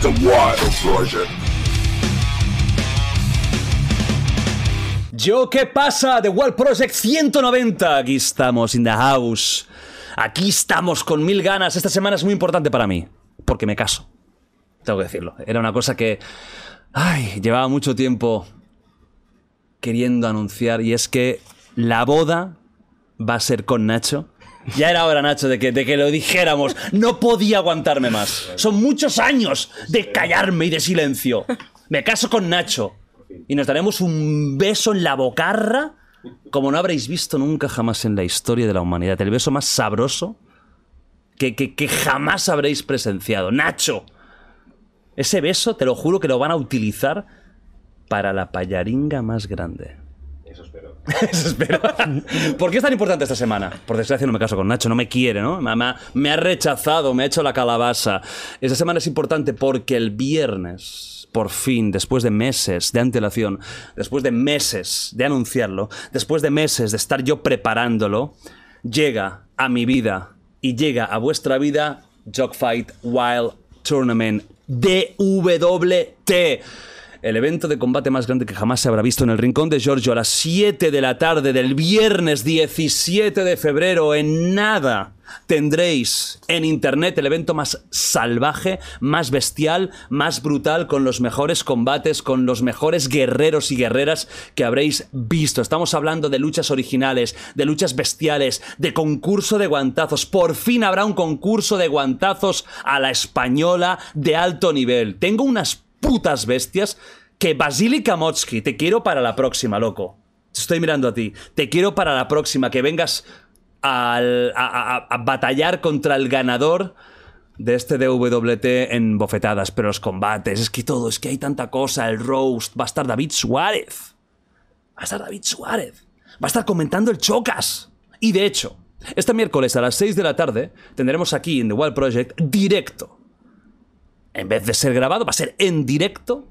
The Wild Project. Yo, ¿qué pasa? The World Project 190. Aquí estamos, in the house. Aquí estamos con mil ganas. Esta semana es muy importante para mí, porque me caso. Tengo que decirlo. Era una cosa que. Ay, llevaba mucho tiempo queriendo anunciar, y es que la boda va a ser con Nacho. Ya era hora, Nacho, de que, de que lo dijéramos. No podía aguantarme más. Son muchos años de callarme y de silencio. Me caso con Nacho. Y nos daremos un beso en la bocarra como no habréis visto nunca jamás en la historia de la humanidad. El beso más sabroso que, que- que jamás habréis presenciado. Nacho. Ese beso, te lo juro que lo van a utilizar para la payaringa más grande. Eso espero. ¿Por qué es tan importante esta semana? Por desgracia no me caso con Nacho, no me quiere, ¿no? Me ha- me ha rechazado, me ha hecho la calabaza. Esta semana es importante porque el viernes, por fin, después de meses de antelación, después de meses de anunciarlo, después de meses de estar yo preparándolo, llega a mi vida y llega a vuestra vida Jogfight Wild Tournament DWT. El evento de combate más grande que jamás se habrá visto en el Rincón de Giorgio a las 7 de la tarde del viernes 17 de febrero. En nada tendréis en internet el evento más salvaje, más bestial, más brutal, con los mejores combates, con los mejores guerreros y guerreras que habréis visto. Estamos hablando de luchas originales, de luchas bestiales, de concurso de guantazos. Por fin habrá un concurso de guantazos a la española de alto nivel. Tengo unas putas bestias que Basili Kamotsky, te quiero para la próxima, loco. Te estoy mirando a ti. Te quiero para la próxima, que vengas a- a batallar contra el ganador de este DWT en bofetadas, pero los combates, es que todo, es que hay tanta cosa, el roast, va a estar David Suárez. Va a estar David Suárez. Va a estar comentando el Chocas. Y de hecho, este miércoles a las 6 de la tarde tendremos aquí en The Wild Project directo en vez de ser grabado, va a ser en directo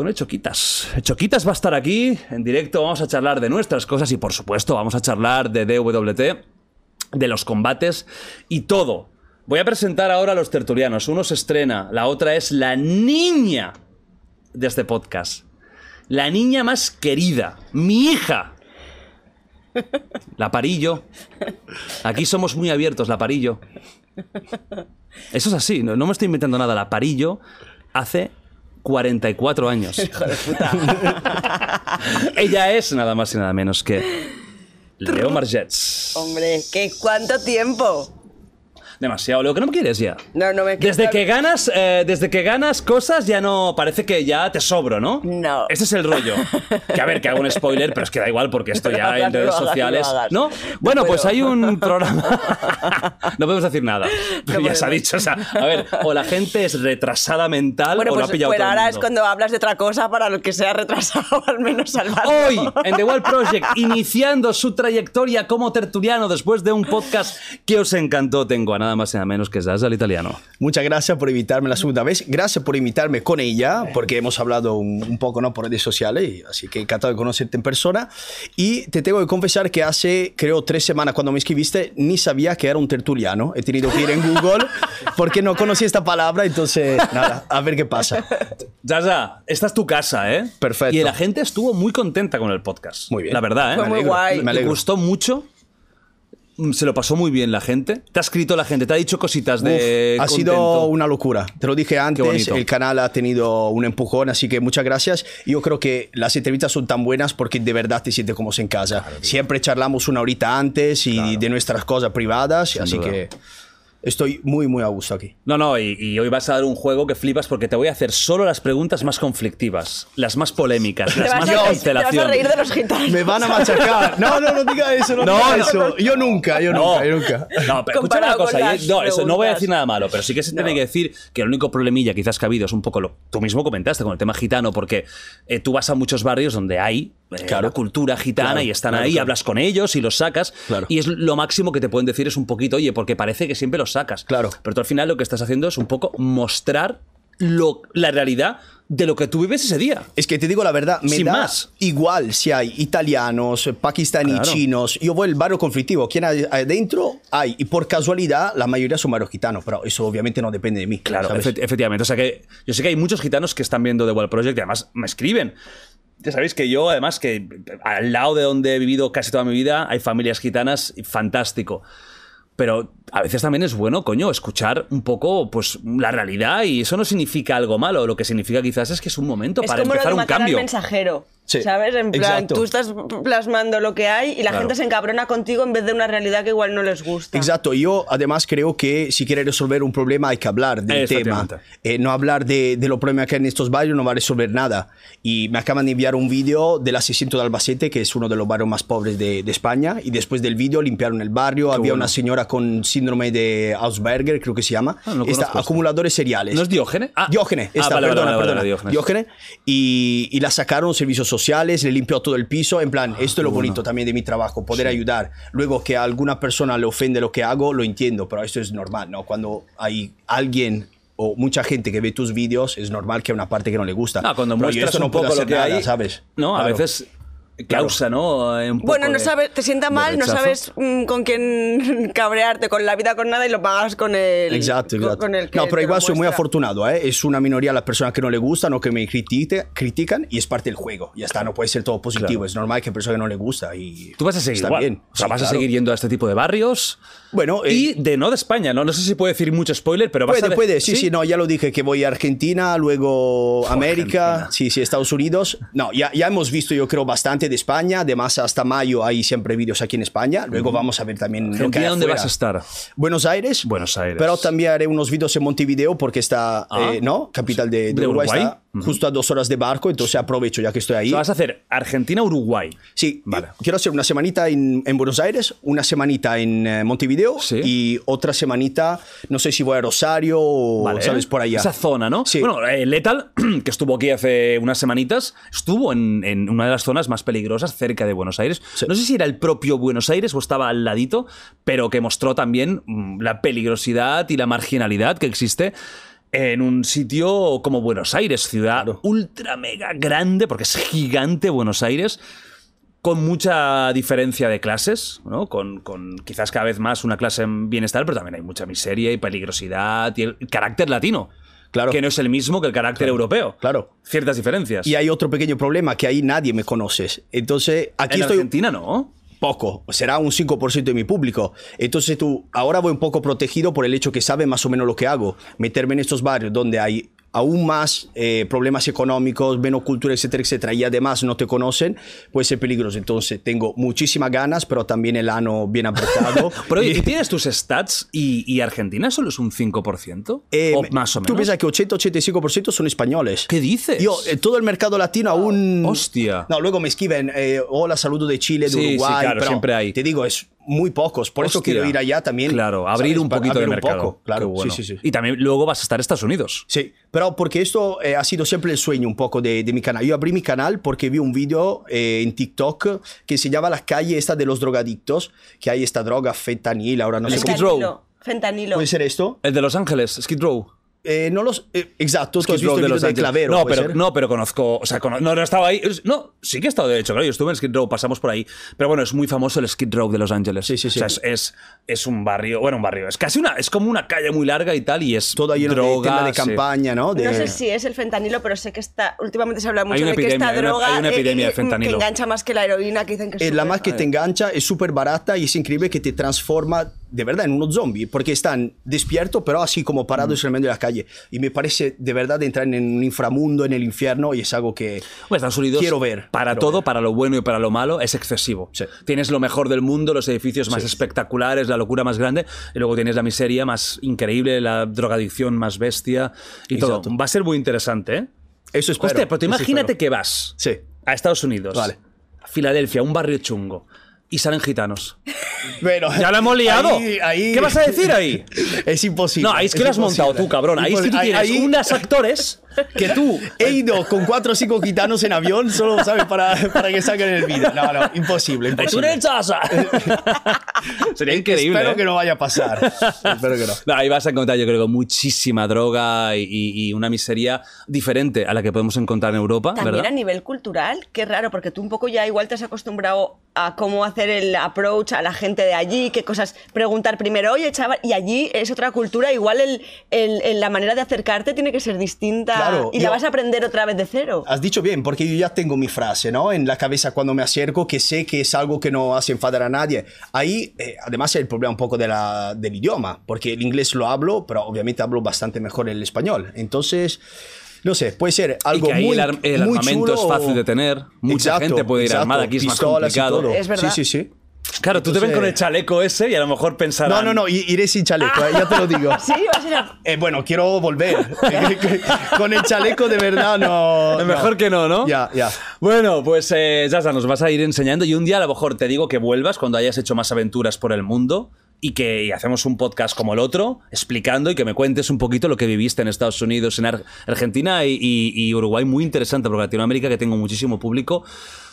con el Choquitas. Choquitas va a estar aquí en directo, vamos a charlar de nuestras cosas y por supuesto vamos a charlar de DWT, de los combates y todo. Voy a presentar ahora a los tertulianos. Uno se estrena, la otra es la niña de este podcast. La niña más querida, mi hija. La Parillo. Aquí somos muy abiertos, la Parillo. Eso es así, no, no me estoy inventando nada. La Parillo hace 44 años. Ella es nada más y nada menos que Leo Margets. Hombre, ¿qué cuánto tiempo? Demasiado, Leo, que no me quieres ya. No, no me Desde que ganas, eh, desde que ganas cosas ya no parece que ya te sobro, ¿no? No. Ese es el rollo. Que a ver, que hago un spoiler, pero es que da igual porque esto ya en lo redes lo sociales. ¿No? No Bueno, pues hay un programa. no podemos decir nada. Pero ya se ha dicho. O sea, a ver, o la gente es retrasada mental Bueno, o lo pues, ha pillado pues todo el ahora es mundo. cuando hablas de otra cosa para lo que sea retrasado, al menos salvarlo. Hoy, en The Wild Project, iniciando su trayectoria como tertuliano después de un podcast que os encantó, tengo a nada más y nada menos que Zaza al italiano. Muchas gracias por invitarme la segunda vez. Gracias por invitarme con ella, porque hemos hablado un, un poco ¿no? por redes sociales, y así que encantado de conocerte en persona. Y te tengo que confesar que hace, creo, tres semanas cuando me escribiste, ni sabía que era un tertuliano. He tenido que ir en Google porque no conocía esta palabra, entonces, nada, a ver qué pasa. Zaza, esta es tu casa, ¿eh? Perfecto. Y la gente estuvo muy contenta con el podcast. Muy bien. La verdad, ¿eh? Fue muy guay. Me Me alegro. gustó mucho. Mm, Se lo pasó muy bien la gente. Te ha escrito la gente, te ha dicho cositas de. Uf, ha sido una locura. Te lo dije antes, el canal ha tenido un empujón, así que muchas gracias. Yo creo que las entrevistas son tan buenas porque de verdad te sientes como en casa. Siempre charlamos una horita antes y de nuestras cosas privadas, así duda. que Estoy muy, muy a gusto aquí. No, no, y, y hoy vas a dar un juego que flipas porque te voy a hacer solo las preguntas más conflictivas, las más polémicas, las más de te vas a reír de los gitanos. Me van a machacar. No, no, no diga eso, no, No, diga no, eso. Yo nunca, yo No, nunca, yo nunca. no, pero escúchame una cosa. yo- no, eso, no voy a decir nada malo, pero sí que se tiene No. que decir que el único problemilla quizás que ha habido es un poco lo tú mismo comentaste con el tema gitano, porque eh, tú vas a muchos barrios donde hay eh, Claro. la cultura gitana Claro, y están claro, ahí, hablas con ellos y los sacas. Claro. Y es lo máximo que te pueden decir es un poquito, oye, porque parece que siempre los sacas. Claro. Pero tú al final lo que estás haciendo es un poco mostrar lo, la realidad de lo que tú vives ese día. Es que te digo la verdad, me Sin da más. igual si hay italianos, pakistaníes, Claro. chinos. Yo voy al barrio conflictivo. ¿Quién hay adentro? Hay. Y por casualidad, la mayoría son barrios gitanos. Pero eso obviamente no depende de mí. Claro, efectivamente. O sea que yo sé que hay muchos gitanos que están viendo The Wall Project y además me escriben. Ya sabéis que yo, además, que al lado de donde he vivido casi toda mi vida, hay familias gitanas, y fantástico. Pero a veces también es bueno, coño, escuchar un poco pues la realidad y eso no significa algo malo. Lo que significa quizás es que es un momento Es para como lo empezar de un cambio. al mensajero. Sí, ¿Sabes? En plan, exacto. tú estás plasmando lo que hay y la Claro. gente se encabrona contigo en vez de una realidad que igual no les gusta. Exacto, yo además creo que si quieres resolver un problema hay que hablar del tema. Eh, no hablar de, de los problemas que hay en estos barrios no va a resolver nada. Y me acaban de enviar un vídeo del asesinato de Albacete, que es uno de los barrios más pobres de, de España, y después del vídeo limpiaron el barrio, había bueno. una señora con síndrome de Ausberger, creo que se llama, Ah, no Está- conozco esto. acumuladores seriales. ¿No es Diógenes? Ah. Diógenes, Ah, esta, vale, perdona, vale, vale, perdona. Diógenes. Diógenes. Y, y la sacaron servicios sociales, le limpió todo el piso, en plan, esto es lo bonito también de mi trabajo, poder ayudar. Luego que a alguna persona le ofende lo que hago, lo entiendo, pero esto es normal, ¿no? Cuando hay alguien o mucha gente que ve tus vídeos, es normal que hay una parte que no le gusta. No, cuando muestras esto no un poco lo que nada, hay, ¿sabes? No, a Claro. veces causa, ¿no? Un Bueno, no de- sabes, te sienta mal, no sabes mm, con quién cabrearte, con la vida, con nada y lo pagas con el. Exacto, con- exacto. con el que no, pero igual soy muy afortunado, ¿eh? Es una minoría las personas que no le gustan o que me critique- critican y es parte del juego. Ya está, no puede ser todo positivo. Claro. Es normal que hay personas que no le gusta y Tú vas a seguir está igual. bien. O sea, Sí, vas a seguir yendo a este tipo de barrios. Bueno, eh, y de no de España, ¿no? No sé si puedo decir mucho spoiler, pero vas a Puede, de- puede, sí, sí, no, ya lo dije que voy a Argentina, luego América, Argentina. sí, sí, Estados Unidos. No, ya, ya hemos visto, yo creo, bastante de España, además hasta mayo hay siempre vídeos aquí en España, luego vamos a ver también lo que ¿dónde vas a estar? Buenos Aires. Buenos Aires. Pero también haré unos vídeos en Montevideo porque está, Ah. eh, ¿no? Capital de, de ¿De Uruguay, Uruguay? está justo a dos horas de barco, entonces aprovecho ya que estoy ahí. Vas a hacer Argentina-Uruguay. Sí, Vale. yo quiero hacer una semanita en, en Buenos Aires, una semanita en eh, Montevideo Sí. y otra semanita, no sé si voy a Rosario o, Vale. ¿sabes? Por allá. Esa zona, ¿no? Sí. Bueno, eh, Lethal, que estuvo aquí hace unas semanitas, estuvo en, en una de las zonas más peligrosas cerca de Buenos Aires. Sí. No sé si era el propio Buenos Aires o estaba al ladito, pero que mostró también mm, la peligrosidad y la marginalidad que existe en un sitio como Buenos Aires, ciudad ultra mega grande, porque es gigante Buenos Aires con mucha diferencia de clases, ¿no? Con, con quizás cada vez más una clase en bienestar, pero también hay mucha miseria y peligrosidad y el carácter latino. Claro. Que no es el mismo que el carácter europeo. Claro. Ciertas diferencias. Y hay otro pequeño problema, que ahí nadie me conoce. Entonces, aquí en estoy Argentina no. Poco, será un 5% de mi público. Entonces tú, ahora voy un poco protegido por el hecho que saben más o menos lo que hago. Meterme en estos barrios donde hay aún más eh, problemas económicos, menos cultura, etcétera, etcétera, y además no te conocen, puede ser peligroso. Entonces tengo muchísimas ganas, pero también el ano bien apretado. Pero oye, Y- ¿y tienes tus stats y, y Argentina solo es un 5%? Eh, o más o menos. Tú piensas que 80-85% son españoles. ¿Qué dices? Yo, eh, todo el mercado latino aún... Hostia. No, luego me escriben, eh, hola, saludo de Chile, de Sí, sí, Uruguay. claro, pero siempre hay. Te digo, es muy pocos. Por eso quiero ir allá también. Claro, abrir ¿sabes? un poquito abrir de un mercado. poco, claro, bueno. sí, sí, sí. Y también luego vas a estar en Estados Unidos. Sí, pero porque esto eh, ha sido siempre el sueño un poco de, de mi canal. Yo abrí mi canal porque vi un vídeo eh, en TikTok que se llama La calle esta de los drogadictos, que hay esta droga fentanil, ahora no sé Skid cómo. Row. Fentanilo. Fentanilo. ¿Puede ser esto? El de Los Ángeles, Skid Row. Eh, no los... eh, exacto, Skid Row de Los de Ángeles. Clavero, No, ¿puede pero, ser? no, pero conozco. O sea, no, no estaba ahí. No, sí que he estado, de hecho, claro. Yo estuve en Skid Row, pasamos por ahí. Pero bueno, es muy famoso el Skid Row de Los Ángeles. Sí, sí, sí. O sea, es, es, es un barrio. Bueno, un barrio. Es casi una. Es como una calle muy larga y tal. Y es. Todo lleno de droga, tienda de sí. campaña, ¿no? De- No sé si es el fentanilo, pero sé que está. Últimamente se habla mucho una de que epidemia, esta hay una- droga hay una eh, epidemia de eh, fentanilo. que engancha más que la heroína, que dicen que es Eh, la más que te engancha es súper barata y es increíble que te transforma de verdad en unos zombies, porque están despiertos, pero así como parados en el medio de la calle. Y me parece de verdad entrar en un inframundo, en el infierno, y es algo que Bueno, Estados Unidos, quiero ver. para quiero todo, ver. para lo bueno y para lo malo, es excesivo. Sí. Tienes lo mejor del mundo, los edificios más Sí. espectaculares, la locura más grande, y luego tienes la miseria más increíble, la drogadicción más bestia y Exacto. todo. Va a ser muy interesante, ¿eh? Eso espero. Hostia, pero eso imagínate que vas Sí. a Estados Unidos, Vale. a Filadelfia, un barrio chungo, y salen gitanos. Bueno, ¡Ya lo hemos liado! ahí- ahí- ¿Qué vas a decir ahí? Es imposible. No, ahí es que lo has imposible. montado tú, cabrón. Ahí es que tú tienes ahí- unos actores que tú he ido con cuatro o cinco gitanos en avión solo sabes para, para que salgan en el vídeo. No, no, imposible, ¡Tú imposible. Sería increíble. Espero ¿eh? que no vaya a pasar. Espero que no. No, ahí vas a encontrar, yo creo, muchísima droga y, y una miseria diferente a la que podemos encontrar en Europa, También ¿verdad? a nivel cultural, qué raro, porque tú un poco ya igual te has acostumbrado a cómo hacer el approach a la gente de allí, qué cosas preguntar primero, oye, chaval, y allí es otra cultura, igual el, el- el- la manera de acercarte tiene que ser distinta Claro, y la vas a aprender otra vez de cero. Has dicho bien, porque yo ya tengo mi frase, ¿no? En la cabeza cuando me acerco, que sé que es algo que no hace enfadar a nadie. Ahí, eh, además, el problema un poco de la, del idioma, porque el inglés lo hablo, pero obviamente hablo bastante mejor el español. Entonces, no sé, puede ser algo y que ahí muy, el, ar- el muy armamento chulo. es fácil de tener. Mucha Exacto, gente puede ir exacto, armada, aquí es más complicado. todo. Es verdad. Sí, sí, sí. Claro, tú te ven Entonces- con el chaleco ese y a lo mejor pensarán... No, no, no, iré sin chaleco, eh, ya te lo digo. Sí, vas a ir a- Eh, bueno, quiero volver. Con el chaleco de verdad no. Mejor que no, ¿no? Ya, ya. Bueno, pues eh, ya está, nos vas a ir enseñando y un día a lo mejor te digo que vuelvas cuando hayas hecho más aventuras por el mundo y que y hacemos un podcast como el otro explicando y que me cuentes un poquito lo que viviste en Estados Unidos, en Ar- Argentina y, y- y Uruguay. Muy interesante porque Latinoamérica, que tengo muchísimo público,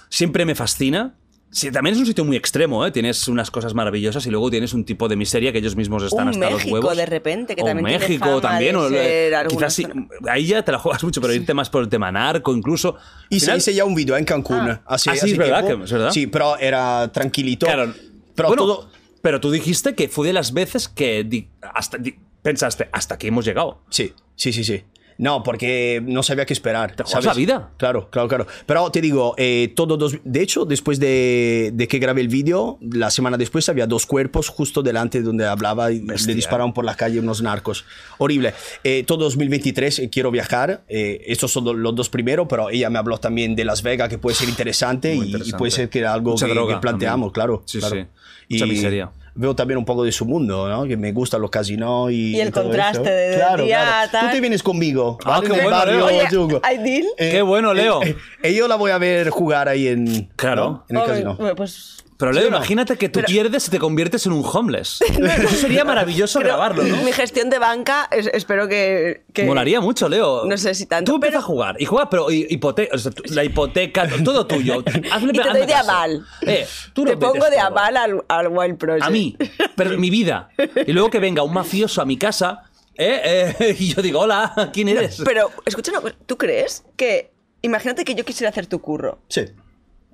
siempre me fascina. Sí, también es un sitio muy extremo, ¿eh? Tienes unas cosas maravillosas y luego tienes un tipo de miseria que ellos mismos están Un hasta los México, huevos. de repente, que O también tiene México fama también. de o, eh, quizás sí, ahí ya te la juegas mucho, pero irte más por el tema narco, incluso. Hice, final- hice ya un video en Cancún. Ah. hace, Ah, sí, es verdad que- es verdad. Sí, pero era tranquilito. Claro. Pero Bueno, todo. Pero tú dijiste que fue de las veces que hasta pensaste, hasta aquí hemos llegado. Sí, sí, sí, sí. No, porque no sabía qué esperar. Te juegas la vida. Claro, claro, claro. Pero te digo, eh, todo dos, de hecho, después de, de que grabé el vídeo, la semana después había dos cuerpos justo delante de donde hablaba y Bestia. le dispararon por la calle unos narcos. Horrible. Eh, todo 2023 eh, quiero viajar. Eh, estos son los dos primeros, pero ella me habló también de Las Vegas, que puede ser interesante, y- interesante. Y, puede ser que era algo Mucha que, droga que planteamos, también. claro. Sí, claro. sí. Mucha miseria. Veo también un poco de su mundo, ¿no? Que me gustan los casinos y. Y el todo contraste eso. de- claro, día, claro. tal. Tú te vienes conmigo. Ah, qué bueno, barrio Leo. Oye. ¿hay deal? Qué bueno, Leo. eh, eh, yo la voy a ver jugar ahí en. Claro. ¿no? En el Hombre, casino. pues Pero Leo, ¿Sí o no? imagínate que tú Pero- pierdes y te conviertes en un homeless. Eso sería maravilloso grabarlo, ¿no? Mi gestión de banca, es- espero que, que- Molaría mucho, Leo. No sé si tanto, Tú empieza pero- a jugar. Y juega, pero hi- hipoteca, o sea, tú- la hipoteca, todo tuyo. Hazle, Y te doy de caso. aval. Eh, tú Te pongo de todo. aval al, al Wild Project. A mí, pero mi vida. Y luego que venga un mafioso a mi casa, ¿eh? Eh, y yo digo, hola, ¿quién eres? Pero, escucha ¿tú crees que... Imagínate que yo quisiera hacer tu curro. Sí.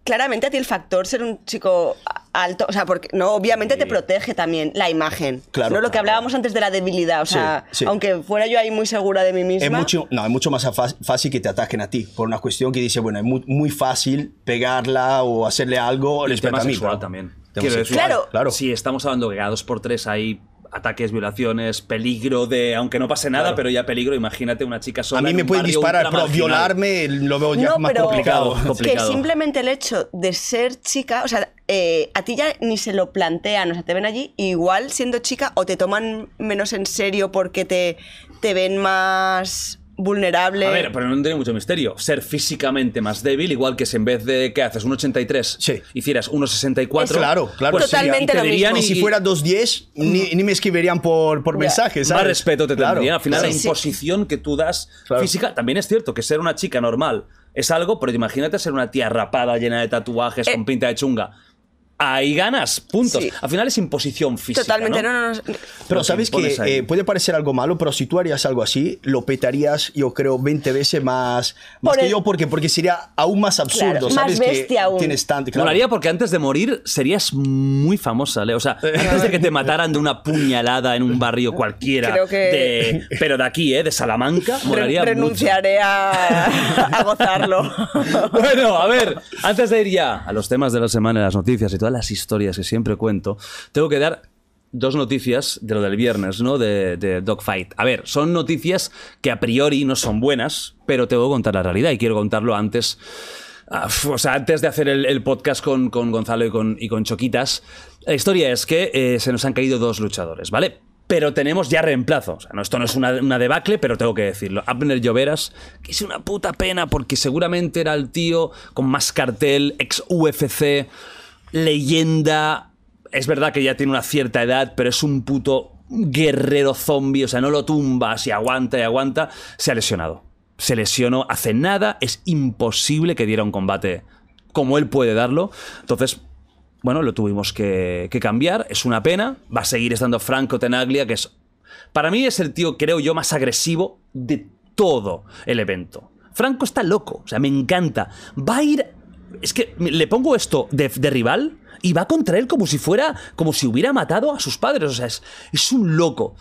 Claramente a ti el factor ser un chico alto, o sea, porque no, obviamente te protege también la imagen. Claro, no lo que hablábamos antes de la debilidad, o Sí, sea, sí. aunque fuera yo ahí muy segura de mí misma. Es mucho, no, es mucho más fácil que te ataquen a ti, por una cuestión que dice, bueno, es muy, muy fácil pegarla o hacerle algo el tema a mí. sexual también. Quiero decir, Claro. claro. Si estamos hablando que por tres hay ataques, violaciones, peligro de, aunque no pase nada, Claro. pero ya peligro, imagínate una chica sola. A mí me pueden disparar, pero violarme lo veo ya no, más pero complicado. complicado. que simplemente el hecho de ser chica, o sea, eh, a ti ya ni se lo plantean, o sea, te ven allí, igual siendo chica o te toman menos en serio porque te, te ven más vulnerable. A ver, pero no tiene mucho misterio. Ser físicamente más débil, igual que si en vez de, ¿qué haces? 1,83 Sí. hicieras 1,64. Claro, claro. pues Totalmente lo mismo. Y si fuera 2.10, ni, ni me escribirían por, por mensajes. Más respeto te Claro, tendrían. Al final, claro. la imposición que tú das Claro. física. También es cierto que ser una chica normal es algo, pero imagínate ser una tía rapada, llena de tatuajes, Eh. con pinta de chunga. Ahí ganas, puntos. Sí. Al final es imposición física. Totalmente, ¿no? no, no, no. Pero Lo sabes que eh, puede parecer algo malo, pero si tú harías algo así, lo petarías, yo creo, 20 veces más, más Por que el- yo, porque, porque sería aún más absurdo. Claro, más ¿sabes? bestia que aún. Tienes tanto. claro. Molaría porque antes de morir serías muy famosa, Leo. O sea, antes de que te mataran de una puñalada en un barrio cualquiera, Creo que- de- pero de aquí, ¿eh? De Salamanca, Re- molaría mucho. renunciaré a, a gozarlo. Bueno, a ver, antes de ir ya a los temas de la semana, las noticias y todas las historias que siempre cuento, tengo que dar dos noticias de lo del viernes, ¿no? De, de Dogfight. A ver, son noticias que a priori no son buenas, pero tengo que contar la realidad y quiero contarlo antes. ah, O sea, antes de hacer el, podcast con, con Gonzalo y con, y con Choquitas, la historia es que eh, se nos han caído dos luchadores, ¿vale? Pero tenemos ya reemplazo. O sea, no, esto no es una, una debacle, pero tengo que decirlo. Abner Lloveras, que es una puta pena porque seguramente era el tío con más cartel, ex UFC, leyenda. Es verdad que ya tiene una cierta edad, pero es un puto guerrero zombie. O sea, no lo tumbas y aguanta y aguanta. Se ha lesionado. Se lesionó hace nada. Es imposible que diera un combate como él puede darlo. Entonces, bueno, lo tuvimos que, que cambiar. Es una pena. Va a seguir estando Franco Tenaglia, que es. Para mí es el tío, creo yo, más agresivo de todo el evento. Franco está loco. O sea, me encanta. Va a ir. Es que le pongo esto de, rival y va contra él como si fuera. como si hubiera matado a sus padres. O sea, es, un loco.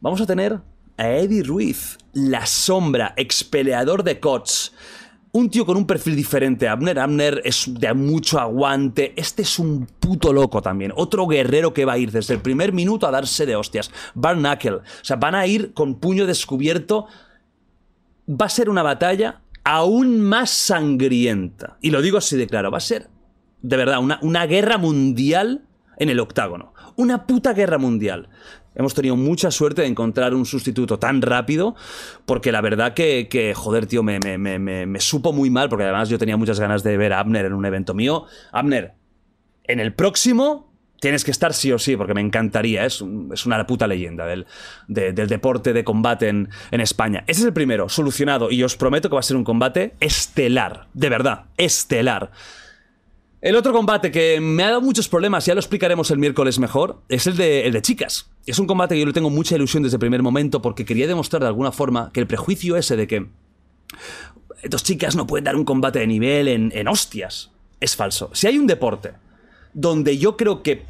Vamos a tener a Eddie Ruiz, la sombra, ex peleador de COTS. Un tío con un perfil diferente. Abner Abner es de mucho aguante. Este es un puto loco también. Otro guerrero que va a ir desde el primer minuto a darse de hostias. Barnacle. O sea, van a ir con puño descubierto. Va a ser una batalla aún más sangrienta. Y lo digo así de claro. Va a ser, de verdad, una, una guerra mundial en el octágono. Una puta guerra mundial. Hemos tenido mucha suerte de encontrar un sustituto tan rápido, porque la verdad que, joder, tío, me, me supo muy mal, porque además yo tenía muchas ganas de ver a Abner en un evento mío. Abner, en el próximo tienes que estar sí o sí, porque me encantaría, es, es una puta leyenda del, de- del deporte de combate en, en España. Ese es el primero, solucionado, y os prometo que va a ser un combate estelar, de verdad, estelar. El otro combate que me ha dado muchos problemas, ya lo explicaremos el miércoles mejor, es el de, el de chicas. Es un combate que yo le tengo mucha ilusión desde el primer momento porque quería demostrar de alguna forma que el prejuicio ese de que dos chicas no pueden dar un combate de nivel en, en hostias es falso. Si hay un deporte donde yo creo que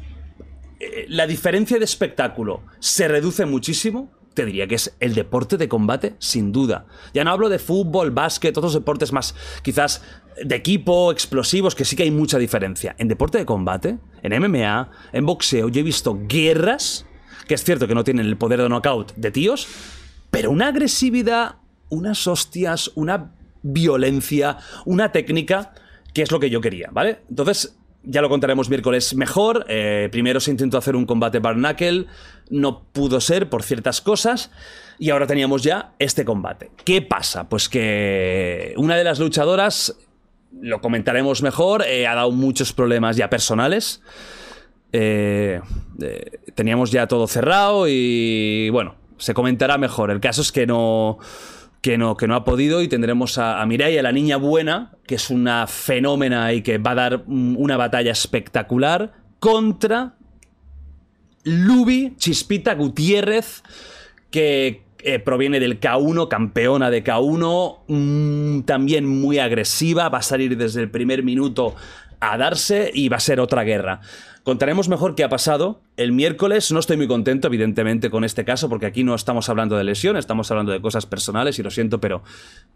eh, la diferencia de espectáculo se reduce muchísimo, te diría que es el deporte de combate, sin duda. Ya no hablo de fútbol, básquet, otros deportes más quizás de equipo, explosivos, que sí que hay mucha diferencia. En deporte de combate, en MMA, en boxeo, yo he visto guerras, que es cierto que no tienen el poder de knockout de tíos, pero una agresividad, unas hostias, una violencia, una técnica, que es lo que yo quería, ¿vale? Entonces, ya lo contaremos miércoles mejor. Eh, primero se intentó hacer un combate Barnacle, no pudo ser por ciertas cosas. Y ahora teníamos ya este combate. ¿Qué pasa? Pues que una de las luchadoras, lo comentaremos mejor, eh, ha dado muchos problemas ya personales. Eh, eh, teníamos ya todo cerrado y bueno, se comentará mejor. El caso es que no, que no, que no ha podido y tendremos a, a la niña buena, que es una fenómena y que va a dar mm, una batalla espectacular contra Luby Chispita Gutiérrez, que eh, proviene del K1, campeona de K1, mm, también muy agresiva, va a salir desde el primer minuto a darse y va a ser otra guerra. Contaremos mejor qué ha pasado. El miércoles no estoy muy contento, evidentemente, con este caso, porque aquí no estamos hablando de lesión, estamos hablando de cosas personales y lo siento, pero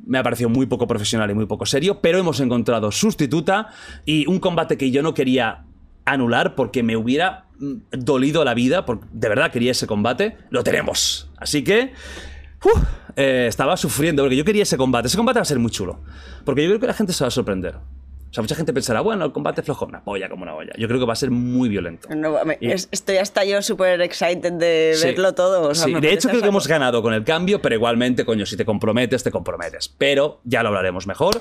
me ha parecido muy poco profesional y muy poco serio. Pero hemos encontrado sustituta y un combate que yo no quería anular porque me hubiera mm, dolido la vida, porque de verdad quería ese combate, lo tenemos. Así que uf, eh, estaba sufriendo porque yo quería ese combate. Ese combate va a ser muy chulo, porque yo creo que la gente se va a sorprender. O sea, mucha gente pensará, bueno, el combate flojo, una polla como una olla. Yo creo que va a ser muy violento. No, me- Y- es- estoy hasta yo súper excited de Sí. verlo todo. o sea, Sí, de hecho creo que saco. hemos ganado con el cambio, pero igualmente, coño, si te comprometes, te comprometes. Pero ya lo hablaremos mejor.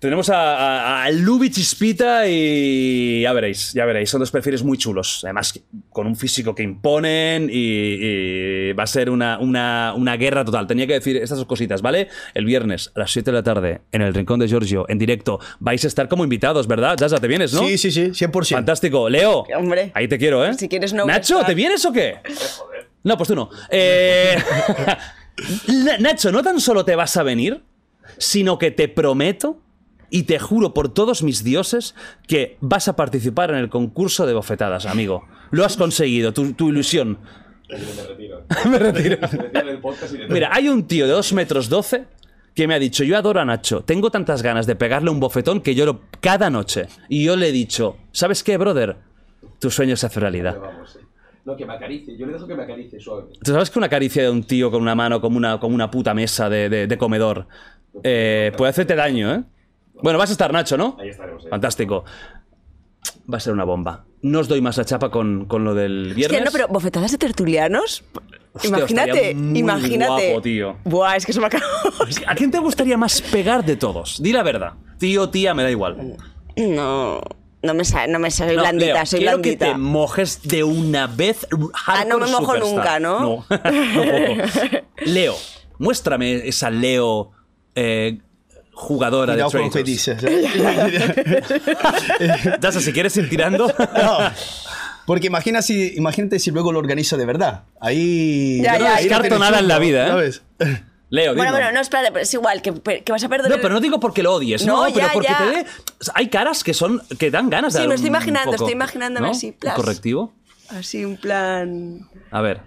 Tenemos a, a, a Lubi Chispita y ya veréis, ya veréis. Son dos perfiles muy chulos. Además, con un físico que imponen y, y va a ser una, una, una guerra total. Tenía que decir estas dos cositas, ¿vale? El viernes a las 7 de la tarde en el Rincón de Giorgio, en directo, vais a estar como invitados, ¿verdad? Ya, te vienes, ¿no? Sí, sí, sí, 100%. Fantástico. Leo, Hombre. ahí te quiero, ¿eh? Si quieres no Nacho. ¿te vienes o qué? No, pues tú no. Eh, Na- Nacho, no tan solo te vas a venir, sino que te prometo y te juro por todos mis dioses que vas a participar en el concurso de bofetadas, amigo. Lo has conseguido, tu, tu ilusión. me retiro. Mira, hay un tío de 2 metros 12 que me ha dicho, yo adoro a Nacho, tengo tantas ganas de pegarle un bofetón que lloro cada noche. Y yo le he dicho, ¿sabes qué, brother? Tu sueño se hace realidad. No, que me acaricie. Yo le dejo que me acaricie suave. ¿Tú sabes que una caricia de un tío con una mano como una, como una puta mesa de, de- de comedor eh, puede hacerte daño, eh? Bueno, vas a estar, Nacho, ¿no? Ahí estaremos. ahí. Fantástico. Va a ser una bomba. No os doy más la chapa con, con lo del Es viernes. que no, pero bofetadas de tertulianos. Hostia, imagínate, imagínate. guapo, tío. Buah, es que se me acabó. ¿A quién te gustaría más pegar de todos? Di la verdad. Tío, tía, me da igual. No, no me sale, no me sale No, blandita, Leo, soy quiero blandita. que te mojes de una vez. Ah, no me mojo superstar. nunca, ¿no? No. tampoco. Leo, muéstrame esa Leo eh, jugadora Cuidado de Traitors. dices. Dasa, si quieres ir tirando. No, porque imagina si, imagínate si luego lo organizo de verdad. Ahí. Ya, Yo no ya, descarto tiene nada en la vida, ¿eh? ¿sabes? Leo, Bueno, dime. bueno, no, espérate, pero es igual, que, que vas a perder No, pero no digo porque lo odies, no, No, pero ya, porque ya. te dé. Hay caras que son. que dan ganas de Sí, dar me estoy un imaginando, poco, estoy imaginándome ¿no? así, Un plas. correctivo. Así, un plan... A ver.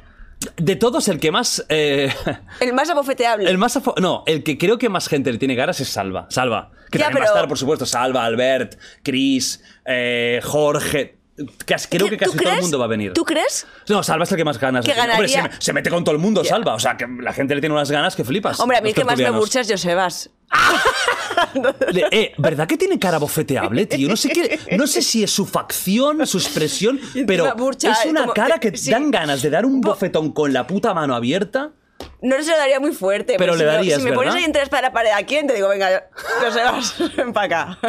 De todos, el que más. eh, El más abofeteable. el más. afo- No, el que creo que más gente le tiene ganas es Salva. Salva. Que Ya, también va a estar, por supuesto, Salva, Albert, Chris, eh, Jorge. Creo que ¿Tú casi todo el mundo va a venir. ¿Tú crees? No, Salva es el que más ganas. Que tiene. Hombre, se, mete con todo el mundo, Salva. O sea, que la gente le tiene unas ganas que flipas. Hombre, a mí el que más me burcha es Josebas. Eh, ¿Verdad que tiene cara bofeteable, tío? No sé, qué, no sé si es su facción, su expresión, pero burcha, es una como- cara que sí. dan ganas de dar un bofetón con la puta mano abierta. No se lo daría muy fuerte. Pero si le darías, Si me pones ¿verdad? ahí entre para la pared, ¿a quién? Te digo, venga, Josebas, ven para acá.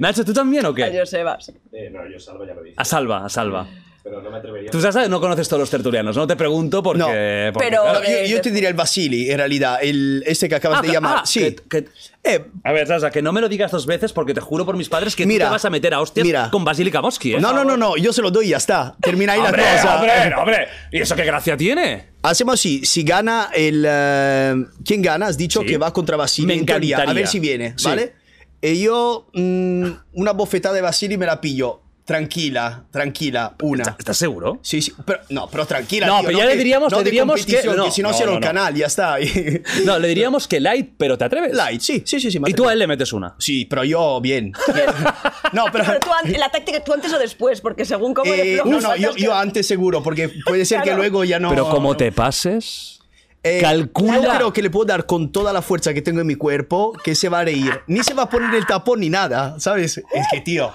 Nacho, ¿tú también o A qué? Josebas. Eh, no, yo salvo ya lo dije. A Salva, a Salva. Pero no me atrevería. Tú sabes, no conoces todos los tertulianos, no te pregunto porque... No, porque, pero- claro. Yo, yo te diría el Basili, en realidad. El, este que acabas Ah, de que- llamar. ah, sí. que- que- Eh, A ver, Sasa, que no me lo digas dos veces porque te juro por mis padres que Mira, tú te vas a meter a hostias mira. con Basili Kamoski, ¿eh? no, no, no, no. Yo se lo doy y ya está. Termina ahí ¡Hombre, la cosa. hombre, hombre! ¿Y eso qué gracia tiene? Hacemos así, si gana el... eh, ¿Quién gana? Has dicho Sí. que va contra Basili Me en teoría. A encantaría. ver si viene, Sí. ¿vale? Y yo mm, una bofetada de Basili me la pillo. Tranquila, tranquila, una. ¿Estás- ¿Estás seguro? Sí, sí, pero, no, pero tranquila. No, tío, pero ya le diríamos- no le diríamos que- si no no. canal, ya está. No, le diríamos que light, pero te atreves. Light, sí, sí, sí. sí Y tú a él le metes una. Sí, pero yo bien. no, pero... Pero tú, la táctica, tú antes o después, porque según cómo eh, flojo no, no, yo, saltas que- yo antes seguro, porque puede ser que luego ya no... Pero como te pases... Eh, calcula- Yo creo que le puedo dar con toda la fuerza que tengo en mi cuerpo que se va a reír. Ni se va a poner el tapón ni nada, ¿sabes? Es que, tío,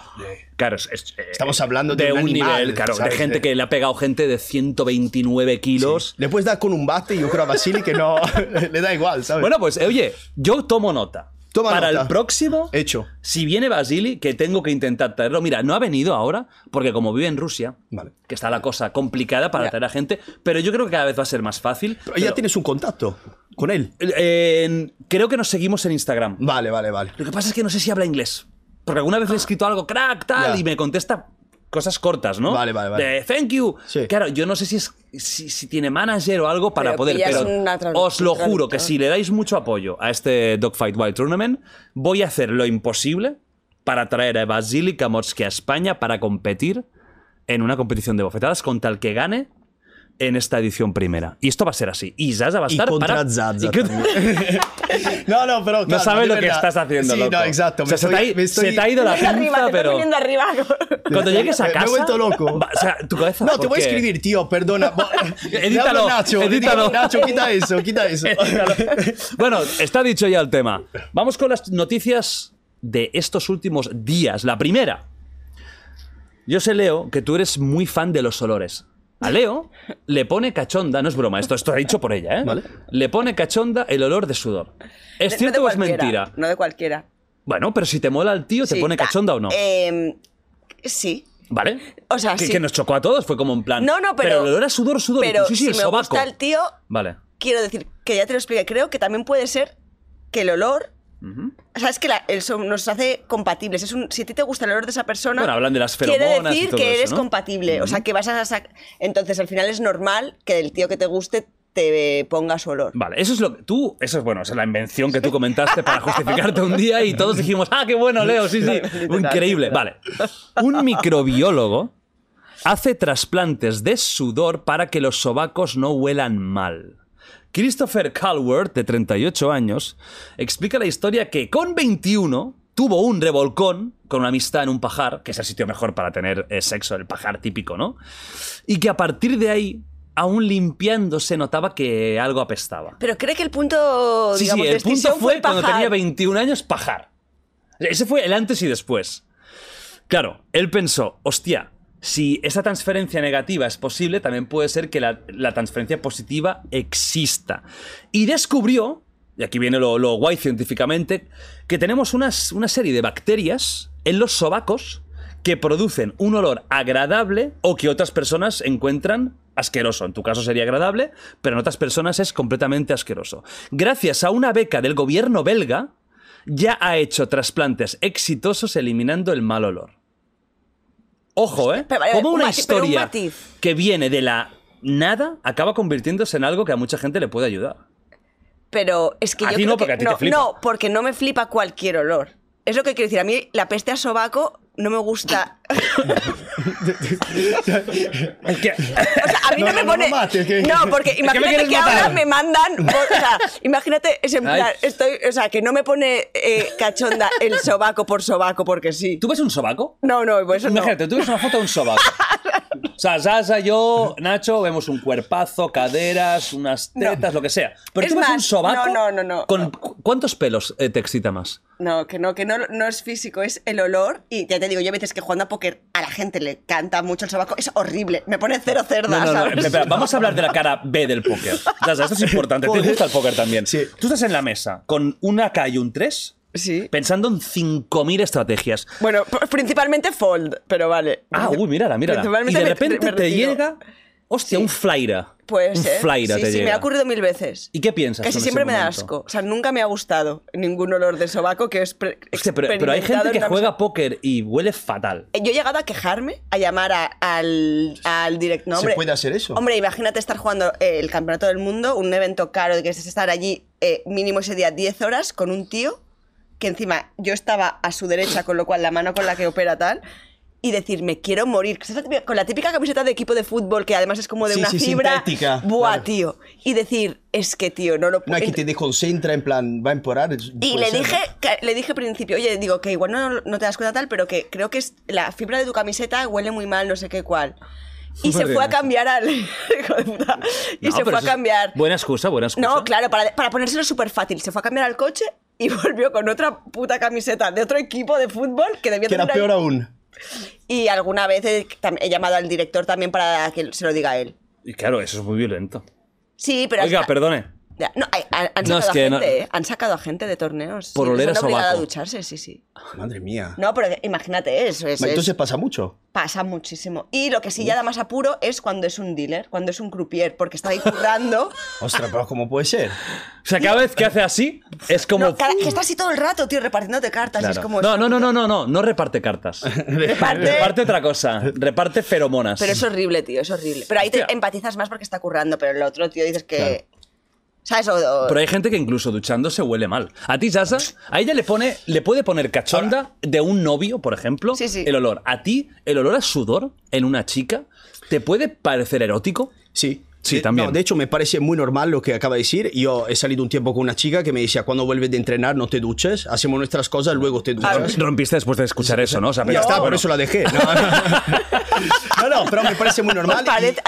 Claro, es- es- eh, Estamos hablando de un animal, nivel, claro, de ¿sabes? gente que le ha pegado gente de 129 kilos. le puedes dar con un bate, yo creo a Basili que no le da igual, ¿sabes? Bueno, pues, oye, yo tomo nota. Toma Para nota. el próximo, Hecho. si viene Basili, que tengo que intentar traerlo. Mira, no ha venido ahora, porque como vive en Rusia, Vale. que está la cosa complicada para Ya. traer a gente, pero yo creo que cada vez va a ser más fácil. Pero ya tienes un contacto con él. eh, creo que nos seguimos en Instagram. Vale, vale, vale. Lo que pasa es que no sé si habla inglés. Porque alguna vez le he escrito algo, crack, tal, Ya. y me contesta cosas cortas, ¿no? Vale, vale, vale. De thank you. Sí. Claro, yo no sé si, es, si, si tiene manager o algo para Pero poder, pillas pero una tradu- os lo juro que si le dais mucho apoyo a este Dogfight Wild Tournament, voy a hacer lo imposible para traer a Vasily Kamotski a España para competir en una competición de bofetadas contra el que gane en esta edición primera. Y esto va a ser así. Y Zaza va a Y estar contra para... Zaza y. No, no, pero No sabes lo que estás haciendo, Sí, loco. no, exacto. O sea, me se, te ha, estoy- me estoy- se te ha ido la arriba, pinza, te estás pero... arriba. Cuando llegues a Me- me he casa... vuelto loco. va- o sea, tu cabeza... No, te voy a escribir, tío, perdona. Edítalo, Nacho, edítalo. Nacho, quita eso, quita eso. Bueno, está dicho ya el tema. Vamos con las noticias de estos últimos días. La primera. Yo sé, Leo, que tú eres muy fan de los olores. A Leo le pone cachonda, no es broma, esto, esto ha dicho por ella, ¿eh? Vale. Le pone cachonda el olor de sudor. ¿Es cierto o es mentira? No de cualquiera. Bueno, pero si te mola el tío, ¿te Sí, pone cachonda o no? eh, sí. ¿Vale? o sea, que, sí. que nos chocó a todos, fue como en plan. No, no, pero- el olor a sudor, sudor, Pero sí, sí, si el me sobaco. gusta el tío, Vale. quiero decir que ya te lo expliqué. Creo que también puede ser que el olor. O sea, es que la- el son- nos hace compatibles. Es un, si a ti te gusta el olor de esa persona. Bueno, hablan de las Quiere feromonas y decir todo que eso, eres ¿no? compatible. O sea, que vas a sac- Entonces, al final es normal que el tío que te guste te ponga su olor. Vale, eso es lo que tú, eso es bueno, esa es la invención que tú comentaste para justificarte un día y todos dijimos, ah, qué bueno, Leo, sí, sí, increíble. Vale, un microbiólogo hace trasplantes de sudor para que los sobacos no huelan mal. Christopher Calworth, de 38 años, explica la historia que con 21 tuvo un revolcón con una amistad en un pajar, que es el sitio mejor para tener eh, sexo, el pajar típico, ¿no? Y que a partir de ahí, aún limpiando, se notaba que algo apestaba. Pero cree que el punto, Sí, digamos, sí, de el punto fue el cuando tenía 21 años, pajar. Ese fue el antes y después. Claro, él pensó, hostia, si esa transferencia negativa es posible, también puede ser que la, transferencia positiva exista. Y descubrió, y aquí viene lo, guay científicamente, que tenemos una serie de bacterias en los sobacos que producen un olor agradable o que otras personas encuentran asqueroso. En tu caso sería agradable, pero en otras personas es completamente asqueroso. Gracias a una beca del gobierno belga, ya ha hecho trasplantes exitosos eliminando el mal olor. Ojo, ¿eh? Pero vale, Como un una matiz- pero un historia que viene de la nada acaba convirtiéndose en algo que a mucha gente le puede ayudar. Pero es que A yo ti creo no, porque que- a ti te no, flipa. no, porque no me flipa cualquier olor. Es lo que quiero decir. A mí la peste a sobaco no me gusta. Es que... O sea, a mí no, No, me no, no pone. me mates, que- No, porque imagínate que ahora me mandan. O sea, imagínate, es en plan, estoy. O sea, que no me pone eh, cachonda el sobaco por sobaco porque sí. ¿Tú ves un sobaco? No, no, pues eso no. Imagínate, tú ves una foto de un sobaco. O sea, Sasa, yo, Nacho, vemos un cuerpazo, caderas, unas tetas, lo que sea. Pero Es tú ves un más, sobaco. no, no, no, no, ¿Con cuántos pelos eh, te excita más? No, que no, que no, no es físico, es el olor. Y ya te digo, yo a veces que jugando a póker a la gente le canta mucho el sobaco, es horrible. Me pone cero cerda, No, no, no. ¿sabes? Espera, vamos a hablar de la cara B del póker. Sasa, esto es importante. ¿Te gusta el póker también? Sí. Tú estás en la mesa con una K y un 3 Sí. pensando en 5.000 estrategias. Bueno, principalmente fold, pero vale. Ah, uy, mírala, mírala. Y de repente me te llega. Hostia, un flyra. Puede un ser. flyra sí, te sí, llega. me ha ocurrido mil veces. ¿Y qué piensas? Casi siempre me da asco. O sea, nunca me ha gustado ningún olor de sobaco que es Hostia, pero, pero hay gente que una juega mesa. póker y huele fatal. Yo he llegado a quejarme, a llamar a- al, al directo. No, ¿Se puede hacer eso? Hombre, imagínate estar jugando eh, el Campeonato del Mundo, un evento caro de que es estar allí eh, mínimo ese día 10 horas con un tío que encima yo estaba a su derecha, con lo cual la mano con la que opera tal. Y decir, me quiero morir. ¿Sabes la típica- Con la típica camiseta de equipo de fútbol que además es como de Sí, una sí, fibra. sintética, Buah, claro. tío. Y decir, es que, tío, no lo No puedo. hay que te desconcentra, en plan, va a empeorar. Y le dije, le dije al principio, oye, digo que igual no, no te das cuenta tal, pero que creo que es la fibra de tu camiseta huele muy mal, no sé qué cuál. Y se fue a cambiar al. hijo de puta. y No, se fue a cambiar. Buena excusa, buena excusa. No, claro, para, para ponérselo súper fácil. Se fue a cambiar al coche y volvió con otra puta camiseta de otro equipo de fútbol que debía Que era ahí. peor aún. Y alguna vez he llamado al director también para que se lo diga a él. Y claro, eso es muy violento. Sí, pero. Oiga, hasta- perdone. No, hay- han, han No, sacado es que a no- gente, ¿eh? Han sacado a gente de torneos. Por sí, les oler a sobaco. ducharse, sí, sí. Madre mía. No, pero imagínate eso. Es, es- Entonces pasa mucho. pasa muchísimo. Y lo que sí ya da más apuro es cuando es un dealer, cuando es un croupier, porque está ahí currando. Ostras, pero ¿cómo puede ser? O sea, cada vez que hace así, es como. No, cada- que está así todo el rato, tío, repartiéndote cartas. Claro. Es como no, no, no, no, no, no, no reparte cartas. Reparte- reparte otra cosa. Reparte feromonas. Pero es horrible, tío, es horrible. Pero ahí te Hostia. empatizas más porque está currando, pero el otro, tío, dices que. ¿Sabes? O- o- Pero hay gente que incluso duchándose huele mal. A ti, Sasa, a ella le pone, le puede poner cachonda de un novio, por ejemplo, Sí, sí. el olor. A ti, el olor a sudor en una chica, ¿te puede parecer erótico? Sí. Sí, De- también. no, de hecho, me parece muy normal lo que acaba de decir. Yo he salido un tiempo con una chica que me decía, cuando vuelves de entrenar no te duches, hacemos nuestras cosas, luego te duchas. Rompiste después de escuchar eso, ¿no? O sea, Ya está, por eso la dejé. No, no, no, pero me parece muy normal.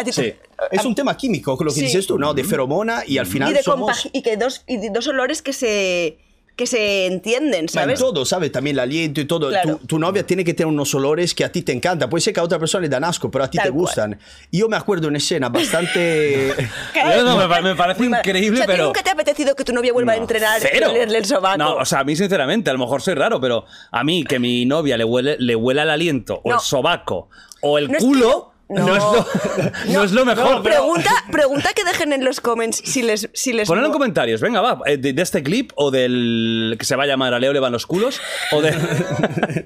Y- Sí. Es un tema químico, lo que Sí. dices tú, ¿no? De feromona y al final y, de somos... y que dos, y dos olores que se, que se entienden, ¿sabes? todo, ¿sabes? También el aliento y todo. Claro. Tu, tu novia tiene que tener unos olores que a ti te encantan. Puede ser que a otra persona le dan asco, pero a ti Tal te gustan. Y yo me acuerdo de una escena bastante... Yo no, me, me parece increíble, o sea, ¿a ti pero. nunca te ha apetecido que tu novia vuelva a No, entrenar y cero. olerle el sobaco? No, o sea, a mí sinceramente, a lo mejor soy raro, pero a mí que mi novia le huele, le huela el aliento, o No. el sobaco, o el No es culo, que- no, no. es lo, no es lo mejor. pregunta, pregunta que dejen en los comments si les... Si les Ponedlo en comentarios, venga, va, eh, de, de este clip o del que se va a llamar A Leo le van los culos o, de,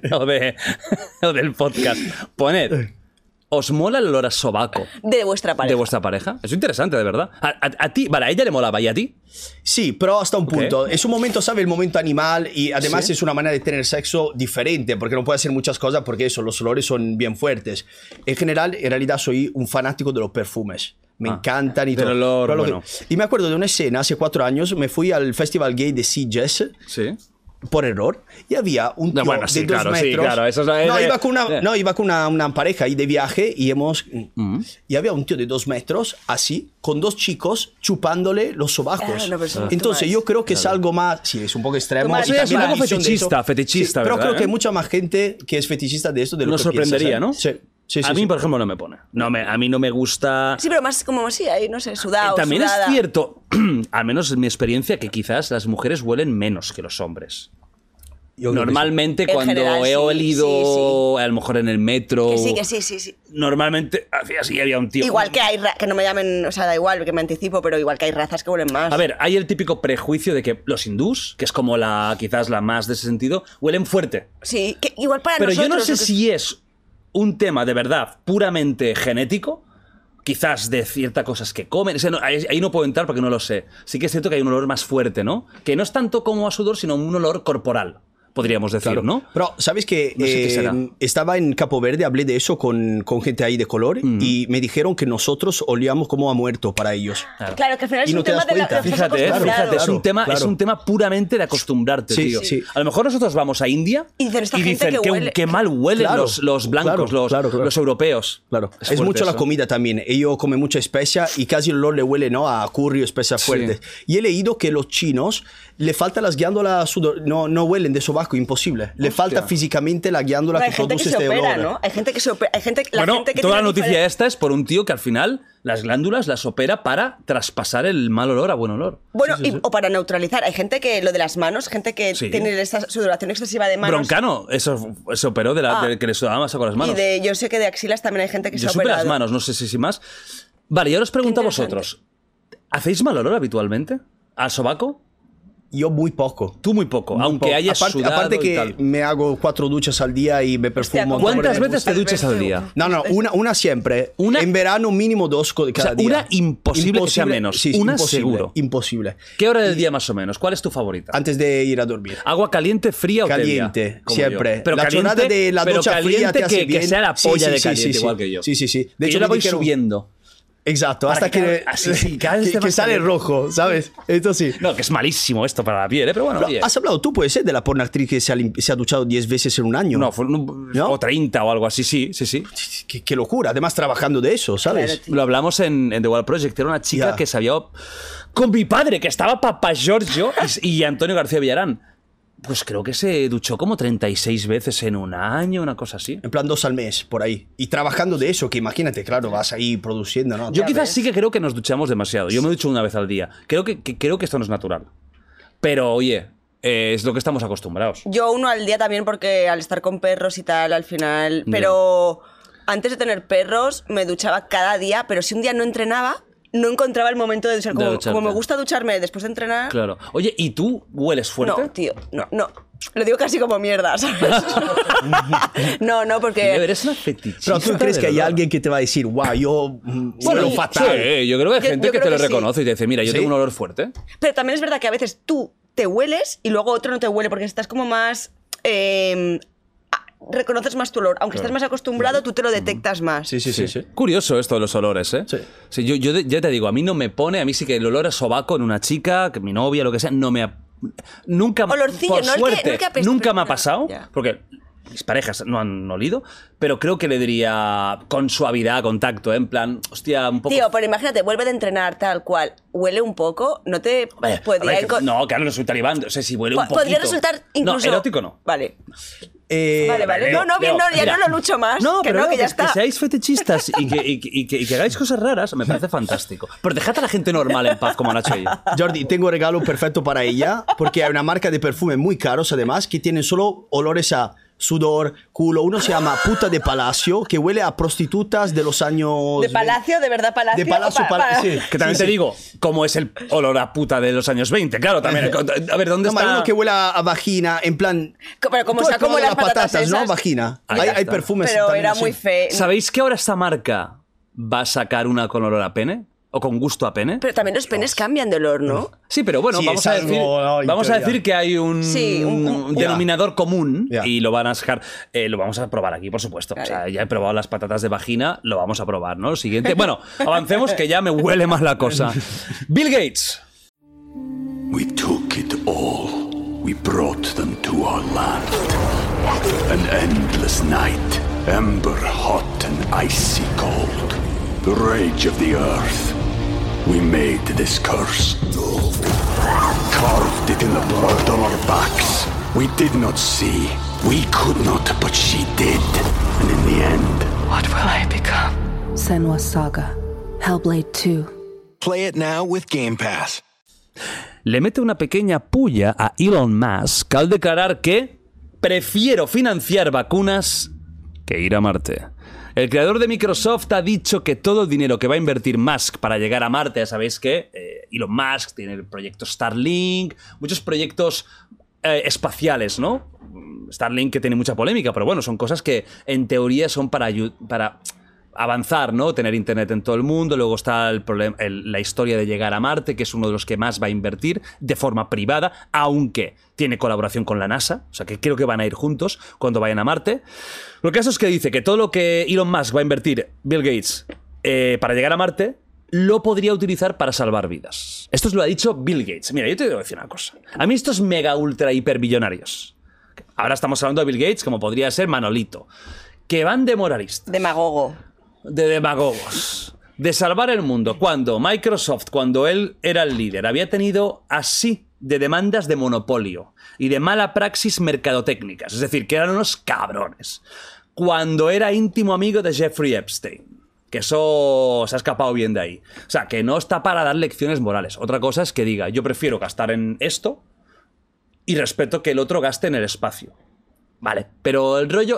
o, de, o del podcast. Poned, ¿os mola el olor a sobaco De vuestra pareja. de vuestra pareja? Es interesante, de verdad. A, a- a ti, vale, a ella le molaba, ¿y a ti? Sí, pero hasta un punto. Es un momento, ¿sabes? El momento animal y además Sí. es una manera de tener sexo diferente porque no puede hacer muchas cosas porque eso, los olores son bien fuertes. En general, en realidad soy un fanático de los perfumes. Me Ah, encantan y del todo. olor, lo que- bueno. Y me acuerdo de una escena hace cuatro años, me fui al Festival Gay de Sitges Sí. Por error y había un tío No, bueno, sí, de dos claro, sí, metros. claro, eso es la- no, eh, iba con una, eh. no, iba con una, una pareja ahí de viaje y hemos Mm. y había un tío de dos metros así con dos chicos chupándole los sobajos. Ah, no, Entonces yo much. creo que es algo más, sí, es un poco extremo. Y es un poco fetichista, fetichista, Sí, pero ¿verdad, creo que eh? hay mucha más gente que es fetichista de esto de lo Nos que piensas, sorprendería, ¿eh? ¿no? Sí. Sí, sí, a mí, sí. por ejemplo, no me pone. No me, a mí no me gusta. Sí, pero más como así, ahí, no sé, sudado, Eh, También sudada. es cierto, al menos en mi experiencia, que quizás las mujeres huelen menos que los hombres. Yo. Normalmente En cuando general, he sí, olido, a lo mejor en el metro. Que sí, que sí, sí, sí. Normalmente hacía así, había un tío. Igual que hay, que no me llamen, o sea, da igual, que me anticipo, pero igual que hay razas que huelen más. A ver, hay el típico prejuicio de que los hindús, que es como la quizás la más de ese sentido, huelen fuerte. Sí, que igual para Pero yo no sé que- si es un tema de verdad puramente genético, quizás de ciertas cosas que comen. O sea, ahí, ahí no puedo entrar porque no lo sé. Sí que es cierto que hay un olor más fuerte, ¿no? Que no es tanto como a sudor, sino un olor corporal, podríamos decir, Claro. ¿no? Pero, ¿sabes que No sé qué será. Estaba en Capo Verde, hablé de eso con, con gente ahí de color y me dijeron que nosotros olíamos como a muerto para ellos. Claro, que al final es Y no un te tema de la de Fíjate, eh, fíjate, es, un Claro, tema, es claro. un tema puramente de acostumbrarte, Sí, tío. sí. A lo mejor nosotros vamos a India Y dicen, "Esta gente dicen que qué, huele". qué mal huelen Claro, los, los blancos, claro, los, claro, claro. los europeos. Claro, es, fuerte mucho la eso. comida también. Ellos comen mucha especia y casi el olor le huele ¿no? a curry o especias Sí. fuertes. Y he leído que los chinos le faltan las glándulas no, no huelen de sobaco, imposible. Le falta físicamente la glándula Pero que produce se este opera, olor. ¿no? Hay gente que se opera. Hay gente, la bueno, gente que toda la noticia diferen- esta es por un tío que al final las glándulas las opera para traspasar el mal olor a buen olor. Bueno, y- o para neutralizar. Hay gente que lo de las manos, gente que Sí. tiene esta sudoración excesiva de manos. Broncano, eso se operó de la, Ah. de que le sudaba más con las manos. Y de, yo sé que de axilas también hay gente que Yo se operado. las manos, no sé si, si más. Vale, y ahora os pregunto a vosotros. ¿Hacéis mal olor habitualmente? ¿Al sobaco? Yo muy poco. Tú muy poco, Muy aunque poco. hayas aparte, sudado aparte y que tal. me hago cuatro duchas al día y me perfumo. ¿cómo ¿Cuántas me veces te duchas al día? No, no, una, una siempre. Una- En verano mínimo dos cada sea, día. una imposible que sea menos. Sí, Una imposible, seguro. Imposible. ¿Qué hora del día más o menos? ¿Cuál es tu favorita? Antes de ir a dormir. ¿Agua caliente, fría o tibia? Caliente, Como siempre. yo. Pero la caliente, de la pero ducha fría caliente te hace que, que bien. sea la polla sí, de sí, caliente, sí, sí. igual que yo. Sí, sí, sí. De Que hecho, yo la voy subiendo. Exacto, hasta que que, así, sí, que, que sale rojo, ¿sabes? Esto sí. No, que es malísimo esto para la piel, ¿eh? Pero bueno, oye. ¿Has hablado tú, puede ser, de la porno actriz que se ha, se ha duchado 10 veces en un año? No, fue un- ¿No? o 30 o algo así, sí, sí, sí. Qué, qué locura. Además, trabajando de eso, ¿sabes? Claro. Lo hablamos en, en The Wild Project. Era una chica Ya. que se había. Con mi padre, que estaba Papá Giorgio y, y Antonio García Villarán. Pues creo que se duchó como 36 veces en un año, una cosa así. En plan dos al mes, por ahí. Y trabajando de eso, que imagínate, claro, vas ahí produciendo, ¿no? Yo quizás ves. sí que creo que nos duchamos demasiado. Yo me ducho una vez al día. Creo que, que- creo que esto no es natural. Pero oye, eh, es lo que estamos acostumbrados. Yo uno al día también porque al estar con perros y tal, al final... Pero antes de tener perros me duchaba cada día, pero si un día no entrenaba, no encontraba el momento de duchar. Como, me gusta ducharme después de entrenar... Claro. Oye, ¿y tú hueles fuerte? No, tío, no, no. Lo digo casi como mierda, ¿sabes? no, no, porque... Eres una fetichista. Pero tú crees que hay alguien que te va a decir, guau, yo mm, Bueno, huelo fatal. Sí, yo creo que hay gente yo que te lo que sí. reconoce y te dice, mira, yo ¿Sí? tengo un olor fuerte. Pero también es verdad que a veces tú te hueles y luego otro no te huele porque estás como más... eh, a- reconoces más tu olor. Aunque estés más acostumbrado, tú te lo detectas más. Sí, sí, sí. sí. Curioso esto de los olores, ¿eh? Sí. yo, yo, ya te digo, a mí no me pone, a mí sí que el olor a sobaco en una chica, que mi novia, lo que sea, no me ha... Nunca, Olorcillo, por no que- suerte, no que apesta, nunca me ha no- pasado, ya. porque mis parejas no han olido, pero creo que le diría con suavidad, contacto, ¿eh? en plan, hostia, un poco... Tío, pero imagínate, vuelve de entrenar tal cual, huele un poco, no te podría... ver, no, claro, no soy talibán, o sea, si huele un po- poquito... Podría resultar incluso... No, erótico no. Vale, Eh, vale, vale. Leo, No, no, bien, no, ya mira. no lo lucho más. No, que pero no, que ya que, que está. seáis fetichistas y que, y que- y que- y que hagáis cosas raras me parece fantástico. Pero dejad a la gente normal en paz como Nacho y yo. Jordi, tengo un regalo perfecto para ella, porque hay una marca de perfume muy caros, además, que tienen solo olores a sudor, culo. Uno se llama Puta de Palacio, que huele a prostitutas de los años... De palacio, de verdad, palacio. De palacio, pa- pala- sí. Que también te digo, ¿cómo es el olor a puta de los años 20? Claro, también. A ver, ¿dónde No, está? uno que huele a vagina, en plan... Pero como sea como las patatas, ¿no? esas. Vagina. Hay, hay está. perfumes Pero también era así. muy feo. ¿Sabéis que ahora esta marca va a sacar una con olor a pene? ¿O con gusto a pene? Pero también los penes cambian de olor, ¿no? Sí, pero bueno, Sí, vamos, es a algo, decir, no, vamos a decir que hay un, Sí, un- un- un denominador común Ya. y lo van a sacar. eh, lo vamos a probar aquí, por supuesto. O sea, Claro. ya he probado las patatas de vagina, lo vamos a probar, ¿no? Siguiente. Bueno, avancemos que ya me huele más la cosa. Bill Gates. We took it all. we brought them to our land. An endless night, ember hot and icy cold. The rage of the earth. We made this curse. Carved it in the blood on our backs. We did not see. We could not, but she did. And in the end, What will I become? Senwa Saga. Hellblade 2. Play it now with Game Pass. le mete una pequeña puya a Elon Musk al declarar que prefiero financiar vacunas que ir a Marte. El creador de Microsoft ha dicho que todo el dinero que va a invertir Musk para llegar a Marte, ya sabéis que eh, Elon Musk tiene el proyecto Starlink, muchos proyectos eh, espaciales, ¿no? Starlink que tiene mucha polémica, pero bueno, son cosas que en teoría son para, para avanzar, ¿no? Tener internet en todo el mundo. Luego está la historia de llegar a Marte, que es uno de los que más va a invertir de forma privada, aunque tiene colaboración con la NASA. O sea que creo que van a ir juntos cuando vayan a Marte. Lo caso es que dice que todo lo que Elon Musk va a invertir, Bill Gates, eh, para llegar a Marte, lo podría utilizar para salvar vidas. Esto lo ha dicho Bill Gates. Mira, yo te debo decir una cosa. A mí estos mega ultra hiper billonarios. Ahora estamos hablando de Bill Gates, como podría ser Manolito. Que van de moralistas Demagogo. De demagogos, de salvar el mundo, cuando Microsoft, cuando él era el líder, había tenido así de demandas de monopolio y de mala praxis mercadotécnicas, es decir, que eran unos cabrones, cuando era íntimo amigo de Jeffrey Epstein. Que eso se ha escapado bien de ahí. O sea, que no está para dar lecciones morales. Otra cosa es que diga, yo prefiero gastar en esto y respeto que el otro gaste en el espacio. Vale, pero el rollo.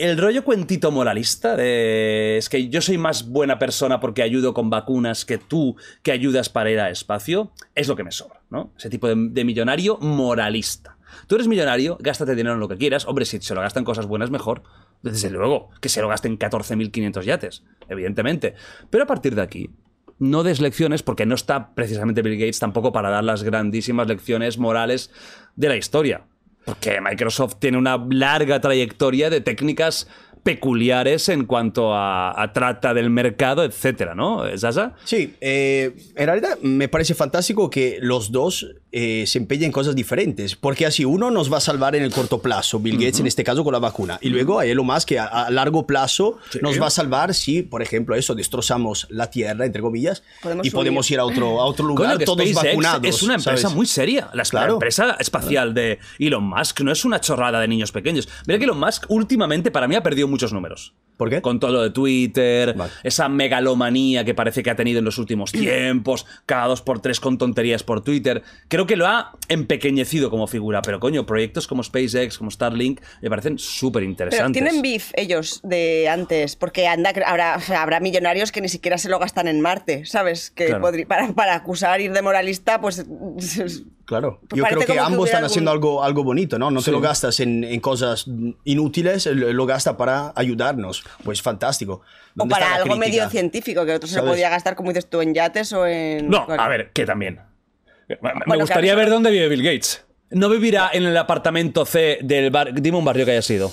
El rollo cuentito moralista de. Es que yo soy más buena persona porque ayudo con vacunas que tú que ayudas para ir al espacio. Es lo que me sobra, ¿no? Ese tipo de, de millonario moralista. Tú eres millonario, gástate dinero en lo que quieras. Hombre, si se lo gastan cosas buenas, mejor. Desde luego, que se lo gasten 14.500 yates, evidentemente. Pero a partir de aquí, no des lecciones porque no está precisamente Bill Gates tampoco para dar las grandísimas lecciones morales de la historia. Porque Microsoft tiene una larga trayectoria de técnicas peculiares en cuanto a, a trata del mercado, etcétera, ¿no? ¿Sasa? Sí, eh, en realidad me parece fantástico que los dos eh, se empeñen en cosas diferentes, porque así uno nos va a salvar en el corto plazo, Bill Gates en este caso con la vacuna, y luego hay lo más que a, a largo plazo nos va a salvar si, por ejemplo, eso, destrozamos la Tierra, entre comillas, Podemos y podemos ir a otro, a otro lugar Coño, todos SpaceX vacunados. Es una empresa ¿sabes? muy seria. La, la Claro. empresa espacial de Elon Musk no es una chorrada de niños pequeños. Mira que Elon Musk últimamente para mí ha perdido muchos números. ¿Por qué? Con todo lo de Twitter, Vale. esa megalomanía que parece que ha tenido en los últimos tiempos, cada dos por tres con tonterías por Twitter. Creo que lo ha empequeñecido como figura, pero coño, proyectos como SpaceX, como Starlink, me parecen súper interesantes. tienen beef ellos de antes, porque anda, habrá, o sea, habrá millonarios que ni siquiera se lo gastan en Marte, ¿sabes? Que Claro. para, para acusar ir de moralista, pues... Claro, Pues yo parece creo que ambos están haciendo algo, algo bonito, ¿no? No Sí. te lo gastas en, en cosas inútiles, lo lo gastas para ayudarnos. Pues fantástico. O ¿Dónde está para la algo crítica? medio científico, que otro se lo podía gastar, como dices tú, en yates o en... No, a ver, que también. Me- Bueno, gustaría ver dónde vive Bill Gates. No vivirá en el apartamento C del bar. Dime un barrio que haya sido.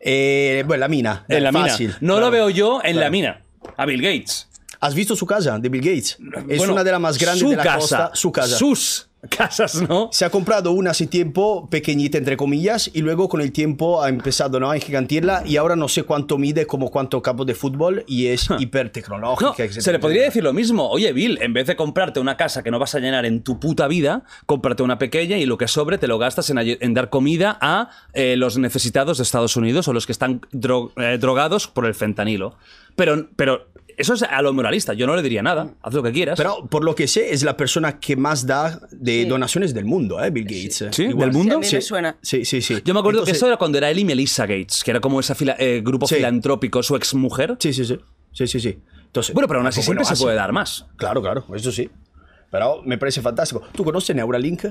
Eh, bueno, la mina. En la Fácil, mina. No claro. lo veo yo en la Claro. mina. A Bill Gates. ¿Has visto su casa de Bill Gates? Es Bueno, una de las más grandes su de la casa, costa. Su casa. Sus casas, ¿no? Se ha comprado una hace tiempo, pequeñita entre comillas, y luego con el tiempo ha empezado ¿no? a engigantirla y ahora no sé cuánto mide como cuánto campo de fútbol y es hiper tecnológica. No, se le podría decir lo mismo. Oye, Bill, en vez de comprarte una casa que no vas a llenar en tu puta vida, cómprate una pequeña y lo que sobre te lo gastas en, dar comida a eh, los necesitados de Estados Unidos o los que están dro- eh, drogados por el fentanilo. Pero, pero eso es a lo moralista. Yo no le diría nada. Haz lo que quieras. Pero por lo que sé, es la persona que más da de donaciones del mundo, ¿eh? Bill Gates. ¿Sí? Igual. ¿Del mundo? Sí, a mí me suena. Sí, sí, sí. Yo me acuerdo que Entonces- eso era cuando era él y Melissa Gates, que era como ese grupo Sí. filantrópico, su exmujer. Sí, sí, sí. Sí, sí, sí. Entonces, Bueno, pero aún así algo siempre bueno se puede dar más. Claro, claro, eso sí. Pero me parece fantástico. ¿Tú conoces Neuralink?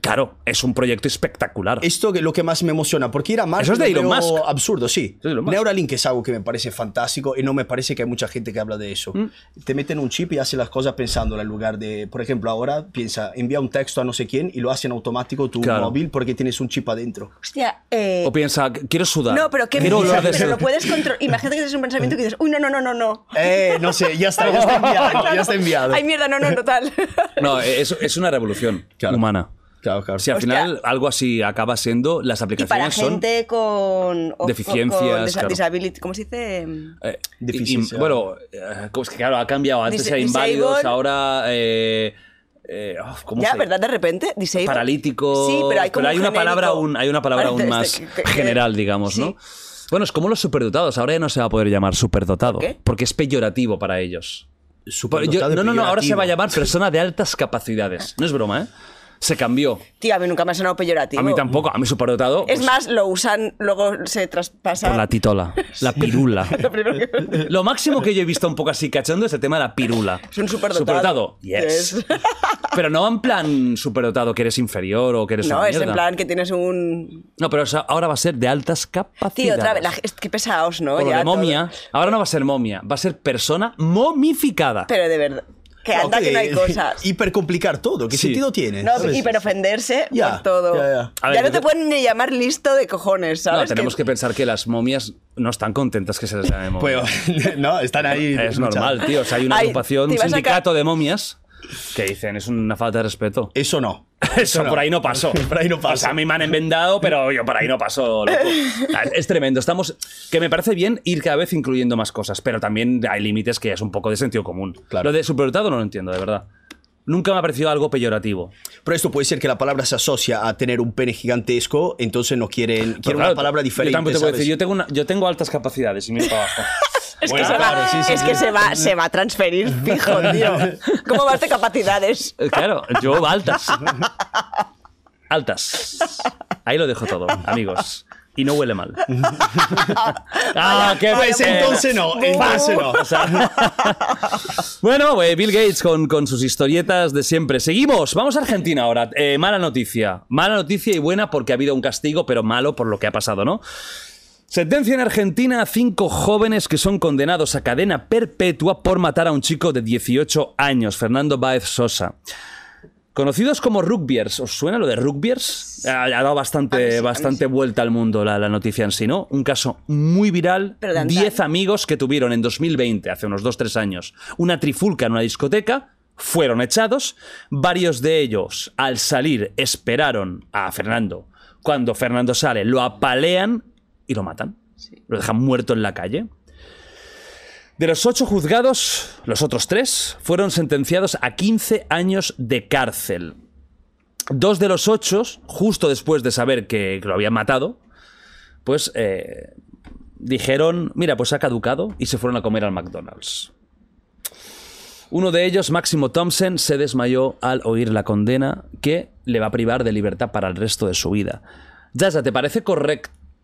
Claro, es un proyecto espectacular. Esto es lo que más me emociona, porque ir a Marte Eso es de lo Elon Musk. absurdo, sí. Musk. Neuralink es algo que me parece fantástico y no me parece que hay mucha gente que habla de eso. Mm. Te meten un chip y hace las cosas pensándola en lugar de, por ejemplo, ahora piensa, envía un texto a no sé quién y lo hace en automático tu Claro. móvil porque tienes un chip adentro. Hostia, eh, O piensa, quiero sudar. No, pero qué quiero de pero lo puedes controlar. Imagínate que tienes un pensamiento que dices, uy, no, no, no, no, no. Eh, no sé, ya está, ya está enviado, ya está enviado. Ay, mierda, no, no, no, tal. No, es, es una revolución Claro. humana. Claro, claro. Si al Hostia. final algo así acaba siendo, las Y para aplicaciones son... gente con... o- Deficiencias, con disa- claro. disability, ¿Cómo se dice? Eh, y- y, Deficiencia. bueno, eh, es que claro, ha cambiado. Antes Dis- era inválidos, disabled. ahora. Eh, eh, oh, ¿cómo Ya, se- ¿verdad? De repente, disabled. Paralítico. Sí, pero hay como un una genérico. palabra aún, hay una palabra aún Parece más este que- que- general, digamos, ¿no? Sí. Bueno, es como los superdotados. Ahora ya no se va a poder llamar superdotado. ¿Qué? Porque es peyorativo para ellos. Superdotado Yo- y no, no, no, ahora se va a llamar persona de altas capacidades. No es broma, ¿eh? Se cambió. Tío, a mí nunca me ha sonado peyorativo. A mí tampoco, a mí superdotado. Es pues, más, lo usan, luego se traspasa. Por la titola, la pirula. Lo que- Lo máximo que yo he visto un poco así cachondo es el tema de la pirula. Es un superdotado. yes. Es- Pero no en plan superdotado que eres inferior o que eres No, una es en plan que tienes un... No, pero o sea, ahora va a ser de altas capacidades. Tío, otra vez, la- que pesados, ¿no? Por lo Ya de momia, todo. ahora no va a ser momia, va a ser persona momificada. Pero de verdad, que anda que no hay cosas. Hipercomplicar todo. ¿Qué Sí. sentido tiene? No, ¿Sabes? y pero ofenderse Ya, por todo. ya, ya. A ver, ya no te pueden ni llamar listo de cojones, ¿sabes? no, tenemos que... pensar que las momias no están contentas que se les llame momia. Pues, no, están ahí. es normal, tío. O sea, hay una Ay, agrupación, un sindicato de momias que dicen es una falta de respeto. Eso no. Eso por ahí no pasó. Por ahí no pasó. O sea, a mí me han envendado, pero yo por ahí no pasó. loco. Es tremendo. Estamos. Que me parece bien ir cada vez incluyendo más cosas, pero también hay límites que es un poco de sentido común. Claro. Lo de superdotado no lo entiendo, de verdad. Nunca me ha parecido algo peyorativo. Pero esto puede ser que la palabra se asocia a tener un pene gigantesco, entonces no quieren, quieren Pero una claro, palabra diferente. Yo te decir, yo tengo, una- yo tengo altas capacidades y miro para abajo. Es Bueno, que, se, claro, va, sí, sí, es sí. que se, va, se va a transferir fijo, tío. ¿Cómo vas de capacidades? Eh, Claro, yo altas. Altas. Ahí lo dejo todo, amigos. Y no huele mal. ah, qué Pues entonces no, entonces no. O sea, bueno, eh, Bill Gates con, con sus historietas de siempre. Seguimos, vamos a Argentina ahora. Eh, mala noticia. Mala noticia y buena porque ha habido un castigo, pero malo por lo que ha pasado, ¿no? Sentencia en Argentina a cinco jóvenes que son condenados a cadena perpetua por matar a un chico de 18 años, Fernando Báez Sosa. Conocidos como rugbyers, ¿os suena lo de rugbyers? Ha, ha dado bastante, sí, bastante vuelta al mundo la, la noticia en sí, ¿no? Un caso muy viral. Pero de antaño. 10 amigos que tuvieron en 2020, hace unos 2-3 años, una trifulca en una discoteca, fueron echados. Varios de ellos, al salir, esperaron a Fernando. Cuando Fernando sale, lo apalean y lo matan. Lo dejan muerto en la calle. De los ocho juzgados, los otros tres fueron sentenciados a 15 años de cárcel. Dos de los ocho, justo después de saber que lo habían matado, pues eh, dijeron, mira, pues ha caducado y se fueron a comer al McDonald's. Uno de ellos, Máximo Thompson, se desmayó al oír la condena que le va a privar de libertad para el resto de su vida. Yasa, ¿te parece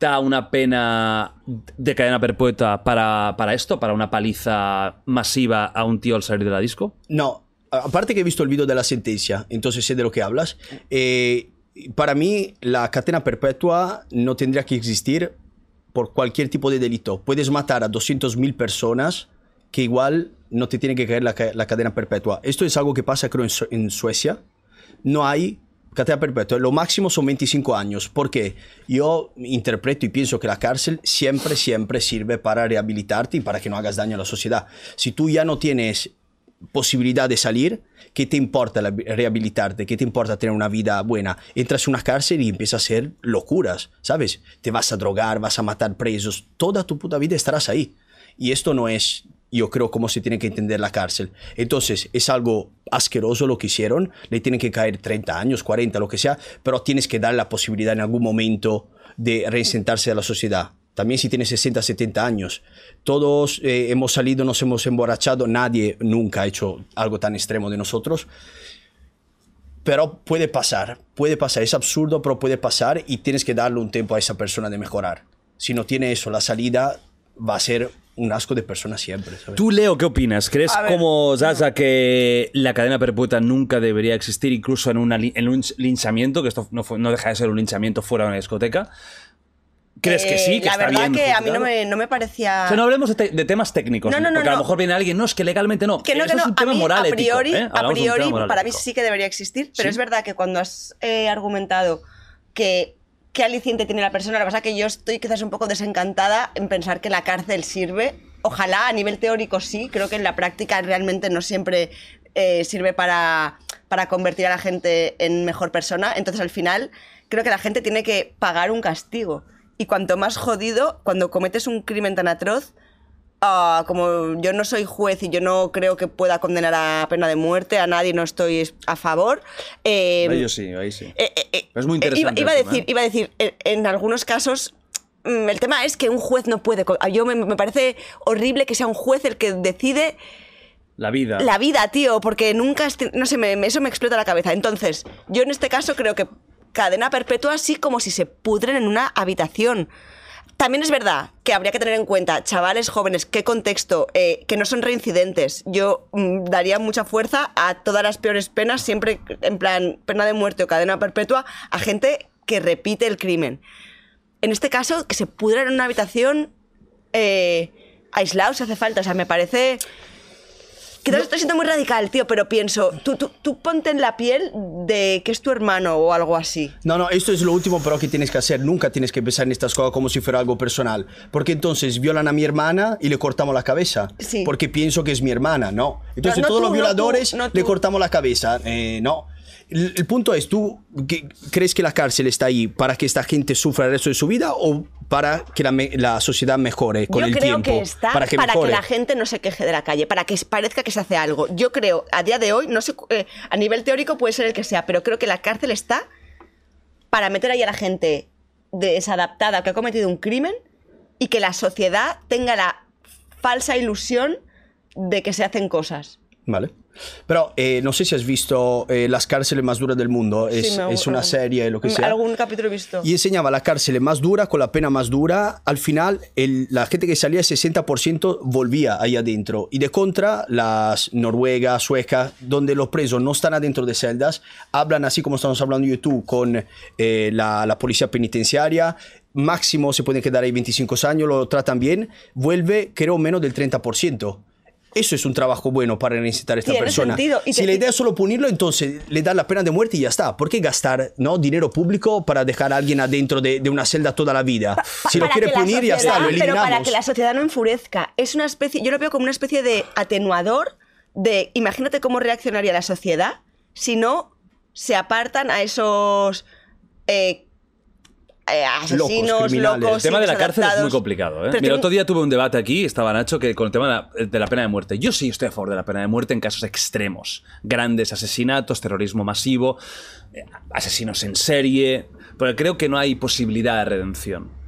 correcta una pena de cadena perpetua para, para esto, para una paliza masiva a un tío al salir de la disco? No, aparte que he visto el vídeo de la sentencia, entonces sé de lo que hablas. eh, para mí, la cadena perpetua no tendría que existir por cualquier tipo de delito. Puedes matar a 200.000 personas que igual no te tiene que caer la, la cadena perpetua. Esto es algo que pasa, creo, en, en Suecia. No hay cadena perpetua. Lo máximo son 25 años. Porque yo interpreto y pienso que la cárcel siempre, siempre sirve para rehabilitarte y para que no hagas daño a la sociedad. Si tú ya no tienes posibilidad de salir, ¿qué te importa la- rehabilitarte? ¿Qué te importa tener una vida buena? Entras en una cárcel y empiezas a hacer locuras, ¿sabes? Te vas a drogar, vas a matar presos, toda tu puta vida estarás ahí. Y esto no es, yo creo, cómo se tiene que entender la cárcel. Entonces, es algo asqueroso lo que hicieron, le tienen que caer 30 años, 40, lo que sea, pero tienes que dar la posibilidad en algún momento de reinsentarse a la sociedad. También si tienes 60, 70 años. Todos eh, hemos salido, nos hemos emborrachado, nadie nunca ha hecho algo tan extremo de nosotros. Pero puede pasar, puede pasar, es absurdo, pero puede pasar y tienes que darle un tiempo a esa persona de mejorar. Si no tiene eso, la salida va a ser un asco de persona siempre. ¿sabes? Tú, Leo, ¿qué opinas? ¿Crees ver, como Zaza que la cadena perpetua nunca debería existir, incluso en, una li- en un linchamiento, que esto no, fue- no deja de ser un linchamiento fuera de una discoteca? ¿Crees que Eh, sí? Que la está verdad bien que a mí no me, no me parecía... O sea, no hablemos de, te- de temas técnicos, No, no, no, porque a lo mejor viene alguien, no, es que legalmente no. Que no, que es un tema a mí, moral a ético, priori, ¿eh? a priori para mí sí que debería existir, pero ¿Sí? es verdad que cuando has eh, argumentado que qué aliciente tiene la persona, pasa es que yo estoy quizás un poco desencantada en pensar que la cárcel sirve. Ojalá a nivel teórico sí, creo que en la práctica realmente no siempre eh, sirve para, para convertir a la gente en mejor persona. Entonces, al final, creo que la gente tiene que pagar un castigo. Y cuanto más jodido, cuando cometes un crimen tan atroz, ah, como yo no soy juez y yo no creo que pueda condenar a pena de muerte a nadie, no estoy a favor. eh, Ahí sí, ahí sí. eh, eh, eh, Es muy interesante Iba, a decir, iba a decir, en, en algunos casos. mm, El tema es que un juez no puede. Yo me, me parece horrible que sea un juez el que decide La vida. la vida, tío, porque nunca. No sé, me- eso me explota la cabeza. Entonces, yo en este caso creo que cadena perpetua, así como si se pudren en una habitación. También es verdad que habría que tener en cuenta, chavales jóvenes, qué contexto, eh, que no son reincidentes. Yo mm, daría mucha fuerza a todas las peores penas, siempre en plan pena de muerte o cadena perpetua, a gente que repite el crimen. En este caso, que se pudran en una habitación eh, aislados si hace falta. O sea, me parece. Quizás estoy siendo muy radical, tío, pero pienso, tú, tú, tú ponte en la piel de que es tu hermano o algo así. No, no, esto es lo último pero que tienes que hacer. Nunca tienes que pensar en estas cosas como si fuera algo personal. Porque entonces violan a mi hermana y le cortamos la cabeza. Sí. Porque pienso que es mi hermana, ¿no? Entonces no todos tú, los no violadores no le cortamos la cabeza. Eh, no. El, el punto es, ¿tú qué- crees que la cárcel está ahí para que esta gente sufra el resto de su vida o para que la, sociedad mejore con Yo el creo tiempo? que está para, que, mejore. la gente no se queje de la calle, para que parezca que se hace algo. Yo creo, a día de hoy, no sé, eh, a nivel teórico puede ser el que sea, pero creo que la cárcel está para meter ahí a la gente desadaptada que ha cometido un crimen y que la sociedad tenga la falsa ilusión de que se hacen cosas. Vale. Pero eh, no sé si has visto eh, Las cárceles más duras del mundo. Es, Sí, me- es una serie, lo que sea. Algún capítulo he visto. y enseñaba la cárcel más dura con la pena más dura. Al final, el- la gente que salía, el 60% volvía ahí adentro. Y de contra, las noruegas, suecas, donde los presos no están adentro de celdas, hablan así como estamos hablando yo y tú con eh, la, la policía penitenciaria. Máximo se pueden quedar ahí 25 años, lo tratan bien. Vuelve, creo, menos del 30%. Eso es un trabajo bueno para necesitar a esta Tiene persona. sentido. Y si te- la idea es solo punirlo, entonces le dan la pena de muerte y ya está. ¿Por qué gastar ¿no? dinero público para dejar a alguien adentro de, de una celda toda la vida? Si lo quiere punir, ya está, Pero para que la sociedad no enfurezca. Es una especie, yo lo veo como una especie de atenuador de, imagínate cómo reaccionaría la sociedad si no se apartan a esos eh, eh, asesinos, criminales. locos. El tema de la cárcel es muy complicado. ¿eh? Mira, el tengo- otro día tuve un debate aquí, estaba Nacho, que con el tema de la, de la pena de muerte. Yo sí estoy a favor de la pena de muerte en casos extremos. Grandes asesinatos, terrorismo masivo, eh, asesinos en serie. Pero creo que no hay posibilidad de redención.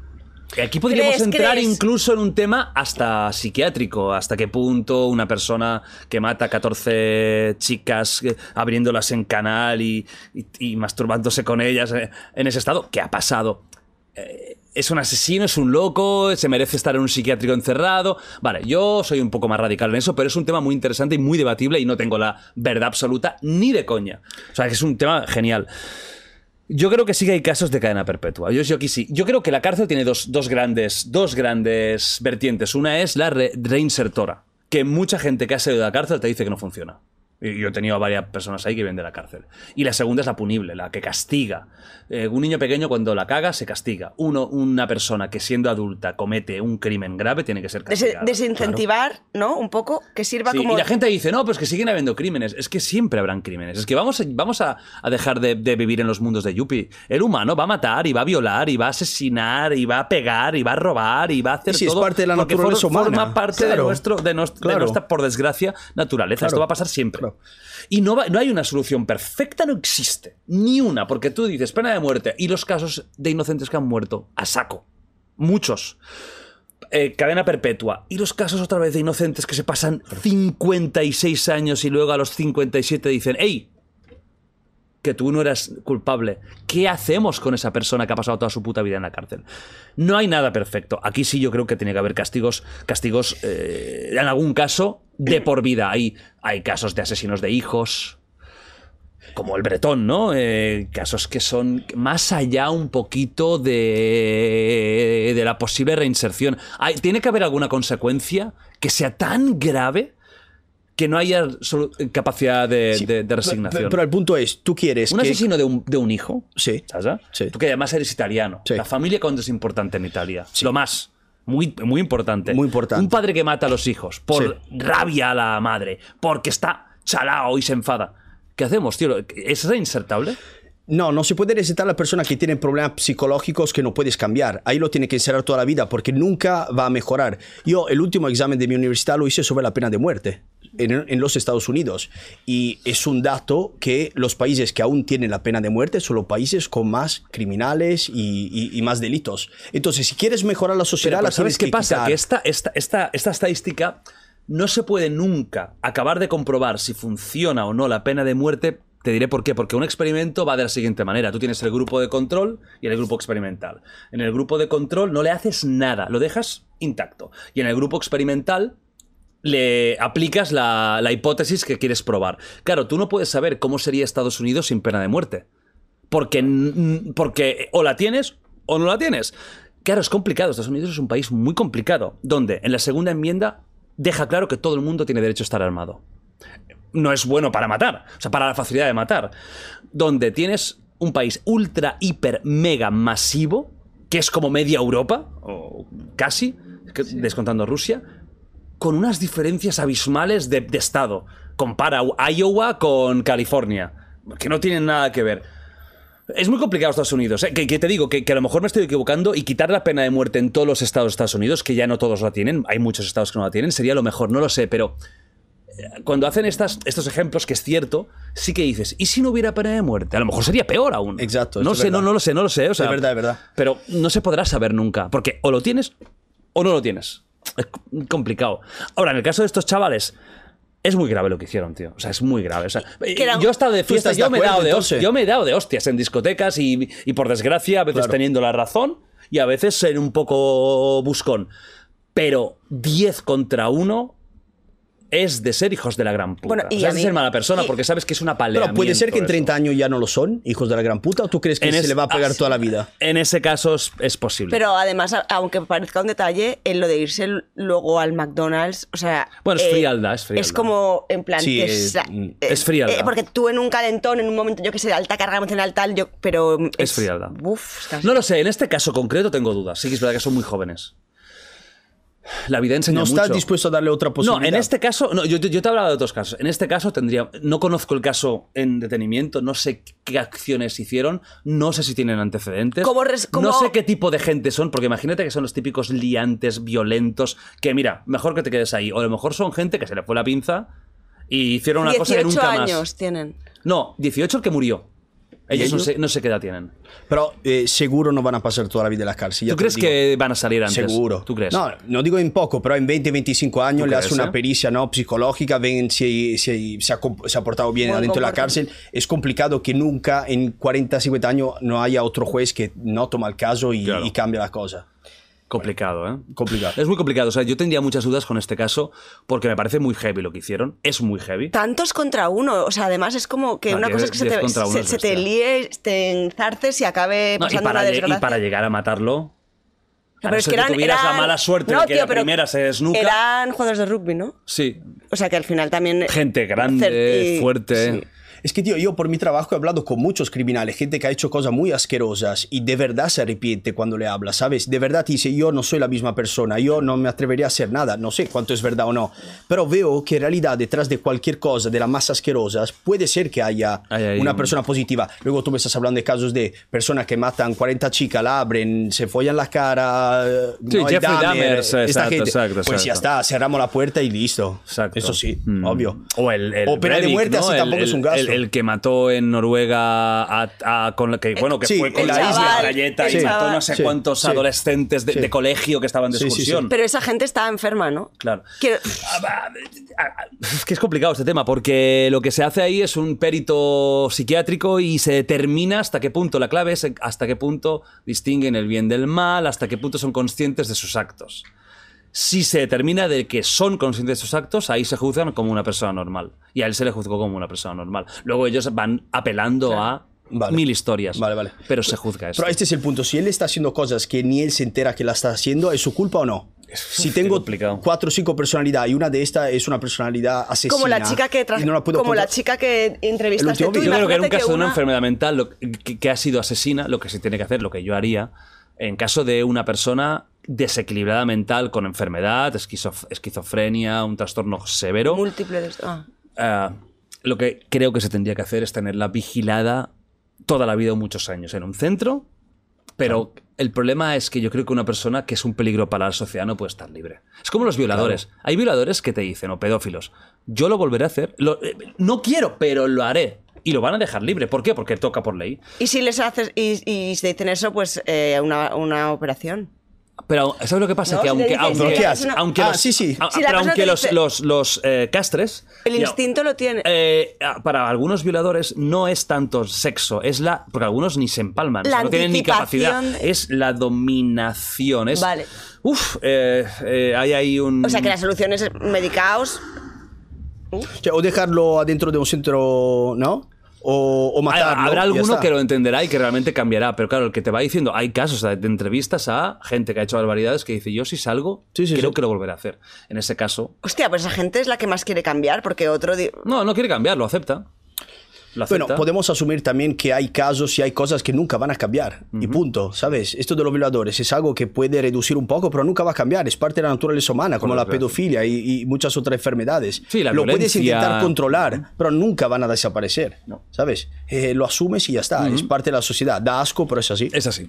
Y Aquí podríamos ¿Crees, entrar crees? incluso en un tema hasta psiquiátrico, hasta qué punto una persona que mata a 14 chicas abriéndolas en canal y, y- y masturbándose con ellas en ese estado, que ha pasado, es un asesino, es un loco, se merece estar en un psiquiátrico encerrado. Vale, yo soy un poco más radical en eso, pero es un tema muy interesante y muy debatible y no tengo la verdad absoluta ni de coña. O sea, es un tema genial. Yo creo que sí que hay casos de cadena perpetua. Yo, yo aquí sí. Yo creo que la cárcel tiene dos, grandes, dos grandes vertientes. Una es la re- reinsertora, que mucha gente que ha salido de la cárcel te dice que no funciona. Yo he tenido a varias personas ahí que vienen de la cárcel. Y la segunda es la punible, la que castiga. Eh, un niño pequeño cuando la caga se castiga. Uno, una persona que siendo adulta comete un crimen grave tiene que ser Des- castigada. desincentivar, ¿no? Un poco, que sirva Sí, como... Y la gente dice, no, pues que siguen habiendo crímenes. Es que siempre habrán crímenes. Es que vamos a, vamos a, a dejar de, de vivir en los mundos de Yuppie. El humano va a matar y va a violar y va a asesinar y va a pegar y va a robar y va a hacer Sí, es todo. parte de la porque naturaleza for- Forma parte de, nuestro, de, nos- de Claro. nuestra, por desgracia, naturaleza. Claro. Esto va a pasar siempre. Y no hay una solución perfecta, no existe. Ni una, porque tú dices pena de muerte y los casos de inocentes que han muerto a saco. Muchos. Eh, cadena perpetua. Y los casos otra vez de inocentes que se pasan 56 años y luego a los 57 dicen, ¡Ey! Que tú no eras culpable. ¿Qué hacemos con esa persona que ha pasado toda su puta vida en la cárcel? No hay nada perfecto. Aquí sí yo creo que tiene que haber castigos, castigos eh, en algún caso de por vida. Hay, hay casos de asesinos de hijos, como el bretón, ¿no? Eh, casos que son más allá un poquito de, de la posible reinserción. Hay- tiene que haber alguna consecuencia que sea tan grave que no haya capacidad de, Sí, de- de pero- resignación. Pero, el punto es, tú quieres un que... asesino de un, de un hijo, Sí. ¿sabes? Sí. Tú que además eres italiano. Sí. La familia cuánto es importante en Italia. Lo más. Muy, muy importante. Muy importante. Un padre que mata a los hijos por Sí. rabia a la madre, porque está chalao y se enfada. ¿Qué hacemos, tío? ¿Es reinsertable? No, no se puede recetar a la persona que tiene problemas psicológicos que no puedes cambiar. Ahí lo tiene que encerrar toda la vida porque nunca va a mejorar. Yo el último examen de mi universidad lo hice sobre la pena de muerte en, en los Estados Unidos y es un dato que los países que aún tienen la pena de muerte son los países con más criminales y, y- y más delitos. Entonces, si quieres mejorar la sociedad, Pero, la ¿Sabes qué que pasa? quitar. Que esta, esta, esta, esta estadística no se puede nunca acabar de comprobar si funciona o no la pena de muerte. Te diré por qué. Porque un experimento va de la siguiente manera. Tú tienes el grupo de control y el grupo experimental. En el grupo de control no le haces nada, lo dejas intacto. Y en el grupo experimental le aplicas la, hipótesis que quieres probar. Claro, tú no puedes saber cómo sería Estados Unidos sin pena de muerte. Porque, porque o la tienes o no la tienes. Claro, es complicado. Estados Unidos es un país muy complicado, donde en la segunda enmienda deja claro que todo el mundo tiene derecho a estar armado. No es bueno para matar, o sea, para la facilidad de matar. Donde tienes un país ultra, hiper, mega masivo, que es como media Europa, o casi, descontando Rusia, con unas diferencias abismales de, de estado. Compara Iowa con California, que no tienen nada que ver. Es muy complicado Estados Unidos. ¿eh? Que, que te digo que, que a lo mejor me estoy equivocando y quitar la pena de muerte en todos los estados de Estados Unidos, que ya no todos la tienen, hay muchos estados que no la tienen, sería lo mejor, no lo sé, pero cuando hacen estas, estos ejemplos, que es cierto, sí que dices, ¿y si no hubiera pena de muerte? A lo mejor sería peor aún. Exacto, No sé, no, lo sé, no lo sé. O sea, Es verdad, es verdad. Pero no se podrá saber nunca, porque o lo tienes o no lo tienes. Es complicado. Ahora, en el caso de estos chavales, es muy grave lo que hicieron, tío. O sea, es muy grave. O sea, era- yo he estado de ¿Tú fiesta, de yo, me he dado de hostias, yo me he dado de hostias en discotecas y, y por desgracia, a veces Claro. teniendo la razón y a veces ser un poco buscón. Pero 10 contra 1 es de ser hijos de la gran puta. Bueno, y o sea, a es de mí- ser mala persona y- porque sabes que es una palea. Pero puede ser que en 30 años ya no lo son, hijos de la gran puta, o tú crees que se es- le va a pegar ah, toda la vida. En ese caso es, es posible. Pero además, aunque parezca un detalle, en lo de irse luego al McDonald's, o sea... Bueno, es eh, frialdad, es frialdad. Es como, en plan... Sí, es- sa- mm, eh, es frialdad. eh, porque tú en un calentón, en un momento, yo que sé, de alta carga emocional tal, yo... Pero... Es frialdad. Uf, es casi- No lo sé, en este caso concreto tengo dudas. Sí que es verdad que son muy jóvenes. La vida enseña No mucho. estás dispuesto a darle otra No, posibilidad. en este caso, no, yo, yo te he hablado de otros casos. En este caso tendría, no conozco el caso en detenimiento, no sé qué acciones hicieron, no sé si tienen antecedentes, ¿Cómo res- cómo- no sé qué tipo de gente son, porque imagínate que son los típicos liantes, violentos, que mira, mejor que te quedes ahí, o a lo mejor son gente que se le fue la pinza y hicieron una cosa que 18 nunca años más. tienen. No, 18 el que murió. Ellos, no ellos? sé, no sé qué edad tienen. Pero eh, seguro no van a pasar toda la vida en la cárcel. ¿Tú crees que van a salir antes? Seguro. ¿Tú crees? No, no digo en poco, pero en 20, 25 años ¿Tú le hace una eh? pericia ¿no? psicológica, ven si, si se, ha, se ha portado bien Buen adentro de la cárcel. Es complicado que nunca en 40, 50 años no haya otro juez que no toma el caso y, Claro. y cambia la cosa. Complicado, ¿eh? Complicado. Es muy complicado. O sea, yo tendría muchas dudas con este caso porque me parece muy heavy lo que hicieron. Es muy heavy. Tantos contra uno, o sea, además es como que No, una cosa es que se te, se, se te líe, te enzarces y acabe No, y, pasando para una lle- desgracia. y para llegar a matarlo. Pero es que eran, que tuvieras la mala suerte No, de que tío, la primera se desnuca. Eran jugadores de rugby, ¿no? Sí. O sea que al final también... Gente grande, Certi- fuerte. sí. Es que, tío, yo por mi trabajo he hablado con muchos criminales, gente que ha hecho cosas muy asquerosas y de verdad se arrepiente cuando le habla, ¿sabes? De verdad dice, yo no soy la misma persona, yo no me atrevería a hacer nada, no sé cuánto es verdad o no, pero veo que en realidad detrás de cualquier cosa, de las más asquerosas, puede ser que haya una un- persona positiva. Luego tú me estás hablando de casos de personas que matan 40 chicas, la abren, se follan la cara, Sí, no hay Jeffrey Dahmer, esta exacto, gente. exacto, Pues ya está, cerramos la puerta y listo. Eso sí, Mm. obvio. O el, el O pena de muerte, ¿no? así El- tampoco es un gasto. El, el que mató en Noruega a, a- con la que, bueno, que Sí, fue con la chaval, isla galleta y mató no sé Sí, cuántos sí. adolescentes de, Sí. de colegio que estaban de Sí, sí, sí. excursión. Pero esa gente está enferma, ¿no? Claro. Quiero- Es que es complicado este tema, porque lo que se hace ahí es un perito psiquiátrico y se determina hasta qué punto, la clave es hasta qué punto distinguen el bien del mal, hasta qué punto son conscientes de sus actos. Si se determina de que son conscientes de sus actos, ahí se juzgan como una persona normal. Y a él se le juzgó como una persona normal. Luego ellos van apelando a Vale. mil historias. Vale, vale. Pero se juzga eso. Pero este es el punto. Si él está haciendo cosas que ni él se entera que la está haciendo, ¿es su culpa o no? Si tengo cuatro o cinco personalidades y una de estas es una personalidad asesina. como la chica que tra- y no la puedo como la chica que entrevistaste tú. Yo creo que en un caso de una una- enfermedad mental lo- que, que ha sido asesina, lo que se tiene que hacer, lo que yo haría, en caso de una persona desequilibrada mental con enfermedad, esquizof- esquizofrenia, un trastorno severo, múltiple de esto. Ah. eh, lo que creo que se tendría que hacer es tenerla vigilada toda la vida o muchos años en un centro, pero el problema es que yo creo que una persona que es un peligro para la sociedad no puede estar libre. Es como los violadores. Hay violadores que te dicen, o pedófilos, yo lo volveré a hacer, lo- eh, no quiero, pero lo haré. Y lo van a dejar libre. ¿Por qué? Porque toca por ley. Y si les haces y, y si te dicen eso, pues eh, una, una operación. Pero, ¿sabes lo que pasa? No, que si aunque, aunque, aunque Ah, los, sí, sí. a- Si la pero aunque los, dice- los, los, eh, castres. El ya- instinto lo tiene. eh, para algunos violadores no es tanto sexo, es la. Porque algunos ni se empalman, La no tienen ni capacidad. Es la dominación. Es, Vale. Uf, eh, eh, hay ahí un. o sea que la solución es medicaos. O sea, o dejarlo adentro de un centro, ¿no? O, o matarlo. Habrá alguno que lo entenderá y que realmente cambiará, pero claro, el que te va diciendo, hay casos de entrevistas a gente que ha hecho barbaridades que dice, yo si salgo, Sí, sí, creo sí. que lo volveré a hacer. En ese caso, Hostia, pues esa gente es la que más quiere cambiar, porque otro. no, no quiere cambiar, lo acepta. Bueno, podemos asumir también que hay casos y hay cosas que nunca van a cambiar. Y punto, ¿sabes? Esto de los violadores es algo que puede reducir un poco, pero nunca va a cambiar. Es parte de la naturaleza humana, como la pedofilia y, y muchas otras enfermedades. Sí, la lo puedes violencia- intentar controlar, pero nunca van a desaparecer. No. ¿Sabes? Eh, lo asumes y ya está. Es parte de la sociedad. Da asco, pero es así. Es así.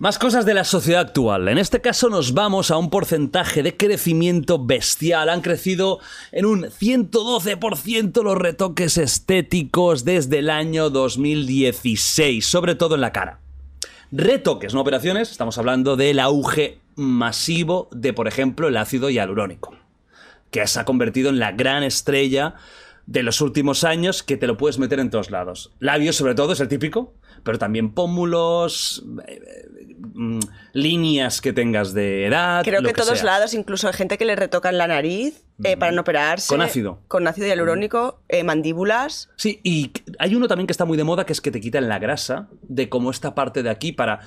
Más cosas de la sociedad actual. En este caso nos vamos a un porcentaje de crecimiento bestial. Han crecido en un 112% los retoques estéticos desde el año 2016, sobre todo en la cara. Retoques, no operaciones, estamos hablando del auge masivo de, por ejemplo, el ácido hialurónico, que se ha convertido en la gran estrella de los últimos años que te lo puedes meter en todos lados. Labios, sobre todo, es el típico, pero también pómulos, eh, mm, líneas que tengas de edad. Creo lo que todos sea. lados, incluso hay gente que le retocan la nariz eh, para no operarse. Con ácido. Con ácido hialurónico, eh, mandíbulas. Sí, y hay uno también que está muy de moda, que es que te quitan la grasa de como esta parte de aquí para,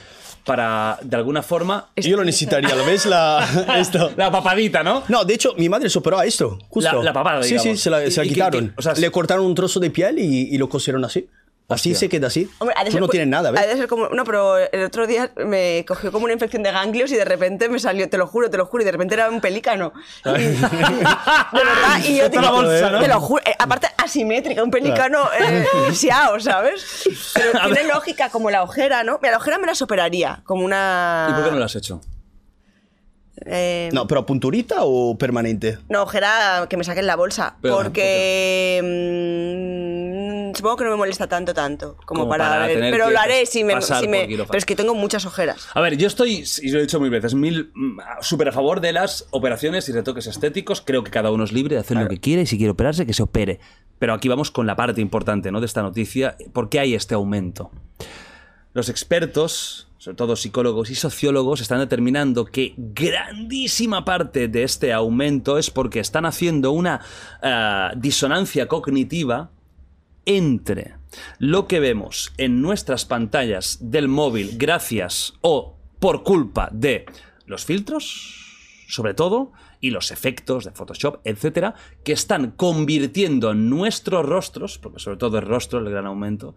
para de alguna forma... Yo lo necesitaría, ¿lo ves? La, esto. La papadita, ¿no? No, de hecho, mi madre se operó a esto, justo. La- la papada, Sí, sí, digamos. se la, se la que- quitaron. que- o sea, Le cortaron un trozo de piel y, y lo cosieron así. Así Hostia. se queda así. Hombre, ha de Tú ser no tienes nada, ha de ¿ves? ser como, no, pero el otro día me cogió como una infección de ganglios y de repente me salió, te lo juro, te lo juro, y de repente era un pelícano. Y- de verdad, y yo la bolsa, ¿no? te lo juro, eh, aparte asimétrica, un pelícano eh, ¿sabes? Pero tiene lógica como la ojera, ¿no? Mira, la ojera me la operaría, como una... ¿Y por qué no lo has hecho? eh, No, pero punturita o permanente. No, ojera que me saquen la bolsa. Pero, porque. Supongo que no me molesta tanto, tanto. Como, Como para. para ver, tener pero que lo haré si me. si me- pero es que tengo muchas ojeras. A ver, yo estoy, y lo he dicho mil veces, mil mm, súper a favor de las operaciones y retoques estéticos. Creo que cada uno es libre de hacer lo que quiere y si quiere operarse, que se opere. Pero aquí vamos con la parte importante ¿no? de esta noticia. ¿Por qué hay este aumento? Los expertos, sobre todo psicólogos y sociólogos, están determinando que grandísima parte de este aumento es porque están haciendo una ah, disonancia cognitiva entre lo que vemos en nuestras pantallas del móvil gracias o por culpa de los filtros, sobre todo, y los efectos de Photoshop, etcétera, que están convirtiendo nuestros rostros, porque sobre todo el rostro, el gran aumento,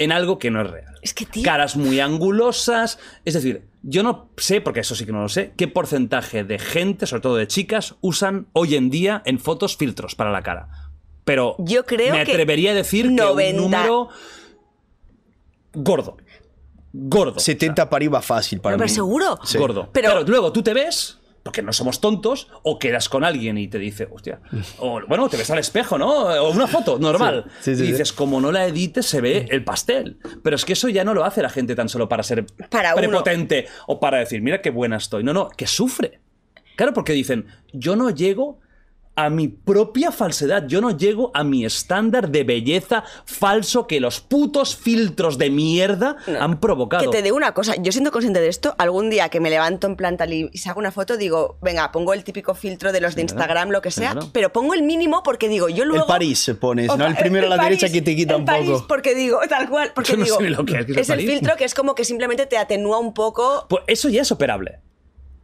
en algo que no es real. Es que, tío. Caras muy angulosas. Es decir, yo no sé, porque eso sí que no lo sé, qué porcentaje de gente, sobre todo de chicas, usan hoy en día en fotos filtros para la cara. Pero Yo creo me que atrevería a decir que 90. un número gordo. Gordo. 70 para arriba fácil para Pero mí. seguro. Sí. Gordo. Pero- Pero luego tú te ves, porque no somos tontos, o quedas con alguien y te dice, hostia, o bueno, te ves al espejo, ¿no? O una foto normal. Sí, sí, sí, y sí. dices, como no la edites, se ve el pastel. Pero es que eso ya no lo hace la gente tan solo para ser Para uno. prepotente o para decir, mira qué buena estoy. No, no, que sufre. Claro, porque dicen, yo no llego a mi propia falsedad, yo no llego a mi estándar de belleza falso que los putos filtros de mierda han provocado. Que te digo una cosa, yo siendo consciente de esto, algún día que me levanto en plan tal y saco una foto, digo, venga, pongo el típico filtro de los de Instagram, lo que sea, Claro. pero pongo el mínimo porque digo, yo luego... El París se pones, O ¿no? El primero a la París, derecha que te quita el un París, poco. porque digo, tal cual, porque Yo no digo, sé ni lo que es, que es el es el París. filtro que es como que simplemente te atenúa un poco. Pues eso ya es operable.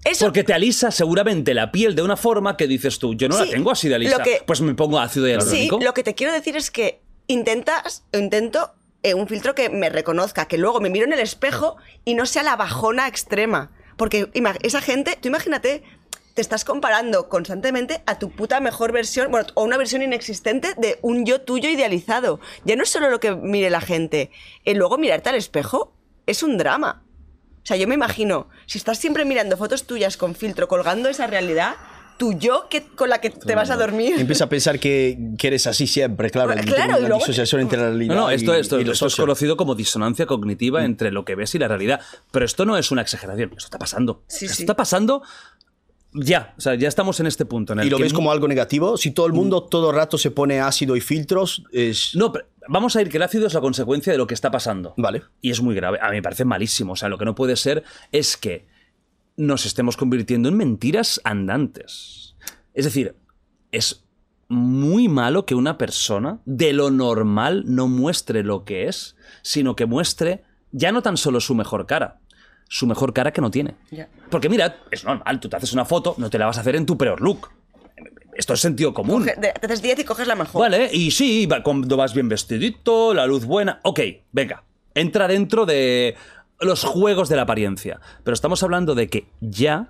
Eso, Porque te alisa seguramente la piel de una forma que dices tú, yo no Sí, la tengo así de alisa. lo que- pues me pongo ácido sí, hialurónico. lo que te quiero decir es que intentas, intento eh, un filtro que me reconozca, que luego me miro en el espejo y no sea la bajona extrema. Porque esa gente, tú imagínate te estás comparando constantemente a tu puta mejor versión, bueno, o una versión inexistente de un yo tuyo idealizado. Ya no es solo lo que mire la gente, el luego mirarte al espejo es un drama. O sea, yo me imagino, si estás siempre mirando fotos tuyas con filtro, colgando esa realidad, tu yo que, con la que te vas a dormir. Empieza a pensar que, que eres así siempre, claro. Claro, una disociación entre la realidad No, no, esto, y- esto, y esto es conocido como disonancia Mm. cognitiva entre lo que ves y la realidad. Pero esto no es una exageración, esto está pasando. Sí, esto sí. está pasando ya. O sea, ya estamos en este punto. En el ¿Y lo que ves como algo negativo? Si todo el mundo todo el rato se pone ácido y filtros, es... No, pero vamos a ir que el ácido es la consecuencia de lo que está pasando. Vale. Y es muy grave. A mí me parece malísimo. O sea, lo que no puede ser es que nos estemos convirtiendo en mentiras andantes. Es decir, es muy malo que una persona de lo normal no muestre lo que es, sino que muestre ya no tan solo su mejor cara, su mejor cara que no tiene. Ya. Porque mira, es normal, tú te haces una foto, no te la vas a hacer en tu peor look. Esto es sentido común. Coge- te haces 10 y coges la mejor. Vale, y sí, cuando vas bien vestidito, la luz buena. Ok, venga. Entra dentro de los juegos de la apariencia. Pero estamos hablando de que ya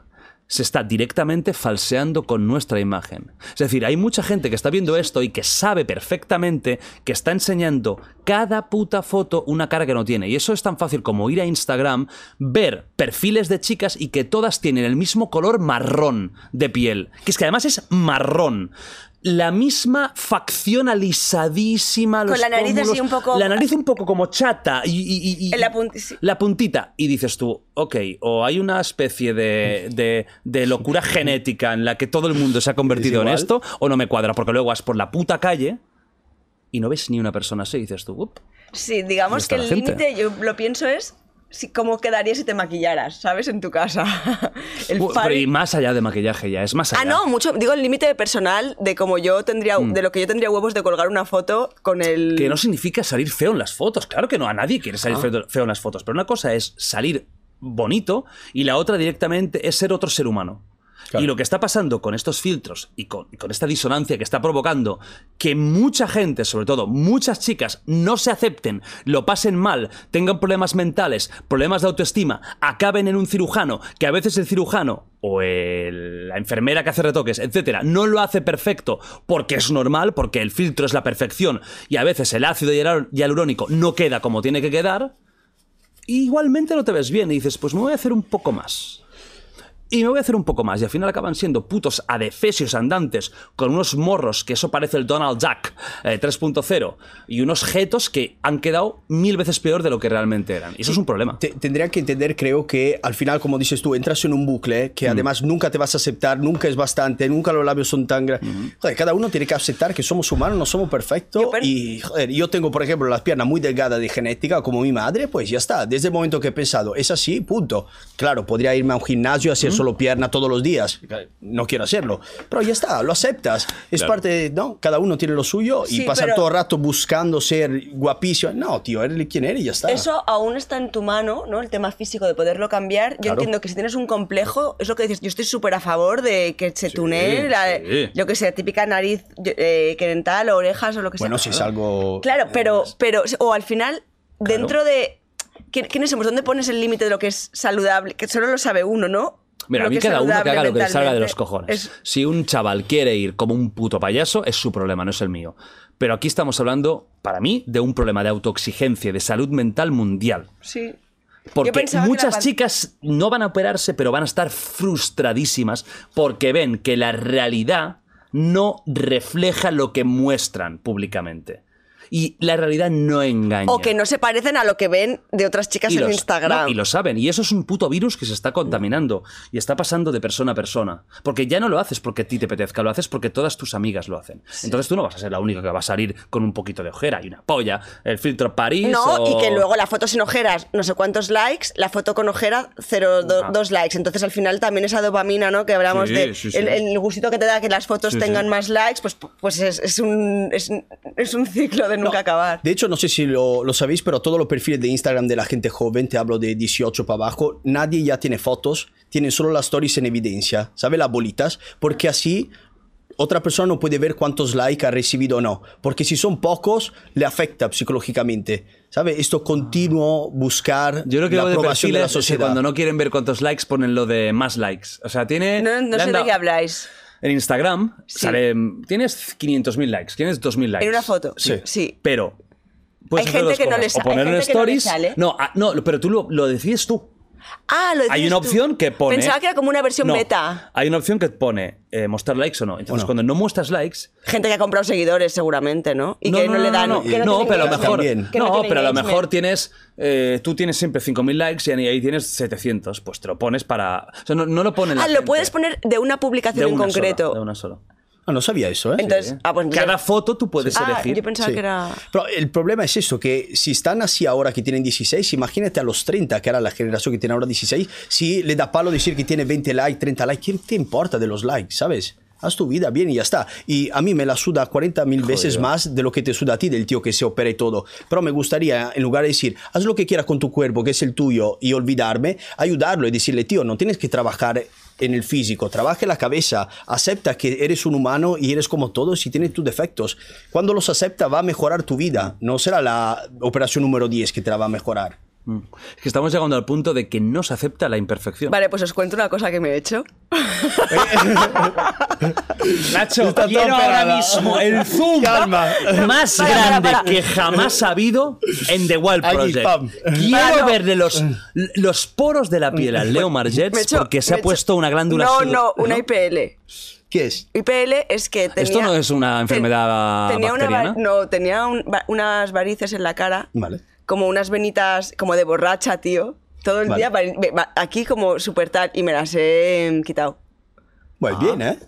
se está directamente falseando con nuestra imagen. Es decir, hay mucha gente que está viendo esto y que sabe perfectamente que está enseñando cada puta foto una cara que no tiene. Y eso es tan fácil como ir a Instagram, ver perfiles de chicas y que todas tienen el mismo color marrón de piel. Que es que además es marrón. La misma facción alisadísima. Con los la nariz así pómulos, un poco- La nariz un poco como chata. Y, y- y- y- En la punti- sí. la puntita. Y dices tú, ok, o hay una especie de, de- de locura genética en la que todo el mundo se ha convertido en esto, o no me cuadra, porque luego vas por la puta calle y no ves ni una persona así y dices tú, "Up". Sí, digamos que el límite, yo lo pienso, es si, cómo quedaría si te maquillaras, ¿sabes? En tu casa. el Uh, pero y más allá de maquillaje ya, es más allá. Ah, no, mucho. Digo el límite personal de como yo tendría, de lo que yo tendría huevos de colgar una foto con el. Mm. Que no significa salir feo en las fotos. Claro que no, a nadie quiere Ah. salir feo, feo en las fotos. Pero una cosa es salir bonito y la otra directamente es ser otro ser humano. Y lo que está pasando con estos filtros y con, esta disonancia que está provocando que mucha gente, sobre todo muchas chicas, no se acepten, lo pasen mal, tengan problemas mentales, problemas de autoestima, acaben en un cirujano, que a veces el cirujano o la enfermera que hace retoques, etcétera, no lo hace perfecto porque es normal, porque el filtro es la perfección y a veces el ácido hialu- hialurónico no queda como tiene que quedar, igualmente no te ves bien y dices, pues me voy a hacer un poco más. Y me voy a hacer un poco más. Y al final acaban siendo putos adefesios andantes con unos morros, que eso parece el Donald Duck eh, 3.0, y unos jetos que han quedado mil veces peor de lo que realmente eran. Y eso es un problema. Te- tendría que entender, creo que al final, como dices tú, entras en un bucle Mm. que además nunca te vas a aceptar, nunca es bastante, nunca los labios son tan grandes. Joder, cada uno tiene que aceptar que somos humanos, no somos perfectos. Yo pen- y joder, yo tengo, por ejemplo, las piernas muy delgadas de genética, como mi madre, pues ya está. Desde el momento que he pensado, es así, punto. Claro, podría irme a un gimnasio hacer solo pierna todos los días. No quiero hacerlo. Pero ya está, lo aceptas. Es Claro. parte de, ¿no? Cada uno tiene lo suyo y Sí, pasar pero- todo el rato buscando ser guapísimo. No, tío, eres quien eres y ya está. Eso aún está en tu mano, ¿no? El tema físico de poderlo cambiar. Yo Claro. entiendo que si tienes un complejo, es lo que dices, yo estoy súper a favor de que se tunee, la, sí. yo que sé, típica nariz eh, que dental, o orejas o lo que Bueno, sea. si es algo... Claro, pero, pero, o al final, dentro de. ¿quién- ¿Quiénes somos? ¿Dónde pones el límite de lo que es saludable? Que solo lo sabe uno, ¿no? Mira, a mí cada uno que haga lo que le salga de los cojones. Es- Si un chaval quiere ir como un puto payaso, es su problema, no es el mío. Pero aquí estamos hablando, para mí, de un problema de autoexigencia, de salud mental mundial. sí. Porque muchas la chicas no van a operarse, pero van a estar frustradísimas porque ven que la realidad no refleja lo que muestran públicamente. Y la realidad no engaña. O que no se parecen a lo que ven de otras chicas Y en los- Instagram. no, y lo saben. Y eso es un puto virus que se está contaminando. Y está pasando de persona a persona. Porque ya no lo haces porque a ti te apetezca, lo haces porque todas tus amigas lo hacen. Entonces tú no vas a ser la única que va a salir con un poquito de ojera y una polla, el filtro París. No, o- y que luego la foto sin ojeras, no sé cuántos likes, la foto con ojera, cero, do- Ah. dos likes. Entonces al final también esa dopamina, ¿no? Que hablamos Sí, de sí, sí. El, el gustito que te da que las fotos Sí, tengan sí. más likes, pues, pues es, es un, es, es un ciclo de nunca acabar. De hecho, no sé si lo, lo sabéis, pero todos los perfiles de Instagram de la gente joven, te hablo de 18 para abajo, nadie ya tiene fotos, tienen solo las stories en evidencia, ¿sabes? Las bolitas, porque así otra persona no puede ver cuántos likes ha recibido o no. Porque si son pocos, le afecta psicológicamente. ¿Sabe? Esto continuo buscar Yo creo que la lo de aprobación de perfiles la es que sociedad. cuando no quieren ver cuántos likes ponen lo de más likes. O sea, tiene... No, sé de qué habláis. En Instagram Sí. sale... Tienes 500.000 likes, tienes 2.000 likes. En una foto. Sí. Sí. Pero... Hay gente que no cosas. le sa- O poner hay en gente que no sale. No, ah, no, pero tú lo, lo decides tú. Ah, lo Hay una tú. opción que pone... Pensaba que era como una versión No, beta. Hay una opción que pone eh, mostrar likes o no. Entonces, no. cuando no muestras likes... Gente que ha comprado seguidores, seguramente, ¿no? Y que no, le dan. No, que no, pero a lo mejor. No, pero a lo mejor tienes. eh, tú tienes siempre 5.000 likes y ahí tienes 700. Pues te lo pones para. O sea, no, no lo ponen. Ah, lo puedes poner de una publicación en concreto. de una sola. Ah, no sabía eso, ¿eh? Entonces, ah, pues entonces- Cada foto tú puedes Ah, elegir. yo pensaba Sí. que era. Pero el problema es eso, que si están así ahora que tienen 16, imagínate a los 30, que era la generación que tiene ahora 16, si le da palo decir que tiene 20 likes, 30 likes, ¿quién te importa de los likes, sabes? Haz tu vida bien y ya está. Y a mí me la suda 40 mil veces más de lo que te suda a ti del tío que se opera y todo. Pero me gustaría, en lugar de decir, haz lo que quieras con tu cuerpo, que es el tuyo, y olvidarme, ayudarlo y decirle, tío, no tienes que trabajar en el físico, trabaja la cabeza, acepta que eres un humano y eres como todos y tienes tus defectos. Cuando los acepta va a mejorar tu vida, no será la operación número 10 que te la va a mejorar. Es que estamos llegando al punto de que no se acepta la imperfección. Vale, pues os cuento una cosa que me he hecho. Nacho, Está quiero todo ahora mismo el zoom Calma. más Para, para, grande para. que jamás ha habido en The Wild Project. pam. Quiero Para, no. verle los, los poros de la piel a Leo Me he Margets hecho- porque se me ha he hecho- puesto una glándula No, no, una IPL. ¿Qué es? IPL es que tenía... Esto no es una enfermedad tenía una va- bacteriana. no, tenía un- va- unas varices en la cara. Vale. Como unas venitas como de borracha, tío. Todo el Vale. día, aquí como súper tal, y me las he em, quitado. Pues bien, ¿eh?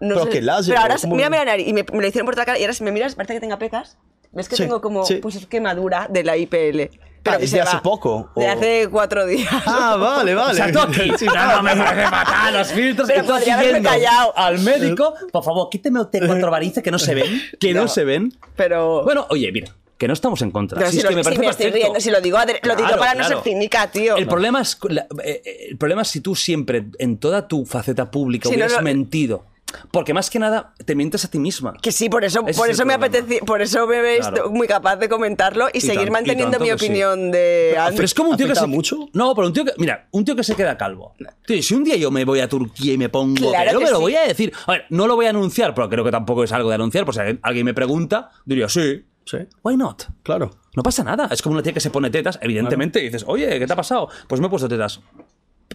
No Pero sé- que láser, Pero ahora, mira, mira, nariz, y me, me lo hicieron por toda la cara, y ahora si me miras, parece que tenga pecas. ¿Ves que Sí, tengo como, sí. pues es quemadura de la IPL? Pero Ah, ¿es de hace va. poco, De o- hace cuatro días. Ah, vale, vale. O sea, tú aquí. Sí, no, no, me parece fatal los filtros. Pero podría haberme callado. Al médico, por favor, quíteme usted cuatro varices que no se ven. Que no, No. se ven. Pero... Bueno, oye, mira, que no estamos en contra. Pero Si si, es lo, que me si parece me estoy riendo, si lo digo, adre- lo digo Claro, para no ser cínica, tío. El problema es la- eh, eh, el problema es si tú siempre en toda tu faceta pública Si no hubieras mentido. Porque más que nada te mientes a ti misma. Que sí, por eso, Ese por es eso me apetece, por eso me ves Claro. muy capaz de comentarlo y, Y seguir tan- manteniendo mi que sí. opinión de Pero es como un tío que ¿Afecta se... mucho? No, pero un tío que... Mira, un tío que se queda calvo. Tío, si un día yo me voy a Turquía y me pongo Claro que me lo voy a decir. A ver, no lo voy a anunciar, pero creo que tampoco es algo de anunciar. Pues si alguien- alguien me pregunta, diría, sí. Sí, Why not? claro. No pasa nada. Es como una tía que se pone tetas, evidentemente, y dices, oye, ¿qué te ha pasado? Pues me he puesto tetas.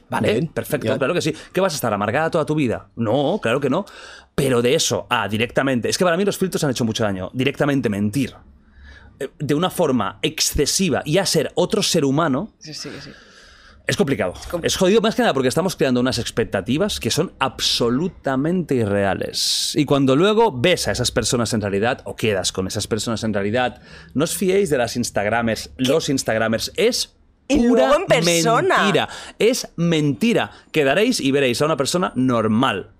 Vale, Bien, perfecto, ya. claro que sí. ¿Qué vas a estar amargada toda tu vida? No, claro que no. Pero de eso a directamente. Es que para mí los filtros han hecho mucho daño. Directamente mentir. eh, De una forma excesiva y a ser otro ser humano. Sí, sí, sí. Es complicado. Es jodido más que nada porque estamos creando unas expectativas que son absolutamente irreales. Y cuando luego ves a esas personas en realidad, o quedas con esas personas en realidad, no os fiéis de las Instagramers, los Instagramers. Es Y pura luego en persona. mentira. Es mentira. Quedaréis y veréis a una persona normal.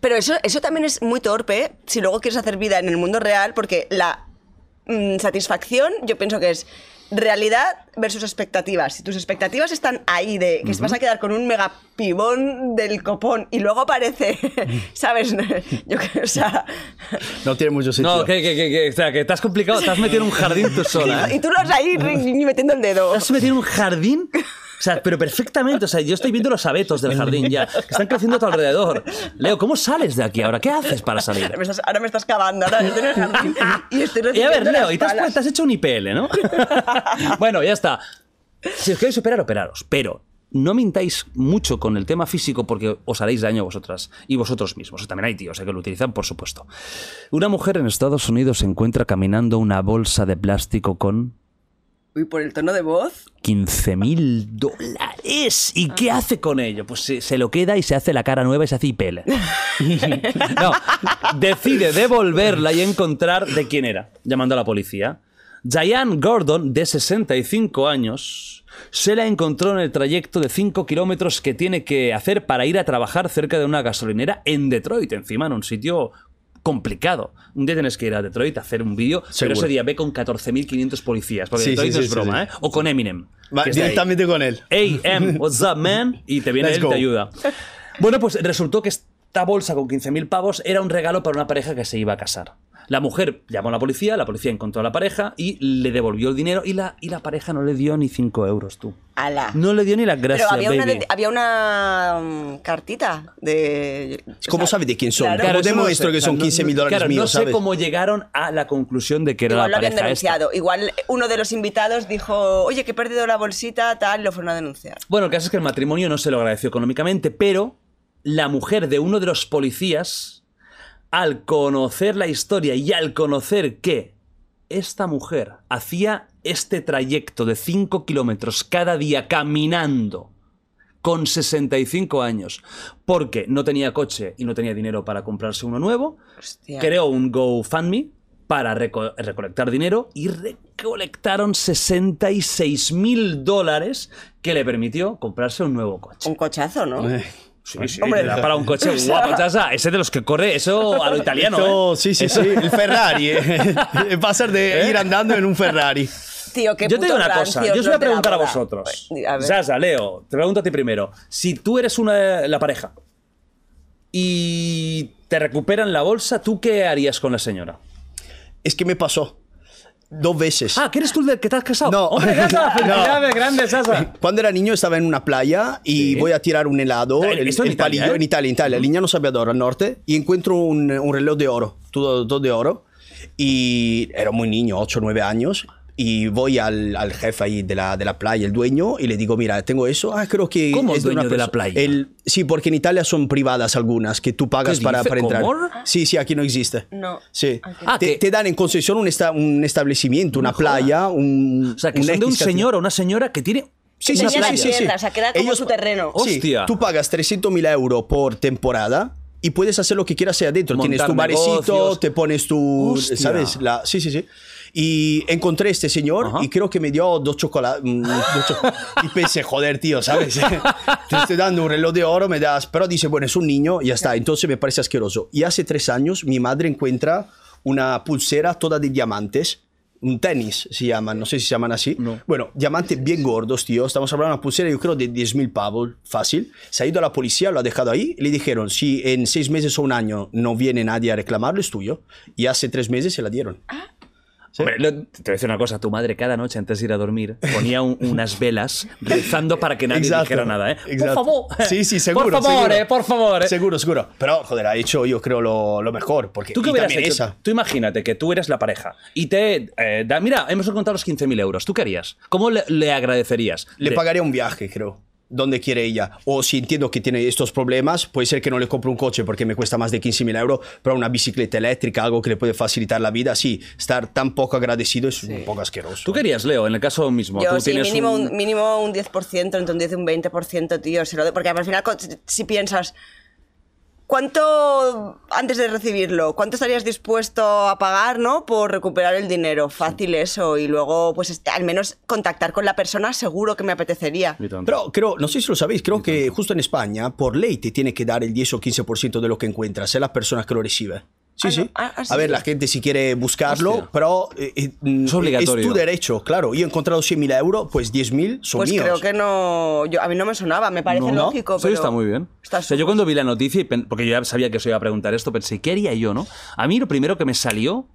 Pero eso, eso también es muy torpe ¿eh? si luego quieres hacer vida en el mundo real, porque la mm, satisfacción yo pienso que es realidad versus expectativas. Si tus expectativas están ahí de que vas a quedar con un mega pibón del copón y luego aparece, ¿sabes? Yo que, o sea, No tiene mucho sentido. No, que, que, que, que- o sea, que te has complicado, te has metido en un jardín tú sola. ¿eh? y tú lo vas ahí metiendo el dedo. ¿Te has metido en un jardín? O sea, pero perfectamente. O sea, yo estoy viendo los abetos del jardín ya, que están creciendo a tu alrededor. Leo, ¿cómo sales de aquí ahora? ¿Qué haces para salir? Ahora me estás, ahora me estás cavando, ahora estoy en el jardín y estoy Y a ver, Leo, y te has, te has hecho un IPL, ¿no? bueno, ya está. Si os queréis operar, operaros. Pero no mintáis mucho con el tema físico porque os haréis daño vosotras y vosotros mismos. También hay tíos eh, que lo utilizan, por supuesto. Una mujer en Estados Unidos se encuentra caminando una bolsa de plástico con Uy, por el tono de voz. 15 mil dólares. ¿Y qué hace con ello? Pues se, se lo queda y se hace la cara nueva y se hace IPL. no, decide devolverla y encontrar de quién era, llamando a la policía. Diane Gordon, de 65 años, se la encontró en el trayecto de 5 kilómetros que tiene que hacer para ir a trabajar cerca de una gasolinera en Detroit, encima en un sitio complicado. Un día tienes que ir a Detroit a hacer un vídeo, pero ese día ve con 14.500 policías, porque Sí, Detroit sí, no sí, es sí, broma. ¿eh? O con Eminem. Va está directamente con él. Hey, Em, what's up, man? Y te viene Let's él y te ayuda. Bueno, pues resultó que es- esta bolsa con 15.000 pavos era un regalo para una pareja que se iba a casar. La mujer llamó a la policía, la policía encontró a la pareja y le devolvió el dinero y la, y la pareja no le dio ni 5 euros, tú. Ala. No le dio ni las gracias, Pero había una, baby. había una mm, cartita de... ¿Cómo o sea, sabes de quién son? claro. ¿Cómo eso no lo demuestro sé. que son no- 15 mil dólares claro, míos, no sé sabes? cómo llegaron a la conclusión de que era Igual lo la habían pareja esta. denunciado. Igual uno de los invitados dijo, oye, que he perdido la bolsita, tal, y lo fueron a denunciar. Bueno, el caso es que el matrimonio no se lo agradeció económicamente, pero la mujer de uno de los policías, al conocer la historia y al conocer que esta mujer hacía este trayecto de 5 kilómetros cada día caminando con 65 años, porque no tenía coche y no tenía dinero para comprarse uno nuevo, Hostia. creó un GoFundMe para reco- recolectar dinero y recolectaron 66 mil dólares que le permitió comprarse un nuevo coche. Un cochazo, ¿no? Eh, Sí, sí, Hombre. te da para un coche guapo, chacha. Ese de los que corre, eso a lo italiano, ¿eh? Sí, sí, sí. El Ferrari. eh. Pasar de ir andando en un Ferrari. Tío, qué Yo te digo una cosa, yo os voy a preguntar a vosotros. A ver. Sasa, Leo, te pregunto a ti primero. Si tú eres una, la pareja y te recuperan la bolsa, ¿tú qué harías con la señora? Es que me pasó. Dos veces. Ah, ¿que eres tú el que te has casado? No. ¡Hombre, Sasa! ¡Felicidades, grande, Sasa! Cuando era niño estaba en una playa y Sí. voy a tirar un helado, Ah, el, en el Italia, palillo, ¿eh? en Italia, en Italia, Lignano Sabbiadoro, al norte, y encuentro un, un reloj de oro, todo, todo de oro, y era muy niño, 8 o 9 años, y voy al, al jefe ahí de la, de la playa, el dueño, y le digo, mira, tengo eso, ah, creo que... ¿Cómo es de dueño una de la playa? El, sí, porque en Italia son privadas algunas, que tú pagas ¿Qué para, para entrar. ¿Cómo? Sí, sí, aquí no existe. No. Sí. Aquí Ah, te, te dan en concesión un, esta- un establecimiento, una playa, un... O sea, que un son de un señor o una señora que tiene Sí, sí, sí, sí, sí, sí. o sea, que era como su terreno. Sí, Hostia. tú pagas 300.000 euros por temporada y puedes hacer lo que quieras ahí adentro. Montar Tienes tu barecito, negocios. te pones tu... Hostia. ¿Sabes? La, sí, sí, sí. Y encontré a este señor Ajá. y creo que me dio dos chocolates. y pensé, joder, tío, ¿sabes? Te estoy dando un reloj de oro, me das... Pero dice, bueno, es un niño, y ya está. Entonces me parece asqueroso. Y hace tres años mi madre encuentra una pulsera toda de diamantes. Un tenis se llaman, no sé si se llaman así. No. Bueno, diamantes bien gordos, tío. Estamos hablando de una pulsera, yo creo, de 10.000 pavos, fácil. Se ha ido a la policía, lo ha dejado ahí. Le dijeron, si en seis meses o un año no viene nadie a reclamarlo, es tuyo. Y hace tres meses se la dieron. Hombre, lo- te voy a decir una cosa, tu madre cada noche antes de ir a dormir ponía un- unas velas rezando para que nadie Exacto, dijera nada, ¿eh? exacto. Por favor. Sí, sí, seguro. Por favor, seguro. eh, por favor. eh. Seguro, seguro. Pero, joder, ha hecho, yo creo, lo, lo mejor. Porque, ¿Tú qué hubieras hecho? esa. Tú imagínate que tú eres la pareja y te eh, da, mira, hemos encontrado los 15.000 euros. ¿Tú qué harías? ¿Cómo le, le agradecerías? Le De- pagaría un viaje, creo. Donde quiere ella. O si entiendo que tiene estos problemas, puede ser que no le compre un coche porque me cuesta más de 15.000 euros, pero una bicicleta eléctrica, algo que le puede facilitar la vida. Sí, estar tan poco agradecido es un poco asqueroso. ¿Tú querías, Leo, en el caso mismo? Yo tú sí, tienes mínimo un- un... mínimo un 10%, entre un 10 y un 20%, tío. Se lo doy, porque al final, si piensas, ¿cuánto, antes de recibirlo, cuánto estarías dispuesto a pagar, no? Por recuperar el dinero. Fácil eso. Y luego, pues, este, al menos contactar con la persona, seguro que me apetecería. Pero creo, no sé si lo sabéis, creo que justo en España, por ley, te tiene que dar el 10 o 15% de lo que encuentras, es la persona que lo recibe. Sí, Ah, sí. no. Ah, ah, sí, a ver, la gente si quiere buscarlo, Hostia. pero eh, eh, Es obligatorio. tu derecho, claro. Yo he encontrado 100.000 euros, pues 10.000 son Pues míos. creo que no. Yo, a mí no me sonaba, me parece No, no. lógico. Sí, pero está muy bien. Está o sea, yo cuando vi la noticia, y pen- porque yo ya sabía que os iba a preguntar esto, pensé, ¿qué haría yo, no? A mí lo primero que me salió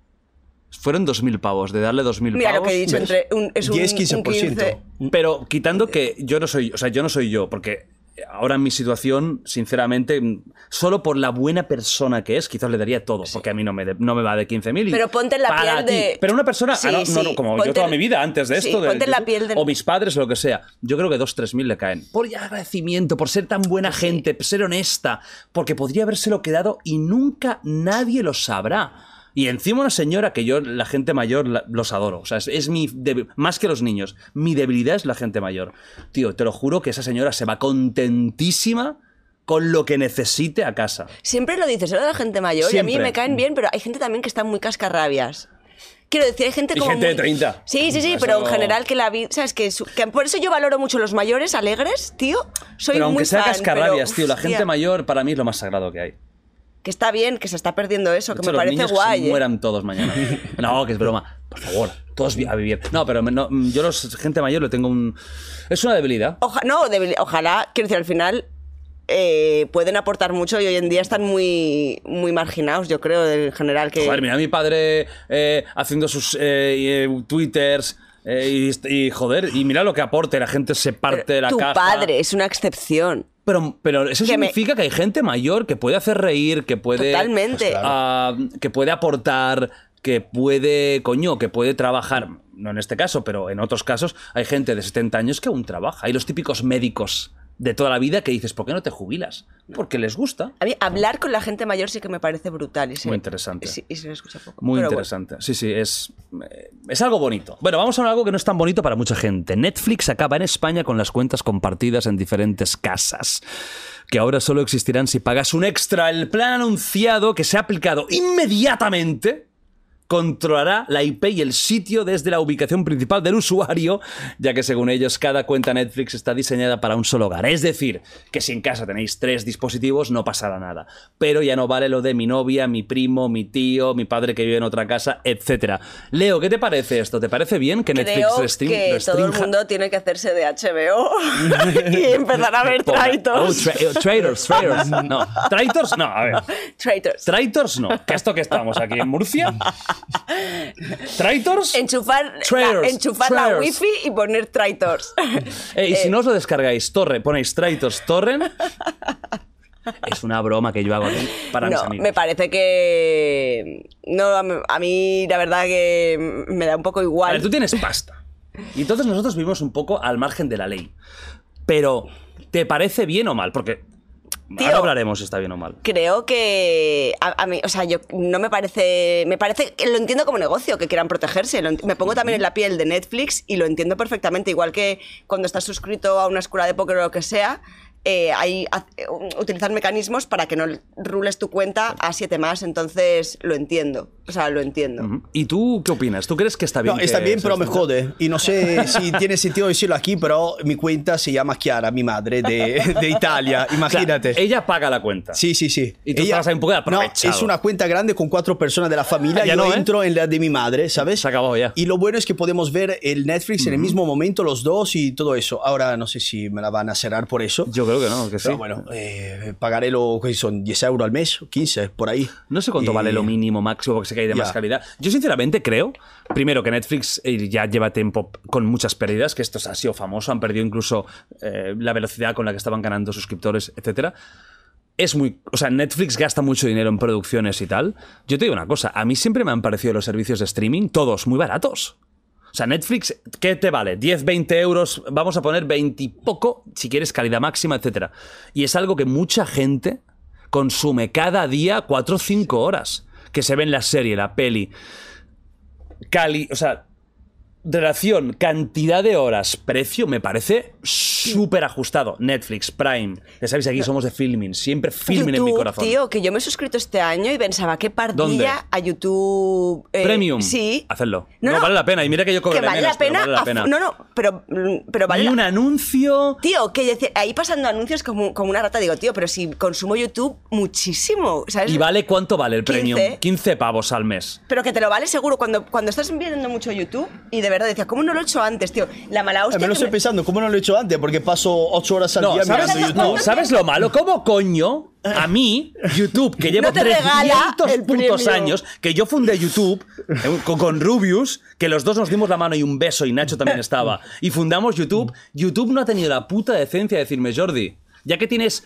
fueron 2.000 pavos, de darle 2.000 Mira pavos. lo que he dicho, ¿ves? entre un, es un, 10, un 15%. 15. Pero quitando que yo no soy, o sea, yo no soy yo, porque ahora en mi situación, sinceramente, mm, solo por la buena persona que es, quizás le daría todo, porque a mí no me, de- no me va de 15.000. y Pero ponte en la piel ti. de- Pero una persona, Sí, ah, no, no, sí, no, como ponte yo toda mi vida antes de esto, de- ponte la piel de- o mis padres o lo que sea, yo creo que 2, 3.000 le caen. Por ya agradecimiento, por ser tan buena gente, por ser honesta, porque podría habérselo quedado y nunca nadie lo sabrá. Y encima una señora que yo, la gente mayor, la- los adoro. O sea, es, es mi. más que los niños. Mi debilidad es la gente mayor. Tío, te lo juro que esa señora se va contentísima con lo que necesite a casa. Siempre lo dices, era de la gente mayor y a mí Siempre. me caen bien, pero hay gente también que está muy cascarrabias. Quiero decir, hay gente como. gente de muy- 30. Sí, sí, sí, Eso- pero en general que la vida. ¿Sabes? Que, su- que por eso yo valoro mucho los mayores, alegres, tío. Soy pero aunque muy sea fan, cascarrabias, pero, tío, la hostia, gente mayor para mí es lo más sagrado que hay. Que está bien, que se está perdiendo eso, De que hecho, me los parece niños que guay. se ¿eh? mueran todos mañana. No, que es broma. Por favor, todos a vivir. No, pero no, yo los gente mayor le tengo un... Es una debilidad. Oja- no, debil- ojalá, quiero decir, al final. eh, pueden aportar mucho y hoy en día están muy, muy marginados, yo creo, en general. Que... Joder, mira a mi padre eh, haciendo sus eh, eh, twitters eh, y, y, joder, y mira lo que aporte, la gente se parte de la tu caja. padre es una excepción. Pero, pero eso Que me- significa que hay gente mayor que puede hacer reír, que puede. Totalmente. ah, que puede aportar, que puede. Coño, que puede trabajar. No en este caso, pero en otros casos hay gente de 70 años que aún trabaja. Hay los típicos médicos de toda la vida que dices, ¿por qué no te jubilas? Porque les gusta. A mí hablar con la gente mayor sí que me parece brutal. Y se- Muy interesante. Y, sí- y se le escucha poco. Muy bueno. interesante. Sí, sí, es, eh, es algo bonito. Bueno, vamos a algo que no es tan bonito para mucha gente. Netflix acaba en España con las cuentas compartidas en diferentes casas, que ahora solo existirán si pagas un extra. El plan anunciado que se ha aplicado inmediatamente controlará la IP y el sitio desde la ubicación principal del usuario, ya que según ellos cada cuenta Netflix está diseñada para un solo hogar. Es decir, que si en casa tenéis tres dispositivos no pasará nada. Pero ya no vale lo de mi novia, mi primo, mi tío, mi padre que vive en otra casa, etc. Leo, ¿qué te parece esto? ¿Te parece bien que Netflix Creo restring- que todo el mundo tiene que hacerse de HBO y empezar a ver Oh, Traitors. tra- eh, traitors, traitors. No, traitors no, a ver. Traitors. Traitors no. ¿Qué esto que estamos aquí en Murcia? ¿Traitors? Enchufar, Traitors, enchufar la wifi y poner Traitors. Eh, y si Eh, no os lo descargáis, torre, ponéis Traitors Torrent. Es una broma que yo hago aquí para mis no, amigos. me parece que. No, a mí- a la verdad que me da un poco A igual. ver, tú tienes pasta. Y entonces nosotros vivimos un poco al margen de la ley. Pero, ¿te parece bien o mal? Porque Tío. ahora hablaremos si está bien o mal. Creo que a, a mí, o sea, yo no me parece, me parece que lo entiendo como negocio, que quieran protegerse. lo me pongo también en la piel de Netflix y lo entiendo perfectamente, igual que cuando estás suscrito a una escuela de póker o lo que sea. Eh, hay eh, utilizar mecanismos para que no rules tu cuenta a siete más, entonces lo entiendo. O sea, lo entiendo. ¿Y tú qué opinas? ¿Tú crees que está bien? No, está bien, se pero me jode. Y no sé si tiene sentido decirlo aquí, pero mi cuenta se llama Chiara, mi madre, de, de Italia. O sea, Imagínate. ella paga la cuenta. Sí, sí, sí. Y tú estás ahí un poco de No, aprovechado. es una cuenta grande con cuatro personas de la familia. Ya Yo no, ¿eh? entro en la de mi madre, ¿sabes? Se acabó ya. Y lo bueno es que podemos ver el Netflix en el mismo momento, los dos y todo eso. Ahora no sé si me la van a cerrar por eso. Yo creo que no, que sí. Pero bueno, eh, pagaré lo que son 10 euros al mes, 15, por ahí. No sé cuánto Y- vale lo mínimo máximo porque sé que hay de más calidad. Yo sinceramente creo, primero que Netflix eh, ya lleva tiempo con muchas pérdidas, que esto ha sido famoso, han perdido incluso eh, la velocidad con la que estaban ganando suscriptores, etcétera. Es muy, o sea, Netflix gasta mucho dinero en producciones y tal. Yo te digo una cosa, a mí siempre me han parecido los servicios de streaming todos muy baratos. O sea, Netflix, ¿qué te vale? 10, 20 euros, vamos a poner 20 y poco, si quieres calidad máxima, etcétera. Y es algo que mucha gente consume cada día 4 o 5 horas. Que se ve en la serie, la peli. Cali, o sea, relación, cantidad de horas, precio, me parece súper ajustado. Netflix, Prime. Ya sabéis, aquí somos de filming. Siempre filming en mi corazón. tío, que yo me he suscrito este año y pensaba, qué ¿Dónde? a YouTube. eh, Premium. Sí. Hacedlo. No, vale la pena. Y mira que yo que cobraré vale menos, la pena. vale la pena. No, no, pero, pero vale y la- un anuncio. Tío, que decir, ahí pasando anuncios como, como una rata, digo, tío, pero si consumo YouTube muchísimo, ¿sabes? ¿Y vale cuánto vale el 15. premium? 15 pavos al mes. Pero que te lo vale seguro cuando, cuando estás viendo mucho YouTube y de verdad decía, ¿cómo no lo he hecho antes, tío? La mala Eh, hostia. me lo estoy me- pensando, ¿cómo no lo he hecho antes? Porque paso 8 horas al No, día ¿sabes, mirando YouTube. no, ¿sabes lo malo? ¿Cómo coño a mí, YouTube, que llevo No te regala 300 el putos premio. años, que yo fundé YouTube eh, con, con Rubius, que los dos nos dimos la mano y un beso y Nacho también estaba, y fundamos YouTube, YouTube no ha tenido la puta decencia de decirme, Jordi, ya que tienes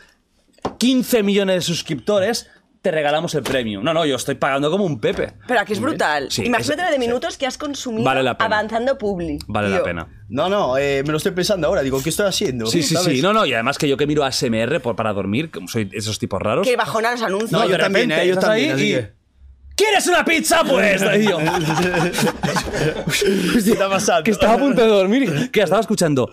15 millones de suscriptores, te regalamos el premium. No, no, yo estoy pagando como un pepe. Pero aquí es brutal. Sí, Imagínate es- la de minutos que has consumido Vale la pena. avanzando publi. Vale tío. la pena. No, no, eh, me lo estoy pensando ahora. Digo, ¿qué estoy haciendo? Sí, sí, ¿Sabes? sí. No, no, y además que yo que miro ASMR por, para dormir, como soy esos tipos raros. Que bajona los anuncios. No, yo también, repente eh, yo estás también, ahí así y- que- ¿Quieres una pizza? Pues, yo, ¿Qué está pasando? que estaba a punto de dormir, que estaba escuchando.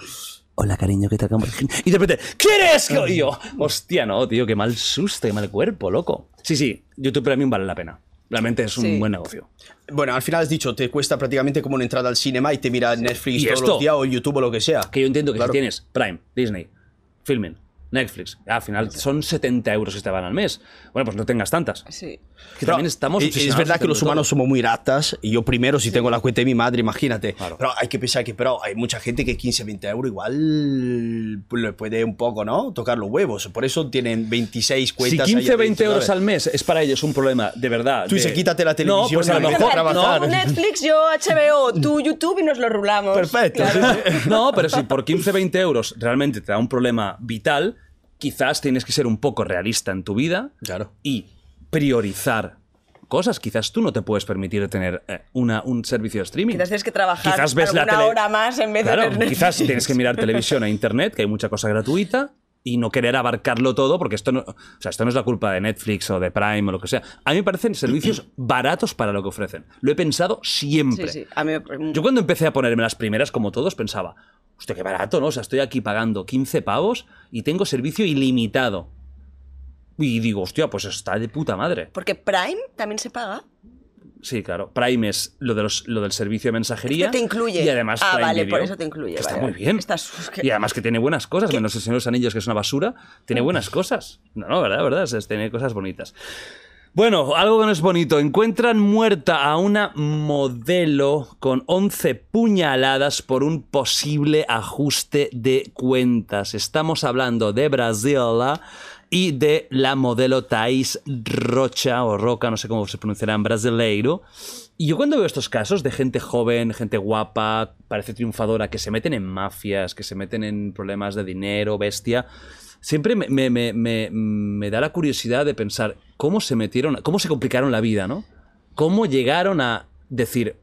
Hola, cariño, ¿qué tal? ¿Cómo-" Y de repente, ¿quieres? que-?" Y yo, hostia, no, tío, qué mal susto, qué mal cuerpo, loco. Sí, sí, YouTube Premium vale la pena. Realmente es un Sí. buen negocio. Bueno, al final has dicho, te cuesta prácticamente como una entrada al cinema y te mira Netflix ¿Y todos esto? los días o YouTube o lo que sea. Que yo entiendo que Claro. si tienes Prime, Disney, Filmin, Netflix. Al final son 70 euros que te van al mes. Bueno, pues no tengas tantas. Sí. Que también estamos es, verdad que los todo. humanos somos muy ratas. Y yo primero, si tengo la cuenta de mi madre, imagínate. Claro. Pero hay que pensar que pero hay mucha gente que 15, 20 euros igual le puede un poco, ¿no? Tocar los huevos. Por eso tienen 26 Si cuentas. ahí 15, 20 adentro, euros al mes es para ellos un problema, de verdad. Tú de- dices, quítate la No, televisión pues a lo mejor a trabajar. Tú Netflix, yo HBO, tú YouTube y nos lo rulamos. Perfecto. Claro. No, pero si por 15, 20 euros realmente te da un problema vital, quizás tienes que ser un poco realista en tu vida Claro. y priorizar cosas. Quizás tú no te puedes permitir tener eh, una, un servicio de streaming. Quizás tienes que trabajar Quizás ves la alguna tele- hora más en vez Claro, de quizás tienes que mirar televisión e internet, que hay mucha cosa gratuita, y no querer abarcarlo todo, porque esto no, o sea, esto no es la culpa de Netflix o de Prime o lo que sea. A mí me parecen servicios baratos para lo que ofrecen. Lo he pensado siempre. Sí, sí. A mí me- Yo cuando empecé a ponerme las primeras, como todos, pensaba, hostia, qué barato, ¿no? O sea, estoy aquí pagando 15 pavos y tengo servicio ilimitado. Y digo, hostia, pues está de puta madre. Porque Prime también se paga. Sí, claro. Prime es lo, de los, lo del servicio de mensajería. Te incluye. Y además Ah, Prime vale, Video, por eso te incluye, Está muy bien. Está Y además que tiene buenas cosas, menos el Señor de los Anillos, que es una basura. Tiene buenas cosas. No, no, verdad, verdad. es- tiene cosas bonitas. Bueno, algo que no es bonito. Encuentran muerta a una modelo con 11 puñaladas por un posible ajuste de cuentas. Estamos hablando de Brasil y de la modelo Thais Rocha o Roca, no sé cómo se pronunciará en brasileiro. Y yo cuando veo estos casos de gente joven, gente guapa, parece triunfadora, que se meten en mafias, que se meten en problemas de dinero, bestia, siempre me, me- me- me- da la curiosidad de pensar cómo se metieron, cómo se complicaron la vida, ¿no? Cómo llegaron a decir,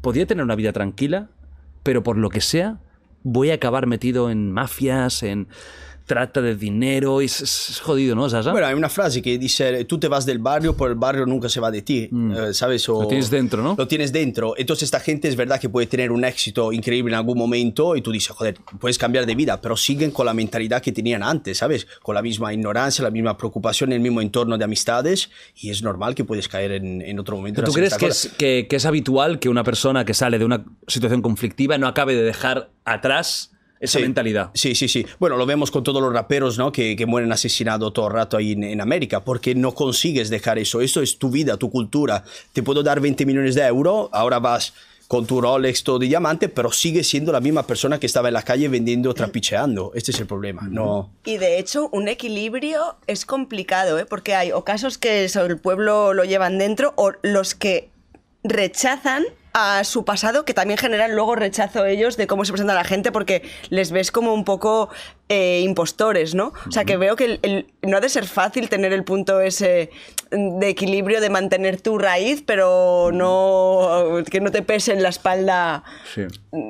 podía tener una vida tranquila, pero por lo que sea, voy a acabar metido en mafias, en trata de dinero, y es, es jodido, ¿no, Sasa? Bueno, hay una frase que dice, tú te vas del barrio, pero el barrio nunca se va de ti, eh, ¿sabes? O- Mm. Lo tienes dentro, ¿no? Lo tienes dentro. Entonces esta gente es verdad que puede tener un éxito increíble en algún momento y tú dices, joder, puedes cambiar de vida, pero siguen con la mentalidad que tenían antes, ¿sabes? Con la misma ignorancia, la misma preocupación, el mismo entorno de amistades y es normal que puedes caer en, en otro momento. ¿Tú crees que es, que, que es habitual que una persona que sale de una situación conflictiva no acabe de dejar atrás esa Sí. mentalidad? Sí, sí, sí. Bueno, lo vemos con todos los raperos, ¿no? Que, que mueren asesinados todo el rato ahí en, en América, porque no consigues dejar eso. Eso es tu vida, tu cultura. Te puedo dar 20 millones de euros, ahora vas con tu Rolex todo de diamante, pero sigues siendo la misma persona que estaba en la calle vendiendo, trapicheando. Este es el problema. No. Y de hecho, un equilibrio es complicado, ¿eh? porque hay o casos que el pueblo lo llevan dentro, o los que rechazan a su pasado, que también generan luego rechazo ellos de cómo se presenta la gente, porque les ves como un poco eh, impostores, ¿no? O sea, que veo que el- el- no ha de ser fácil tener el punto ese de equilibrio de mantener tu raíz, pero no que no te pese en la espalda. Sí.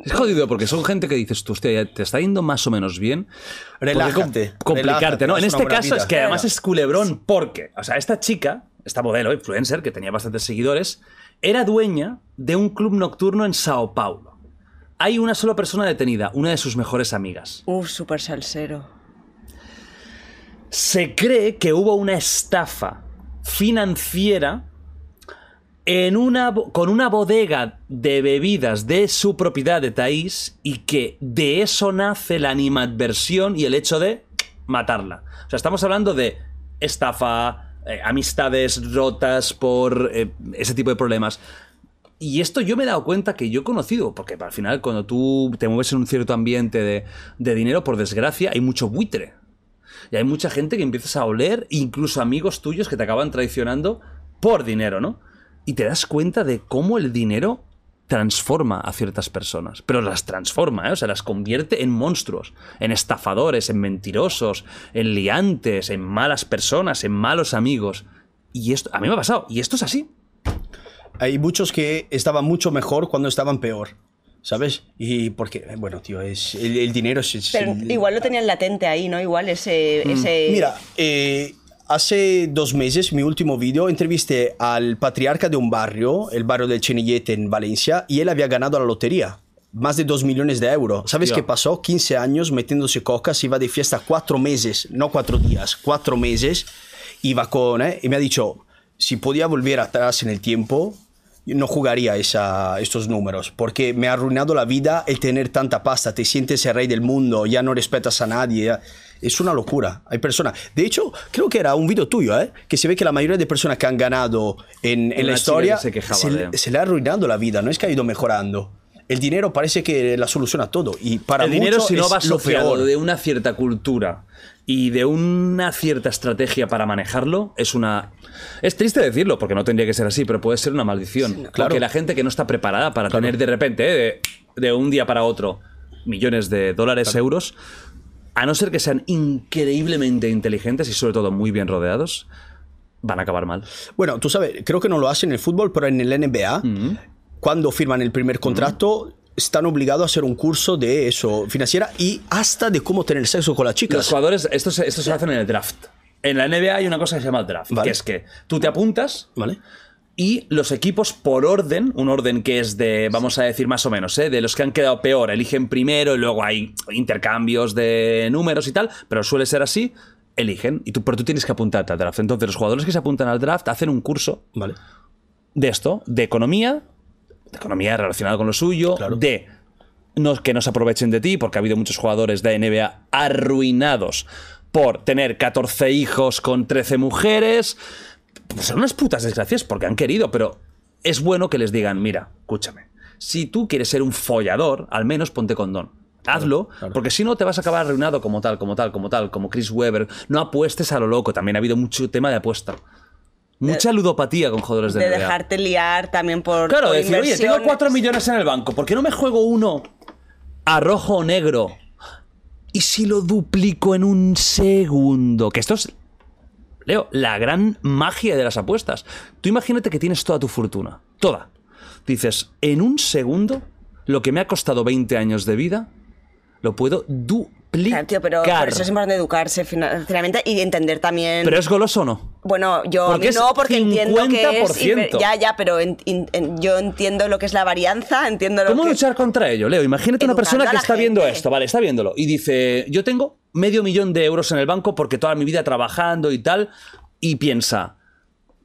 Es jodido porque son gente que dices tú, hostia, te está yendo más o menos bien. ¿Por qué Relájate, com- complicarte, relájate, ¿no? En este caso vida. es que además es culebrón porque, o sea, esta chica, esta modelo, influencer, que tenía bastantes seguidores, era dueña de un club nocturno en Sao Paulo. Hay una sola persona detenida, una de sus mejores amigas. Uf, súper salsero. Se cree que hubo una estafa financiera en una, con una bodega de bebidas de su propiedad de Thaís y que de eso nace la animadversión y el hecho de matarla. O sea, estamos hablando de estafa, eh, amistades rotas por eh, ese tipo de problemas. Y esto yo me he dado cuenta que yo he conocido, porque al final cuando tú te mueves en un cierto ambiente de, de dinero, por desgracia, hay mucho buitre. Y hay mucha gente que empiezas a oler, incluso amigos tuyos que te acaban traicionando por dinero, ¿no? Y te das cuenta de cómo el dinero transforma a ciertas personas, pero las transforma, ¿eh? o sea, las convierte en monstruos, en estafadores, en mentirosos, en liantes, en malas personas, en malos amigos. Y esto, a mí me ha pasado, y esto es así. Hay muchos que estaban mucho mejor cuando estaban peor. ¿Sabes? Y porque, bueno, tío, es, el, el dinero es... es Pero el- igual lo tenían latente ahí, ¿no? Igual ese... ese... Mira, eh, hace dos meses, mi último vídeo, entrevisté al patriarca de un barrio, el barrio del Chenillete en Valencia, y él había ganado la lotería. Más de dos millones de euros. ¿Sabes Hostia. qué pasó? 15 años metiéndose coca, se iba de fiesta cuatro meses, no cuatro días, cuatro meses. Iba con, ¿eh? Y me ha dicho, si podía volver atrás en el tiempo, no jugaría esa, estos números, porque me ha arruinado la vida el tener tanta pasta, te sientes el rey del mundo, ya no respetas a nadie. Es una locura. Hay personas. De hecho, creo que era un video tuyo, ¿eh? Que se ve que la mayoría de personas que han ganado en, la historia se quejaba se, de- se le ha arruinado la vida. No es que ha ido mejorando. El dinero parece que la soluciona todo. Y para el dinero, si no va asociado de una cierta cultura y de una cierta estrategia para manejarlo, es una. Es triste decirlo, porque no tendría que ser así, pero puede ser una maldición. claro. Porque la gente que no está preparada para tener de repente, eh, de, de un día para otro, millones de dólares, euros, a no ser que sean increíblemente inteligentes y sobre todo muy bien rodeados, van a acabar mal. Bueno, tú sabes, creo que no lo hacen en el fútbol, pero en el NBA, cuando firman el primer contrato, están obligados a hacer un curso de eso, financiera y hasta de cómo tener sexo con las Los chicas. jugadores, esto se, esto se hace en el draft. En la NBA hay una cosa que se llama el draft, Vale. que es que tú te apuntas ¿Vale? Y los equipos por orden, un orden que es de, vamos a decir más o menos, ¿eh? de los que han quedado peor, eligen primero y luego hay intercambios de números y tal, pero suele ser así, eligen, y tú, pero tú tienes que apuntarte al draft. Entonces los jugadores que se apuntan al draft hacen un curso Vale. de esto, de economía, de economía relacionada con lo suyo, Claro. de no, que no se aprovechen de ti, porque ha habido muchos jugadores de NBA arruinados por tener 14 hijos con 13 mujeres. Pues son unas putas desgracias porque han querido, pero es bueno que les digan, mira, escúchame, si tú quieres ser un follador, al menos ponte condón. Hazlo, porque si no te vas a acabar arruinado como tal, como tal, como tal, como Chris Webber. No apuestes a lo loco, también ha habido mucho tema de apuesta. Mucha ludopatía con jugadores de, De NBA. dejarte liar también por. Claro, por decir, oye, tengo. 4 millones en el banco, ¿por qué no me juego uno a rojo o negro? ¿Y si lo duplico en un segundo? Que esto es, Leo, la gran magia de las apuestas. Tú imagínate que tienes toda tu fortuna, toda. Dices, en un segundo, lo que me ha costado 20 años de vida, lo puedo duplicar. Claro, tío, pero por eso es importante educarse financieramente y entender también. ¿Pero es goloso o no? Bueno, yo Porque no, porque entiendo que es. 50%. Ya, ya, pero en- in- en- yo entiendo lo que es la varianza, entiendo lo ¿Cómo que. luchar contra ello, Leo? Imagínate una persona que está viendo esto, vale, está viéndolo, y dice, yo tengo medio millón de euros en el banco porque toda mi vida trabajando y tal, y piensa,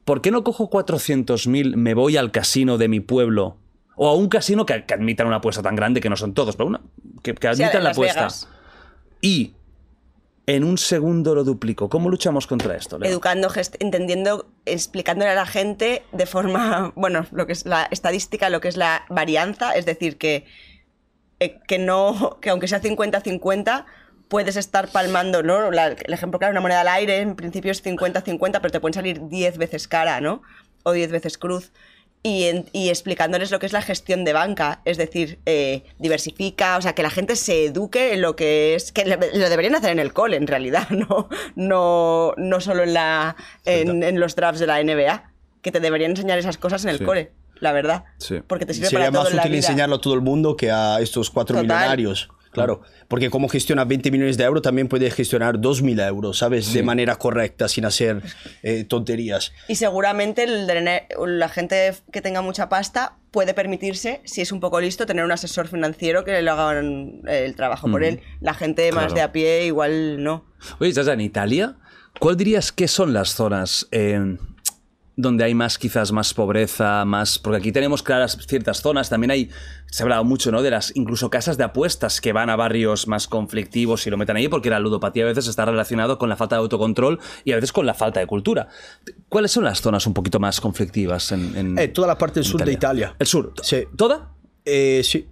¿por qué no cojo 400.000, me voy al casino de mi pueblo? O a un casino que, que admitan una apuesta tan grande, que no son todos, pero una, que, admitan la apuesta. Vegas. Y en un segundo lo duplico. ¿Cómo luchamos contra esto, Leo? Educando, gest- entendiendo, explicándole a la gente de forma, bueno, lo que es la estadística, lo que es la varianza, es decir, que, eh, que no, que aunque sea 50-50, puedes estar palmando, ¿no? La- el ejemplo, claro, una moneda al aire, en principio es 50-50, pero te pueden salir 10 veces cara, ¿no? O 10 veces cruz. Y, en- y explicándoles lo que es la gestión de banca, es decir, eh, diversifica, o sea, que la gente se eduque en lo que es, que le- lo deberían hacer en el cole, en realidad, no, no, no solo en, la, en, en los drafts de la NBA, que te deberían enseñar esas cosas en el Sí. cole, la verdad, Sí. porque te sirve Sería para todo más en la útil vida. enseñarlo a todo el mundo que a estos cuatro Total. millonarios. Claro, porque como gestiona 20 millones de euros, también puede gestionar 2.000 euros, ¿sabes? De manera correcta, sin hacer eh, tonterías. Y seguramente el drener- la gente que tenga mucha pasta puede permitirse, si es un poco listo, tener un asesor financiero que le haga el trabajo por él. La gente más Claro. de a pie igual no. Oye, Chacha, en Italia, ¿cuál dirías que son las zonas eh, donde hay más, quizás, más pobreza, más. Porque aquí tenemos claras ciertas zonas, también hay. Se ha hablado mucho, ¿no? De las incluso casas de apuestas que van a barrios más conflictivos y lo meten ahí, porque la ludopatía a veces está relacionado con la falta de autocontrol y a veces con la falta de cultura. ¿Cuáles son las zonas un poquito más conflictivas en. en- Eh, toda la parte del sur de Italia. ¿El sur? Sí. ¿Toda? Eh, sí.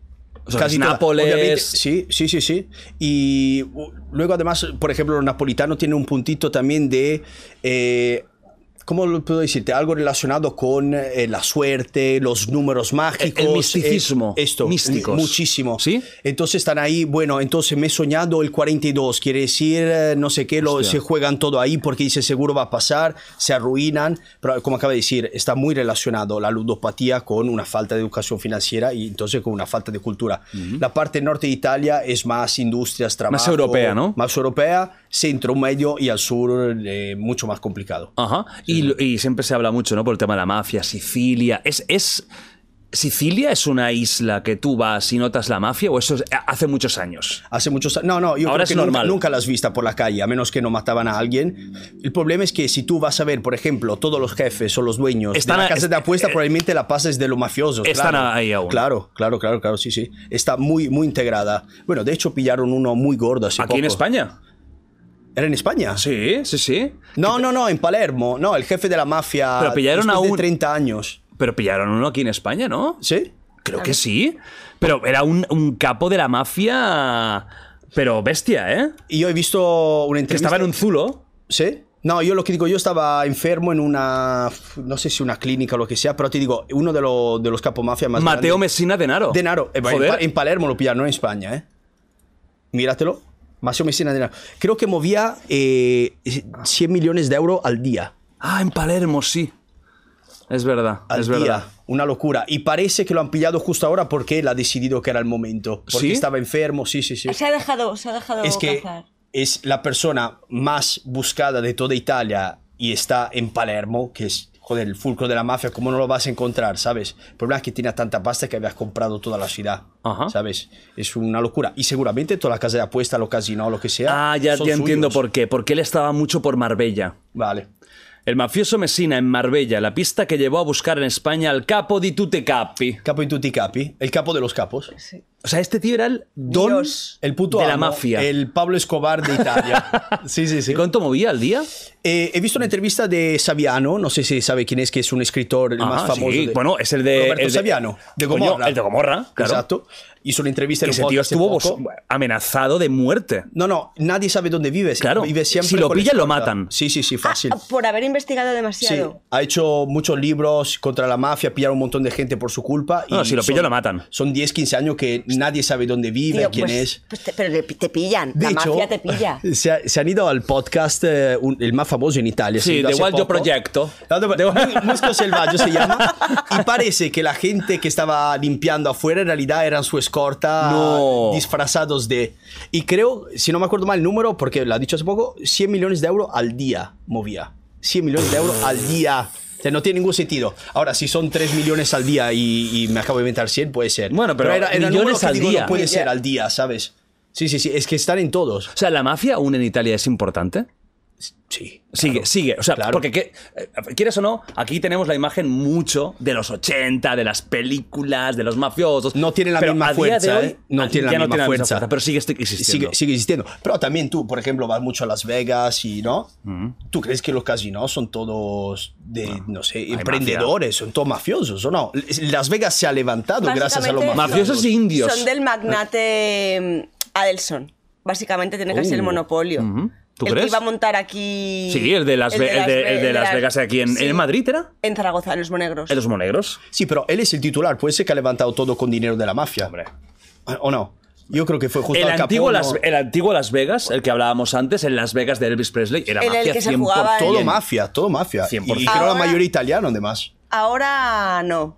O sea, toda. Nápoles. Sí, sí, sí, sí. Y luego además, por ejemplo, los napolitanos tienen un puntito también de... eh, ¿Cómo lo puedo decirte? Algo relacionado con eh, la suerte, los números mágicos. El- el misticismo, eh, esto, místicos. Muchísimo. ¿Sí? Entonces están ahí, bueno, entonces me he soñado el 42, quiere decir, eh, no sé qué, lo, se juegan todo ahí porque dice seguro va a pasar, se arruinan, pero como acaba de decir, está muy relacionado la ludopatía con una falta de educación financiera y entonces con una falta de cultura. La parte norte de Italia es más industrias, trabajo. europea, ¿no? Más europea, centro, medio y al sur eh, mucho más complicado. Ajá. Y, y siempre se habla mucho, ¿no? Por el tema de la mafia, Sicilia. ¿Es, es. ¿Sicilia es una isla que tú vas y notas la mafia o eso es hace muchos años? Hace muchos años. No, no, yo Ahora creo es que nunca, normal. nunca las vista por la calle, a menos que no mataban a alguien. El problema es que si tú vas a ver, por ejemplo, todos los jefes o los dueños Están de la casa de est- apuesta, eh, probablemente la pases de los mafiosos. están claro. ahí aún. Claro, claro, claro, claro, sí, sí. Está muy, muy integrada. Bueno, de hecho pillaron uno muy gordo hace ¿Aquí en. España? ¿Era en España? Sí, sí, sí. No, no, no, en Palermo. No, el jefe de la mafia. Pero pillaron a de un- 30 años. Pero pillaron uno aquí en España, ¿no? ¿Sí? Creo que sí. Pero era un, un capo de la mafia. Pero bestia, ¿eh? Y yo he visto una Que entrevista. estaba en un zulo. ¿Sí? No, yo lo que digo, yo estaba enfermo en una. No sé si una clínica o lo que sea, pero te digo, uno de, los de los capomafia más Mateo grandes- Messina Denaro. Denaro. En, Joder. En Palermo lo pillaron, no en España, ¿eh? Míratelo. Mateo Messina Denaro. Creo que movía eh, 100 millones de euros al día. Ah, en Palermo, sí. Es verdad, Al es día. verdad. Una locura. Y parece que lo han pillado justo ahora porque él ha decidido que era el momento. Porque ¿Sí? estaba enfermo, sí, sí, sí. Se ha dejado, se ha dejado es que cazar. es la persona más buscada de toda Italia y está en Palermo, que es, joder, el fulcro de la mafia, ¿cómo no lo vas a encontrar, sabes? El problema es que tiene tanta pasta que habías comprado toda la ciudad, Ajá. ¿sabes? Es una locura. Y seguramente toda la casa de apuesta, los casinos, lo que sea. Ah, ya, son ya entiendo suyos. por qué. Porque él estaba mucho por Marbella. Vale. El mafioso Messina en Marbella, la pista que llevó a buscar en España al capo di tutte capi. Capo in tutti capi, el capo de los capos. O sea, este tío era el don Dios. El puto de la amo, mafia. El Pablo Escobar de Italia. sí, sí, sí. ¿Y cuánto movía al día? Eh, he visto una entrevista de Saviano, no sé si sabe quién es, que es un escritor el más famoso. sí. de- Bueno, es el de. Roberto el de- Saviano, de Coño, Gomorra. el de Gomorra, claro. Exacto. Hizo una entrevista Que en un ese tío podcast hace estuvo poco. amenazado de muerte. No, no, nadie sabe dónde vive. Claro, Vive siempre si lo pillan, lo matan. Sí, sí, sí, fácil. Ah, por haber investigado Sí, demasiado. ha hecho muchos libros contra la mafia, pillaron un montón de gente por su culpa. No, y si lo pillan, lo matan. Son 10, 15 años que nadie sabe dónde vive, Tío, quién pues- es. pues te- pero te, pillan. De la hecho, mafia te pilla. Se, ha- se han ido al podcast, eh, un- el más famoso en Italia. Sí, de hace Wild. Proyecto. No, Mu- Musco Selvaggio se llama. Y parece que la gente que estaba limpiando afuera en realidad eran su escorta No. disfrazados de. Y creo, si no me acuerdo mal el número, porque lo ha dicho hace poco, 100 millones de euros al día movía. 100 millones de euros al día. O sea, no tiene ningún sentido. Ahora, si son 3 millones al día y, y me acabo de inventar 100, puede ser. Bueno, pero el millones número que al digo, día. No puede ser al día, ¿sabes? Sí, sí, sí. Es que están en todos. O sea, la mafia aún en Italia es importante. Sí. Sigue, claro. sigue. O sea, Claro. porque, ¿qué- eh, quieres o no, aquí tenemos la imagen mucho de los 80, de las películas, de los mafiosos. No tiene la Pero misma fuerza, hoy, ¿eh? No ah, tiene la misma no fuerza. Pero sigue existiendo. Sigue, sigue existiendo. Pero también tú, por ejemplo, vas mucho a Las Vegas y, ¿no? ¿Tú crees que los casinos son todos de, no sé, emprendedores, son todos mafiosos o no? Las Vegas se ha levantado gracias a los mafiosos. Mafiosos y indios. Son del magnate mm, Adelson. Básicamente tiene casi el Uh, monopolio. ¿Tú el crees? que iba a montar aquí. Sí, el de Las, Ve- el de, el de Las Vegas aquí en, sí. en Madrid, ¿era? En Zaragoza, en los Monegros. En los Monegros. Sí, pero él es el titular. Puede ser que ha levantado todo con dinero de la mafia. Hombre. ¿O no? Yo creo que fue justo El Al antiguo, Capone, Las, ¿no? el antiguo Las Vegas, el que hablábamos antes, en Las Vegas de Elvis Presley, era el mafia que se 100%. jugaba el- Todo mafia, todo mafia. 100%. Y creo la Ahora- mayoría italiano, además. Ahora no.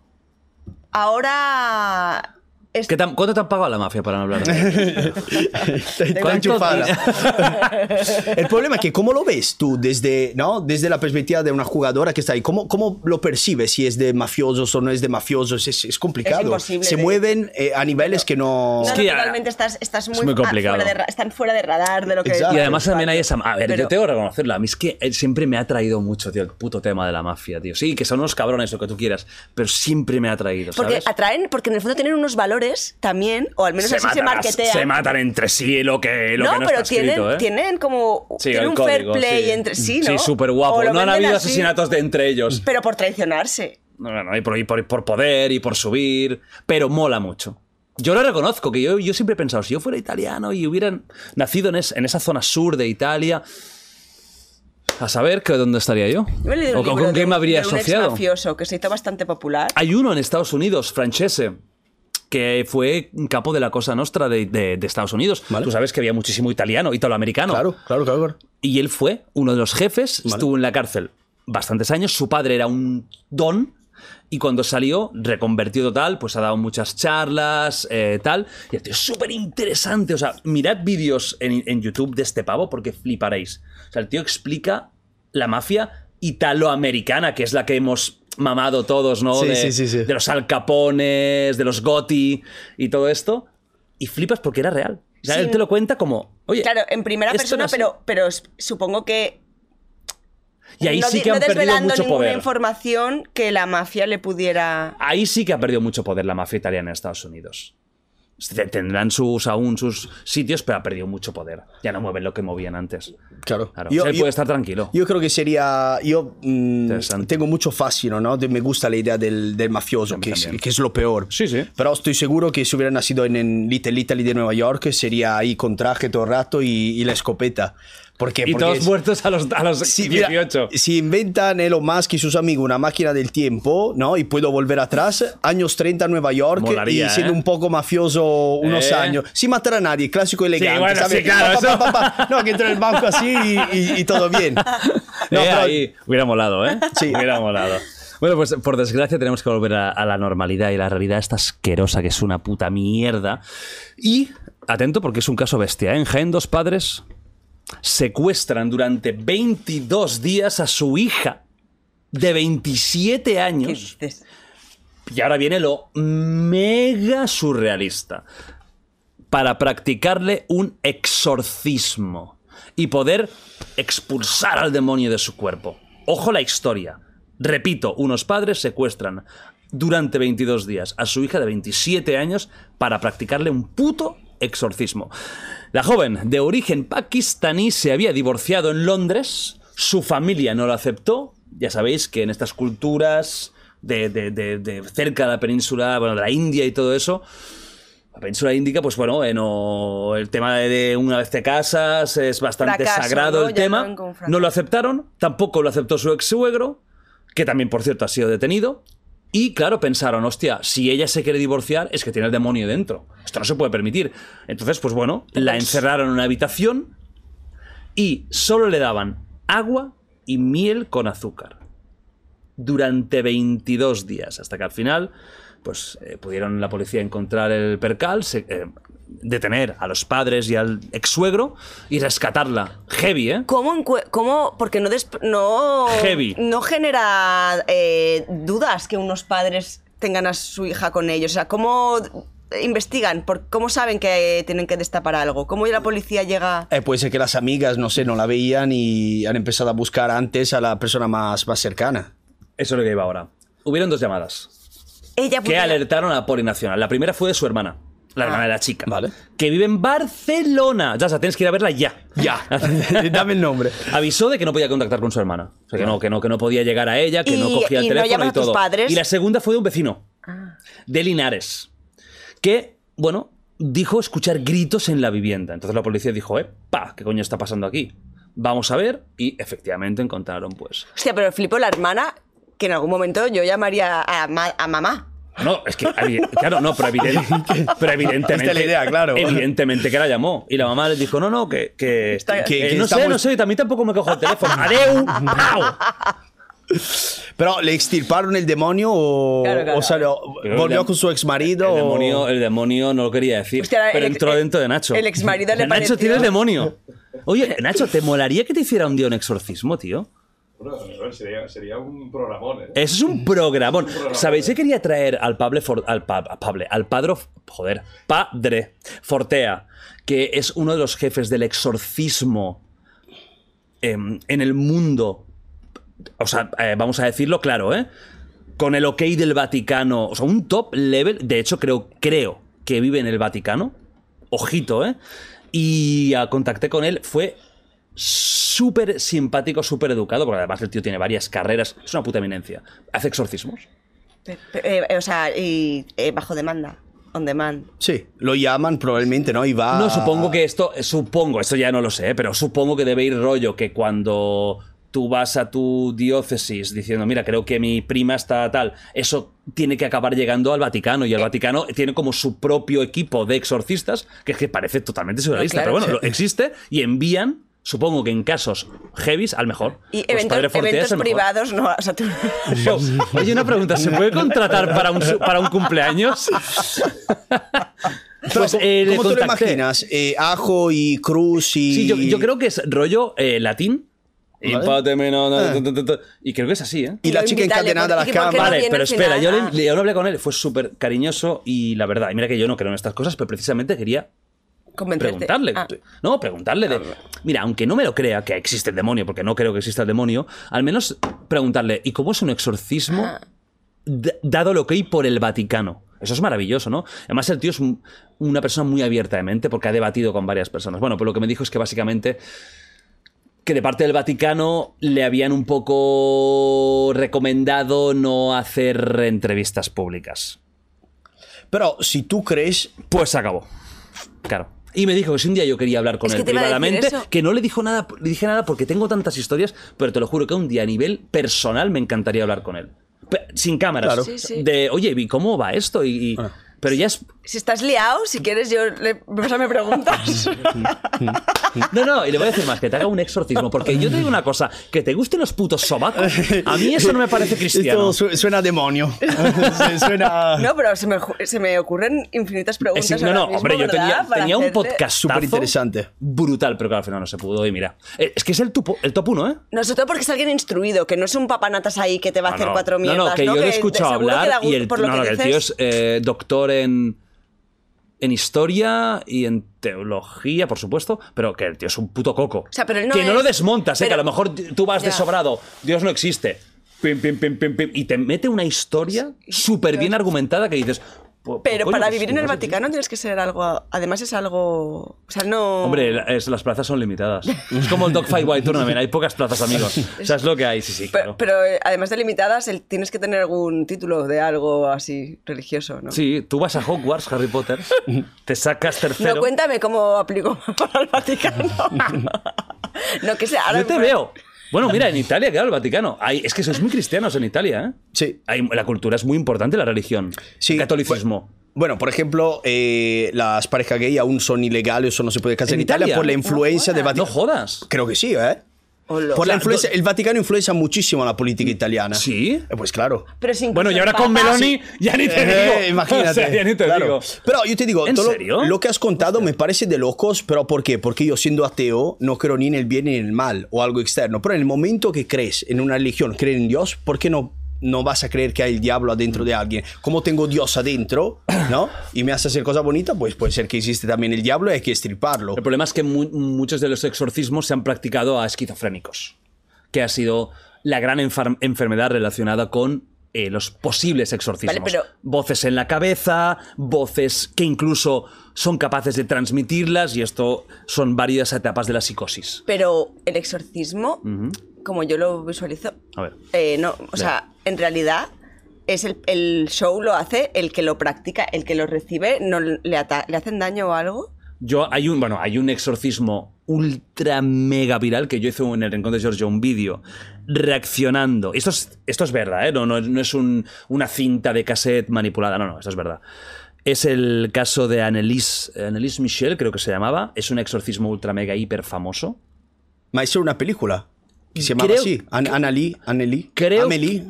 Ahora. Es- ¿Qué tan- ¿Cuánto te han pagado la mafia para no hablar? Está ¿Cuánto- enchufada. El problema es que, ¿cómo lo ves tú desde, ¿no? desde la perspectiva de una jugadora que está ahí? ¿Cómo, cómo lo percibes? Si es de mafiosos o no es de mafiosos. Es, es complicado. Es imposible Se de- mueven eh, a niveles que no. No, Es que ya- naturalmente estás, estás muy, muy ah, complicado. fuera de están fuera de radar de lo que Exacto. Y además también hay esa... A ver, Pero- yo tengo que reconocerlo. A mí es que él siempre me ha traído mucho, tío, el puto tema de la mafia, tío. Sí, que son unos cabrones, lo que tú quieras, pero siempre me ha traído, Porque ¿sabes? atraen, porque en el fondo tienen unos valores también, o al menos así se matan, marketean. se matan entre sí lo que lo no, que no pero está tienen, escrito, ¿eh? tienen como Sí, tienen un fair código, play sí. entre sí, ¿no? Sí, súper guapo. No han habido así, asesinatos de entre ellos. Pero por traicionarse. No, no, no, y por, y por, por poder y por subir, pero mola mucho. Yo lo reconozco, que yo, yo siempre he pensado, si yo fuera italiano y hubieran nacido en, es- en esa zona sur de Italia, a saber que dónde estaría yo. Yo he ¿O con, qué me habría de un asociado? mafioso que se hizo bastante popular. Hay uno en Estados Unidos, Francese, que fue capo de la Cosa Nostra de, de- de Estados Unidos. Vale. Tú sabes que había muchísimo italiano, italoamericano. Claro, claro, claro. claro. Y él fue uno de los jefes, Vale. estuvo en la cárcel bastantes años, su padre era un don y cuando salió, reconvertido total, pues ha dado muchas charlas, eh, tal. Y el tío es súper interesante, o sea, mirad vídeos en, en YouTube de este pavo porque fliparéis. O sea, el tío explica la mafia italoamericana, que es la que hemos mamado todos, ¿no? Sí, de, sí, sí, sí. de los Al Capones, de los Gotti y todo esto. Y flipas porque era real. O sea, Sí. él te lo cuenta como, oye, Claro, en primera persona, pero, pero supongo que. Y ahí no, sí que no han perdido desvelando mucho ninguna poder. información que la mafia le pudiera. Ahí sí que ha perdido mucho poder la mafia italiana en Estados Unidos. Te- Tendrán sus aún sus sitios, pero ha perdido mucho poder. Ya no mueven lo que movían antes. Claro. Claro. Yo- Él yo- puede estar tranquilo. Yo creo que sería. Yo mm, Interesante. tengo mucho fascino, ¿no? De- me gusta la idea del, del mafioso, que es, que es lo peor. Sí, sí. Pero estoy seguro que si hubiera nacido en, en Little Italy de Nueva York, sería ahí con traje todo el rato y, y la escopeta. ¿Por qué? y Porque todos es- muertos a los, a los Sí, mira, 18. si inventan Elon Musk y sus amigos una máquina del tiempo, ¿no? Y puedo volver atrás, años 30 en Nueva York Molaría, y siendo ¿eh? un poco mafioso unos ¿Eh? años, sin matar a nadie, clásico elegante, bueno, ¿sabes? sí, claro, Pa, pa, pa, pa, pa. No, que entra en el banco así y, y- y todo bien. No, Eh, pero- ahí. Hubiera molado, ¿eh? Sí. Hubiera molado. Bueno, pues por desgracia tenemos que volver a, a la normalidad y la realidad está asquerosa, que es una puta mierda. Y, atento, porque es un caso bestia, ¿eh? En Jaén, dos padres secuestran durante 22 días a su hija de 27 ¿Qué años. dices? Y ahora viene lo mega surrealista. Para practicarle un exorcismo y poder expulsar al demonio de su cuerpo. Ojo la historia. Repito, unos padres secuestran durante 22 días a su hija de 27 años para practicarle un puto exorcismo. La joven, de origen pakistaní, se había divorciado en Londres, su familia no lo aceptó, ya sabéis que en estas culturas de, de- de- de cerca de la península, bueno, de la India y todo eso, la península índica, pues bueno, eh, no- el tema de, una vez te casas es bastante Fracaso, sagrado ¿no? el Ya tema. fracaso. No lo aceptaron, tampoco lo aceptó su ex suegro, que también, por cierto, ha sido detenido. Y claro, pensaron, hostia, si ella se quiere divorciar, es que tiene el demonio dentro. Esto no se puede permitir. Entonces, pues bueno, la encerraron en una habitación y solo le daban agua y miel con azúcar. Durante 22 días, hasta que al final, pues eh, pudieron la policía encontrar el percal, se- eh, detener a los padres y al ex suegro y rescatarla. Heavy, ¿eh? ¿Cómo, cómo porque no, no, Heavy. no genera eh, dudas que unos padres tengan a su hija con ellos? O sea, ¿cómo investigan? ¿Por, ¿Cómo saben que tienen que destapar algo? ¿Cómo la policía llega...? Eh, puede ser que las amigas, no sé, no la veían y han empezado a buscar antes a la persona más, más cercana. Eso es lo que iba ahora. Hubieron dos llamadas Ella que alertaron a la Poli Nacional. La primera fue de su hermana. La hermana de la chica. Vale. Que vive en Barcelona. Ya, o sea, tienes que ir a verla ya. Ya, dame el nombre. Avisó de que no podía contactar con su hermana. O sea, que no, que no, que no podía llegar a ella, que no cogía el y no teléfono y a tus todo. padres. Y la segunda fue de un vecino. De Linares. Que, bueno, dijo escuchar gritos en la vivienda. Entonces la policía dijo, eh, pa, ¿qué coño está pasando aquí? Vamos a ver. Y efectivamente encontraron, pues. Hostia, pero flipo la hermana que en algún momento yo llamaría a, ma- a mamá. No, es que, claro, no, pero, evidente- pero evidentemente. Esta es la idea, claro. Evidentemente que la llamó. Y la mamá le dijo, no, no, que. que, Está- que- que no sé, no sé, también tampoco me cojo el teléfono. ¡Adeu! ¡Pau! Pero, ¿le extirparon el demonio o, Claro, claro. o salió- volvió con su ex marido? El demonio, el demonio no lo quería decir. Hostia, pero el- entró el- dentro de Nacho. el exmarido le Nacho pareció- tiene el demonio. Oye, Nacho, ¿te molaría que te hiciera un día un exorcismo, tío? Bueno, sería, sería un programón, ¿eh? Eso es un programón. programón. ¿Sabéis que quería traer al Pable, For- al, pa- a Pable, al padre, joder, padre Fortea, que es uno de los jefes del exorcismo em, en el mundo? O sea, eh, vamos a decirlo claro, ¿eh? Con el ok del Vaticano, o sea, un top level. De hecho, creo, creo que vive en el Vaticano. Ojito, ¿eh? Y contacté con él, fue súper simpático, súper educado, porque además el tío tiene varias carreras, es una puta eminencia. Hace exorcismos. Pe- eh, o sea, y eh, bajo demanda. On demand. Sí, lo llaman probablemente, ¿no? Y va... No, supongo que esto, supongo, esto ya no lo sé, pero supongo que debe ir rollo que cuando tú vas a tu diócesis diciendo, mira, creo que mi prima está tal, eso tiene que acabar llegando al Vaticano y el Vaticano tiene como su propio equipo de exorcistas, que es que parece totalmente surrealista, claro. pero bueno, existe y envían, supongo que en casos heavies, al mejor. Y Pues eventos, el mejor. privados, no. O sea, tú- Oye, una pregunta, ¿se puede contratar para un, para un cumpleaños? Pues, ¿cómo- eh, le ¿Cómo te lo imaginas? Eh, ajo y cruz y... Sí, yo, yo creo que es rollo eh, latín. Vale. Empáteme, no, no, Ah. tu, tu, tu, tu. Y creo que es así, ¿eh? Y la Lo chica encadenada a la porque- ¿por qué no cama. Vale, pero espera, yo, le, yo no hablé con él, fue súper cariñoso y la verdad, y mira que yo no creo en estas cosas, pero precisamente quería. Preguntarle. Ah. No, preguntarle de. Mira, aunque no me lo crea que existe el demonio, porque no creo que exista el demonio, al menos preguntarle, ¿y cómo es un exorcismo Ah. dado lo que hay por el Vaticano? Eso es maravilloso, ¿no? Además, el tío es un- una persona muy abierta de mente porque ha debatido con varias personas. Bueno, pues lo que me dijo es que básicamente que de parte del Vaticano le habían un poco recomendado no hacer entrevistas públicas. Pero si tú crees, Pues acabó. Claro. Y me dijo que si un día yo quería hablar con Es él que privadamente, que no le dijo nada, le dije nada porque tengo tantas historias, pero te lo juro que un día a nivel personal me encantaría hablar con él. Pe- Sin cámaras. Claro. Sí, sí. De, oye, ¿y cómo va esto? Y, y- Pero ya es. Si estás liado, si quieres, yo le, pues me preguntas. No, no, y le voy a decir más, que te haga un exorcismo. Porque yo te digo una cosa, que te gusten los putos sobacos, a mí eso no me parece cristiano. esto suena a demonio. Suena No, pero se me, se me ocurren infinitas preguntas. Es- no, ahora no, mismo, hombre, yo tenía, tenía un podcast Súper interesante. brutal, pero claro, al final no se pudo. Y mira, eh, es que es el, tupo- el top 1, ¿eh? No, sobre todo porque es alguien instruido, que no es un papanatas ahí que te va a Ah, hacer no. cuatro No, mierdas. no, que yo le he escuchado que hablar y el, por lo no, que no, que el dices. tío es eh, doctor en, en historia y en teología, por supuesto, pero que el tío es un puto coco. sea, pero él no que no lo desmontas, eh, que a lo mejor tú vas de sobrado, Dios no existe. Pim, pim, pim, pim, pim, y te mete una historia súper bien argumentada que dices... "Pues, Pero coño, para pues, vivir en el igual sí". Vaticano tienes que ser algo. Además, es algo. O sea, no. Hombre, es- las plazas son limitadas. Es como el Dogfight White Tournament, hay pocas plazas, amigos. O sea, es lo que hay, sí, sí, Pero, claro. pero, eh, además de limitadas, el- tienes que tener algún título de algo así religioso, ¿no? Sí, tú vas a Hogwarts, Harry Potter, te sacas tercero. No, cuéntame cómo aplico para el Vaticano. no, que sea. ahora Yo te me- veo. Bueno, mira, en Italia, claro, el Vaticano. Hay- es que sois muy cristianos en Italia, ¿eh? Sí. Hay- la cultura es muy importante, la religión. Sí, el catolicismo. Bueno, por ejemplo, eh, las parejas gay aún son ilegales o no se puede casar ¿En en, Italia, Italia? por la influencia no Vaticano. jodas. Creo que sí, ¿eh? Por la sea, influencia, el Vaticano influencia muchísimo a la política italiana. ¿Sí? Eh, Pues claro. Pero sin Bueno, y ahora con Meloni ya ni te Eh, digo. imagínate. O sea, ya ni te Claro. digo. Pero yo te digo, ¿En todo lo- serio? Lo, que has contado me parece de locos, pero ¿por qué? Porque yo siendo ateo no creo ni en el bien ni en el mal o algo externo. Pero en el momento que crees en una religión, crees en Dios, ¿por qué no, no vas a creer que hay el diablo adentro de alguien? Como tengo Dios adentro, ¿no? Y me hace hacer cosas bonitas, pues puede ser que existe también el diablo y hay que estriparlo. El problema es que mu- muchos de los exorcismos se han practicado a esquizofrénicos, que ha sido la gran enfermedad relacionada con eh, los posibles exorcismos. Vale, pero- Voces en la cabeza, voces que incluso son capaces de transmitirlas, y esto son varias etapas de la psicosis. Pero el exorcismo, como yo lo visualizo, A ver. eh, no, o sea, en realidad es el, el show lo hace el que lo practica, el que lo recibe, no le, ata- le hacen daño o algo. Yo, hay un, bueno, hay un exorcismo ultra mega viral que yo hice en el Rincón de Giorgio, un vídeo reaccionando. Esto es, esto es verdad, ¿eh? No, no, es- no es un- una cinta de cassette manipulada, no, no, esto es verdad. Es el caso de Annelise, Annelise Michel, creo que se llamaba. Es un exorcismo ultra mega hiper famoso. Ma es una película que se llamaba Creo- así. An Anneli, Anneli. Creo Amelie.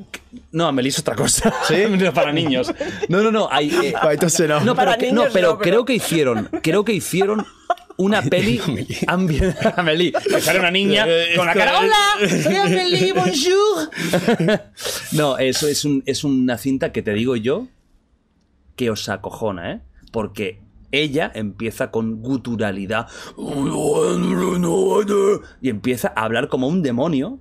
No, Amelie es otra cosa. ¿Sí? No, para niños. No, no, no. Hay, eh, Ah, entonces no. No, pero, que- no, niños pero no, pero- creo que hicieron, creo que hicieron una peli ambi- Amelie, que sale una niña con la cara ¡Hola! ¡Soy Amelie, bonjour! No, eso es, un- es una cinta que te digo yo que os acojona, ¿eh? Porque ella empieza con guturalidad y empieza a hablar como un demonio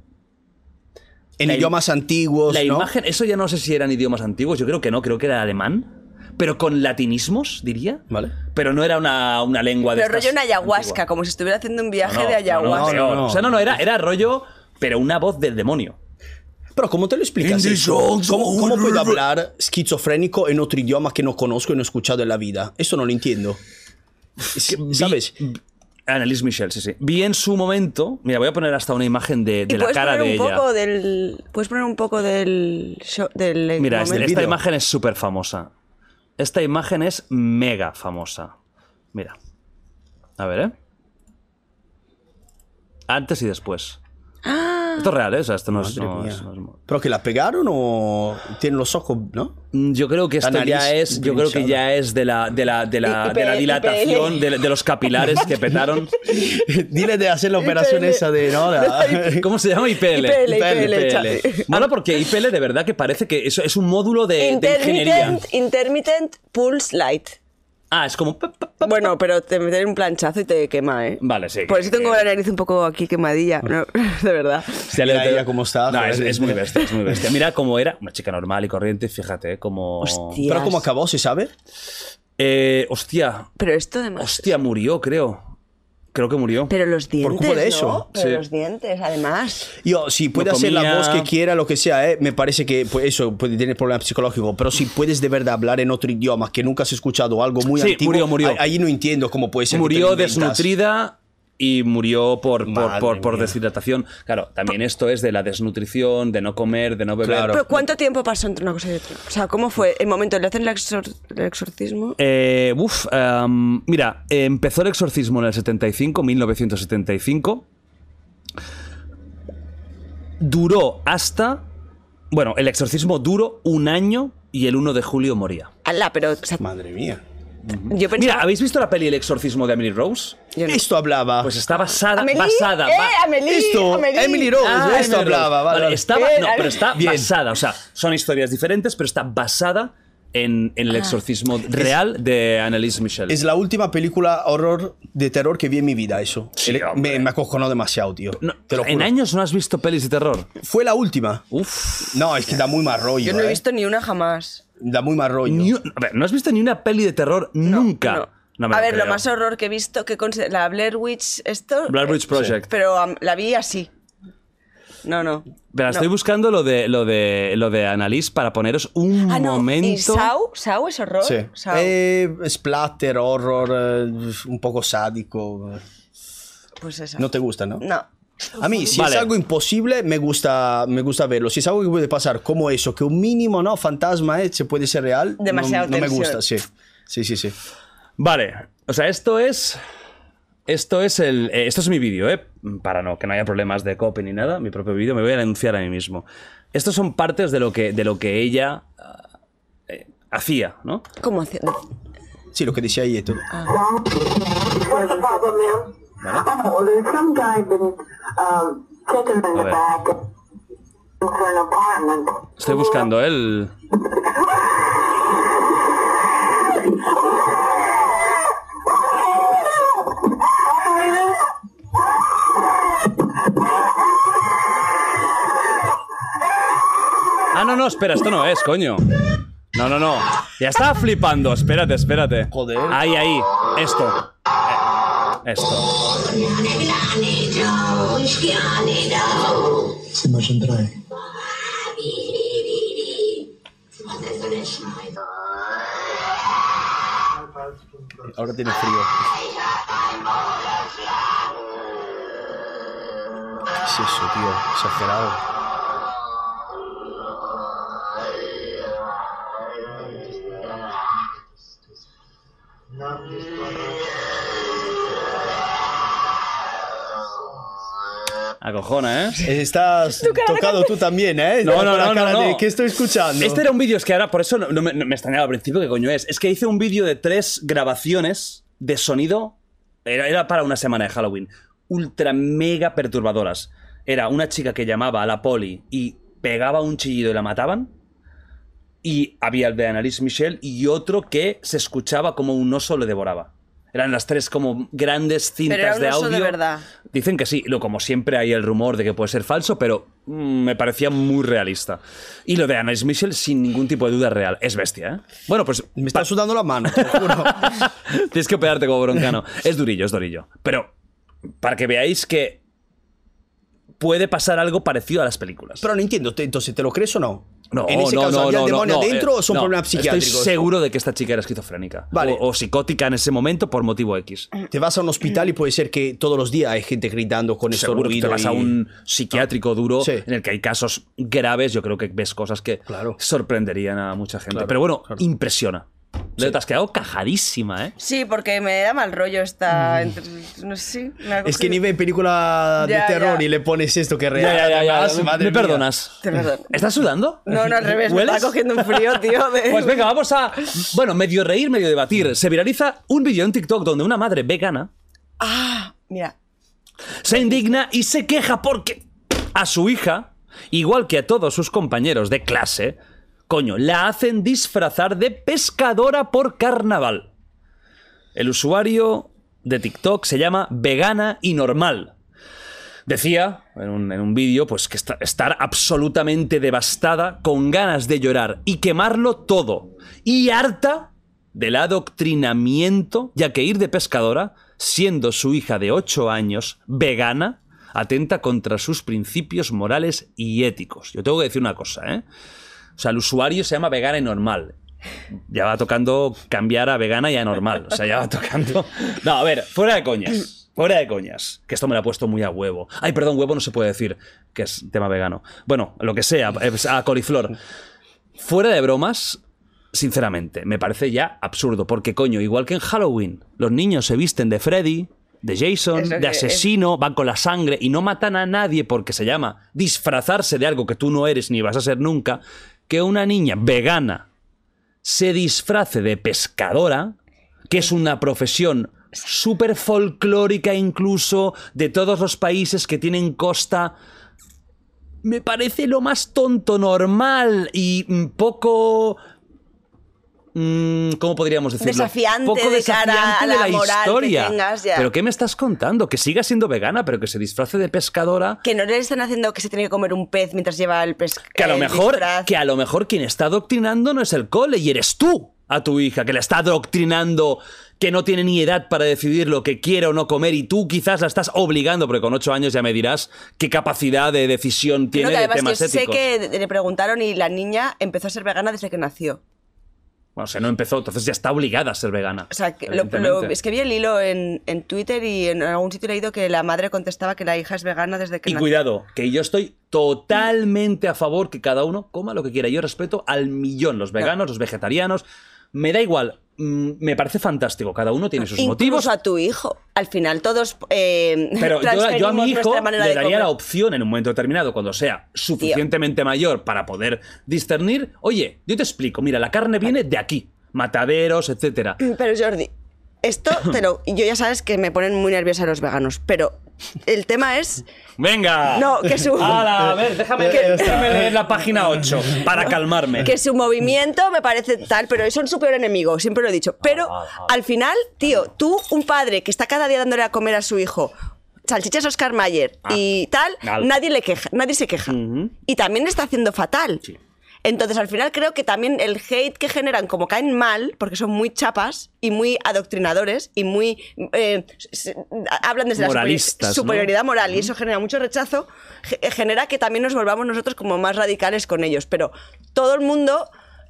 En La idiomas antiguos, la ¿no? imagen, eso ya no sé si eran idiomas antiguos, yo creo que no, creo que era alemán, pero con latinismos, diría. Vale. Pero no era una, una lengua de Pero rollo en ayahuasca, antigua. como si estuviera haciendo un viaje No, no, de ayahuasca. no, no, peor. no. O sea, no, no, era, era rollo, pero una voz del demonio. Pero ¿cómo te lo explicas eso? ¿Cómo, of- cómo puedo hablar esquizofrénico en otro idioma que no conozco y no he escuchado en la vida? Eso no lo entiendo. Es- ¿Sabes? Annalise Michel, sí, sí. Vi en su momento. Mira, voy a poner hasta una imagen de, la puedes cara poner de un ella. poco del. Puedes poner un poco del. show- del Mira, este- esta imagen es súper famosa. Esta imagen es mega famosa. Mira. A ver, ¿eh? Antes y después. Esto es real, ¿eh? O sea, esto no es... Madre no mía. es- no es mo- ¿Pero que la pegaron o tienen los ojos, no? Mm, Yo creo que esto ya es, yo creo que ya es de la, de la, de la, de la dilatación de, de los capilares que petaron. Dile de hacer la operación IPL. esa de, ¿no? La- ¿Cómo se llama? IPL. IPL, IPL, Xavi. Mola porque IPL de verdad que parece que eso es un módulo de, de ingeniería. Intermittent, intermittent Pulse Light. Ah, es como... Bueno, pero te meten un planchazo y te quema, ¿eh? Vale, sí. Por eso tengo que- la nariz un poco aquí quemadilla, ¿no? de verdad. Hostia, Mira le- ella cómo está, No, es, muy bestia, es muy bestia. Mira cómo era una chica normal y corriente, fíjate, como... Hostia. Pero ¿cómo acabó? ¿Se sabe? Eh, hostia, Pero esto además... hostia, murió, creo. Creo que murió. Pero los dientes, culpa de ¿no? eso. Pero Sí. los dientes, además. Yo, si puede hacer la voz que quiera, lo que sea, ¿eh? me parece que pues, eso puede tener problemas psicológicos. Pero si puedes de verdad hablar en otro idioma que nunca has escuchado algo muy Sí, antiguo, murió, murió. ahí- no entiendo cómo puede ser. que te murió desnutrida y murió por, por, por, deshidratación. Claro, también esto es de la desnutrición, de no comer, de no beber. Claro. ¿Pero cuánto tiempo pasó entre una cosa y otra? O sea, ¿cómo fue el momento? ¿Le hacen el, exor- el exorcismo? Eh, uf, em, mira, empezó el exorcismo en el 75, 1975. Duró hasta. Bueno, el exorcismo duró un año y el 1 de julio moría. Alá, pero... o sea, Madre mía. Yo pensaba... Mira, ¿habéis visto la peli El exorcismo de Emily Rose? No. Esto hablaba. Pues está basada. Amelie, basada eh, Amelie, Esto, Amelie. Emily Rose, Ah, esto Emily Rose. hablaba. Vale, vale. Estaba, Bien, no, pero está Bien. basada. O sea, son historias diferentes, pero está basada en, en el Ah. exorcismo real de Annelise Michel. Es la última película horror de terror que vi en mi vida, eso. Sí, El- me, me acojonó demasiado, tío. No, Te lo en años no has visto pelis de terror. Fue la última. Uf. No, es que da muy mal rollo. Yo no he eh. visto ni una jamás. Da muy mal rollo. Ni a ver, no has visto ni una peli de terror nunca. No. No me a ver, lo más horror que he visto, que la Blair Witch, esto... Blair Witch eh, Project. Pero la vi así. No, no. Espera, No. estoy buscando lo de lo de lo de Annalise para poneros un Ah, no. momento. ¿Y Saw? ¿Saw es horror? Sí. Eh, splatter, horror, eh, un poco sádico. Pues esa. ¿No te gusta, no? No. A mí, si Vale. es algo imposible, me gusta, me gusta verlo. Si es algo que puede pasar como eso, que un mínimo, ¿no? Fantasma, ¿eh? Se puede ser real. no- Demasiado no, me tensión. gusta, sí. Sí, sí, sí. Vale, o sea, esto es esto es el eh, esto es mi vídeo, eh, para no que no haya problemas de copy ni nada, mi propio vídeo, me voy a denunciar a mí mismo. Estos son partes de lo que de lo que ella ah, eh, hacía, ¿no? ¿Cómo hace? Sí, lo que decía ahí y todo. What's in the ver. back for an apartment. Estoy buscando el Ah, no, no, espera, esto no es, coño. No, no, no. Ya estaba flipando. Espérate, espérate. Joder. Ahí, ahí. Esto. Esto. Ahora tiene frío. ¿Qué es eso, tío? Exagerado. Acojona, ¿eh? Estás tocado tú también, ¿eh? No, no, no, no, cara no. de, ¿Qué estoy escuchando? Este era un vídeo, es que ahora por eso no, no me, no me extrañaba al principio qué coño es. Es que hice un vídeo de tres grabaciones de sonido. Era, era para una semana de Halloween. Ultra mega perturbadoras. Era una chica que llamaba a la poli y pegaba un chillido y la mataban. Y había el de Annalise Michel y otro que se escuchaba como un oso le devoraba. Eran las tres como grandes cintas Pero era un de oso audio. de verdad. Dicen que sí, lo como siempre hay el rumor de que puede ser falso, pero mm, me parecía muy realista. Y lo de Annalise Michel sin ningún tipo de duda real. Es bestia, ¿eh? Bueno, pues Me está sudando la mano, te juro. tienes que pegarte como broncano. Es durillo, es durillo. Pero para que veáis que puede pasar algo parecido a las películas. Pero no entiendo, ¿te- entonces, ¿te lo crees o no? No, En ese no, caso, no, ¿había no, el demonio no, adentro eh, o son no. problemas psiquiátricos? Estoy seguro de que esta chica era esquizofrénica. Vale. O, o psicótica en ese momento por motivo X. Te vas a un hospital y puede ser que todos los días hay gente gritando con estos Seguro que te vas a un psiquiátrico duro Sí. en el que hay casos graves. Yo creo que ves cosas que Claro. sorprenderían a mucha gente. Claro, Pero bueno, claro. impresiona. Leo, Te has quedado cajadísima, ¿eh? Sí, porque me da mal rollo esta... entre- No sé, sí, me ha Es que ni ve película de Ya, terror ya. y le pones esto que real. además, ¿Me, madre me mía. perdonas? Te perdono. ¿Estás sudando? No, no, al revés. Me ¿Hueles? está cogiendo un frío, tío. De... Pues venga, vamos a. Bueno, medio reír, medio debatir. Se viraliza un vídeo en TikTok donde una madre vegana Ah, mira. se indigna y se queja porque a su hija, igual que a todos sus compañeros de clase, coño, la hacen disfrazar de pescadora por carnaval. El usuario de TikTok se llama Vegana y Normal. Decía en un, en vídeo pues que estar absolutamente devastada, con ganas de llorar y quemarlo todo. Y harta del adoctrinamiento, ya que ir de pescadora, siendo su hija de 8 años, vegana, atenta contra sus principios morales y éticos. Yo tengo que decir una cosa, ¿eh? O sea, el usuario se llama vegana y normal. Ya va tocando cambiar a vegana y a normal. O sea, ya va tocando. No, a ver, fuera de coñas. Fuera de coñas. Que esto me lo ha puesto muy a huevo. Ay, perdón, huevo no se puede decir, que es tema vegano. Bueno, lo que sea, es a coliflor. Fuera de bromas, sinceramente, me parece ya absurdo. Porque, coño, igual que en Halloween, los niños se visten de Freddy, de Jason, Es de asesino, van con la sangre y no matan a nadie porque se llama disfrazarse de algo que tú no eres ni vas a ser nunca. Que una niña vegana se disfrace de pescadora, que es una profesión súper folclórica incluso de todos los países que tienen costa, me parece lo más tonto normal y poco... mm, ¿Cómo podríamos decirlo? Desafiante Poco de cara desafiante a de la moral que historia. tengas, ya. ¿Pero qué me estás contando? Que siga siendo vegana, pero que se disfrace de pescadora. Que no le están haciendo que se tiene que comer un pez mientras lleva el pescado. Que a lo mejor, que a lo mejor quien está adoctrinando no es el cole y eres tú a tu hija, que la está adoctrinando, que no tiene ni edad para decidir lo que quiere o no comer y tú quizás la estás obligando, porque con ocho años ya me dirás qué capacidad de decisión tiene No, que de además temas yo sé que le preguntaron y la niña empezó a ser vegana desde que nació. Bueno, o sea, no empezó, entonces ya está obligada a ser vegana. O sea, que lo- es que vi el hilo en, en Twitter y en algún sitio he leído que la madre contestaba que la hija es vegana desde que Y nació. cuidado, que yo estoy totalmente a favor que cada uno coma lo que quiera. Yo respeto al millón los veganos, los vegetarianos. Me da igual, mm, me parece fantástico. Cada uno tiene sus Incluso motivos. a tu hijo. Al final todos eh, Pero yo, yo a mi hijo le daría comer. la opción en un momento determinado, cuando sea suficientemente mayor para poder discernir. Oye, yo te explico, mira, la carne viene de aquí, mataderos, etcétera. Pero Jordi, esto te lo... Yo ya sabes que me ponen muy nerviosa los veganos, pero el tema es... ¡Venga! No, que su- Ala, a ver, déjame, Que- déjame leer la página 8 para calmarme. Que su movimiento me parece tal, pero son su peor enemigo, siempre lo he dicho. Pero al final, tío, tú, un padre que está cada día dándole a comer a su hijo salchichas Oscar Mayer y tal, Al- nadie le queja, nadie se queja. Y también está haciendo fatal. Entonces, al final creo que también el hate que generan, como caen mal, porque son muy chapas y muy adoctrinadores y muy. eh, se- hablan desde Moralistas, la superioridad moral y eso genera mucho rechazo, ge- genera que también nos volvamos nosotros como más radicales con ellos. Pero todo el mundo,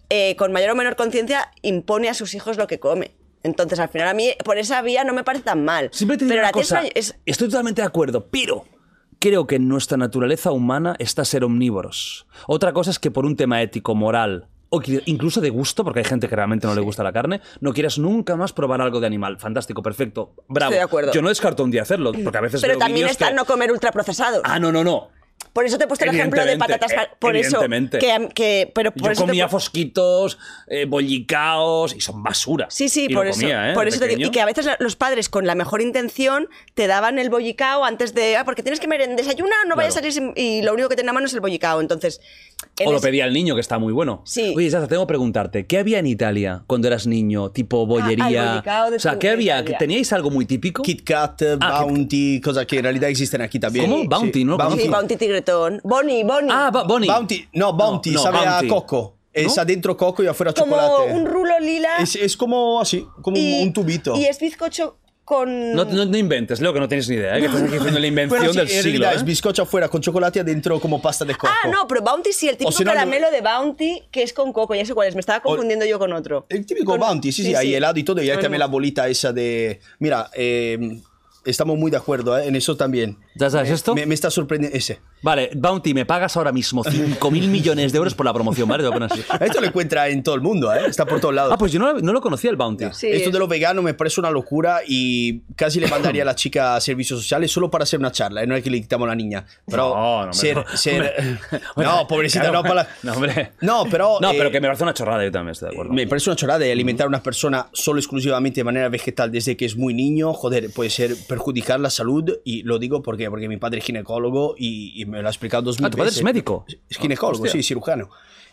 eh, con mayor o menor conciencia, impone a sus hijos lo que come. Entonces, al final, a mí, por esa vía no me parece tan mal. Siempre te digo pero una la cosa, es- estoy totalmente de acuerdo, pero creo que en nuestra naturaleza humana está ser omnívoros. Otra cosa es que por un tema ético, moral, o incluso de gusto, porque hay gente que realmente no le gusta la carne, no quieras nunca más probar algo de animal. Fantástico, perfecto, bravo. Estoy de acuerdo. Yo no descarto un día hacerlo, porque a veces pero veo también está que- no comer ultraprocesados. Ah, no, no, no. Por eso te he puesto el ejemplo de patatas. eh, Por eso. evidentemente. Que, que- pero por Yo eso te comía pu- fosquitos, eh, bollicaos, y son basura. Sí, sí, Y por lo eso. comía, ¿eh? por eso te digo. Y que a veces los padres, con la mejor intención, te daban el bollicao antes de. Ah, porque tienes que desayunar, no vayas a salir sin- Y lo único que tenía a mano es el bollicao. Entonces. en O lo ese- pedía al niño, que está muy bueno. Sí. Oye, Zaza, tengo que preguntarte, ¿qué había en Italia cuando eras niño? Tipo bollería. Ah, bollicao de o sea, ¿qué había? Italia. ¿Teníais algo muy típico? Kit Kat, Ah, Bounty, cosas que en realidad existen aquí también. ¿Cómo? Bounty, ¿no? Bounty. Sí, Bounty Bonnie, Bonnie. Ah, Bo- Bonnie. Bounty, no, Bounty, No, no, sabe Bounty. a coco. Es ¿No? adentro coco y afuera como chocolate. un rulo lila. Es, es como así, como un- y, un tubito. Y es bizcocho con. No, no, no inventes, Leo, que no tienes ni idea, ¿eh? que estás aquí haciendo la invención Bueno, sí, del en siglo. realidad ¿eh? es bizcocho afuera con chocolate y adentro como pasta de coco. Ah, no, pero Bounty sí, el típico si no, caramelo de Bounty que es con coco, ya sé cuál es, me estaba confundiendo yo con otro. El típico Con- Bounty, sí, sí, hay helado y todo, y hay No, también no. la bolita esa de... Mira, eh, estamos muy de acuerdo ¿eh? en eso también. ¿Ya sabes esto? Me, me está sorprendiendo ese. Vale, Bounty, me pagas ahora mismo 5.000 millones de euros por la promoción, ¿vale? Esto lo encuentra en todo el mundo, ¿eh? está por todos lados. Ah, pues yo no, no lo conocía el Bounty. Sí. Esto de los veganos me parece una locura y casi le mandaría a la chica a servicios sociales solo para hacer una charla, ¿eh? no es que le quitamos a la niña. Pero No, no, ser, no. ser- Hombre, no, pobrecita, claro. no para... No, hombre. No, pero... No, eh, pero que me parece una chorrada, yo también estoy de acuerdo. Me parece una chorrada de alimentar a una persona solo exclusivamente de manera vegetal desde que es muy niño, joder, puede ser perjudicar la salud y lo digo porque, porque mi padre es ginecólogo y, y me lo ha explicado dos mil Ah, ¿tu padre es veces. médico? Es ginecólogo, Hostia. sí, cirujano.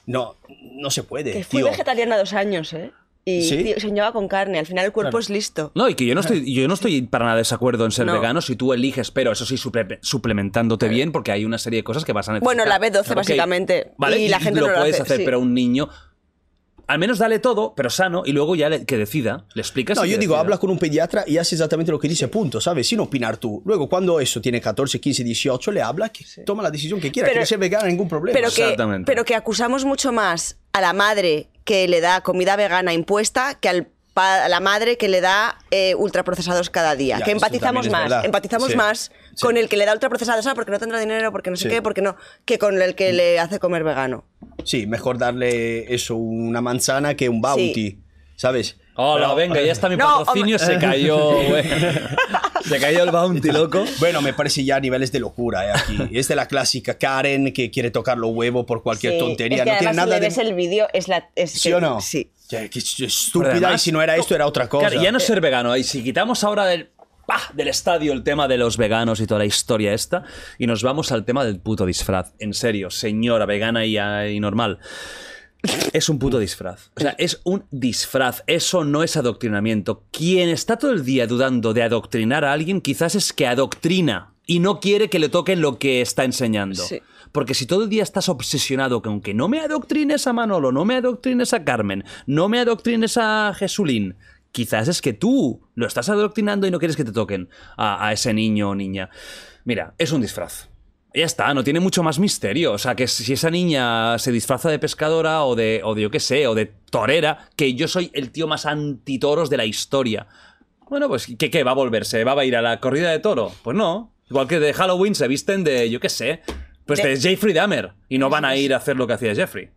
No, no se puede, Que fui tío. vegetariana dos años, ¿eh? Y ¿Sí? tío, soñaba con carne. Al final el cuerpo es listo. No, y que yo no estoy, yo no estoy para nada de desacuerdo en ser No. vegano si tú eliges, pero eso sí, suple- suplementándote bien, porque hay una serie de cosas que vas a necesitar. Bueno, la B12 Ok, básicamente, Vale, y la gente lo no lo puedes hace, hacer, sí. pero un niño. Al menos dale todo, pero sano, y luego ya le- que decida. Le explicas. No, yo digo, decida. habla con un pediatra y hace exactamente lo que dice, punto, ¿sabes? Sin opinar tú. Luego, cuando eso tiene 14, 15, 18, le habla, que toma la decisión que quiera, Pero- que sea vegana, ningún problema. Pero que, Exactamente. pero que acusamos mucho más a la madre que le da comida vegana impuesta que al a la madre que le da eh, ultraprocesados cada día. Ya, que empatizamos más. verdad. Empatizamos Sí, más sí. con el que le da ultraprocesados, ah, porque no tendrá dinero, porque no sé Sí. qué, porque no, que con el que le hace comer vegano. Sí, mejor darle eso, una manzana que un bounty, ¿sabes? Hola, Pero- venga, ya está mi No, patrocinio, se cayó, güey. Se cayó el bounty, loco. Bueno, me parece ya a niveles de locura ¿eh? aquí. Es de la clásica Karen que quiere tocar los huevos por cualquier Sí, tontería. es que no tiene nada si le de. ves el vídeo, es la. Es ¿Sí que- o no? Sí. Que estúpida además- y si no era esto era otra cosa. Claro, ya no ser vegano. Y si quitamos ahora del, ¡pah! del estadio el tema de los veganos y toda la historia esta, y nos vamos al tema del puto disfraz. En serio, señora vegana y, y normal. Es un puto disfraz. O sea, es un disfraz. Eso no es adoctrinamiento. Quien está todo el día dudando de adoctrinar a alguien, quizás es que adoctrina y no quiere que le toquen lo que está enseñando. Sí. Porque si todo el día estás obsesionado con que no me adoctrines a Manolo, no me adoctrines a Carmen, no me adoctrines a Jesulín, quizás es que tú lo estás adoctrinando y no quieres que te toquen a, a ese niño o niña. Mira, es un disfraz. Ya está, no tiene mucho más misterio. O sea, que si esa niña se disfraza de pescadora o de, o de yo qué sé, o de torera, que yo soy el tío más antitoros de la historia. Bueno, pues ¿qué, qué va a volverse? ¿Va a ir a la corrida de toro? Pues no. Igual que de Halloween se visten de, yo qué sé, pues de, De- Jeffrey Dahmer. Y no van a ir a hacer lo que hacía Jeffrey.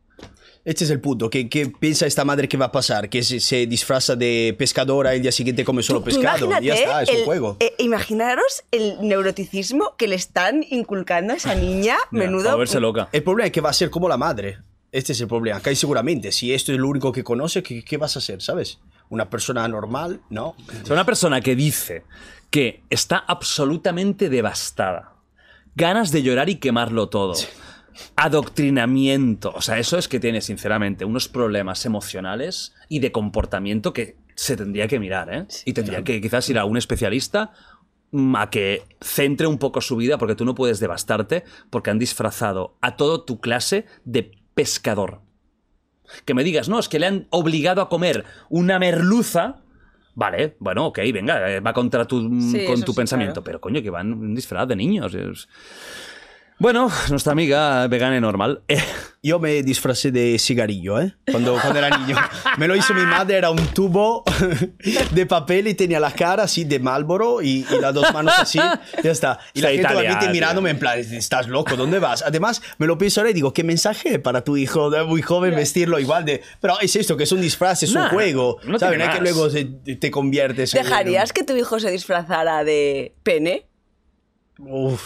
Este es el punto. ¿Qué, qué piensa esta madre que va a pasar? Que se, se disfraza de pescadora y el día siguiente come solo pescado. imagínate Ya está, es un el- juego. eh, imaginaros el neuroticismo que le están inculcando a esa niña. Mira, menudo. A verse loca. El problema es que va a ser como la madre. Este es el problema. Acá hay seguramente, si esto es lo único que conoce, ¿qué, qué vas a hacer? ¿Sabes? Una persona normal, ¿no? O sea, una persona que dice que está absolutamente devastada, ganas de llorar y quemarlo todo, adoctrinamiento, o sea, eso es que tiene, sinceramente, unos problemas emocionales y de comportamiento que se tendría que mirar, ¿eh? Y tendría que quizás ir a un especialista mm, a que centre un poco su vida, porque tú no puedes devastarte porque han disfrazado a toda tu clase de pescador. Que me digas, no, es que le han obligado a comer una merluza. Vale, bueno, ok, venga, eh, va contra tu, Sí, con tu sí, pensamiento, claro. pero coño, que van disfraz de niños. es- Bueno, nuestra amiga vegana y normal. eh, Yo me disfracé de cigarrillo, ¿eh? Cuando, cuando era niño. Me lo hizo mi madre, era un tubo de papel y tenía la cara así de Marlboro y, y las dos manos así. Ya está. Y la Está gente italiana, obviamente tío. mirándome en plan, estás loco, ¿dónde vas? Además, me lo pienso ahora y digo, ¿qué mensaje para tu hijo de muy joven vestirlo igual de... Pero es esto, que es un disfraz, es Nah, un juego. no ¿Sabes? No es que luego se- te conviertes en... ¿Dejarías que tu hijo se disfrazara de pene? Uf.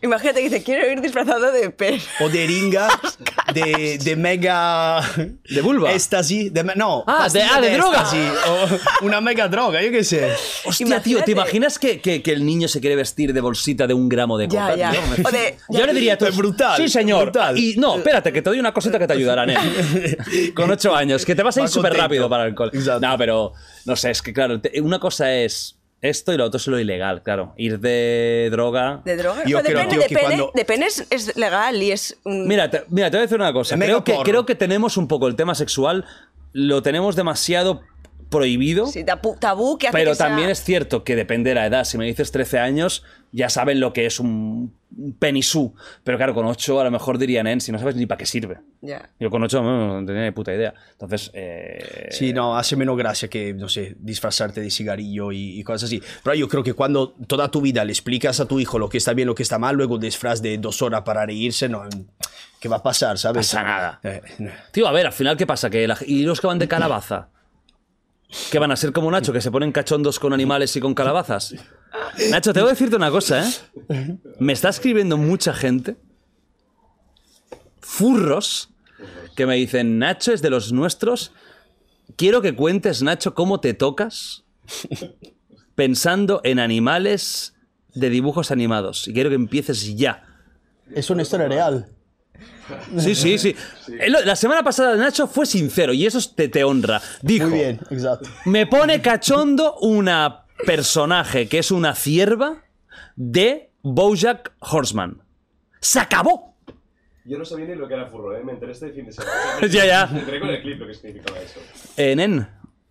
Imagínate que dice, quiero ir disfrazado de pene. O de ringa, de, de mega... ¿De vulva? Éxtasis, de, me- no. Ah, de- ah, de droga. éxtasis, o una mega droga, yo qué sé. Hostia, tío, ¿te Imagínate. imaginas que, que- que el niño se quiere vestir de bolsita de un gramo de Ya, coca? ya. Me- de- Yo le diría Es brutal, Sí, señor. brutal. Y no, espérate, que te doy una cosita que te ayudará, nen. Con ocho años, que te vas a ir súper rápido para el alcohol. Exacto. No, pero no sé, es que claro, te- una cosa es esto y lo otro es lo ilegal, claro. Ir de droga. ¿De droga? Yo creo, depende, tío, que depende, cuando- depende es, es legal y es un... Mira, te, mira, te voy a decir una cosa. Creo que, porno. creo que tenemos un poco el tema sexual, lo tenemos demasiado prohibido. Sí, tabú, tabú que hace Pero que sea- también es cierto que depende de la edad. Si me dices 13 años, ya saben lo que es un penisú. Pero claro, con 8 a lo mejor dirían, "Nen, si no sabes ni para qué sirve. Ya. Yo con 8 no, no tenía ni puta idea. Entonces, eh, Sí, no, hace menos gracia que, no sé, disfrazarte de cigarrillo y, y cosas así. Pero yo creo que cuando toda tu vida le explicas a tu hijo lo que está bien, lo que está mal, luego disfraz de dos horas para reírse, no, ¿qué va a pasar, sabes? Pasa nada. Eh, no. Tío, a ver, al final, ¿qué pasa? ¿Que la- ¿Y los que van de calabaza? ¿Que van a ser como Nacho, que se ponen cachondos con animales y con calabazas? Nacho, te voy a decirte una cosa, ¿eh? Me está escribiendo mucha gente, furros, que me dicen, Nacho es de los nuestros. Quiero que cuentes, Nacho, cómo te tocas pensando en animales de dibujos animados. Y quiero que empieces ya. Es una historia real. Sí, sí, sí. Eh, La semana pasada Nacho fue sincero y eso te, te honra. Dijo, Muy bien, exacto. me pone cachondo una personaje que es una cierva de Bojack Horseman. ¡Se acabó! Yo no sabía ni lo que era furro, ¿eh? Me enteré este fin de semana. Ya, ya. Me enteré con el clip lo que significaba eso. Eh, nen,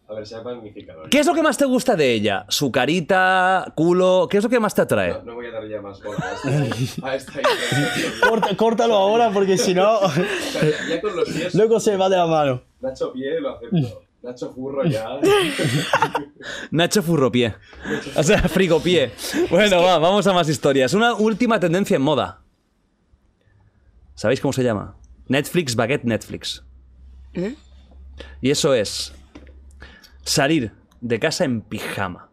A ver, sea magnificador. ¿qué es lo que más te gusta de ella? ¿Su carita, culo? ¿Qué es lo que más te atrae? No, no voy a dar ya más bola a esta, a esta idea. Corta- córtalo ahora porque si no, O sea, ya, ya con los pies, luego se va de la mano. Nacho Pie lo acepto. Nacho Furro ya. Nacho Furropié. O sea, frigopié. Bueno, va, vamos a más historias. Una última tendencia en moda. ¿Sabéis cómo se llama? Netflix Baguette Netflix. Y eso es salir de casa en pijama.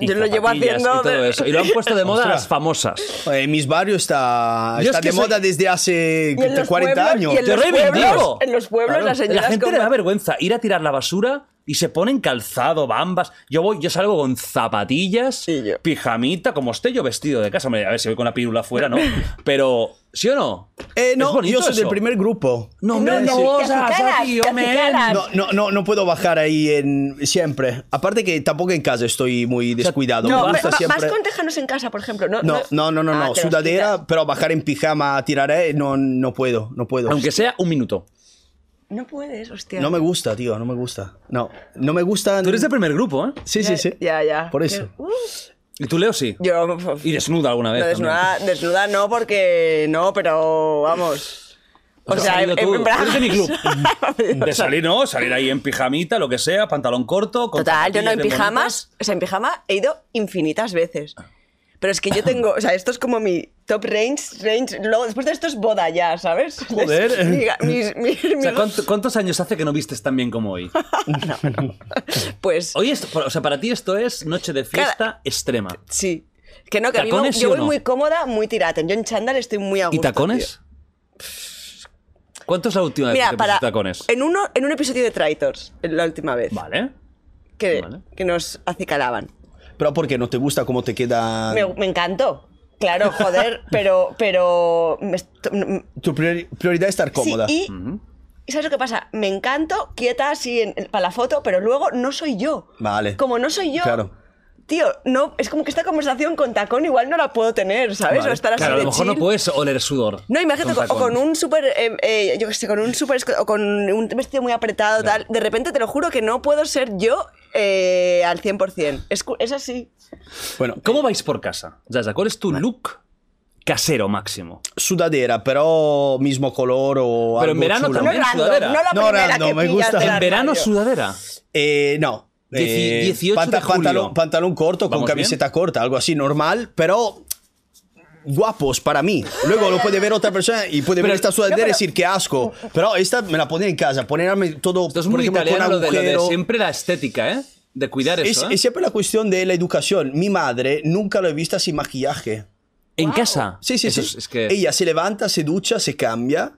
Y Yo lo llevo haciendo Y todo eso. Y lo han puesto de moda Ostras. las famosas. En mis barrios está, Yo está es que de soy- moda desde hace Y en los 40 pueblos- años. y en Te los reivindico. pueblos, en los pueblos Claro. las La señoras gente le como- da vergüenza ir a tirar la basura y se ponen calzado, bambas. Yo voy, yo salgo con zapatillas, pijamita, como esté yo vestido de casa. A ver si voy con la pirula afuera, ¿no? Pero, ¿sí o no? Eh, no, yo soy eso. del primer grupo. No, No, no, no. No, no, no, no puedo bajar ahí en siempre. Aparte que tampoco en casa estoy muy descuidado. No, me me- gusta va- siempre. vas con tejanos en casa, por ejemplo. No, No, no, no, no, Ah, no. Sudadera, pero bajar en pijama a tirar, eh, no, no puedo, no puedo. Aunque sea un minuto. No puedes, hostia. No me gusta, tío, no me gusta. No, no me gusta. Tú eres del primer grupo, ¿eh? Sí, sí, sí. Ya, ya. Por eso. Uh, Y tú, Leo, sí. yo. Y desnuda alguna vez. No, desnuda, desnuda no, porque no, pero vamos. O sea, en, tú. en de mi club. De salir, no, salir ahí en pijamita, lo que sea, pantalón corto. Con Total, yo no en pijamas, o sea, en pijama he ido infinitas veces. Pero es que yo tengo, o sea, esto es como mi top range, range. Luego, después de esto es boda ya, ¿sabes? Joder. Es mi- mis- mis- O sea, mis- ¿cuánto- ¿cuántos años hace que no vistes tan bien como hoy? pues Hoy, esto, o sea, para ti esto es noche de fiesta extrema. sí. Que no, que a mí me- ¿Tacones sí yo voy no? muy cómoda, muy tiraten. Yo en chándal estoy muy a gusto. ¿Y tacones? ¿Cuánto es la última tío. vez Mira, que te para, tacones? en, uno, en un episodio de Traitors, la última vez, Vale. que, vale. que nos acicalaban. Pero porque no te gusta cómo te queda. Me, me encantó. Claro, joder, pero, pero Tu priori- prioridad es estar cómoda. Sí, y, ¿y ¿sabes lo que pasa? Me encanto, quieta así en- para la foto, pero luego no soy yo. Vale. Como no soy yo. Claro. Tío, no, es como que esta conversación con tacón igual no la puedo tener, ¿sabes? Vale. O estar así Claro, a de lo mejor no chill. puedes oler sudor. No, imagínate, con o con un súper, eh, eh, yo qué sé, con un súper, o con un vestido muy apretado, tal. De repente te lo juro que no puedo ser yo eh, al 100%. Es, es así. Bueno, ¿Cómo vais por casa? Zaza, ¿cuál es tu look casero máximo? sudadera, pero mismo color o Pero en algo verano chulo. también. no sudadera. no la No primera random, que me gusta. En verano sudadera. Eh, no. Dieci- Eh, 18 de julio. pantalón, pantalón corto con ¿Vamos camiseta corta, algo así normal, pero guapos para mí. Luego lo puede ver otra persona y puede ver Pero- esta sudadera No, pero- y decir que asco. Pero esta me la ponía en casa, ponerme todo, Esto es por muy ejemplo, con italiano lo de, lo de siempre la estética, ¿eh? De cuidar Es, eso, ¿eh? es siempre la cuestión de la educación. Mi madre nunca lo he visto sin maquillaje. En casa. Sí, sí, Eso sí. Es, es que... Ella se levanta, se ducha, se cambia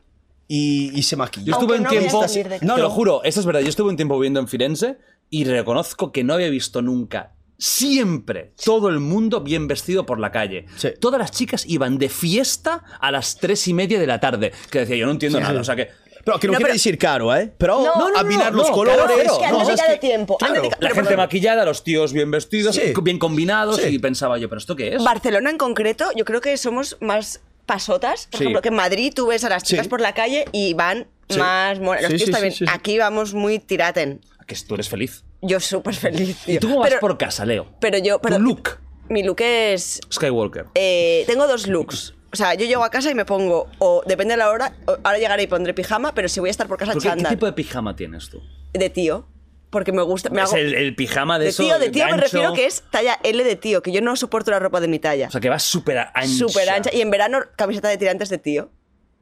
y, y se maquilla. Yo estuve Aunque un no tiempo. casa. lo juro, esto es verdad. Yo estuve un tiempo viviendo en Firenze y reconozco que no había visto nunca. Siempre todo el mundo bien vestido por la calle. Sí. Todas las chicas iban de fiesta a las tres y media de la tarde. Que decía, yo no entiendo nada. O sea que. Pero que no, No, quiere pero- decir caro, ¿eh? Pero No, no, no, afinar no, los no, colores. claro, Es que han no, dedicado es que- tiempo. han claro. dedicado- La pero gente maquillada, los tíos bien vestidos, Sí. bien combinados. Sí. Y pensaba yo, ¿pero esto qué es? Barcelona en concreto, yo creo que somos más pasotas. Por Sí. ejemplo, que en Madrid tú ves a las chicas Sí. por la calle y van Sí. más... Los Sí, tíos sí, también. sí, sí. Aquí vamos muy tiraten. Que tú eres feliz. Yo súper feliz, tío. ¿Y tú cómo vas por casa, Leo? Pero yo... Pero, tu look. Mi look es... Skywalker. eh, tengo dos looks. O sea, yo llego a casa y me pongo, o depende de la hora, ahora llegaré y pondré pijama, pero si voy a estar por casa, ¿Pero qué, tipo de pijama tienes tú? De tío. Porque me gusta. Me es hago- el, el pijama de, de eso. tío, de tío me refiero que es talla L de tío, que yo no soporto la ropa de mi talla. O sea, que vas súper ancha. Súper ancha. Y en verano, camiseta de tirantes de tío.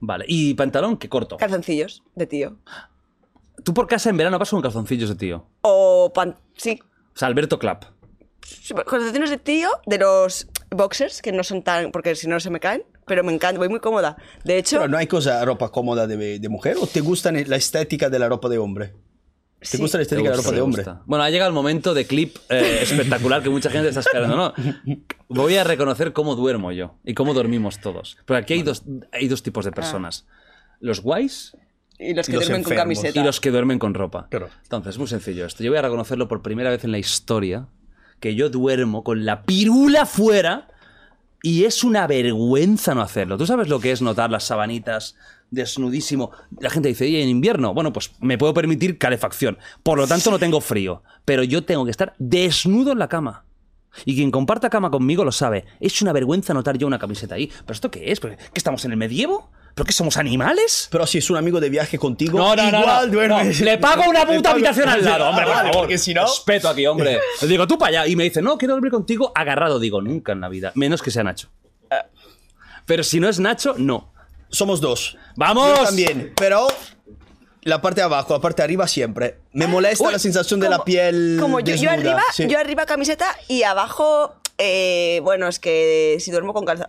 Vale. ¿Y pantalón? ¿Qué corto? Calzoncillos de tío. Tú por casa en verano vas con calzoncillos de tío. O pan... Sí. O sea, Alberto Clap. Calzoncillos de tío, de los boxers, que no son tan... porque si no se me caen. Pero me encanta, voy muy cómoda. De hecho, Pero no hay cosa, ropa cómoda de, de mujer o te gusta la estética de la ropa de hombre? ¿Te gusta la Te estética de la gusta, ropa de hombre? gusta. Bueno, ha llegado el momento de clip eh, espectacular que mucha gente está esperando. No, voy a reconocer cómo duermo yo y cómo dormimos todos. Pero aquí hay dos, hay dos tipos de personas. Los guays Y los que los duermen con camiseta. y los que duermen con ropa. Claro. Entonces, es muy sencillo esto. Yo voy a reconocerlo por primera vez en la historia que yo duermo con la pirula fuera y es una vergüenza no hacerlo. ¿Tú sabes lo que es notar las sabanitas desnudísimo? La gente dice, ¿y en invierno? Bueno, pues me puedo permitir calefacción. Por lo tanto, no tengo frío. Pero yo tengo que estar desnudo en la cama. Y quien comparta cama conmigo lo sabe. Es una vergüenza notar yo una camiseta ahí. ¿Pero esto qué es? ¿Pero ¿Qué estamos en el medievo? ¿Pero qué somos animales? Pero si es un amigo de viaje contigo, No, no, no, igual no, duermes. Le pago una puta pago- habitación al lado, hombre, Ah, por vale, favor. Porque si no... Respeto aquí, hombre. Le digo, tú para allá. Y me dice, no, quiero dormir contigo agarrado. Digo, nunca en la vida. Menos que sea Nacho. Pero si no es Nacho, no. Somos dos. ¡Vamos! Yo también, pero la parte de abajo, la parte de arriba siempre. Me molesta Uy, la sensación de la como- piel Como yo, yo arriba, sí. yo arriba camiseta y abajo, eh, bueno, es que si duermo con calza...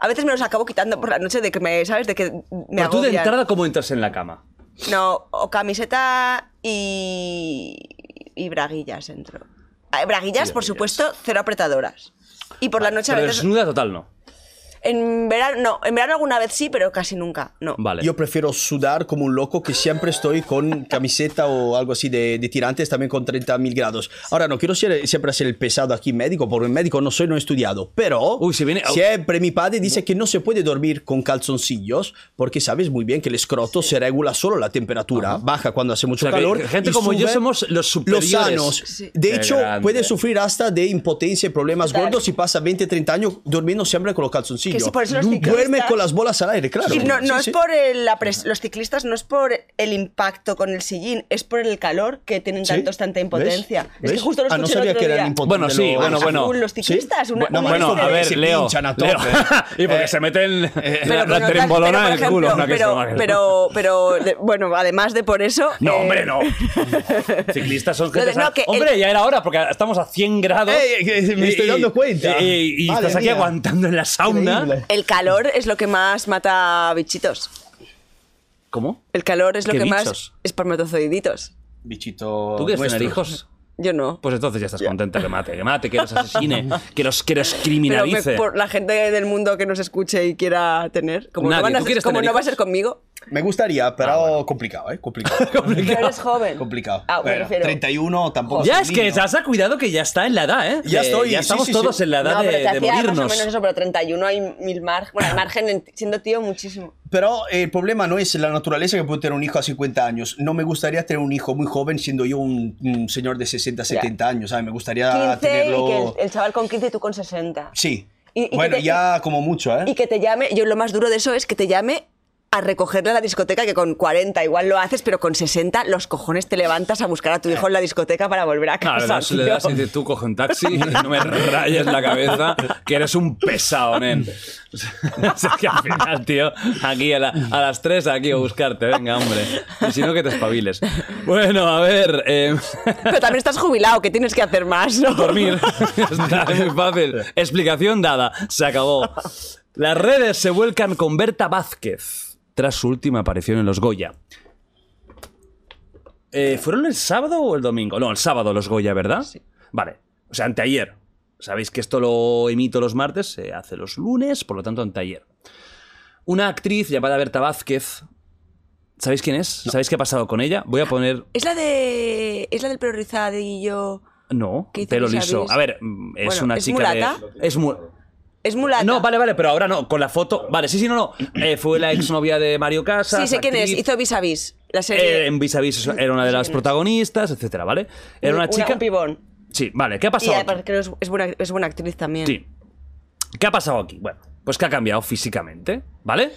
A veces me los acabo quitando por la noche de que me, ¿sabes? De que me Pero tú de agobian. entrada, ¿cómo entras en la cama? No, o camiseta y, y braguillas entro. Ah, Braguillas, por supuesto, cero apretadoras. Y por la noche a Pero veces... desnuda total, no. En verano, no, en verano alguna vez sí, pero casi nunca, no. Vale. Yo prefiero sudar como un loco que siempre estoy con camiseta o algo así de, de tirantes también con 30.000 grados. Ahora, no quiero ser, siempre ser el pesado aquí médico, porque médico no soy, no he estudiado, pero Uy, si viene- siempre mi padre dice que no se puede dormir con calzoncillos porque sabes muy bien que el escroto se regula solo la temperatura, baja cuando hace mucho O sea, que calor. gente y como yo somos los superiores. sanos. Sí. De Qué hecho, grande. puede sufrir hasta de impotencia y problemas Total. gordos si pasa 20, 30 años durmiendo siempre con los calzoncillos. Que sí, por eso los Duerme ciclistas- con las bolas al aire, claro. Sí, no, no Sí, es sí. por el- la pres- los ciclistas, no es por el impacto con el sillín, es por el calor que tienen Sí. tantos tanta impotencia. ¿Ves? Es que justo lo Ah, no sabía que eran impotentes. Bueno, sí, los- bueno, bueno. los ciclistas, una, No, una bueno, a ver, se Leo. a Leo. y porque Eh, se meten la, Pero la trembolona pero, en el culo. no, pero, eso- pero, pero, de- bueno, además de por eso. No, eh, hombre, no. Ciclistas son Lo gente. sana. no, que el- hombre, ya era hora porque estamos a 100 grados. Ey, que me estoy dando cuenta. Y, y Madre estás aquí mía. aguantando en la sauna. El calor es lo que más mata bichitos. ¿Cómo? El calor es lo ¿Qué que más. Espermatozoiditos. Bichito. ¿Tú quieres tener hijos? Yo no. Pues entonces ya estás contenta que mate, que mate, que los asesine, que los, que los Pero me- criminalice. por la gente del mundo que nos escuche y quiera tener. Como Nadie. no, van a ¿Tú ser- como tener no va a ser conmigo. Me gustaría, pero Ah, complicado, ¿eh? Complicado. Pero eres joven. complicado. Ah, Bueno, refiero. 31 tampoco. Ya es que. Sasa, cuidado que ya está en la edad, ¿eh? Ya estoy, Ya sí, estamos sí, todos sí. en la edad no, de, pero te de hacía más o morirnos. menos eso, pero 31 hay mil margen. Bueno, al margen, en- siendo tío, muchísimo. Pero el problema no es la naturaleza que puede tener un hijo a 50 años. No me gustaría tener un hijo muy joven siendo yo un, un señor de 60, 70 años. ¿sabes? Me gustaría 15 Ah, tenerlo. y que el, el chaval con 15 y tú con 60. Sí. Y- y que bueno, te- ya como mucho, ¿eh? Y que te llame, yo lo más duro de eso es que te llame a recogerle a la discoteca, que con 40 igual lo haces, pero con 60 los cojones te levantas a buscar a tu hijo en la discoteca para volver a Claro, casa. das, le das y dices, tú coge un taxi y no me rayes la cabeza, que eres un pesado, nen. O sea, que al final, tío, aquí a, la- a las 3 aquí a buscarte, venga, hombre. Y si no, que te espabiles. Bueno, a ver... eh, Pero también estás jubilado, que tienes que hacer más, ¿no? dormir. Ya está, es muy fácil. Explicación dada. Se acabó. Las redes se vuelcan con Berta Vázquez tras su última aparición en los Goya. Eh, ¿Fueron el sábado o el domingo? No, el sábado los Goya, ¿verdad? Sí. Vale. O sea, anteayer. Sabéis que esto lo emito los martes, se hace los lunes, por lo tanto anteayer. Una actriz llamada Berta Vázquez. ¿Sabéis quién es? ¿Sabéis qué ha pasado con ella? Voy a poner Es la de. Es la del pelo rizadillo. No, ¿Qué hizo pelo liso. A ver, es Bueno, una ¿es chica mulata? de. Es mu- Es mulata. No, vale, vale, pero ahora no, con la foto. Vale, sí, sí, no, no. Eh, fue la exnovia de Mario Casas. Sí, sé quién es. actriz. Hizo vis a vis. La Eh, serie. en Vis a Vis era una de las protagonistas, etcétera, ¿vale? Era una chica. Un pibón. Sí, vale, ¿qué ha Y pasado? aquí? creo que es, es buena, es buena actriz también. Sí. ¿Qué ha pasado aquí? Bueno, pues que ha cambiado físicamente, ¿vale?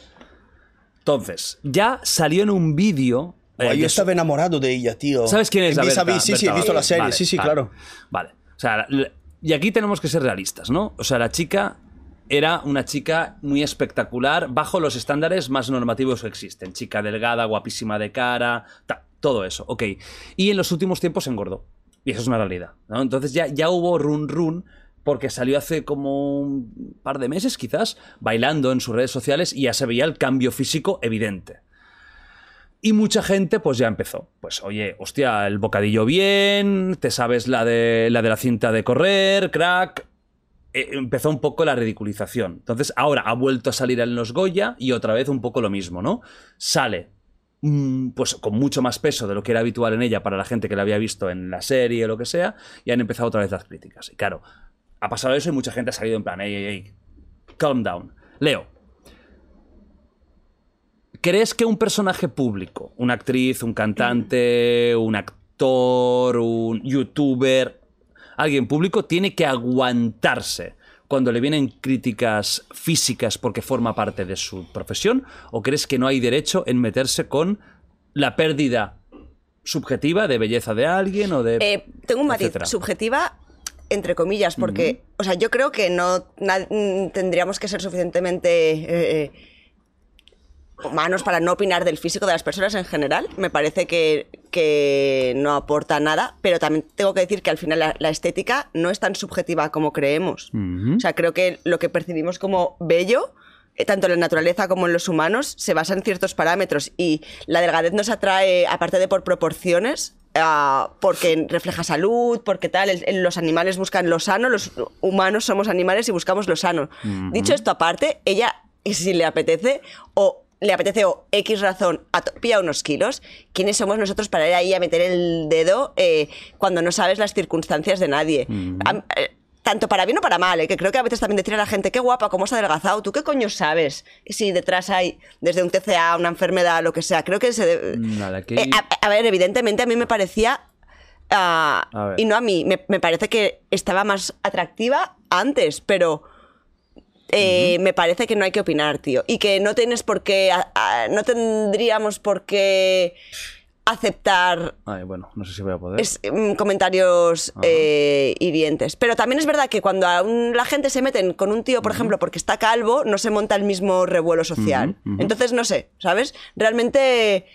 Entonces, ya salió en un vídeo. eh, de yo su- estaba enamorado de ella, tío. ¿Sabes quién es? En la Vis a Berta? Vis, sí, sí, he Berta visto la Vázquez. serie, Vale, sí, sí, vale, claro. Vale. O sea, y aquí tenemos que ser realistas, ¿no? O sea, la chica era una chica muy espectacular bajo los estándares más normativos que existen. Chica delgada, guapísima de cara, todo eso, ok. Y en los últimos tiempos engordó. Y eso es una realidad, ¿no? Entonces ya, ya hubo run run porque salió hace como un par de meses quizás bailando en sus redes sociales y ya se veía el cambio físico evidente. Y mucha gente pues ya empezó. Pues oye, hostia, el bocadillo bien, te sabes la de la, de la cinta de correr, crack. Eh, empezó un poco la ridiculización. Entonces ahora ha vuelto a salir en los Goya y otra vez un poco lo mismo, ¿no? Sale mm, pues con mucho más peso de lo que era habitual en ella para la gente que la había visto en la serie o lo que sea, y han empezado otra vez las críticas. Y claro, ha pasado eso y mucha gente ha salido en plan, ey, ey, ey, calm down. Leo, ¿crees que un personaje público, una actriz, un cantante, un actor, un youtuber, alguien público, tiene que aguantarse cuando le vienen críticas físicas porque forma parte de su profesión? ¿O crees que no hay derecho en meterse con la pérdida subjetiva de belleza de alguien o de... Eh, tengo un matiz, etcétera? subjetiva entre comillas, porque, o sea, yo creo que no na- tendríamos que ser suficientemente eh, humanos para no opinar del físico de las personas en general. Me parece que, que no aporta nada, pero también tengo que decir que al final la, la estética no es tan subjetiva como creemos. O sea, creo que lo que percibimos como bello eh, tanto en la naturaleza como en los humanos, se basa en ciertos parámetros y la delgadez nos atrae, aparte de por proporciones, ah, porque refleja salud, porque tal, el- el- los animales buscan lo sano, los humanos somos animales y buscamos lo sano. Dicho esto aparte, ella, si le apetece, o le apetece o X razón, ato- pilla unos kilos, ¿quiénes somos nosotros para ir ahí a meter el dedo eh, cuando no sabes las circunstancias de nadie? Eh, tanto para bien o para mal, ¿eh? que creo que a veces también decir a la gente, qué guapa, cómo has adelgazado, ¿tú qué coño sabes? Si detrás hay desde un TCA, una enfermedad, lo que sea, creo que se... debe- Nada, Eh, a, a ver, evidentemente a mí me parecía... ah, A y no a mí, me, me parece que estaba más atractiva antes, pero... eh, Me parece que no hay que opinar, tío. Y que no tienes por qué. a- a- no tendríamos por qué aceptar Ay, bueno, no sé si voy a poder. es, mm, comentarios eh, hirientes. Pero también es verdad que cuando a un- la gente se meten con un tío, por ejemplo, porque está calvo, no se monta el mismo revuelo social. Entonces, no sé, ¿sabes? Realmente.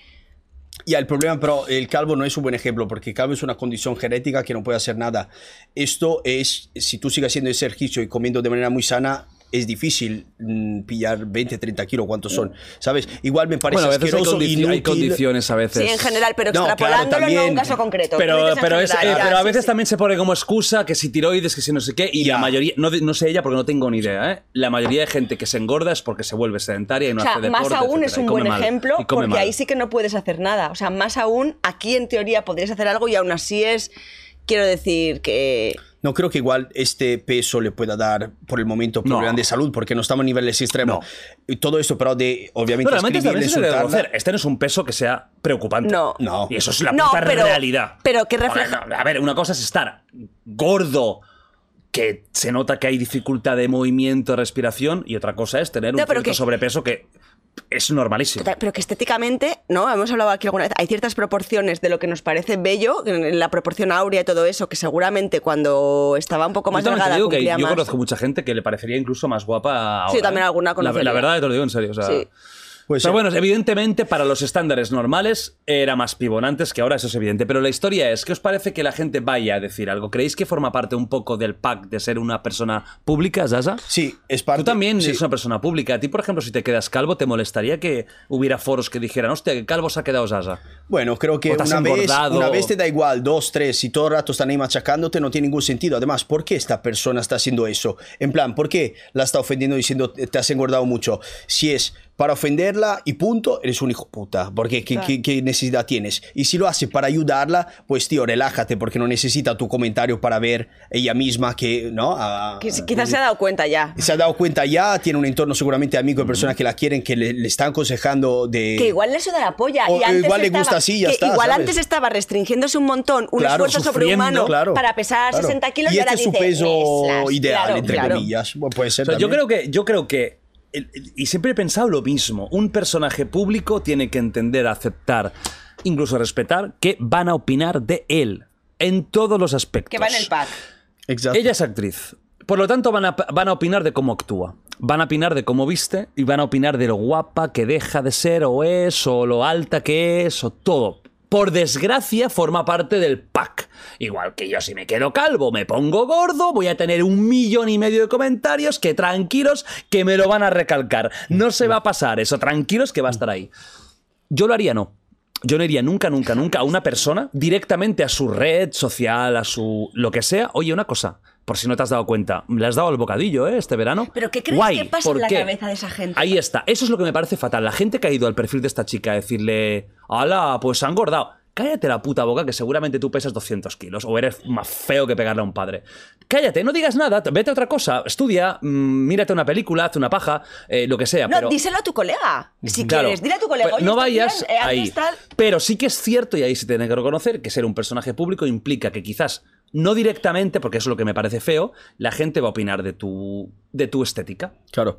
Ya, el problema, pero el calvo no es un buen ejemplo, porque calvo es una condición genética que no puede hacer nada. Esto es, si tú sigues haciendo ese ejercicio y comiendo de manera muy sana, es difícil mm, pillar 20, 30 kilos, ¿cuántos son? ¿Sabes? Igual me parece bueno, a veces hay, asqueroso, condici- hay condiciones a veces. Sí, en general, pero No, claro, extrapolándolo no a un caso concreto. Pero, dices en pero, es, general, eh, ya, pero a veces sí. también se pone como excusa que si tiroides, que si no sé qué, y la mayoría, no, no sé ella porque no tengo ni idea, ¿eh? la mayoría de gente que se engorda es porque se vuelve sedentaria y no O sea, hace deporte, más aún etcétera, es un buen mal, ejemplo porque mal. ahí sí que no puedes hacer nada. O sea, más aún aquí en teoría podrías hacer algo y aún así es, quiero decir que... No creo que igual este peso le pueda dar por el momento No. problemas de salud, porque no estamos a niveles extremos. Y todo esto, pero de, obviamente, Pero realmente también escribirle, se debe insultarla- reconocer, este no es un peso que sea preocupante. No. No. Y eso es la No, puta pero- realidad. pero que refleja- no, a ver, una cosa es estar gordo, que se nota que hay dificultad de movimiento, de respiración, y otra cosa es tener un No, cierto que- sobrepeso que es normalísimo. Total, Pero que estéticamente, ¿no? Hemos hablado aquí alguna vez, hay ciertas proporciones de lo que nos parece bello, la proporción áurea y todo eso, que seguramente cuando estaba un poco más Yo también te delgada digo que yo más. conozco mucha gente que le parecería incluso más guapa ahora. Sí, también ¿eh? alguna la, conocería. la verdad te lo digo en serio. o sea, Sí. Pues Pero sí. bueno, evidentemente para los estándares normales era más pibón antes que ahora, eso es evidente. Pero la historia es, ¿qué os parece que la gente vaya a decir algo? ¿Creéis que forma parte un poco del pack de ser una persona pública, Zaza? Sí, es parte. Tú también sí. eres una persona pública. A ti, por ejemplo, si te quedas calvo, ¿te molestaría que hubiera foros que dijeran, hostia, que calvo se ha quedado Zaza? Bueno, creo que una vez, una vez te da igual, dos, tres, si todo el rato están ahí machacándote, no tiene ningún sentido. Además, ¿por qué esta persona está haciendo eso? En plan, ¿por qué la está ofendiendo diciendo te has engordado mucho? Si es para ofenderla y punto, eres un hijo puta. Porque ¿qué, qué- qué necesidad tienes? Y si lo hace para ayudarla, pues tío, relájate, porque no necesita tu comentario para ver ella misma que, ¿no? A- Quiz- Quizás se ha dado cuenta ya. se ha dado cuenta ya, tiene un entorno seguramente amigo de personas que la quieren, que le, le están aconsejando de... Que igual le suda la polla. O y antes igual le estaba- gusta así, ya que está, Igual ¿sabes? antes estaba restringiéndose un montón, un Claro, esfuerzo sobrehumano claro, para pesar claro. 60 kilos y y, este ahora es su dice, peso "Meslas". ideal, Claro, entre claro. comillas. Bueno, puede ser O sea, yo creo que, yo creo que, y siempre he pensado lo mismo, un personaje público tiene que entender, aceptar, incluso respetar, que van a opinar de él en todos los aspectos. Que va en el pack. Exacto. Ella es actriz. Por lo tanto, van a, van a opinar de cómo actúa. Van a opinar de cómo viste y van a opinar de lo guapa que deja de ser o es, o lo alta que es, o todo. Por desgracia, forma parte del pack. Igual que yo, si me quedo calvo, me pongo gordo, voy a tener un millón y medio de comentarios que tranquilos que me lo van a recalcar. No se va a pasar eso, tranquilos que va a estar ahí. Yo lo haría, no. yo no iría nunca, nunca, nunca a una persona directamente a su red social, a su lo que sea. Oye, una cosa, por si no te has dado cuenta, le has dado el bocadillo, ¿eh? Este verano. ¿Pero qué crees Guay, que pasa ¿por en la qué? cabeza de esa gente? Ahí está. Eso es lo que me parece fatal. La gente que ha ido al perfil de esta chica a decirle, ¡Hala! Pues se ha engordado. Cállate la puta boca que seguramente tú pesas 200 kilos o eres más feo que pegarle a un padre. Cállate, no digas nada, vete a otra cosa, estudia, mm, mírate una película, haz una paja, eh, lo que sea. No, pero... díselo a tu colega. Si Claro. quieres, dile a tu colega. "Oye, no vayas bien, eh, ahí. tal". Pero sí que es cierto, y ahí se tiene que reconocer, que ser un personaje público implica que quizás, no directamente, porque eso es lo que me parece feo, la gente va a opinar de tu, de tu estética. Claro.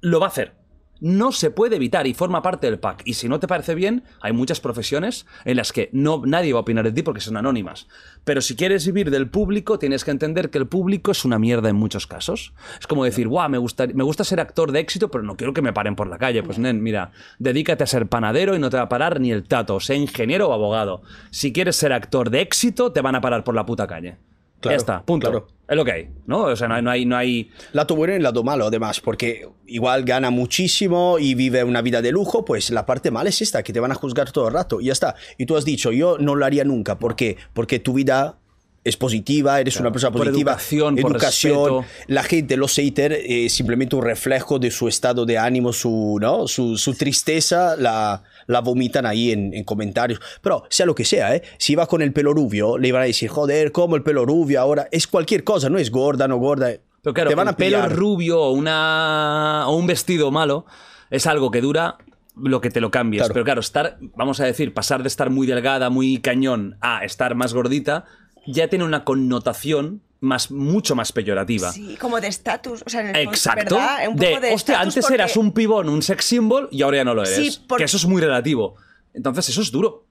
Lo va a hacer. No se puede evitar y forma parte del pack. Y si no te parece bien, hay muchas profesiones en las que no, nadie va a opinar de ti porque son anónimas. Pero si quieres vivir del público, tienes que entender que el público es una mierda en muchos casos. Es como decir, guau, me gusta, me gusta ser actor de éxito, pero no quiero que me paren por la calle. Pues, nen, mira, dedícate a ser panadero y no te va a parar ni el tato, sea ingeniero o abogado. Si quieres ser actor de éxito, te van a parar por la puta calle. Claro, ya está, punto. claro. Es lo que hay, ¿no? O sea, no hay, no hay, no hay Lado bueno y lado malo, además, porque igual gana muchísimo y vive una vida de lujo, pues la parte mala es esta, que te van a juzgar todo el rato y ya está. Y tú has dicho, yo no lo haría nunca. ¿Por qué? Porque tu vida es positiva, eres una persona por positiva. educación, por. La gente, los haters, es simplemente un reflejo de su estado de ánimo, su, ¿no? su, su tristeza, la, la vomitan ahí en, en comentarios. Pero sea lo que sea, ¿eh? si va con el pelo rubio, le van a decir, joder, ¿cómo el pelo rubio ahora? Es cualquier cosa, no es gorda, no gorda. Pero claro, te van el a pelo rubio o, una, o un vestido malo es algo que dura lo que te lo cambies. Claro. Pero claro, estar, vamos a decir, pasar de estar muy delgada, muy cañón, a estar más gordita, ya tiene una connotación más, mucho más peyorativa. Sí, como de estatus. O sea, en el fondo, Exacto. ¿verdad? Un de, poco de hostia, antes eras porque- un pibón, un sex symbol y ahora ya no lo eres. Sí, por- Que eso es muy relativo. Entonces, eso es duro.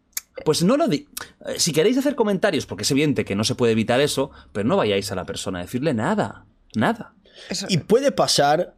Pues no lo di. eh, Si queréis hacer comentarios, porque es evidente que no se puede evitar eso, pero no vayáis a la persona a decirle nada. Nada. Eso- Y puede pasar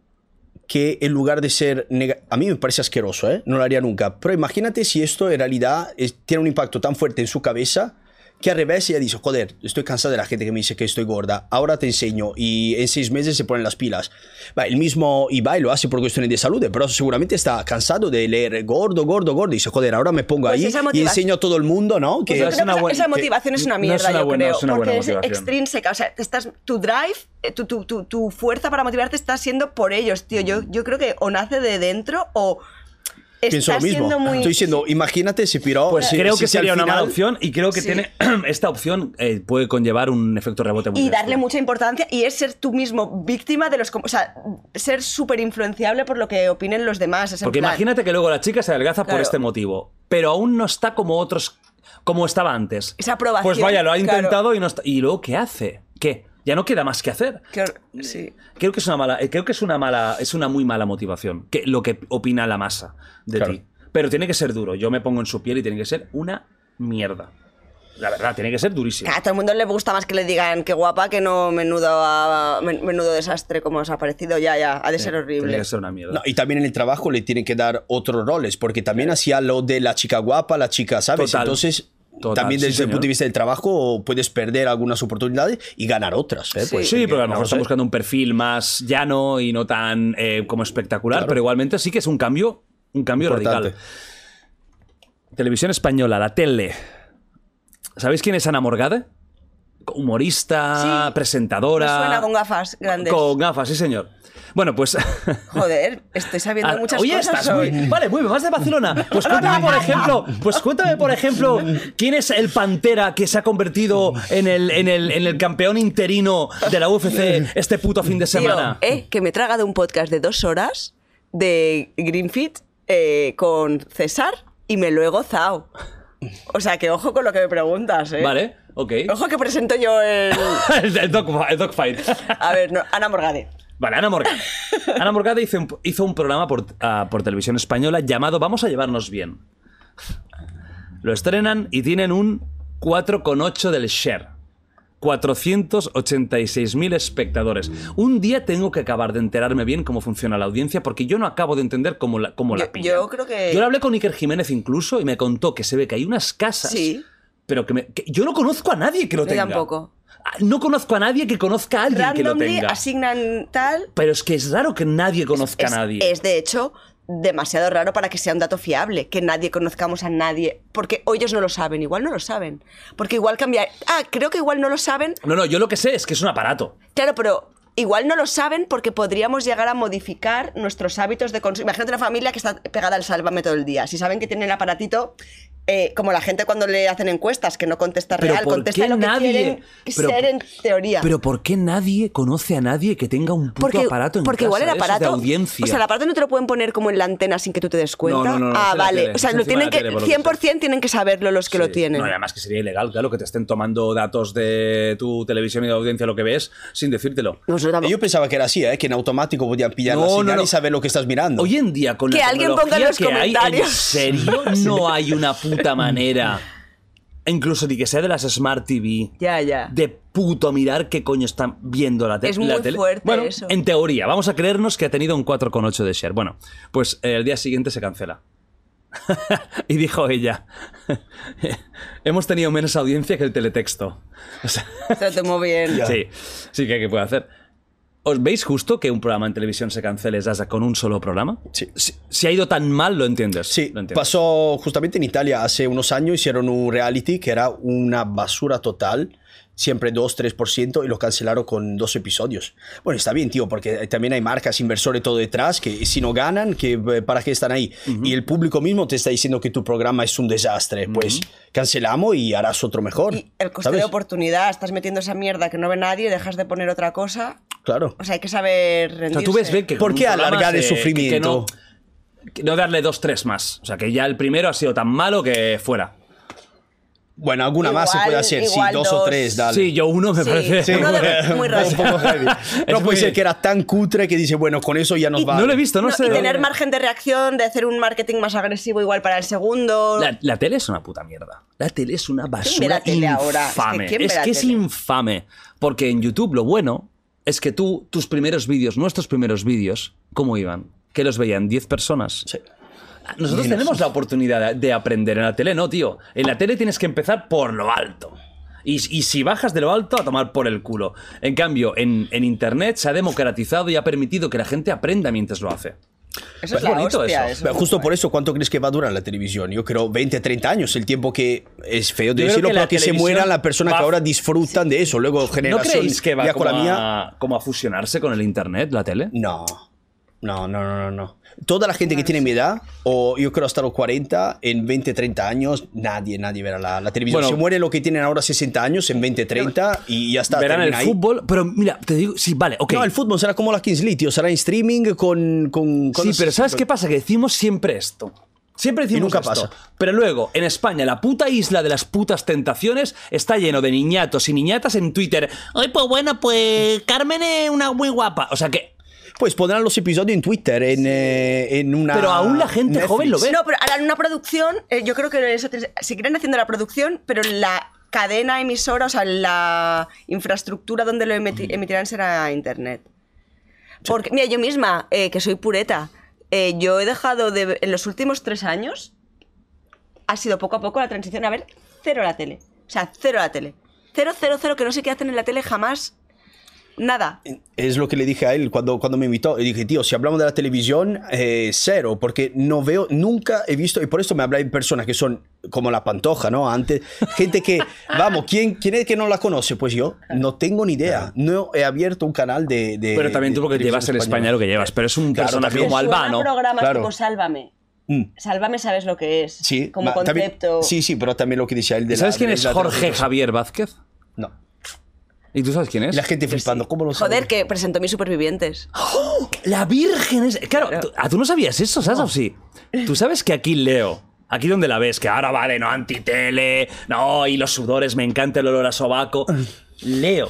que en lugar de ser... nega- A mí me parece asqueroso, ¿eh? No lo haría nunca. Pero imagínate si esto en realidad es- tiene un impacto tan fuerte en su cabeza que al revés ella dice, joder, estoy cansada de la gente que me dice que estoy gorda, ahora te enseño y en seis meses se ponen las pilas. Va, el mismo Ibai lo hace por cuestiones de salud, pero seguramente está cansado de leer gordo, gordo, gordo y dice, joder, ahora me pongo Pues ahí y enseño a todo el mundo, ¿no? Que Pues yo es creo una buena- esa que motivación es una no es mierda, una yo buena- creo. es una porque buena es extrínseca. O sea, estás, tu drive, eh, tu, tu, tu, tu fuerza para motivarte está siendo por ellos, tío. Yo, yo creo que o nace de dentro o Pienso lo mismo. siendo muy... Estoy diciendo, imagínate si piro... Pues si- creo si- que si sería una mala opción y creo que Sí. tiene esta opción eh, puede conllevar un efecto rebote muy y darle mucha importancia y es ser tú mismo víctima de los... O sea, ser súper influenciable por lo que opinen los demás. Porque plan, imagínate que luego la chica se adelgaza por este motivo, pero aún no está como otros como estaba antes. Esa aprobación, Pues vaya, lo ha claro. intentado y no está. ¿Y luego qué hace? ¿Qué? Ya no queda más que hacer. que hor- sí. Creo que es una mala, eh, creo que es una mala, es una muy mala motivación. Que lo que opina la masa de Claro. ti. Pero tiene que ser duro. Yo me pongo en su piel y tiene que ser una mierda. La verdad, tiene que ser durísimo. A todo el mundo le gusta más que le digan qué guapa que no menudo, a- menudo desastre como os ha parecido. Ya, ya, ha de ser Tiene horrible. que ser una mierda. No, y también en el trabajo le tienen que dar otros roles, porque también hacía lo de la chica guapa, la chica, ¿sabes? Total. Entonces, Total, también sí, desde el punto de vista del trabajo puedes perder algunas oportunidades y ganar otras. ¿eh? Sí. Pues, Sí, pero a lo mejor están buscando un perfil más llano y no tan eh, como espectacular, Claro. pero igualmente sí que es un cambio, un cambio Importante. radical. Televisión española, la tele. ¿Sabéis quién es Ana Morgade? Humorista, Sí, presentadora. Me suena con gafas grandes. Con gafas, sí, señor. Bueno, pues. Joder, estoy sabiendo Ah, muchas Oye, cosas estás hoy. muy. Vale, muy bien, vas de Barcelona. Pues cuéntame, por ejemplo, pues cuéntame, por ejemplo, quién es el Pantera que se ha convertido en el, en el, en el campeón interino de la UFC este puto fin de Tío, semana. eh, que me he tragado un podcast de dos horas de Greenfit eh, con César y me lo he gozado. O sea, que ojo con lo que me preguntas, ¿eh? Vale, ok. Ojo que presento yo el... el, el dog, el dogfight. A ver, no, Ana Morgade. Vale, Ana Morgade. Ana Morgade hizo un, hizo un programa por, ah, por televisión española llamado Vamos a llevarnos bien. Lo estrenan y tienen un 4,8 del share. 486.000 espectadores. Un día tengo que acabar de enterarme bien cómo funciona la audiencia porque yo no acabo de entender cómo la, cómo la Yo- pillan. yo creo que- Yo le hablé con Iker Jiménez incluso y me contó que se ve que hay unas casas Sí. pero que, me- que yo no conozco a nadie que lo Yo tenga. tampoco. Ah, No conozco a nadie que conozca a alguien que lo Randomly tenga. asignan tal... Pero es que es raro que nadie conozca es, a nadie. es, de hecho demasiado raro para que sea un dato fiable, que nadie conozcamos a nadie, porque o ellos no lo saben, igual no lo saben, porque igual cambia... Ah, creo que igual no lo saben, No, no, yo lo que sé es que es un aparato. claro, pero igual no lo saben porque podríamos llegar a modificar nuestros hábitos de consumo. Imagínate una familia que está pegada al sálvame todo el día, si saben que tienen el aparatito... eh, como la gente cuando le hacen encuestas, que no contesta Pero real, ¿por contesta qué lo que nadie- quieren pero- ser en teoría. Pero ¿por qué nadie conoce a nadie que tenga un puto aparato en porque igual el casa de esos aparato, de audiencia? o sea, el aparato no te lo pueden poner como en la antena sin que tú te des cuenta. No, no, no, ah, vale. tele, o sea, lo tienen que tele, por lo que 100% tienen que saberlo los que lo tienen. No, además que sería ilegal, claro, que te estén tomando datos de tu televisión y de audiencia, lo que ves, sin decírtelo. Tampoco. Yo pensaba que era así, ¿eh? que en automático podían pillar la No, no, señal no. y saber lo que estás mirando. Hoy en día, con Que la alguien ponga en los que hay, ¿en comentarios. serio no hay una puta manera, incluso ni que sea de las Smart TV, Ya, ya. de puto mirar qué coño están viendo la, te- Es la muy tele. fuerte bueno, eso. en teoría, vamos a creernos que ha tenido un 4,8 de share. Bueno, pues eh, el día siguiente se cancela. y dijo ella, hemos tenido menos audiencia que el teletexto. O sea, Se tomó bien. Sí, sí que, que puede hacer. ¿Os veis justo que un programa en televisión se cancele Zaza, con un solo programa? Sí. Si, si ha ido tan mal, lo entiendes. Sí, lo entiendes. pasó justamente en Italia hace unos años, hicieron un reality que era una basura total, siempre 2-3%, y lo cancelaron con dos episodios. Bueno, está bien, tío, porque también hay marcas, inversores, todo detrás, que si no ganan, que, eh, ¿para qué están ahí? Y el público mismo te está diciendo que tu programa es un desastre. Pues cancelamos y harás otro mejor. Y el coste ¿sabes? de oportunidad, estás metiendo esa mierda que no ve nadie, dejas de poner otra cosa. Claro. O sea, hay que saber O sea, tú ves bien que. ¿Por qué alargar el sufrimiento? Que no, que no darle dos, tres más. O sea, que ya el primero ha sido tan malo que fuera. Bueno, alguna más se puede hacer, sí, dos, o tres, dale. Sí, yo uno me Sí, parece. Sí. uno de- muy raro. No puede ser que era tan cutre que dice, bueno, con eso ya nos Y- va. No lo he visto, no, No, sé. y tener margen de reacción, de hacer un marketing más agresivo igual para el segundo. La, la tele es una puta mierda. La tele es una ve basura la tele ahora? Es que infame. ¿quién ve Es que es infame. Porque en YouTube lo bueno es que tú, tus primeros vídeos, nuestros primeros vídeos, ¿cómo iban? Que los veían 10 personas. Sí. Nosotros tenemos la oportunidad de- de aprender. En la tele no, tío. En la tele tienes que empezar por lo alto. Y, y si bajas de lo alto, a tomar por el culo. En cambio, en, en Internet se ha democratizado y ha permitido que la gente aprenda mientras lo hace. Eso es Es la bonito hostia, eso. eso justo por eso, ¿cuánto crees que va a durar la televisión? Yo creo 20, 30 años, el tiempo que es feo de decirlo, que la pero que se televisión mueran las personas va- que ahora disfrutan de eso. Luego, ¿No generación creéis que va como con la mía. a, como a fusionarse con el Internet, la tele? No. No, no, no, no, no. Toda la gente que tiene mi edad, o yo creo hasta los 40, en 20, 30 años, nadie, nadie verá la, la televisión. Bueno. se muere lo que tienen ahora 60 años, en 20, 30, y ya está. Verán el ahí. fútbol, pero mira, te digo, sí, vale, ok. No, el fútbol será como la Kings League, tío. Será en streaming con. con, con Sí, pero ¿sabes qué pasa? Que decimos siempre esto. Siempre decimos nunca esto. pasa. Pero luego, en España, la puta isla de las putas tentaciones está lleno de niñatos y niñatas en Twitter. Ay, pues bueno, pues Carmen es una muy guapa. O sea que. Pues pondrán los episodios en Twitter, en, eh, en una. Pero aún la gente Netflix. joven lo ve. No, pero harán una producción, eh, yo creo que eso, te- seguirán haciendo la producción, pero la cadena emisora, o sea, la infraestructura donde lo emiti- emitirán será internet. Porque, mira, yo misma, eh, que soy pureta, eh, yo he dejado de en los últimos tres años, ha sido poco a poco la transición a ver cero la tele. O sea, cero la tele. Cero, cero, cero, que no sé qué hacen en la tele jamás. Nada. Es lo que le dije a él cuando, cuando me invitó. Le dije, tío, si hablamos de la televisión, eh, cero, porque no veo, nunca he visto, y por esto me habla de personas que son como la pantoja, ¿no? Antes, gente que, vamos, ¿quién, ¿quién es que no la conoce? Pues yo no tengo ni idea. No he abierto un canal de. de- Pero también tú de porque televisión llevas en. España lo que llevas. Pero es un Claro, personaje como Albano. programas Claro. tipo Sálvame. Mm. Sálvame sabes lo que es. Sí, Como ma- también- concepto. sí, sí, pero también lo que decía él de la- ¿Sabes quién de es la- Jorge Javier Vázquez? No. ¿Y tú sabes quién es? La gente flipando, ¿cómo lo sabe? Joder, que presentó mis supervivientes. La Virgen es. Claro, tú- ¿a tú no sabías eso, sabes o sí? Tú sabes que aquí Leo, aquí donde la ves, que ahora vale, no antitele, no, y los sudores, me encanta el olor a sobaco. Leo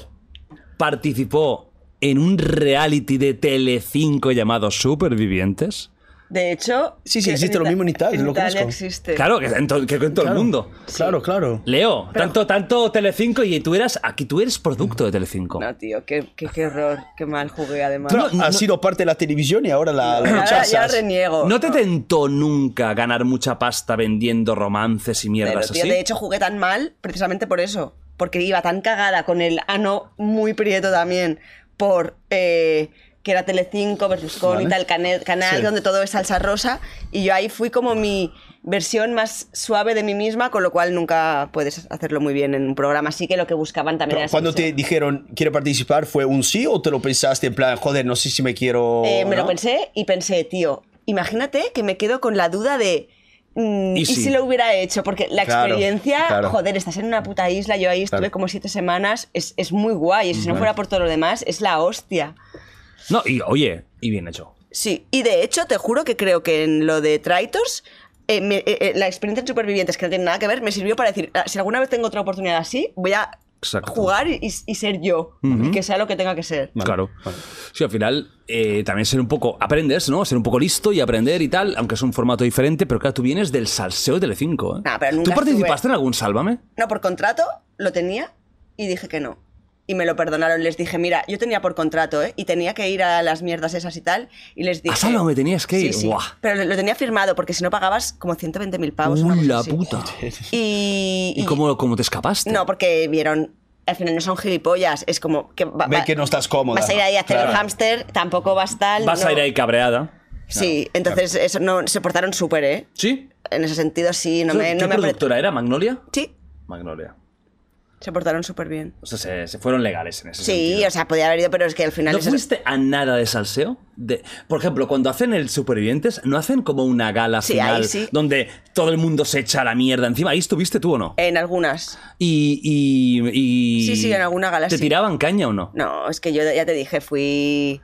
participó en un reality de Telecinco llamado Supervivientes. De hecho. Sí, sí, existe lo mismo en Italia, En lo Italia existe. Claro, que en, to- que en todo el mundo. Claro, claro. Leo, tanto, tanto Telecinco y tú eras, aquí tú eres producto de Telecinco. No, tío, qué, qué, qué horror. Qué mal jugué, además. Claro, ha sido parte de la televisión y ahora la, la Ahora ya reniego. ¿No te tentó nunca ganar mucha pasta vendiendo romances y Pero, mierdas tío, así? de hecho, jugué tan mal precisamente por eso. Porque iba tan cagada con el ano muy prieto también por eh, que era Telecinco, Berlusconi, Vale. tal, canal, canal Sí. donde todo es salsa rosa, y yo ahí fui como mi versión más suave de mí misma, con lo cual nunca puedes hacerlo muy bien en un programa así que lo que buscaban también Pero era cuando te dijeron, ¿quiere participar? ¿Fue un sí o te lo pensaste en plan, joder, no sé si me quiero... Eh, me ¿no? lo pensé y pensé, tío, imagínate que me quedo con la duda de. mm, ¿Y ¿Y, si? si lo hubiera hecho? Porque la Claro, experiencia, claro. joder, estás en una puta isla, yo ahí estuve Claro. como siete semanas, es, es muy guay, y si no fuera por todo lo demás, es la hostia. No, y oye, y bien hecho. Sí, y de hecho, te juro que creo que en lo de Traitors, eh, me- eh, eh, la experiencia en Supervivientes, que no tiene nada que ver, me sirvió para decir, "Ah, si alguna vez tengo otra oportunidad así, voy a Exacto. jugar y, y ser yo, y que sea lo que tenga que ser. Claro. Sí, al final eh, también ser un poco. Aprendes, ¿no? Ser un poco listo y aprender y tal, aunque es un formato diferente, pero claro, tú vienes del salseo de Telecinco. ¿eh? Nah, ¿Tú participaste estuve- en algún Sálvame? No, por contrato lo tenía y dije que no. Y me lo perdonaron. Les dije, mira, yo tenía por contrato, ¿eh? Y tenía que ir a las mierdas esas y tal. Y les dije. ¿A Sálvame tenías que ir? Sí. Pero lo- tenía firmado porque si no pagabas como 120.000 pavos. una ¡Uh, cosa la así. puta! Y. ¿Y cómo, cómo te escapaste? No, porque vieron. Al final no son gilipollas. Es como que. va- va- que no estás cómoda. Vas a ir ahí a hacer el hámster, tampoco vas tal. Vas a ir ahí cabreada. Sí, entonces eso no, se portaron súper, ¿eh? ¿Sí? En ese sentido, sí. No me, ¿Qué no me productora era? ¿Magnolia? Sí, Magnolia. Se portaron súper bien. O sea, se, se fueron legales en ese Sí, sentido. o sea, podía haber ido, pero es que al final. ¿No eso- fuiste a nada de salseo? De, por ejemplo, cuando hacen el Supervivientes, ¿no hacen como una gala Sí, final sí. donde todo el mundo se echa la mierda encima? ¿Ahí estuviste tú o no? En algunas. Y, y, y- Sí, sí, en alguna gala ¿Te sí. tiraban caña o no? No, es que yo ya te dije, fui.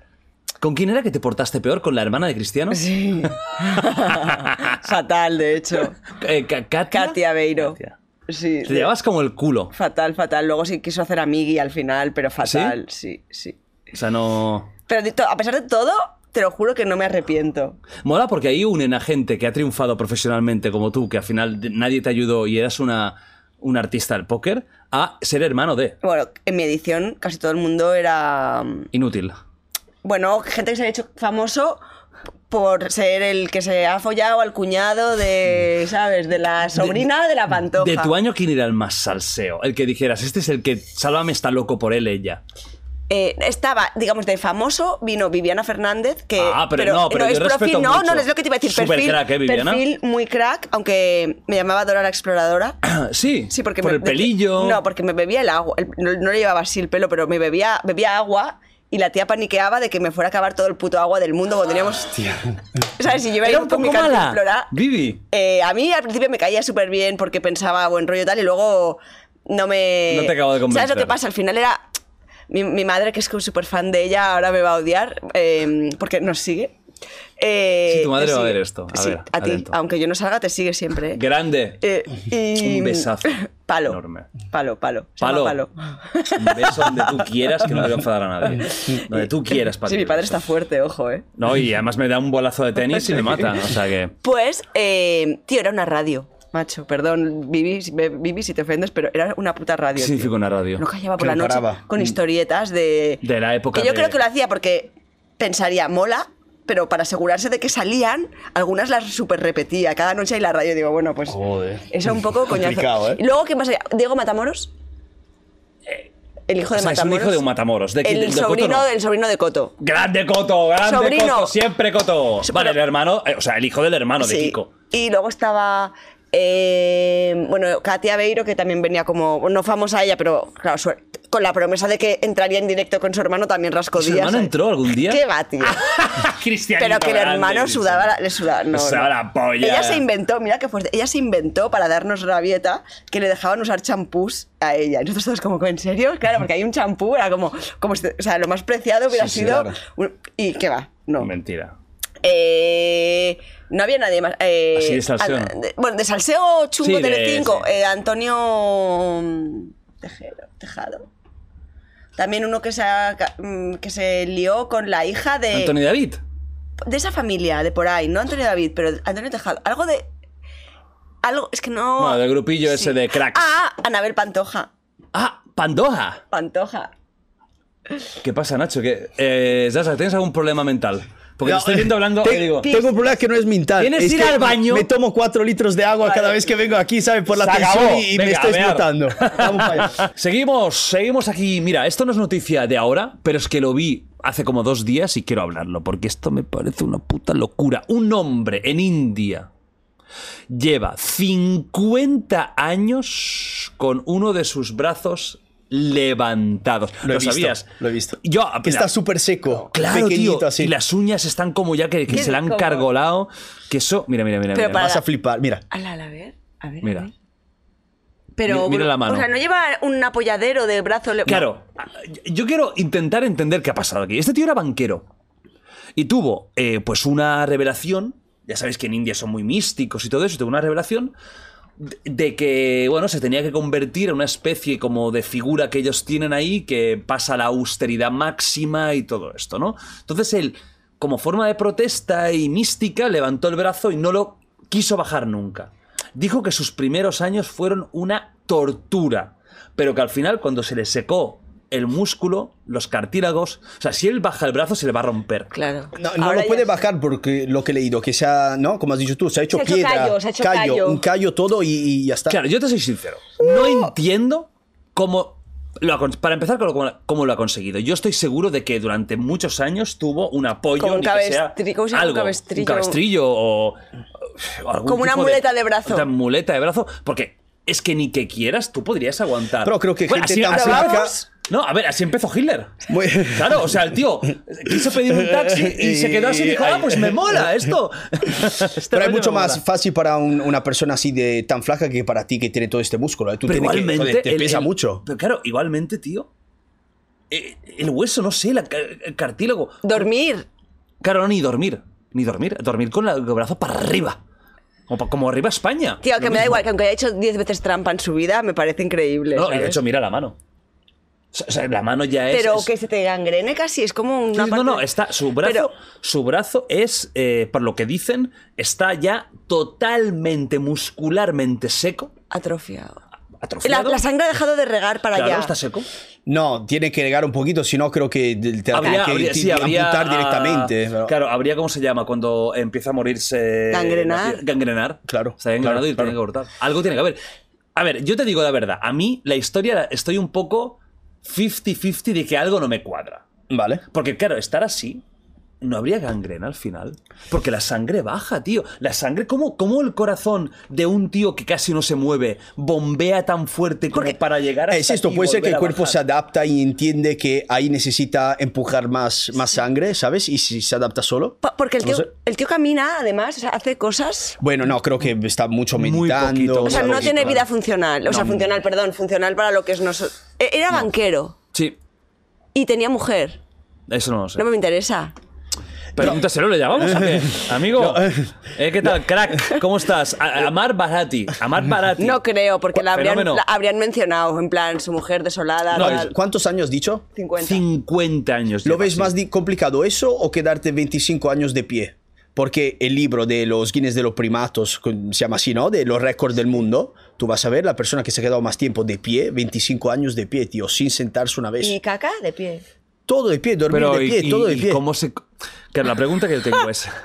¿Con quién era que te portaste peor? ¿Con la hermana de Cristiano? Sí. fatal, de hecho. Eh, Ka- ¿Katia? Katia Beiro. Katia. Sí. Te llevabas como el culo. Fatal, fatal. Luego sí quiso hacer amigui al final, pero fatal. Sí, sí. O sea, no... Pero a pesar de todo, te lo juro que no me arrepiento. Mola porque ahí unen a gente que ha triunfado profesionalmente como tú, que al final nadie te ayudó y eras una, un artista del póker, a ser hermano de. Bueno, en mi edición casi todo el mundo era. mm, Inútil. Bueno, gente que se ha hecho famoso por ser el que se ha follado al cuñado de, ¿sabes? De la sobrina de, la pantoja. De tu año, ¿quién era el más salseo? El que dijeras, este es el que Sálvame está loco por él, ella. Eh, estaba, digamos, de famoso, vino Viviana Fernández, que... Ah, pero no, pero yo es perfil, no, mucho. no, es lo que te iba a decir, Súper perfil, crack, ¿eh, Viviana? perfil muy crack, aunque me llamaba Dora la Exploradora. sí, Sí, porque por me- el pelillo. No, porque me bebía el agua. el- no, no le llevaba así el pelo, pero me bebía, bebía agua y la tía paniqueaba de que me fuera a acabar todo el puto agua del mundo cuando teníamos... ¿Sabes? Si yo iba Era ahí un con mi mala. Vivi. eh, a mí al principio me caía súper bien porque pensaba buen rollo tal y luego no me... No te acabo de ¿Sabes lo convencer. que pasa? Al final era... Mi, mi madre, que es súper fan de ella, ahora me va a odiar eh, porque nos sigue. Eh, Sí, tu madre te va a ver esto. A sí, ver, a ti. Aunque yo no salga, te sigue siempre. ¿eh? Grande. Eh, y- Un besazo. Palo. Enorme. Palo, palo. Palo. palo. Un beso donde tú quieras, que no te voy a enfadar a nadie. Donde tú quieras, para Sí, mi padre está fuerte, ojo, ¿eh? No, y además me da un bolazo de tenis y me mata. O sea que. Pues, eh, tío, era una radio, macho. Perdón, Vivi, si- me- Vivi, si te ofendes, pero era una puta radio. ¿Qué tío. significa una radio? No callaba por Que la no noche paraba. con historietas de... De la época Que yo de- creo que lo hacía porque pensaría, mola, pero para asegurarse de que salían, algunas las super repetía. Cada noche hay la radio, digo, bueno, pues... Joder. Eso un poco coñazo. ¿eh? Y luego, ¿qué más había? Diego Matamoros. El hijo o de sea, es un Matamoros. hijo de un Matamoros. ¿De, el, ¿De Coto sobrino, no? el sobrino de Coto. Grande Coto, grande Sobrino. Coto, siempre Coto. Vale, el hermano, eh, o sea, el hijo del hermano de. Kiko. Y luego estaba. eh, bueno, Katia Beiro, que también venía como. No famosa ella, pero claro, su- con la promesa de que entraría en directo con su hermano, también rascó ¿Su hermano entró algún día? ¿Qué va, tío? Pero que el hermano sudaba, la- le sudaba, no, Sudaba no. la polla. Ella se inventó, mira que fuerte, ella se inventó para darnos rabieta que le dejaban usar champús a ella. Y nosotros todos como, ¿en serio? Claro, porque hay un champú, era como, como si- o sea, lo más preciado hubiera Sí, sí, sido... claro. un- y qué va, no. Mentira. Eh, no había nadie más. eh, Así de salseo, de- bueno, de salseo chungo Sí, de- Telecinco. sí. eh, Antonio mm, Tejero, Tejado. También uno que se, ha mm, que se lió con la hija de, Antonio David. de esa familia, de por ahí. No Antonio David, pero Antonio Tejado. Algo de... Algo, es que no... Bueno, del grupillo ese de cracks. Ah, Anabel Pantoja. Ah, Pandoja. Pantoja. ¿Qué pasa, Nacho? ¿Qué, eh, Zaza, ¿tienes algún problema mental? Porque te estoy viendo hablando te- digo... tengo un problema que no es mental. Tienes es que ir al baño. Me tomo cuatro litros de agua cada vez que vengo aquí, ¿sabes? Por la tensión y, me estoy explotando. Vamos para allá. Seguimos, seguimos aquí. Mira, esto no es noticia de ahora, pero es que lo vi hace como dos días y quiero hablarlo, porque esto me parece una puta locura. Un hombre en India lleva 50 años con uno de sus brazos levantados. Lo he visto, sabías? lo he visto. Yo, Que mira, está súper seco. Claro, pequeñito tío. así. Y las uñas están como ya que, se le han cargolado. Que eso. Mira, mira, mira. Mira. Vas a flipar. Mira. A ver. A ver. a Mira. ver. Pero, Mi- mira la mano. O sea, no lleva un apoyadero de brazo. Claro, yo quiero intentar entender qué ha pasado aquí. Este tío era banquero y tuvo eh, pues una revelación, ya sabéis que en India son muy místicos y todo eso, y tuvo una revelación de- que, bueno, se tenía que convertir en una especie como de figura que ellos tienen ahí que pasa la austeridad máxima y todo esto, ¿no? Entonces él, como forma de protesta y mística, levantó el brazo y no lo quiso bajar nunca. Dijo que sus primeros años fueron una tortura, pero que al final cuando se le secó el músculo, los cartílagos, o sea, si él baja el brazo se le va a romper. Claro. No, lo puede bajar porque lo que he leído, que sea, ¿no? Como has dicho tú, se ha hecho Se ha hecho piedra. callo, se ha hecho callo. Un callo todo y, y ya está. Claro, yo te soy sincero. No entiendo cómo. Lo ha para empezar, cómo, cómo lo ha conseguido. Yo estoy seguro de que durante muchos años tuvo un apoyo. Como un ni que sea cabestri- ¿cómo se llama? Un algo, cabestrillo. un cabestrillo o. o algún Como una tipo muleta de brazo. Una muleta de brazo. Porque es que ni que quieras, tú podrías aguantar. Pero creo que gente así, tan así flaca- No, a ver, así empezó Hitler. Muy- Claro, o sea, el tío quiso pedir un taxi y se quedó así y dijo, ah, pues me mola esto. Este Pero es mucho más mola. fácil para un- una persona así de tan flaca que para ti que tiene todo este músculo. ¿eh? Tú Pero que- igualmente. joder, te el- pesa el- mucho. Pero claro, igualmente, tío. eh, El hueso, no sé, la el cartílago. Dormir. Claro, no, ni dormir. Ni dormir. Dormir con la- el brazo para arriba. Como, como arriba España. Tío, que me da igual, que aunque haya hecho 10 veces trampa en su vida, me parece increíble. No, y de hecho, mira la mano. O sea, la mano ya es. Pero es- que se te gangrene casi, es como una Sí, parte... no, no, está, su brazo, Pero- su brazo es, eh, por lo que dicen, está ya totalmente muscularmente seco, Atrofiado. La, atrofiado. la sangre ha dejado de regar para claro, allá. está seco. No, tiene que llegar un poquito, si no creo que te Habría, que habría- sí, habría, amputar directamente. pero- Claro, habría, ¿cómo se llama? Cuando empieza a morirse... Gangrenar. Gangrenar. Claro, Está gangrenado claro, y tiene que cortar. Algo tiene que haber. A ver, yo te digo la verdad. A mí, la historia, estoy un poco 50-50 de que algo no me cuadra. Vale. Porque, claro, estar así, no habría gangrena al final. Porque la sangre baja, tío. La sangre, ¿cómo, cómo el corazón de un tío que casi no se mueve bombea tan fuerte como para llegar a Es esto, puede ser que el cuerpo se adapta y entiende que ahí necesita empujar más, más sangre, ¿sabes? Y si se adapta solo. Porque el No tío, sé. el tío camina, además, o sea, hace cosas... Bueno, no, creo que está mucho Muy meditando. poquito, O sea, no tiene vida funcional. O sea, funcional, perdón, funcional para lo que es nosotros. Era banquero Sí, y tenía mujer. eso no lo sé. No me interesa. Pregúntaselo, le llamamos a qué? Amigo. Eh, ¿Qué tal, crack? ¿Cómo estás? A- Amar Barati. Amar Barati. No creo, porque la habrían, Fenómeno. la habrían mencionado, en plan, su mujer desolada. No, tal. ¿Cuántos años has dicho? 50. 50 años. ¿Lo lleva ves así. más di- complicado eso o quedarte 25 años de pie? Porque el libro de los Guinness de los primatos, con- se llama así, ¿no? De los récords del mundo, tú vas a ver la persona que se ha quedado más tiempo de pie, 25 años de pie, tío, sin sentarse una vez. Y caca de pie. Todo de pie, dormir Pero, de pie, y, todo de y pie. cómo se. Claro, la pregunta que yo tengo es.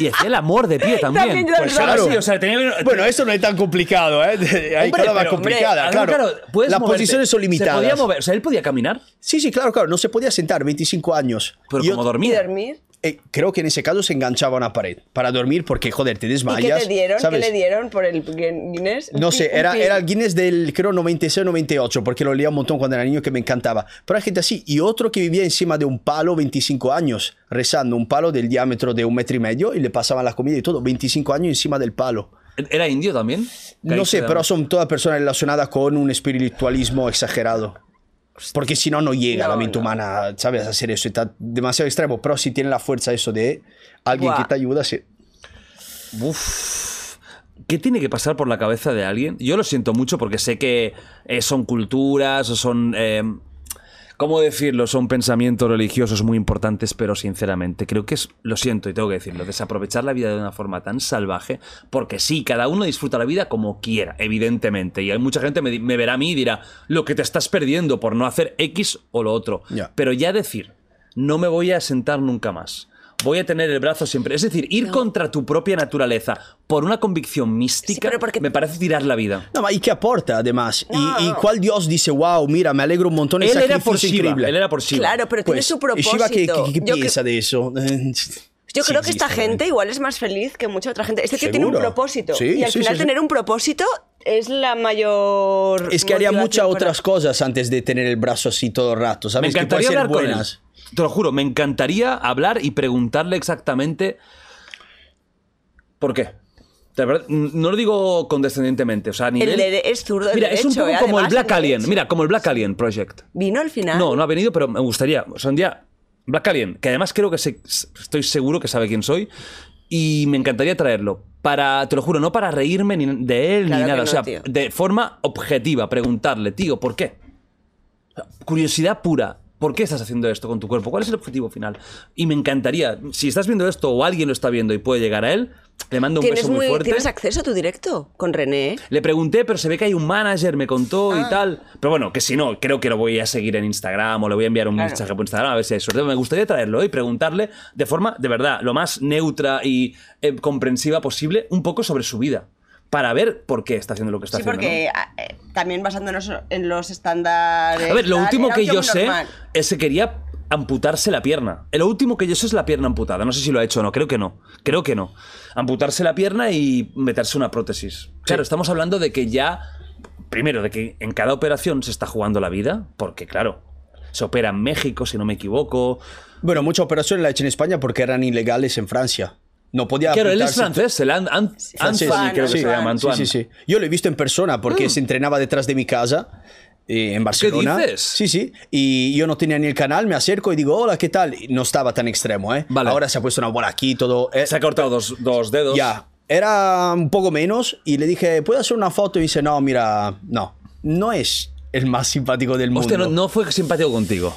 Y hacía el amor de pie también. También pues claro, sí, o sea, tenía. Bueno, eso no es tan complicado, ¿eh? Hay Hombre, cosas más pero, complicadas, hombre, claro. puedes Las moverte. posiciones son Se limitadas. podía mover, o sea, él podía caminar, Sí, sí, claro, claro. No se podía sentar, 25 años. pero como ¿Y dormía. dormir? Eh, creo que en ese caso se enganchaba a una pared para dormir porque, joder, te ¿Y qué desmayas. te dieron? ¿sabes? ¿Qué le dieron por el Guinness? No sé, era, era el Guinness del, creo, 96-98, porque lo leía un montón cuando era niño que me encantaba. Pero hay gente así. Y otro que vivía encima de un palo 25 años, rezando un palo del diámetro de un metro y medio y le pasaban la comida y todo, 25 años encima del palo. ¿Era indio también? No sé, pero son todas personas relacionadas con un espiritualismo exagerado. Porque si no, no llega No, la mente no. humana, ¿sabes? A hacer eso. Está demasiado extremo. Pero si tiene la fuerza eso de alguien Buah. que te ayuda, sí. Uf. ¿Qué tiene que pasar por la cabeza de alguien? Yo lo siento mucho porque sé que eh, son culturas o son... eh, ¿Cómo decirlo? Son pensamientos religiosos muy importantes, pero sinceramente creo que es, lo siento y tengo que decirlo, desaprovechar la vida de una forma tan salvaje, porque sí, cada uno disfruta la vida como quiera, evidentemente, y hay mucha gente me, me verá a mí y dirá, lo que te estás perdiendo por no hacer X o lo otro, pero ya decir, no me voy a sentar nunca más, voy a tener el brazo siempre. Es decir, ir contra tu propia naturaleza por una convicción mística pero porque- me parece tirar la vida. No, ¿y qué aporta además? ¿Y- No, ¿Y, no. cuál Dios dice, wow, mira, me alegro un montón, Él era por Shiva, increíble? él era por Shiva. Claro, pero tiene Pues, su ¿y propósito. Shiva qué, qué- qué piensa de eso? Yo Sí creo que esta gente igual es más feliz que mucha otra gente. Este tío tiene un propósito. Sí, y al sí, final sí, sí. tener un propósito es la mayor. Es que haría muchas para- otras cosas antes de tener el brazo así todo el rato, Me ¿sabes? Que puede encantaría ser hablar con él. Te lo juro, me encantaría hablar y preguntarle exactamente por qué. No lo digo condescendientemente, o sea, a nivel... de- es zurdo Mira, es un poco eh, como el Black Alien. derecho. Mira, como el Black Alien Project. Vino al final. No, no ha venido, pero me gustaría. O sea, un día, Black Alien, que además creo que sé- estoy seguro que sabe quién soy, y me encantaría traerlo. Para, te lo juro, no para reírme ni de él Claro ni nada. no, o sea, tío. de forma objetiva, preguntarle, tío, ¿por qué? Curiosidad pura. ¿Por qué estás haciendo esto con tu cuerpo? ¿Cuál es el objetivo final? Y me encantaría, si estás viendo esto o alguien lo está viendo y puede llegar a él, le mando un ¿Tienes, beso muy, muy- fuerte. ¿Tienes acceso a tu directo con René? Le pregunté, pero se ve que hay un manager, me contó Ah. y tal. Pero bueno, que si no, creo que lo voy a seguir en Instagram o le voy a enviar un Claro. mensaje por Instagram a ver si hay suerte. Me gustaría traerlo y preguntarle de forma, de verdad, lo más neutra y eh, comprensiva posible, un poco sobre su vida. Para ver por qué está haciendo lo que está Sí, haciendo. porque ¿no? ah, eh, también basándonos en los estándares. A ver, lo último que yo sé normal. es que quería amputarse la pierna. Lo último que yo sé es la pierna amputada. No sé si lo ha hecho o no. Creo que no. Creo que no. Amputarse la pierna y meterse una prótesis. Claro, estamos hablando de que ya. Primero, de que en cada operación se está jugando la vida. Porque, claro, se opera en México, si no me equivoco. Bueno, muchas operaciones las he hecho en España porque eran ilegales en Francia. No podía Claro, él es francés. El An- An- Francés, Antoine, creo que se Antoine. llama Antoine. Sí, sí, sí. Yo lo he visto en persona porque se entrenaba detrás de mi casa eh, en Barcelona. dices? Sí, sí. Y yo no tenía ni el canal, me acerco y digo, hola, ¿qué tal? Y no estaba tan extremo, ¿eh? Vale. Ahora se ha puesto una bola aquí, todo. eh, Se ha cortado dos, dos dedos. ya. Era un poco menos y le dije, ¿puedo hacer una foto? Y dice, no, mira, no. No es el más simpático del mundo. No, no fue simpático contigo.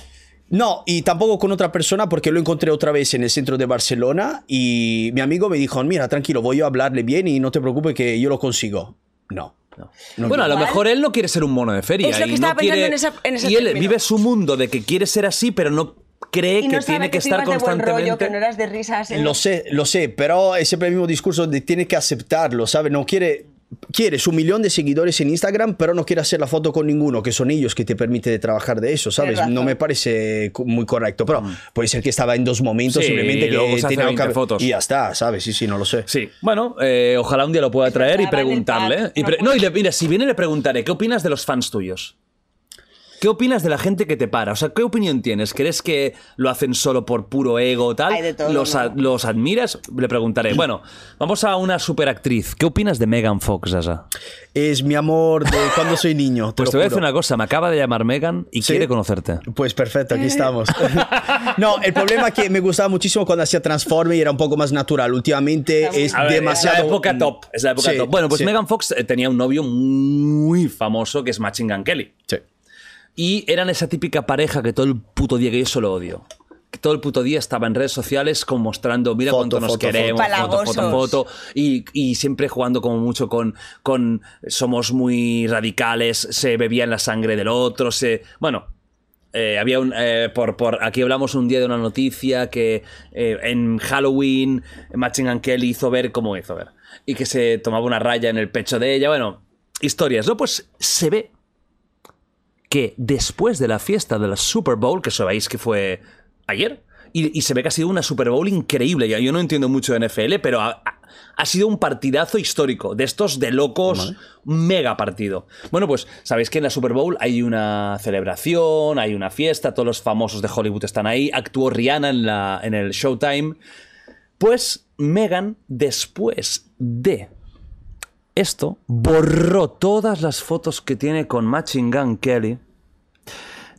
No, y tampoco con otra persona porque lo encontré otra vez en el centro de Barcelona y mi amigo me dijo, mira, tranquilo, voy a hablarle bien y no te preocupes que yo lo consigo. No. No, bueno, a lo mejor él no quiere ser un mono de feria. Es lo que y estaba no quiere- pensando en esa- en ese Y él término. vive su mundo de que quiere ser así, pero no cree Y que tiene que tú estar ibas de buen constantemente. rollo, que no eras de risas. Lo los- sé, lo sé, pero es siempre el mismo discurso de tiene que aceptarlo, ¿sabes? No quiere, quiere su millón de seguidores en Instagram, pero no quiere hacer la foto con ninguno, que son ellos que te permiten trabajar de eso, ¿sabes? No me parece muy correcto, pero puede ser que estaba en dos momentos Sí, simplemente y luego que se hace tenía 20 que- fotos. y ya está, ¿sabes? Sí, sí, no lo sé. Sí, bueno, eh, ojalá un día lo pueda traer y preguntarle. Y no pre- puede- no, y le- mira, si viene le preguntaré, ¿qué opinas de los fans tuyos? ¿Qué opinas de la gente que te para? O sea, ¿qué opinión tienes? ¿Crees que lo hacen solo por puro ego o tal? Hay de todo, ¿Los, ¿no? a- ¿Los admiras? Le preguntaré. Bueno, vamos a una superactriz. ¿Qué opinas de Megan Fox, Asa? Es mi amor de cuando soy niño. Pues te voy a decir una cosa, me acaba de llamar Megan y ¿Sí? quiere conocerte. Pues perfecto, aquí estamos. no, el problema es que me gustaba muchísimo cuando hacía Transforme y era un poco más natural. Últimamente es ver, demasiado. Es la época top. Es la época Sí, top. Bueno, pues sí. Megan Fox eh, tenía un novio muy famoso que es Machine Gun Kelly. Sí. Y eran esa típica pareja que todo el puto día, que yo eso lo odio. Que todo el puto día estaba en redes sociales como mostrando, mira Foto, cuánto nos foto, queremos, foto. foto, foto. Y, y siempre jugando como mucho con, con somos muy radicales, se bebía en la sangre del otro, se. Bueno. eh, había un. eh, por, por, aquí hablamos un día de una noticia que eh, en Halloween Machine Gun Kelly hizo ver cómo hizo ver. Y que se tomaba una raya en el pecho de ella. Bueno, historias, ¿no? Pues se ve que después de la fiesta de la Super Bowl, que sabéis que fue ayer, y, y se ve que ha sido una Super Bowl increíble. Ya, Yo no entiendo mucho de NFL, pero ha, ha- ha sido un partidazo histórico, de estos de locos, mega partido. Bueno, pues sabéis que en la Super Bowl hay una celebración, hay una fiesta, todos los famosos de Hollywood están ahí, actuó Rihanna en, la, en el Showtime. Pues Megan, después de esto, borró todas las fotos que tiene con Machine Gun Kelly.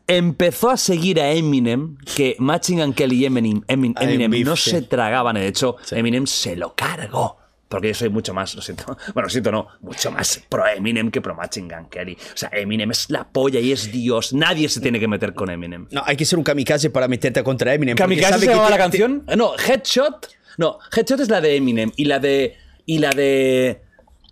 Empezó a seguir a Eminem, que Machine Gun Kelly y Eminem, Eminem no se tragaban. De hecho, Eminem se lo cargó. Porque yo soy mucho más, lo siento. Bueno, lo siento, no. Mucho más pro Eminem que pro Machine Gun Kelly. O sea, Eminem es la polla y es Dios. Nadie se tiene que meter con Eminem. No, hay que ser un kamikaze para meterte contra Eminem. ¿Kamikaze se te- la canción? No, Headshot. No, Headshot es la de Eminem. Y la de. Y la de.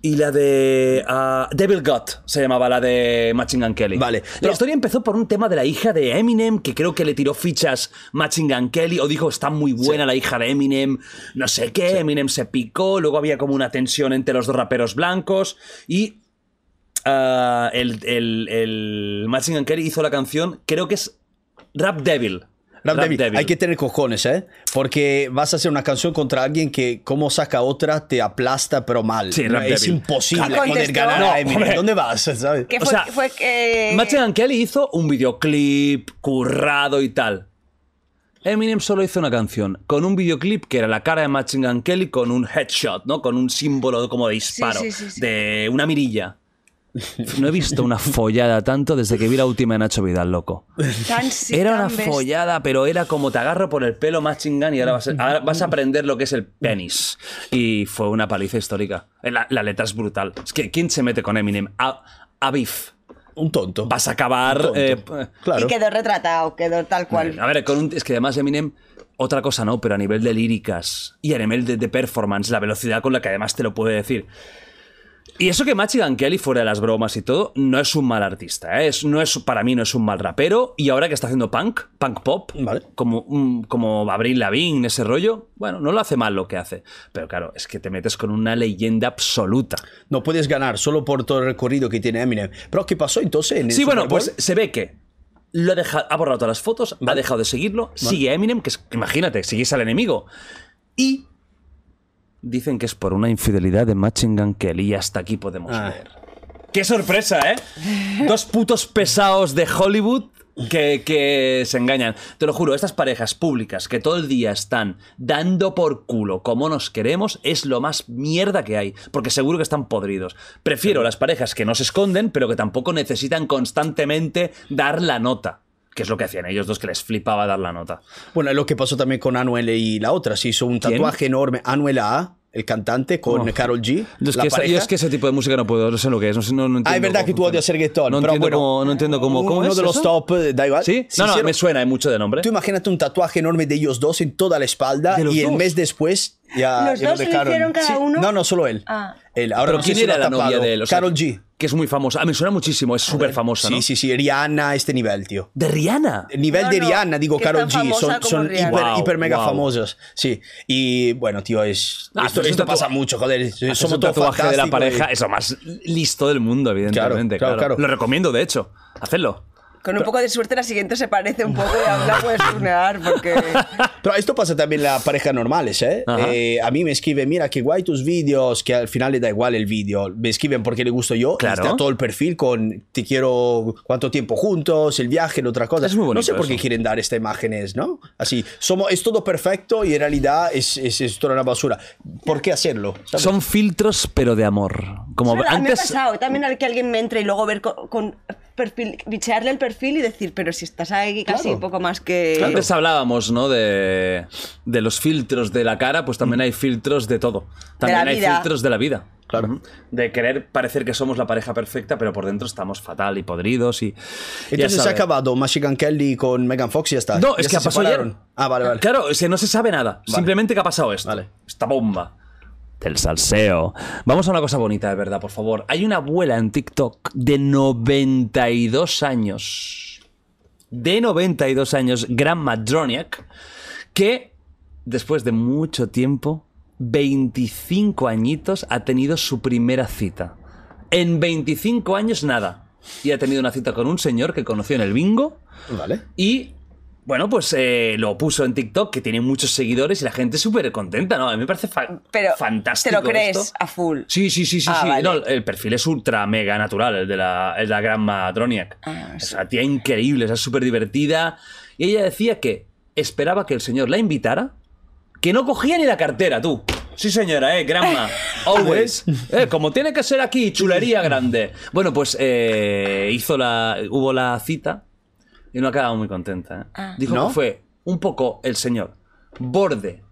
Y la de ah, Devil God se llamaba la de Machine Kelly. Vale. La No. historia empezó por un tema de la hija de Eminem, que creo que le tiró fichas Machine Kelly, o dijo está muy buena la hija de Eminem, no sé qué, Eminem se picó, luego había como una tensión entre los dos raperos blancos y ah, el, el, el Machine Kelly hizo la canción, creo que es Rap Devil. Rap Devil, Hay que tener cojones, ¿eh? Porque vas a hacer una canción contra alguien que, como saca otra, te aplasta, pero mal. Sí, Rap es Devil. imposible poder ganar No, a Eminem. hombre. ¿Dónde vas? ¿Sabes? Que O fue, sea, fue. Machine Kelly hizo un videoclip currado y tal. Eminem solo hizo una canción con un videoclip que era la cara de Machine Gun Kelly con un headshot, ¿no? Con un símbolo como de disparo, sí, sí, sí. de una mirilla. No he visto una follada tanto desde que vi la última de Nacho Vidal, loco. Era una follada, pero era como te agarro por el pelo Machine Gun y ahora vas a, ahora vas a aprender lo que es el penis. Y fue una paliza histórica. La, la letra es brutal. Es que ¿quién se mete con Eminem? A, a beef. Un tonto. Vas a acabar... Eh, claro. Y quedó retratado, quedó tal cual. a ver, con un- es que además Eminem, otra cosa no, pero a nivel de líricas y a nivel de, de performance, la velocidad con la que además te lo puede decir. Y eso que Machine Gun Kelly, fuera de las bromas y todo, no es un mal artista, ¿eh? es, no es, para mí no es un mal rapero. Y ahora que está haciendo punk, punk pop, Vale. como, un- como Abril Lavigne, ese rollo, bueno, no lo hace mal lo que hace. Pero claro, es que te metes con una leyenda absoluta. No puedes ganar solo por todo el recorrido que tiene Eminem. Pero ¿qué pasó entonces en Sí, bueno, Bowl? pues se ve que lo ha borrado todas las fotos, ha dejado de seguirlo, sigue a Eminem, que es, imagínate, sigues al enemigo. Y dicen que es por una infidelidad de Machine Gun Kelly y hasta aquí podemos Ah. ver. ¡Qué sorpresa, eh! Dos putos pesados de Hollywood que, que se engañan. Te lo juro, estas parejas públicas que todo el día están dando por culo como nos queremos es lo más mierda que hay, porque seguro que están podridos. Prefiero las parejas que no se esconden, pero que tampoco necesitan constantemente dar la nota. Que es lo que hacían ellos dos, que les flipaba dar la nota. Bueno, es lo que pasó también con Anuel y la otra. Se hizo un ¿Quién? tatuaje enorme. Anuel A, el cantante, con Oh. Carol G. Yo es, la que esa- yo pareja. es que ese tipo de música no puedo, no sé lo que es. No, no, no entiendo Ah, es verdad que tú odias el reggaetón. No pero entiendo bueno, cómo, no entiendo cómo, cómo Uno es de los eso. top, eh, da igual. ¿Sí? No, no, hicieron- me suena, hay mucho de nombre. Tú imagínate un tatuaje enorme de ellos dos en toda la espalda ¿De los y el mes después ya, ¿Los ya dos se lo dejaron. hicieron cada Sí. uno? No, no, solo él. Ah. Él. Ahora Pero no sé ¿quién si lo era ha la novia tapado. de él? O sea, Carol G. Que es muy famosa. A mí me suena muchísimo, es súper famosa, Sí, ¿no? sí, sí. Rihanna a este nivel, tío. De Rihanna. El nivel No, de no, Rihanna, digo, que es Carol tan G, famosa son, como son Rihanna. hiper, Wow, hiper mega wow. famosas. Sí. Y bueno, tío, es. Ah, esto un esto tatua- pasa mucho, joder. Haces Somos un todos tatuaje de la fantásticos y- pareja es lo más listo del mundo, evidentemente. Claro, claro, claro. claro. Lo recomiendo, de hecho. Hacedlo. Con un poco de suerte la siguiente se parece un poco y habla puedes tunear porque... Pero esto pasa también en las parejas normales, ¿eh? Eh, A mí me escriben, mira, qué guay tus vídeos, que al final le da igual el vídeo. Me escriben porque le gusto yo. Claro. está todo el perfil con te quiero cuánto tiempo juntos, el viaje, la otra cosa. Es muy bonito no sé por qué eso. quieren dar estas imágenes, ¿no? Así, somos, es todo perfecto y en realidad es, es, es toda una basura. ¿Por qué hacerlo? ¿Sabes? Son filtros, pero de amor. Como Es verdad, me ha antes. pasado también al que alguien me entre y luego ver con, con perfil, bichearle el perfil y decir, pero si estás ahí casi Claro. un poco más que... Antes hablábamos, ¿no? De, de los filtros de la cara, pues también hay filtros de todo. También la hay filtros de la vida. Claro. De querer parecer que somos la pareja perfecta, pero por dentro estamos fatal y podridos y. ya Entonces se ha acabado Machine Gun Kelly con Megan Fox y ya está. No, Ya es que se ha pasado ayer. Ah, vale, vale. Claro, es que no se sabe nada. Simplemente que ha pasado esto. Vale. Esta bomba. Del salseo. Vamos a una cosa bonita, de verdad, por favor. Hay una abuela en TikTok de 92 años. De 92 años, Grandma Droniak, que después de mucho tiempo, 25 añitos, ha tenido su primera cita. En 25 años, nada. Y ha tenido una cita con un señor que conoció en el bingo. Vale. Y bueno, pues eh, lo puso en TikTok, que tiene muchos seguidores y la gente súper contenta, ¿no? A mí me parece fa- Pero fantástico. te lo crees esto. a full. Sí, sí, sí, sí. Ah, sí. vale. No, el perfil es ultra mega natural, el de la, el de la gran Madroniak. Ah, Es una tía increíble, es súper divertida. Y ella decía que esperaba que el señor la invitara, que no cogía ni la cartera, tú. Sí, señora, eh, grandma. Always. Eh, como tiene que ser aquí, chulería grande. Bueno, pues eh, hizo la. Hubo la cita y no ha quedado muy contenta. ¿eh? Ah. Dijo ¿No? que fue un poco el señor borde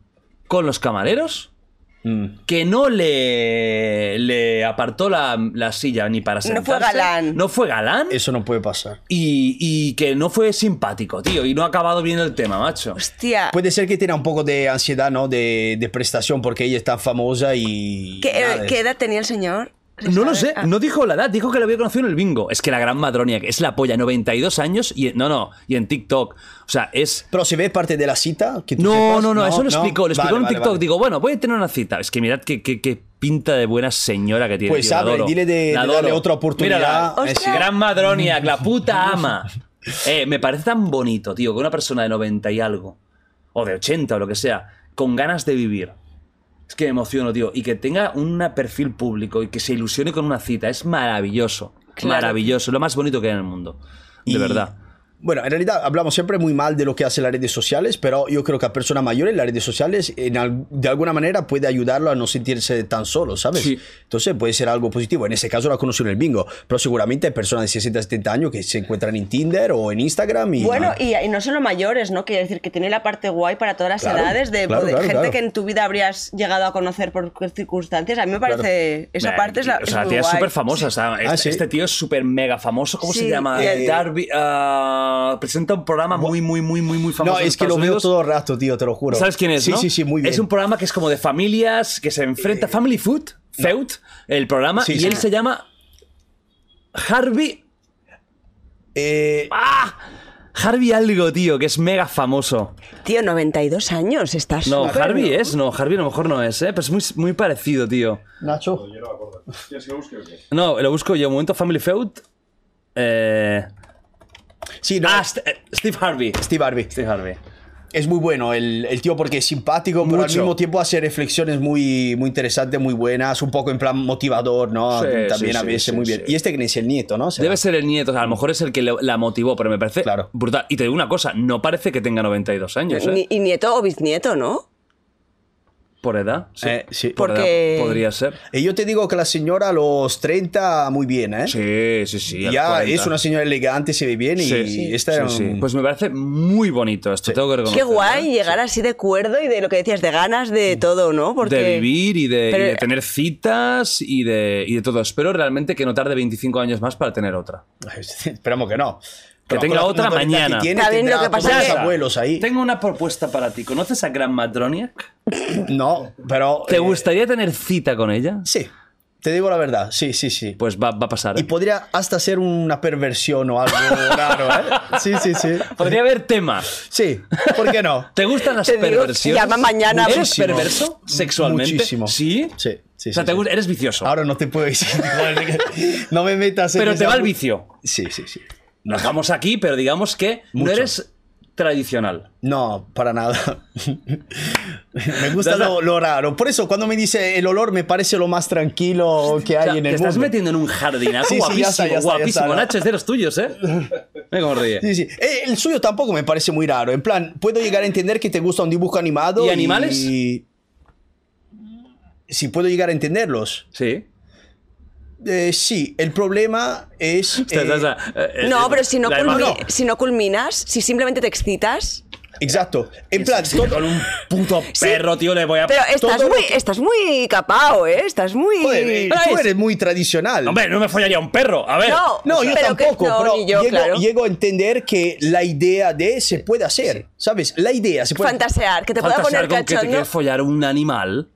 con los camareros Mm. que no le, le apartó la, la silla ni para No sentarse. fue galán. No fue galán. Eso no puede pasar. Y, y que no fue simpático, tío. Y no ha acabado bien el tema, macho. Hostia. Puede ser que tenga un poco de ansiedad, ¿no? De, de prestación porque ella es tan famosa y... ¿Qué, nada, qué edad tenía el señor? No lo sé, sabe? Ah. no dijo la edad, dijo que lo había conocido en el bingo. Es que la gran Madronia, que es la polla, 92 años y no, no, y en TikTok. O sea, es Pero se ve parte de la cita. Que tú No, sepas? no, no, eso lo explicó. Lo explicó Vale, en vale, TikTok. vale. Digo, bueno, voy a tener una cita. Es que mirad qué, qué- qué pinta de buena señora que tiene. Pues la adoro. dile de- La de darle otra oportunidad. Mírala. Hostia. Gran Madronia, la puta ama. Eh, me parece tan bonito, tío, que una persona de 90 y algo, o de 80 o lo que sea, con ganas de vivir. Es que me emociono, tío. Y que tenga un perfil público y que se ilusione con una cita. Es maravilloso. Claro. Maravilloso. Lo más bonito que hay en el mundo. De Y- verdad. Bueno, en realidad hablamos siempre muy mal de lo que hacen las redes sociales, pero yo creo que a personas mayores las redes sociales en al- de alguna manera puede ayudarlo a no sentirse tan solo, ¿sabes? Sí. Entonces puede ser algo positivo. En ese caso la conoció en el bingo, pero seguramente hay personas de 60, 70 años que se encuentran en Tinder o en Instagram y... Bueno, y, y no solo mayores, ¿no? Quiere decir que tiene la parte guay para todas las Claro, edades de claro, claro, gente claro. que en tu vida habrías llegado a conocer por circunstancias. A mí me parece esa parte es la O es sea, la tía es súper famosa. o sea, Ah, este, sí. este tío es súper mega famoso. ¿Cómo se Sí, llama? eh, Darby. Presenta un programa muy, muy, muy, muy, muy famoso. no, es que lo veo todo el rato, tío, te lo juro. ¿Sabes quién es? Sí, no? sí, sí, muy bien. Es un programa que es como de familias que se enfrenta. Family Food, Feud, el programa. Sí, y sí. él se llama. Harvey. Eh, ¡Ah! Harvey algo, tío, que es mega famoso. Tío, 92 años, estás No, Harvey ¿no? es, no, Harvey a lo mejor no es, ¿eh? Pero es muy, muy parecido, tío. Nacho. ¿Quieres que lo busque o qué? No, lo busco yo. Un momento, Family Feud. Eh. Sí, no, Ah, St- eh, Steve Harvey. Steve Harvey. Steve Harvey. Es muy bueno el, el tío porque es simpático, pero al mismo tiempo hace reflexiones muy, muy interesantes, muy buenas, un poco en plan motivador, ¿no? Sí, También sí, a veces sí, muy bien. sí. Y este que es el nieto, ¿no? Será. Debe ser el nieto, o sea, a lo mejor es el que la motivó, pero me parece Claro. brutal. Y te digo una cosa, no parece que tenga 92 años, ¿eh? Y nieto o bisnieto, ¿no? Por edad, sí. Eh, sí. Por Porque- edad podría ser. Y yo te digo que la señora a los 30 muy bien, ¿eh? Sí, sí, sí. ya 40. es una señora elegante, se ve bien y Sí, esta sí, era sí. un- Pues me parece muy bonito esto, tengo que reconocer. Qué guay ¿eh? llegar así de cuerdo y de lo que decías, de ganas de todo, ¿no? Porque... De vivir y de, y Pero- de tener citas y de, y de todo. Espero realmente que no tarde 25 años más para tener otra. Esperamos que no. Que Pero tenga otra naturalidad que mañana. tiene, lo que pasa abuelos ahí. Tengo una propuesta para ti. ¿Conoces a Gran Madroniak? No, pero... ¿Te eh, gustaría tener cita con ella? Sí, te digo la verdad, sí, sí, sí. Pues va, va a pasar. ¿eh? Y podría hasta ser una perversión o algo raro, ¿eh? Sí, sí, sí. Podría haber tema. Sí, ¿por qué no? ¿Te gustan las Te digo, perversiones? llama mañana. ¿Eres Muchísimo. perverso sexualmente? Muchísimo. ¿Sí? Sí, sí, O sea, sí, te sí. eres vicioso. Ahora no te puedo decir. no me metas en pero te va el vicio. Sí, sí, sí. Nos vamos aquí, pero digamos que no Mucho. eres tradicional. No, para nada. me gusta lo, lo raro. Por eso, cuando me dice el olor, me parece lo más tranquilo que hay O sea, en te el estás mundo. metiendo en un jardinazo Sí, sí, ya guapísimo, está, ya está, ya guapísimo. está. Nacho, es de los tuyos, ¿eh? Cómo ríe. Sí, sí. Eh, el suyo tampoco me parece muy raro. En plan, puedo llegar a entender que te gusta un dibujo animado. ¿Y animales? Sí, puedo llegar a entenderlos. Sí. Eh, sí, el problema es. Eh, eh, No, pero si no, culmi- imagen- si no culminas, si simplemente te excitas... exacto. En plan, Sí, todo- con un puto Sí, perro, tío, le voy a... Pero estás todo muy, que- estás muy capao, ¿eh? Estás muy... Joder, eh, Pero tú es- eres muy tradicional. Hombre, no me follaría un perro. A ver. No, No, yo pero que- tampoco, no, pero yo, llego, claro. llego a entender que la idea de se puede hacer, ¿sabes? La idea se puede Fantasear, que te pueda Fantasear poner con que te cachondo. quieres follar un animal.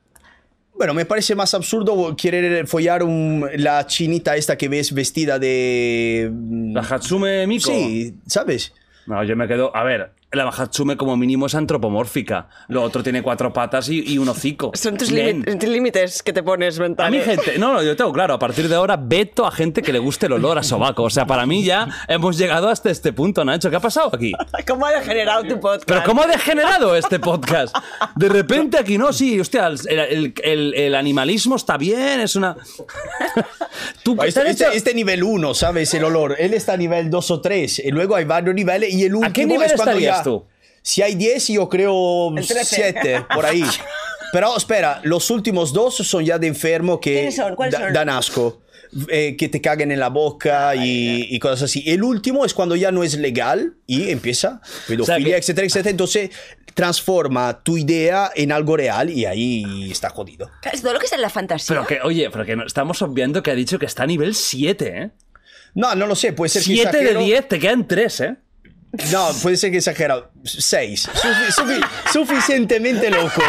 Bueno, me parece más absurdo querer follar un- la chinita esta que ves vestida de... La Hatsume Miko. Sí, ¿sabes? No, yo me quedo. A ver, la Hatsume como mínimo es antropomórfica. Lo otro tiene cuatro patas y, y un hocico. Son tus límites- que te pones A mentales. mí, gente, no, no, yo tengo claro, a partir de ahora veto a gente que le guste el olor a sobaco. O sea, para mí ya hemos llegado hasta este punto, Nacho. ¿Qué ha pasado aquí? ¿Cómo ha degenerado tu podcast? Pero ¿cómo ha degenerado este podcast? De repente aquí no, sí, hostia, el, el- el- el animalismo está bien, es una... Tú, Este, ¿te has este- hecho- este nivel 1, ¿sabes? El olor. Él está a nivel 2 o 3. Y luego hay varios niveles. Y el último qué nivel es cuando estarías Si hay 10, yo creo El 13. 7, por ahí. Pero espera, los últimos dos son ya de enfermo que ¿Quiénes son? ¿Cuáles da- son? dan asco. Eh, que te caguen en la boca y, y cosas así. El último es cuando ya no es legal y empieza pedofilia, O sea que- etcétera, etcétera. Entonces transforma tu idea en algo real y ahí está jodido. Es todo lo que es en la fantasía. Pero que, oye, pero que no- estamos obviando que ha dicho que está a nivel 7, ¿eh? No, no lo sé, puede ser que 7 de exagero. 10, te quedan 3, ¿eh? No, puede ser que exagerado. Seis. Sufi- sufi- suficientemente loco.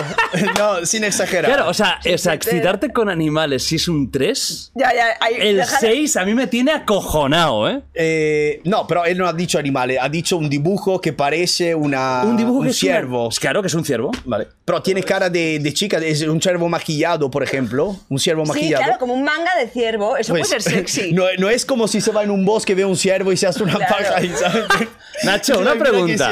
No, sin exagerar. Claro, o sea, o sea, excitarte con animales si es un 3. Ya, ya, ahí, El déjale- 6 a mí me tiene acojonado, ¿eh? Eh, no, pero él no ha dicho animales, ha dicho un dibujo que parece una, Un dibujo que es una- ciervo. Claro que es un ciervo. Vale. Pero tiene cara de, de chica, es un ciervo maquillado, por ejemplo. Un ciervo Sí, maquillado. claro, como un manga de ciervo. Eso Pues, puede ser sexy. No, no es como si se va en un bosque, ve un ciervo y se hace una Claro. paja ahí, ¿sabes? Nacho, una pregunta.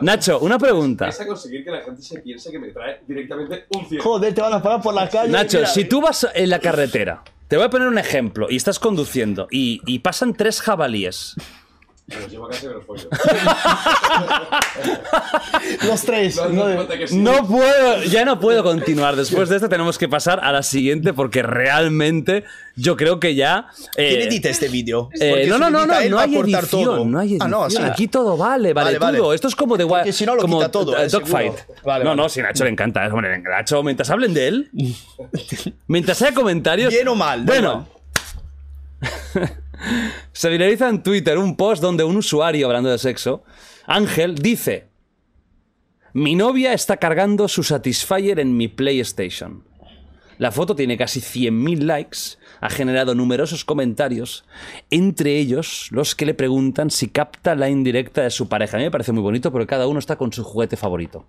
Nacho, una pregunta. Vas a conseguir que la gente se piense que me trae directamente un ciervo. Joder, te van a parar por la calle. Nacho, Mira, si tú vas en la carretera, te voy a poner un ejemplo, y estás conduciendo y, y pasan tres jabalíes. Los llevo me los tres. No, no no, sí. Puedo, ya no puedo continuar. Después de esto tenemos que pasar a la siguiente porque realmente yo creo que ya... eh, ¿Quién edita este vídeo? eh, no, no, no, no, no hay edición, todo. no hay edición. Ah, no, así. Aquí todo vale, vale, Vale, vale. todo. Esto es como de Porque si no lo como quita todo, eh, Dogfight. Vale, no, vale. no, si Nacho le encanta. Hombre, Nacho, mientras hablen de él, mientras haya comentarios... Bien o mal, Bueno, se viraliza en Twitter un post donde un usuario, hablando de sexo, Ángel, dice: Mi novia está cargando su Satisfyer en mi PlayStation. La foto tiene casi 100.000 likes, ha generado numerosos comentarios, entre ellos los que le preguntan si capta la indirecta de su pareja. A mí me parece muy bonito porque cada uno está con su juguete favorito.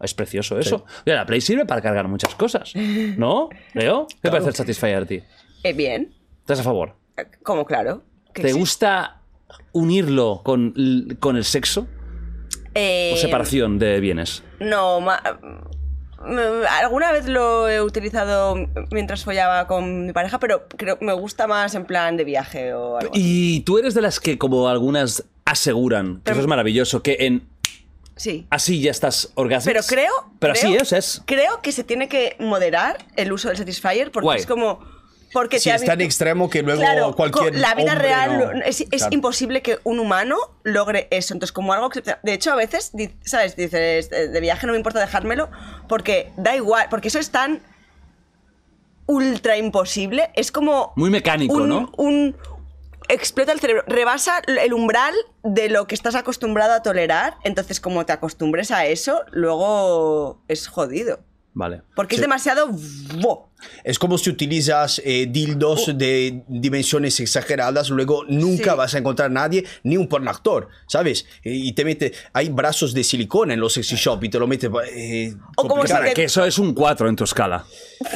Es precioso eso. Mira, la Play sirve para cargar muchas cosas. ¿No? ¿Leo? ¿Qué parece el Satisfyer a ti? Eh, bien. ¿Estás a favor? Eh, Como claro. que ¿Te sí. gusta unirlo con, con el sexo Eh, o separación de bienes? No, ma- mm, alguna vez lo he utilizado mientras follaba con mi pareja, pero creo me gusta más en plan de viaje o algo. así. Y tú eres de las que, como algunas aseguran, que Pero- eso es maravilloso, que en Sí. así ya estás orgásmico. Pero creo. Pero creo- así es, es. Creo que se tiene que moderar el uso del Satisfyer porque Guay. es como. Porque Si es tan extremo que luego Claro, cualquier la vida hombre real no- es, es Claro. imposible que un humano logre eso. Entonces, como algo que. De hecho, a veces, ¿sabes? Dices, de de viaje no me importa dejármelo porque da igual, porque eso es tan ultra imposible. Es como. Muy mecánico, un, ¿no? Un. Explota el cerebro, rebasa el umbral de lo que estás acostumbrado a tolerar. Entonces, como te acostumbres a eso, luego es jodido. Vale. Porque Sí. es demasiado. Es como si utilizas eh, dildos de dimensiones exageradas, luego nunca Sí. vas a encontrar nadie, ni un porno actor, ¿sabes? Y te mete, hay brazos de silicona en los sexy shop y te lo mete. Eh, O como si te- Que eso es un 4 en tu escala.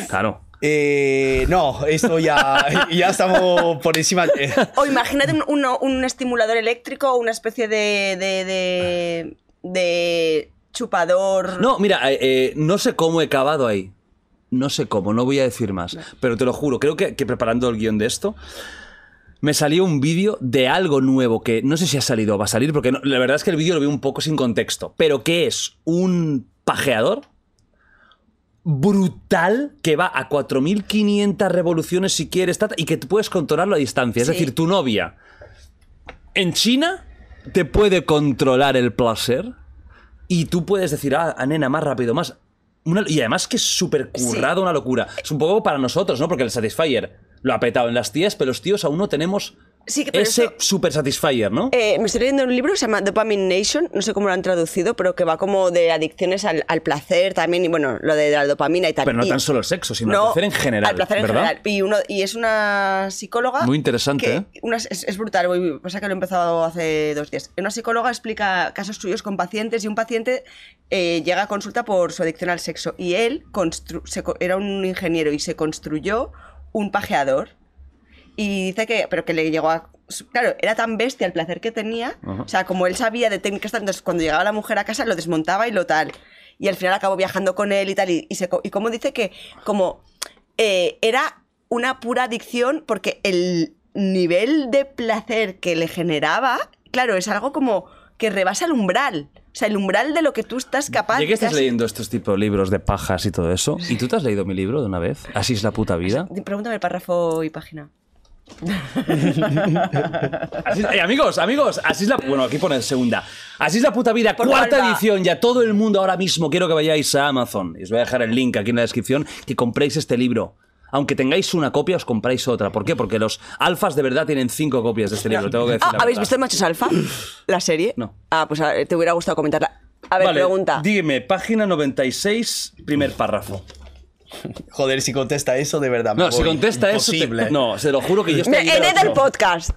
Claro. Eh, no, esto ya, ya estamos por encima. O imagínate un, uno- un estimulador eléctrico, una especie de. de, de, de chupador. No, mira, eh, eh, no sé cómo he cavado ahí. No sé cómo, no voy a decir más. Pero te lo juro, creo que, que preparando el guion de esto, me salió un vídeo de algo nuevo que no sé si ha salido o va a salir, porque no- la verdad es que el vídeo lo vi un poco sin contexto. Pero que es un pajeador brutal que va a 4.500 revoluciones si quieres y que puedes controlarlo a distancia. Es decir, tu novia en China te puede controlar el placer y tú puedes decir, ah, nena, más rápido, más... Una- y además que es súper currado, una locura. Es un poco para nosotros, ¿no? Porque el Satisfyer lo ha petado en las tías, pero los tíos aún no tenemos Sí, pero ese eso- super Satisfyer, ¿no? Eh, me estoy leyendo un libro que se llama Dopamine Nation, no sé cómo lo han traducido, pero que va como de adicciones al, al placer también, y bueno, lo de la dopamina y tal. pero no Y- tan solo el sexo, sino No, el placer en general, al placer en ¿verdad? general. Y, uno, y es una psicóloga. Muy interesante, que- ¿eh? una- es, es brutal, pasa que lo he empezado hace dos días. Una psicóloga explica casos suyos con pacientes y un paciente eh, llega a consulta por su adicción al sexo. Y él constru- se era un ingeniero y se construyó un pajeador. Y dice que, pero que le llegó a. Claro, era tan bestia el placer que tenía. O sea, como él sabía de técnicas, entonces cuando llegaba la mujer a casa lo desmontaba y lo tal. Y al final acabó viajando con él y tal. Y, y, se co- y como dice que, como eh, era una pura adicción, porque el nivel de placer que le generaba, claro, es algo como que rebasa el umbral. O sea, el umbral de lo que tú estás capaz Ya que estás casi- leyendo estos tipos de libros de pajas y todo eso, ¿y tú te has leído mi libro de una vez? Así es la puta vida. Pregúntame el párrafo y página. Así- eh, amigos, amigos, así es la. Bueno, aquí pone segunda. Así es la puta vida, ¿Por cuarta edición. Ya todo el mundo ahora mismo quiero que vayáis a Amazon. Y os voy a dejar el link aquí en la descripción. Que compréis este libro. Aunque tengáis una copia, os compráis otra. ¿Por qué? Porque los alfas de verdad tienen cinco copias de este libro. Tengo que decir Ah, la ¿Habéis verdad. visto Machos Alfa? La serie. No. Ah, pues a- te hubiera gustado comentarla. A ver, Vale, pregunta. Dime, página 96, primer párrafo. Joder, si contesta eso, de verdad. me No, si contesta eso. te- Imposible. no, se lo juro que yo estoy. Me heredo el podcast.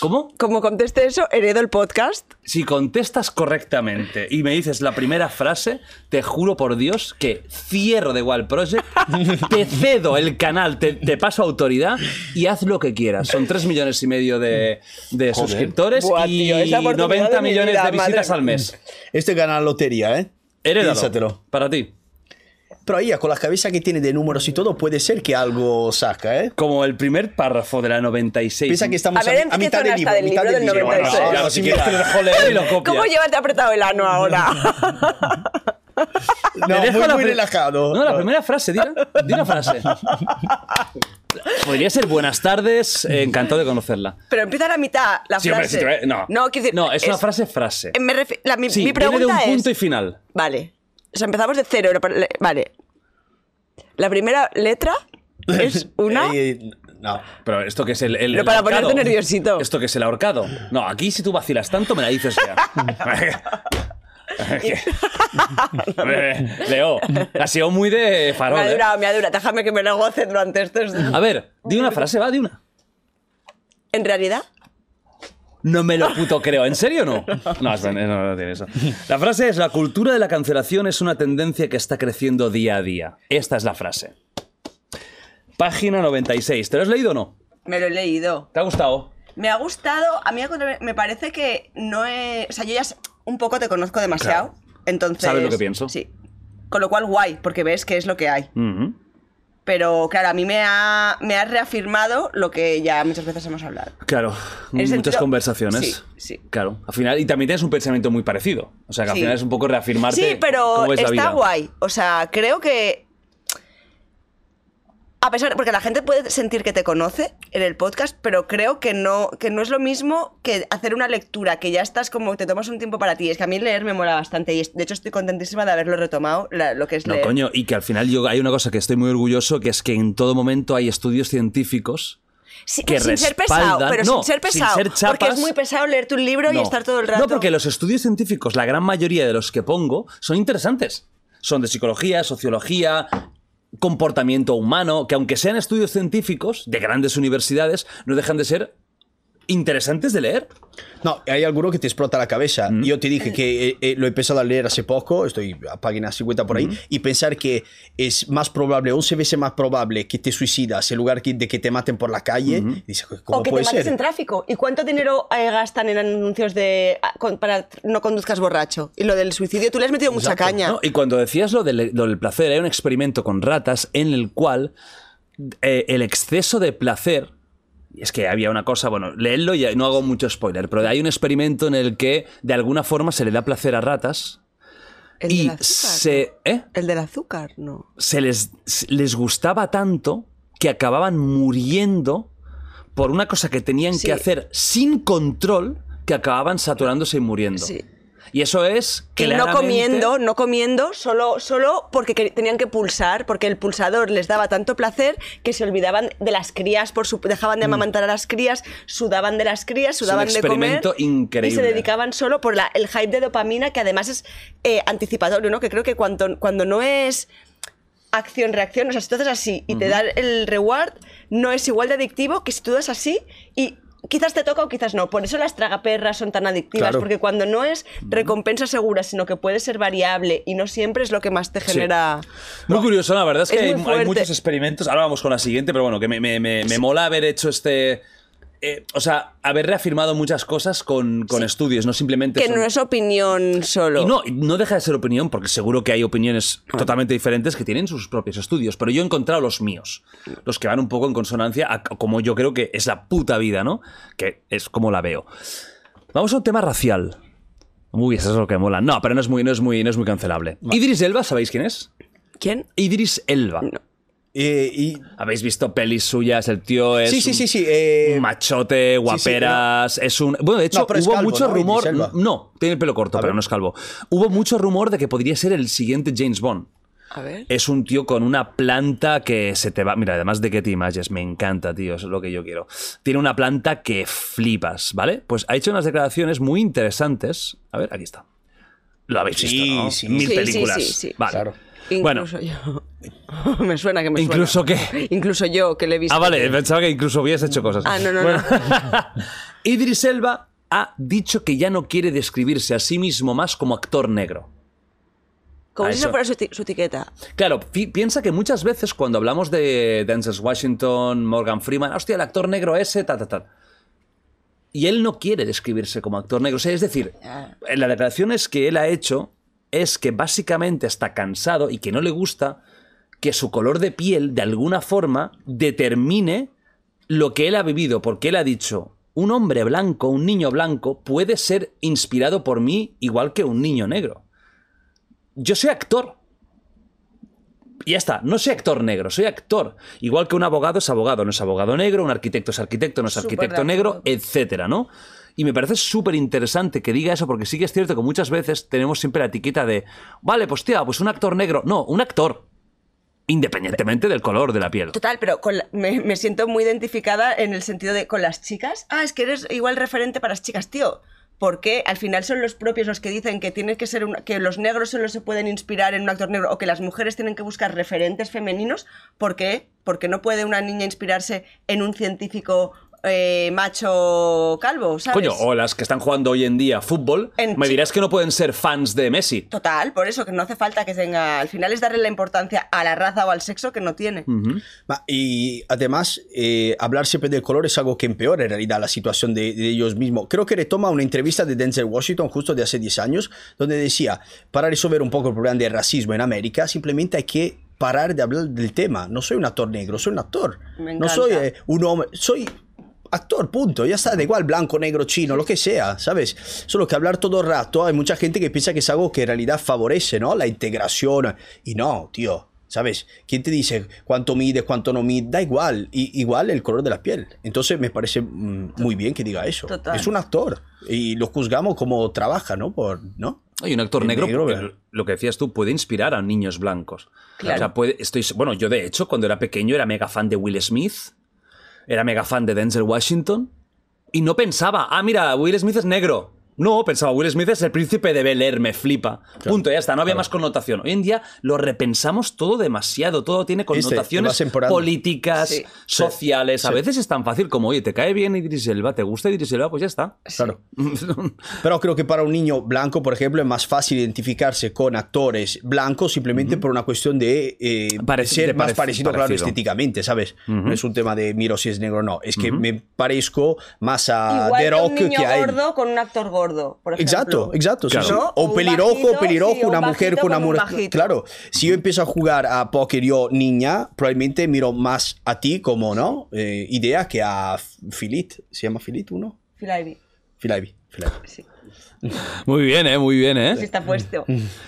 ¿Cómo? Como conteste eso, heredo el podcast. Si contestas correctamente y me dices la primera frase, te juro por Dios que cierro de Wild Project, te cedo el canal, te, te paso autoridad y haz lo que quieras. Son 3 millones y medio de, de suscriptores Buah, y tío, es la oportunidad 90 de mi millones vida, de visitas madre al mes. Este gana lotería, ¿eh? Herédalo. Para ti. Pero ella, con la cabeza que tiene de números y todo, puede ser que algo saca, ¿eh? Como el primer párrafo de la 96. Piensa que estamos A ver, a, ¿en a mitad del libro. del mitad libro del libro. 96? Bueno, Claro, si mira. quieres te lo dejo leer y lo copias. ¿Cómo llevarte apretado el ano ahora? No, muy, la muy relajado. No, la primera frase, di, di una frase. Podría ser buenas tardes, eh, encantado de conocerla. Pero empieza a la mitad la Sí, hombre, frase. si te- no. no, quiero decir, No, es, una frase frase. me refi- la- mi, Sí, mi viene de pregunta un punto y es. final. Vale. O sea, empezamos de cero. le- Vale. La primera letra es una. Eh, no. Pero esto que es el, el, Pero para ponerte nerviosito. Esto que es el ahorcado. No, aquí si tú vacilas tanto me la dices ya. Leo, ha sido muy de me farol. ha ¿eh? durado, me ha durado. Déjame que me lo goce durante estos. A ver, di una frase, va, di una. En realidad, No me lo puto creo. ¿En serio o no? No, es- no, no tiene eso. La frase es, la cultura de la cancelación es una tendencia que está creciendo día a día. Esta es la frase. Página 96. ¿Te lo has leído o no? me lo he leído. ¿Te ha gustado? Me ha gustado. A mí me parece que no he. O sea, yo ya s- un poco te conozco demasiado. Entonces. Sabes lo que pienso. Sí. Con lo cual, guay, porque ves que es lo que hay. Ujú. Pero claro, a mí me ha, me ha reafirmado lo que ya muchas veces hemos hablado. Claro, muchas sentido- conversaciones. Sí, sí. Claro, al final, y también tienes un pensamiento muy parecido. O sea, que al Sí. final es un poco reafirmarte. Sí, pero cómo es la está vida. guay. O sea, creo que. A pesar, porque la gente puede sentir que te conoce en el podcast, pero creo que no, que no es lo mismo que hacer una lectura, que ya estás como, te tomas un tiempo para ti. Es que a mí leer me mola bastante y de hecho estoy contentísima de haberlo retomado, la- lo que es No, leer. coño, y que al final yo hay una cosa que estoy muy orgulloso, que es que en todo momento hay estudios científicos Sí, que sin ser pesado, pero no, sin ser sin pesado. ser chapas. porque es muy pesado leerte un libro y No. estar todo el rato. No, porque los estudios científicos, la gran mayoría de los que pongo, son interesantes. Son de psicología, sociología, comportamiento humano, que aunque sean estudios científicos de grandes universidades, no dejan de ser interesantes de leer. No, hay alguno que te explota la cabeza. Mm. Yo te dije que eh, eh, lo he empezado a leer hace poco, estoy a página 50 por ahí, Mm. y pensar que es más probable, 11 veces más probable que te suicidas en lugar que- de que te maten por la calle. Dices, ¿cómo O que te mates ser? en tráfico. ¿Y cuánto dinero eh, gastan en anuncios de ah, con- para no conduzcas borracho? Y lo del suicidio, tú le has metido mucha caña. ¿no? Y cuando decías lo del, lo del placer, hay un experimento con ratas en el cual eh, el exceso de placer. Es que había una cosa, bueno, leedlo y no hago mucho spoiler, pero hay un experimento en el que de alguna forma se le da placer a ratas El y del azúcar, se, ¿no? ¿eh? El del azúcar, no. se les, les gustaba tanto que acababan muriendo por una cosa que tenían Sí. que hacer sin control que acababan saturándose y muriendo. Sí. Y eso es Que no comiendo, no comiendo, solo, solo porque que- tenían que pulsar, porque el pulsador les daba tanto placer que se olvidaban de las crías, por su, dejaban de amamantar a las crías, sudaban de las crías, sudaban de comer. experimento Y increíble. se dedicaban solo por la- el hype de dopamina, que además es eh, anticipatorio, ¿no? Que creo que cuando, cuando no es acción-reacción, o sea, si tú haces así y te da el reward, no es igual de adictivo que si tú das así y quizás te toca o quizás no. Por eso las tragaperras son tan adictivas, Claro. porque cuando no es recompensa segura, sino que puede ser variable y no siempre es lo que más te genera... Muy curioso, la verdad es que Es hay, muchos experimentos. Ahora vamos con la siguiente, pero bueno, que me, me- me- me mola haber hecho este. Eh, o sea, haber reafirmado muchas cosas con, con estudios, no simplemente. Que son- no es opinión solo. Y no, no deja de ser opinión, porque seguro que hay opiniones totalmente diferentes que tienen sus propios estudios, pero yo he encontrado los míos, los que van un poco en consonancia a como yo creo que es la puta vida, ¿no? Que es como la veo. Vamos a un tema racial. Uy, eso es lo que mola. No, pero no es muy, no es muy, no es muy cancelable. Idris Elba, ¿sabéis quién es? ¿Quién? Idris Elba. Eh, y, ¿Habéis visto pelis suyas? El tío es sí, sí, un- sí, sí. eh, un machote, guaperas, es un... Bueno, de hecho, No, hubo calvo, mucho ¿no? rumor... No, tiene el pelo corto, A pero ver. no es calvo. Hubo mucho rumor de que podría ser el siguiente James Bond. A ver. Es un tío con una planta que se te va. Mira, además de que te images, me encanta, tío, eso es lo que yo quiero. Tiene una planta que flipas, ¿vale? Pues ha hecho unas declaraciones muy interesantes. A ver, aquí está. Lo habéis Sí, visto, ¿no? sí. Mil Sí, sí, películas. sí, sí. Vale. Claro. Bueno. Incluso yo. me suena que me suena. ¿Incluso qué? Incluso yo, que le he visto. Ah, vale, pensaba que incluso hubieras hecho cosas. Ah, no, no, Bueno. Idris Elba ha dicho que ya no quiere describirse a sí mismo más como actor negro. Como Ah, si eso. fuera su, eti- su etiqueta. Claro, pi- piensa que muchas veces cuando hablamos de Denzel Washington, Morgan Freeman, hostia, el actor negro ese, ta, ta, ta. Y él no quiere describirse como actor negro. O sea, es decir, en las declaraciones que él ha hecho es que básicamente está cansado y que no le gusta que su color de piel, de alguna forma, determine lo que él ha vivido. Porque él ha dicho, un hombre blanco, un niño blanco, puede ser inspirado por mí igual que un niño negro. Yo soy actor. Y ya está, no soy actor negro, soy actor. Igual que un abogado es abogado, no es abogado negro, un arquitecto es arquitecto, no es arquitecto negro, etcétera, ¿no? Y me parece súper interesante que diga eso, porque sí que es cierto que muchas veces tenemos siempre la etiqueta de, vale, pues tía, pues un actor negro. No, un actor. Independientemente del color de la piel. Total, pero me, me siento muy identificada en el sentido de con las chicas. Ah, es que eres igual referente para las chicas, tío. Porque al final son los propios los que dicen que tiene que ser un- que los negros solo se pueden inspirar en un actor negro o que las mujeres tienen que buscar referentes femeninos. ¿Por qué? Porque no puede una niña inspirarse en un científico eh, macho calvo, ¿sabes? Coño, o las que están jugando hoy en día fútbol, En me dirás que no pueden ser fans de Messi. Total, por eso que no hace falta que tenga. Al final es darle la importancia a la raza o al sexo que no tiene. Y además, eh, hablar siempre del color es algo que empeora en realidad la situación de, de ellos mismos. Creo que retoma una entrevista de Denzel Washington justo de hace 10 años, donde decía, para resolver un poco el problema del racismo en América, simplemente hay que parar de hablar del tema. No soy un actor negro, soy un actor. Me No soy eh, un hombre, soy actor, punto. Ya está, da igual, blanco, negro, chino, lo que sea, ¿sabes? Solo que hablar todo el rato, hay mucha gente que piensa que es algo que en realidad favorece, ¿no? La integración. Y no, tío. ¿Sabes? ¿Quién te dice cuánto mide, cuánto no mide? Da igual. Y, igual el color de la piel. Entonces me parece mm, muy bien que diga eso. Total. Es un actor. Y lo juzgamos como trabaja, ¿no? Por, ¿no? Hay un actor negro, negro, lo que decías tú, puede inspirar a niños blancos. Claro. O sea, puede, estoy, bueno, yo de hecho, cuando era pequeño, era mega fan de Will Smith, era mega fan de Denzel Washington, y no pensaba, ah, mira, Will Smith es negro. No, pensaba, Will Smith es el príncipe de Bel Air, me flipa. Punto, ya está, no había más connotación. Hoy en día lo repensamos todo demasiado, todo tiene connotaciones políticas, Sí. sociales. A Sí. veces es tan fácil como, oye, te cae bien Idris Elba, te gusta Idris Elba, pues ya está. Claro. Pero creo que para un niño blanco, por ejemplo, es más fácil identificarse con actores blancos simplemente por una cuestión de, eh, Parec- ser de más parec- parecido, claro, parecido. estéticamente, ¿sabes? No es un tema de miro si es negro o no. Es que me parezco más a Igual The que Rock un niño que a él. gordo con un actor gordo, por ejemplo. Exacto, exacto. Claro. sí. ¿No? O Un pelirrojo, bajito, pelirrojo, sí, un una mujer bajito con una un mujer. Claro, si yo empiezo a jugar a póker yo niña, probablemente miro más a ti como, ¿no? Eh, idea que a Filit. ¿Se llama Filit uno? Ivey. Phil Ivey. Sí, Muy bien, ¿eh? Muy bien, ¿eh? sí está puesto.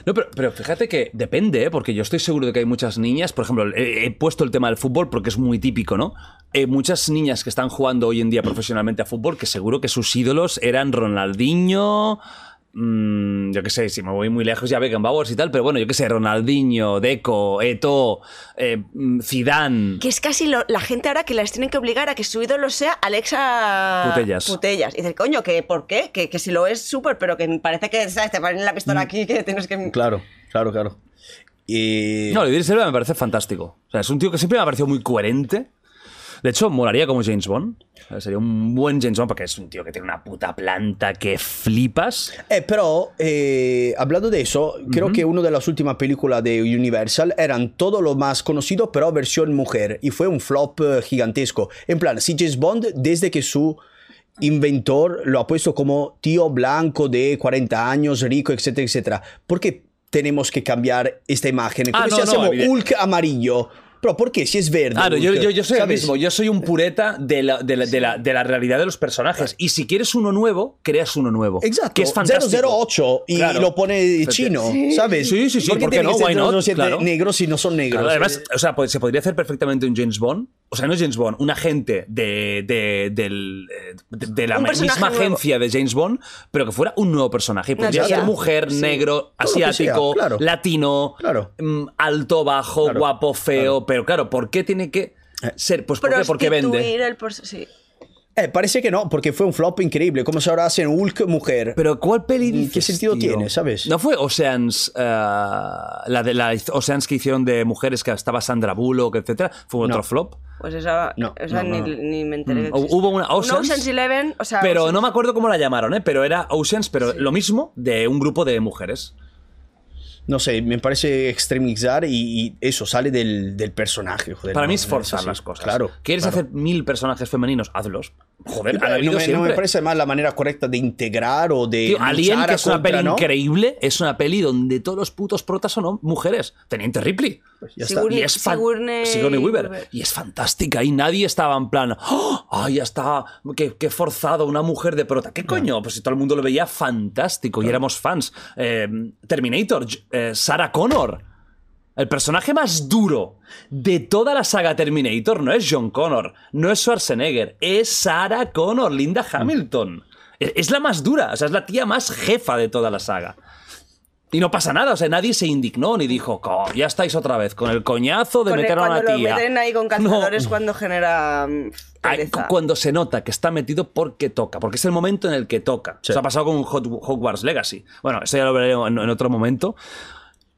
No, pero, pero fíjate que depende, ¿eh? porque yo estoy seguro de que hay muchas niñas, por ejemplo, he, he puesto el tema del fútbol porque es muy típico, ¿no? Hay muchas niñas que están jugando hoy en día profesionalmente a fútbol que seguro que sus ídolos eran Ronaldinho, mm, yo qué sé, si me voy muy lejos ya Beckenbauer y tal, pero bueno, yo qué sé, Ronaldinho, Deco, Eto, eh, mm, Zidane. Que es casi lo- la gente ahora que las tienen que obligar a que su ídolo sea Alexa Putellas. Putellas. Y dices, coño, que ¿por qué? Que, que si lo es súper, pero que parece que ¿sabes? te ponen la Mm. pistola aquí que tienes que. Claro, claro, claro. Y... No, Idris Elba me parece fantástico. O sea, es un tío que siempre me ha parecido muy coherente. De hecho, molaría como James Bond. Sea, sería un buen James Bond porque es un tío que tiene una puta planta que flipas. Eh, pero, eh, hablando de eso, creo que una de las últimas películas de Universal eran todo lo más conocido, pero versión mujer. Y fue un flop eh, gigantesco. En plan, si James Bond, desde que su inventor lo ha puesto como tío blanco de 40 años, rico, etcétera, etcétera, ¿por qué tenemos que cambiar esta imagen? Ah, Como no, si no, hacemos evidente- Hulk amarillo. Pero ¿por qué? Si es verde. Claro, yo, yo, yo soy el mismo. Yo soy un pureta de la, de la, de la, de la realidad de los personajes. Y si quieres uno nuevo, creas uno nuevo. Exacto. Que es fantástico. 008 y Claro. lo pone chino, ¿sabes? Sí, sí, sí, ¿Por ¿por qué no? Why not? 007 Claro. negros si no son negros? Claro, además, o sea, pues, se podría hacer perfectamente un James Bond O sea, no James Bond, un agente de, de, eh, de- de la misma nuevo. agencia de James Bond, pero que fuera un nuevo personaje. Y Podría ser mujer, Sí. negro, sea, asiático, claro. latino, Claro. mm, alto, bajo, Claro, guapo, feo. Pero claro, ¿por qué tiene que ser? Pues ¿por qué? Porque vende. El sí. Eh, parece que no, porque fue un flop increíble. Como si ahora hacen Hulk mujer. Pero ¿cuál peli ¿Qué dices, sentido tío? tiene, sabes? ¿No fue Oceans, eh, la de la Oceans que hicieron de mujeres que estaba Sandra Bullock, etcétera? ¿Fue otro No. flop? Pues esa, No, esa no, ni, no, no. ni me enteré. Mm. Hubo una Un Oceans, Ocean's Eleven, o sea. pero Ocean's- no me acuerdo cómo la llamaron, ¿eh? Pero era Oceans, pero lo mismo de un grupo de mujeres. No sé, me parece extremizar y, y eso sale del, del personaje. Joder, Para no, mí es no forzar las cosas. Claro. ¿Quieres claro. hacer mil personajes femeninos? Hazlos. Joder, habido no, me, no me parece más la manera correcta de integrar o de. Tío, Alien, que es una contra, peli ¿no? increíble, es una peli donde todos los putos protas son mujeres. Teniente Ripley. Ya está. Sigourney- Y es Sigourney Sigourney Weaver. Weaver. Y es fantástica. Y nadie estaba en plan, ¡Oh! ¡ay, ya está! Qué, qué forzado! Una mujer de prota. ¿Qué coño? Pues si todo el mundo lo veía fantástico y éramos fans. Eh, Terminator, eh, Sarah Connor. El personaje más duro de toda la saga Terminator no es John Connor, no es Schwarzenegger, es Sarah Connor, Linda Hamilton. Es es la más dura, o sea, es la tía más jefa de toda la saga. Y no pasa nada, o sea, nadie se indignó ni dijo, "Co, ya estáis otra vez con el coñazo de Con el- meter a una cuando tía. lo meten ahí con No. calzadores cuando genera mm, Ay, cuando se nota que está metido porque toca, porque es el momento en el que toca. Sí. Eso ha pasado con Hogwarts Legacy. Bueno, eso ya lo veré en, en otro momento.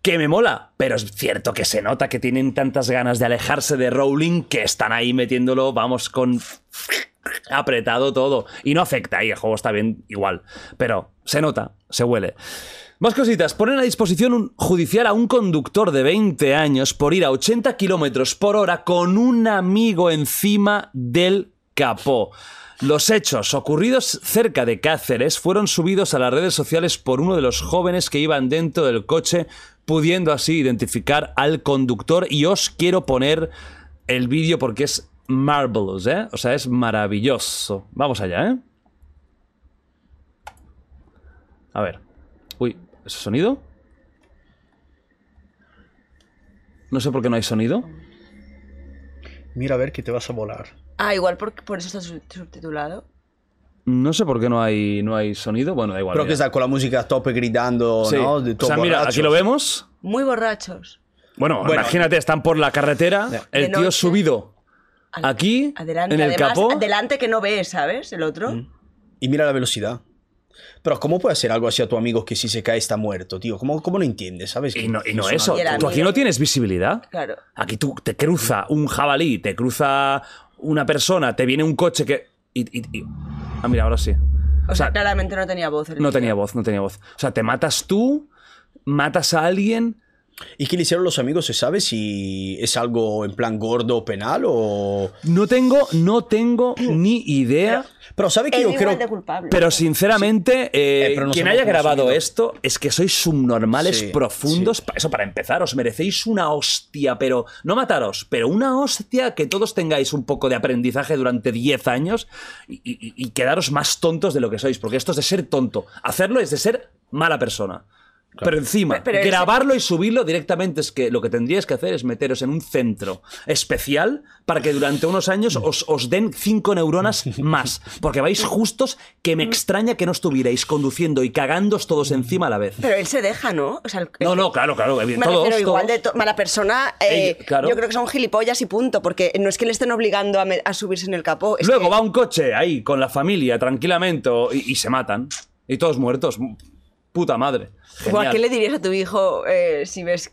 Que me mola, pero es cierto que se nota que tienen tantas ganas de alejarse de Rowling que están ahí metiéndolo, vamos, con apretado todo. Y no afecta, y el juego está bien igual. Pero se nota, se huele. Más cositas. Ponen a disposición un judicial a un conductor de 20 años por ir a 80 kilómetros por hora con un amigo encima del capó. Los hechos ocurridos cerca de Cáceres fueron subidos a las redes sociales por uno de los jóvenes que iban dentro del coche, pudiendo así identificar al conductor. Y os quiero poner el vídeo porque es marvelous, ¿eh? O sea, es maravilloso. Vamos allá, ¿eh? A ver. ¿Ese sonido? No sé por qué no hay sonido. Mira a ver que te vas a volar. Ah, igual por, por eso está sub- subtitulado. No sé por qué no hay, no hay sonido. Bueno, da igual. Pero mira. que está con la música a tope gritando, Sí. ¿no? De o sea, mira, aquí lo vemos. Muy borrachos. Bueno, Bueno. imagínate, están por la carretera, el tío subido aquí, Adelante, en el además, capó. Adelante que no ves, ¿sabes? El otro. Y mira la velocidad. Pero ¿cómo puede hacer algo así a tu amigo que si se cae está muerto, tío? ¿Cómo, cómo no entiendes, sabes? Y no, y no eso. Y el Tú aquí no tienes visibilidad. Claro. Aquí tú te cruza un jabalí, te cruza una persona, te viene un coche que. Y, y- y- Ah, mira, ahora sí. O sea, claramente no tenía voz. el no tenía voz, no tenía voz. O sea, te matas tú, matas a alguien. ¿Y qué le hicieron los amigos? ¿Se sabe si es algo en plan gordo o penal o...? No tengo, no tengo ni idea. Pero ¿sabe que yo creo... Pero sinceramente, eh, Eh, pero no quien haya grabado esto es que sois subnormales Sí, profundos. Eso para empezar, os merecéis una hostia, pero no mataros, pero una hostia que todos tengáis un poco de aprendizaje durante 10 años y, y- y quedaros más tontos de lo que sois, porque esto es de ser tonto. Hacerlo es de ser mala persona. Pero encima, Pero- pero ese- grabarlo y subirlo directamente es que lo que tendríais que hacer es meteros en un centro especial para que durante unos años os, os den cinco neuronas más. Porque vais justos que me extraña que no estuvierais conduciendo y cagándos todos encima a la vez. Pero él se deja, ¿no? O sea, el- No, no, claro, claro. Me todos, refiero igual todos. de to- mala persona. eh, Ellos, claro. Yo creo que son gilipollas y punto, porque no es que le estén obligando a, a subirse en el capó. es Luego que- va un coche ahí con la familia tranquilamente y, y se matan. Y todos muertos. Puta madre. ¿Qué le dirías a tu hijo eh, si ves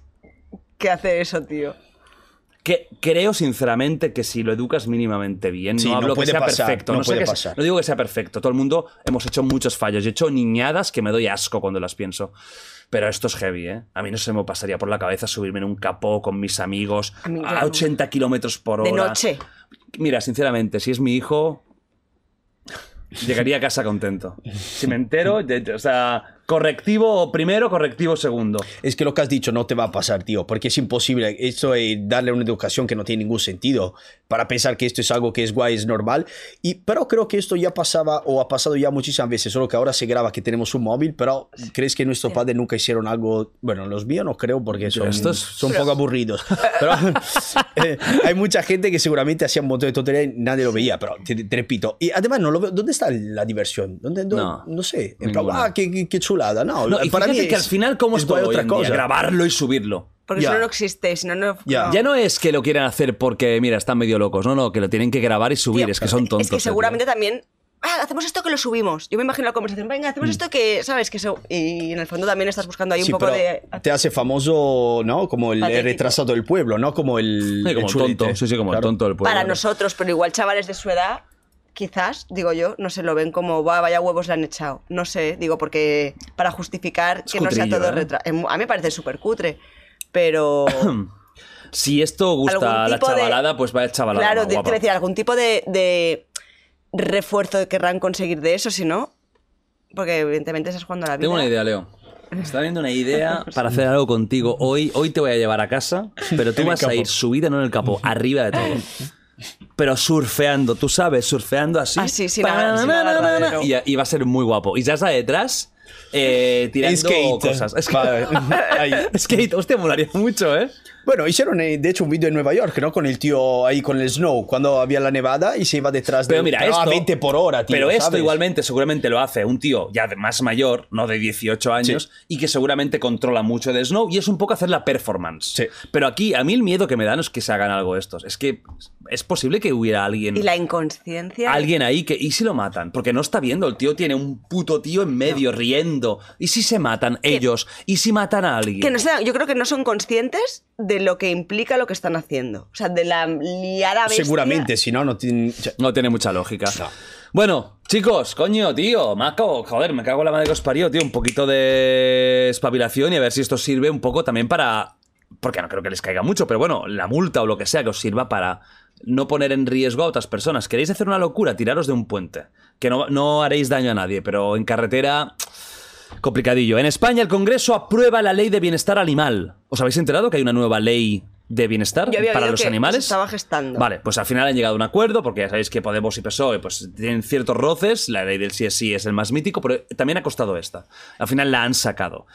que hace eso, tío? Que creo sinceramente que si lo educas mínimamente bien, Sí, no no hablo que puede sea pasar, perfecto, no no, sé puede que sea- pasar. no digo que sea perfecto, todo el mundo hemos hecho muchos fallos, yo he hecho niñadas que me doy asco cuando las pienso. Pero esto es heavy, ¿eh? A mí no se me pasaría por la cabeza subirme en un capó con mis amigos A mí a ya- 80 kilómetros por hora. De noche. Mira, sinceramente, si es mi hijo, llegaría a casa contento. Si me entero, de- de- o sea, Correctivo primero, correctivo segundo. Es que lo que has dicho no te va a pasar, tío, porque es imposible eso de darle una educación que no tiene ningún sentido para pensar que esto es algo que es guay, es normal. Y, pero creo que esto ya pasaba o ha pasado ya muchísimas veces, solo que ahora se graba que tenemos un móvil, pero ¿crees que nuestros padres nunca hicieron algo? Bueno, los míos no creo porque son, Estos- son poco aburridos. Pero eh, hay mucha gente que seguramente hacía un montón de tonterías y nadie lo veía, pero te, te repito. Y además, no lo veo- ¿dónde está la diversión? ¿Dónde, dónde- No, no, sé. En plan, ah, qué, qué- qué chulada. No, No, y para mí fíjate que es- al final, ¿cómo es, todo hoy otra en día? cosa. Grabarlo y subirlo. Porque Ya. si no, no existe. Si no, no. Ya. no. Ya no es que lo quieran hacer porque, mira, están medio locos. No, no, que lo tienen que grabar y subir. Tío, es que son tontos. Es que seguramente tío. también. Ah, hacemos esto que lo subimos. Yo me imagino la conversación. Venga, Mm. hacemos esto que, ¿sabes? que eso- Y en el fondo también estás buscando ahí Sí, un poco pero de. te hace famoso, ¿no? Como el, el Patético. retrasado del pueblo, ¿no? Como el, Sí, como el el tonto. Sí, sí, como el Claro. tonto del pueblo. Para ¿no? nosotros, pero igual chavales de su edad, quizás, digo yo, no se lo ven como, "Buah, vaya huevos le han echado. No sé, digo, porque para justificar que no sea todo ¿eh? retra- em, A mí me parece súper cutre, pero. Si esto gusta a la tipo de- chavalada, pues vaya chavalada. claro, más de, decir, algún tipo de, de refuerzo querrán conseguir de eso, si no. Porque evidentemente estás jugando a la vida. Tengo una idea, Leo. Está viendo una idea para hacer algo contigo. Hoy, hoy te voy a llevar a casa, pero tú vas a ir subida, no en el capó, arriba de todo. Pero surfeando, tú sabes, surfeando así. Así, sin agar- sin na- na- na- na- agarradero. y, y va a ser muy guapo. Y ya está detrás, eh, tirando Skate. cosas. Es Vale. Skate, hostia, molaría mucho, ¿eh? Bueno, hicieron eh, de hecho un vídeo en Nueva York, ¿no? Con el tío ahí con el snow, cuando había la nevada y se iba detrás Pero de mira, esto. a 20 por hora, tío. Pero esto ¿sabes? igualmente, seguramente lo hace un tío ya de más mayor, no de 18 años, y que seguramente controla mucho de Snow y es un poco hacer la performance. Sí. Pero aquí, a mí el miedo que me da no es que se hagan algo estos. Es que es posible que hubiera alguien. Y la inconsciencia. Alguien ahí que. ¿Y si lo matan? Porque no está viendo. El tío tiene un puto tío en medio riendo. ¿Y si se matan ellos? ¿Y si matan a alguien? Que no se dan- yo creo que no son conscientes de lo que implica lo que están haciendo. O sea, de la liada bestia. Seguramente, si no, no tiene... No tiene mucha lógica. Bueno, chicos, coño, tío, maco, joder, me cago en la madre que os parió, tío. Un poquito de espabilación y a ver si esto sirve un poco también para. Porque no creo que les caiga mucho, pero bueno, la multa o lo que sea que os sirva para no poner en riesgo a otras personas. ¿Queréis hacer una locura? Tiraros de un puente. Que no, no haréis daño a nadie, pero en carretera. Complicadillo. En España el Congreso aprueba la ley de bienestar animal. ¿Os habéis enterado que hay una nueva ley de bienestar Yo había para los que animales? se estaba gestando. Vale, pues al final han llegado a un acuerdo, porque ya sabéis que Podemos y PSOE pues, tienen ciertos roces, la ley del sí es sí es el más mítico, pero también ha costado esta. Al final la han sacado.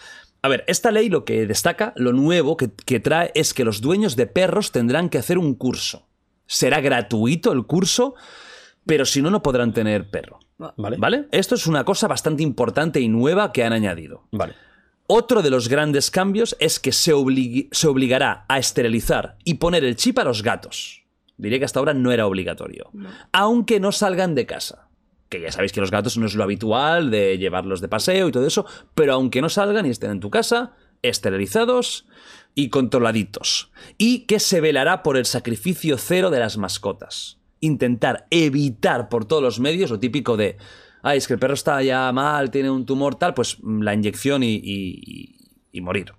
A ver, esta ley lo que destaca, lo nuevo que, que trae es que los dueños de perros tendrán que hacer un curso. Será gratuito el curso, pero si no, no podrán tener perro. Vale. ¿Vale? Esto es una cosa bastante importante y nueva que han añadido. Vale. Otro de los grandes cambios es que se, obligará a esterilizar y poner el chip a los gatos. Diré que hasta ahora no era obligatorio. Aunque no salgan de casa. Que ya sabéis que los gatos no es lo habitual de llevarlos de paseo y todo eso, pero aunque no salgan y estén en tu casa, esterilizados y controladitos. Y que se velará por el sacrificio cero de las mascotas. Intentar evitar por todos los medios lo típico de, ay, es que el perro está ya mal, tiene un tumor tal, pues mm, la inyección y, y- y- y morir.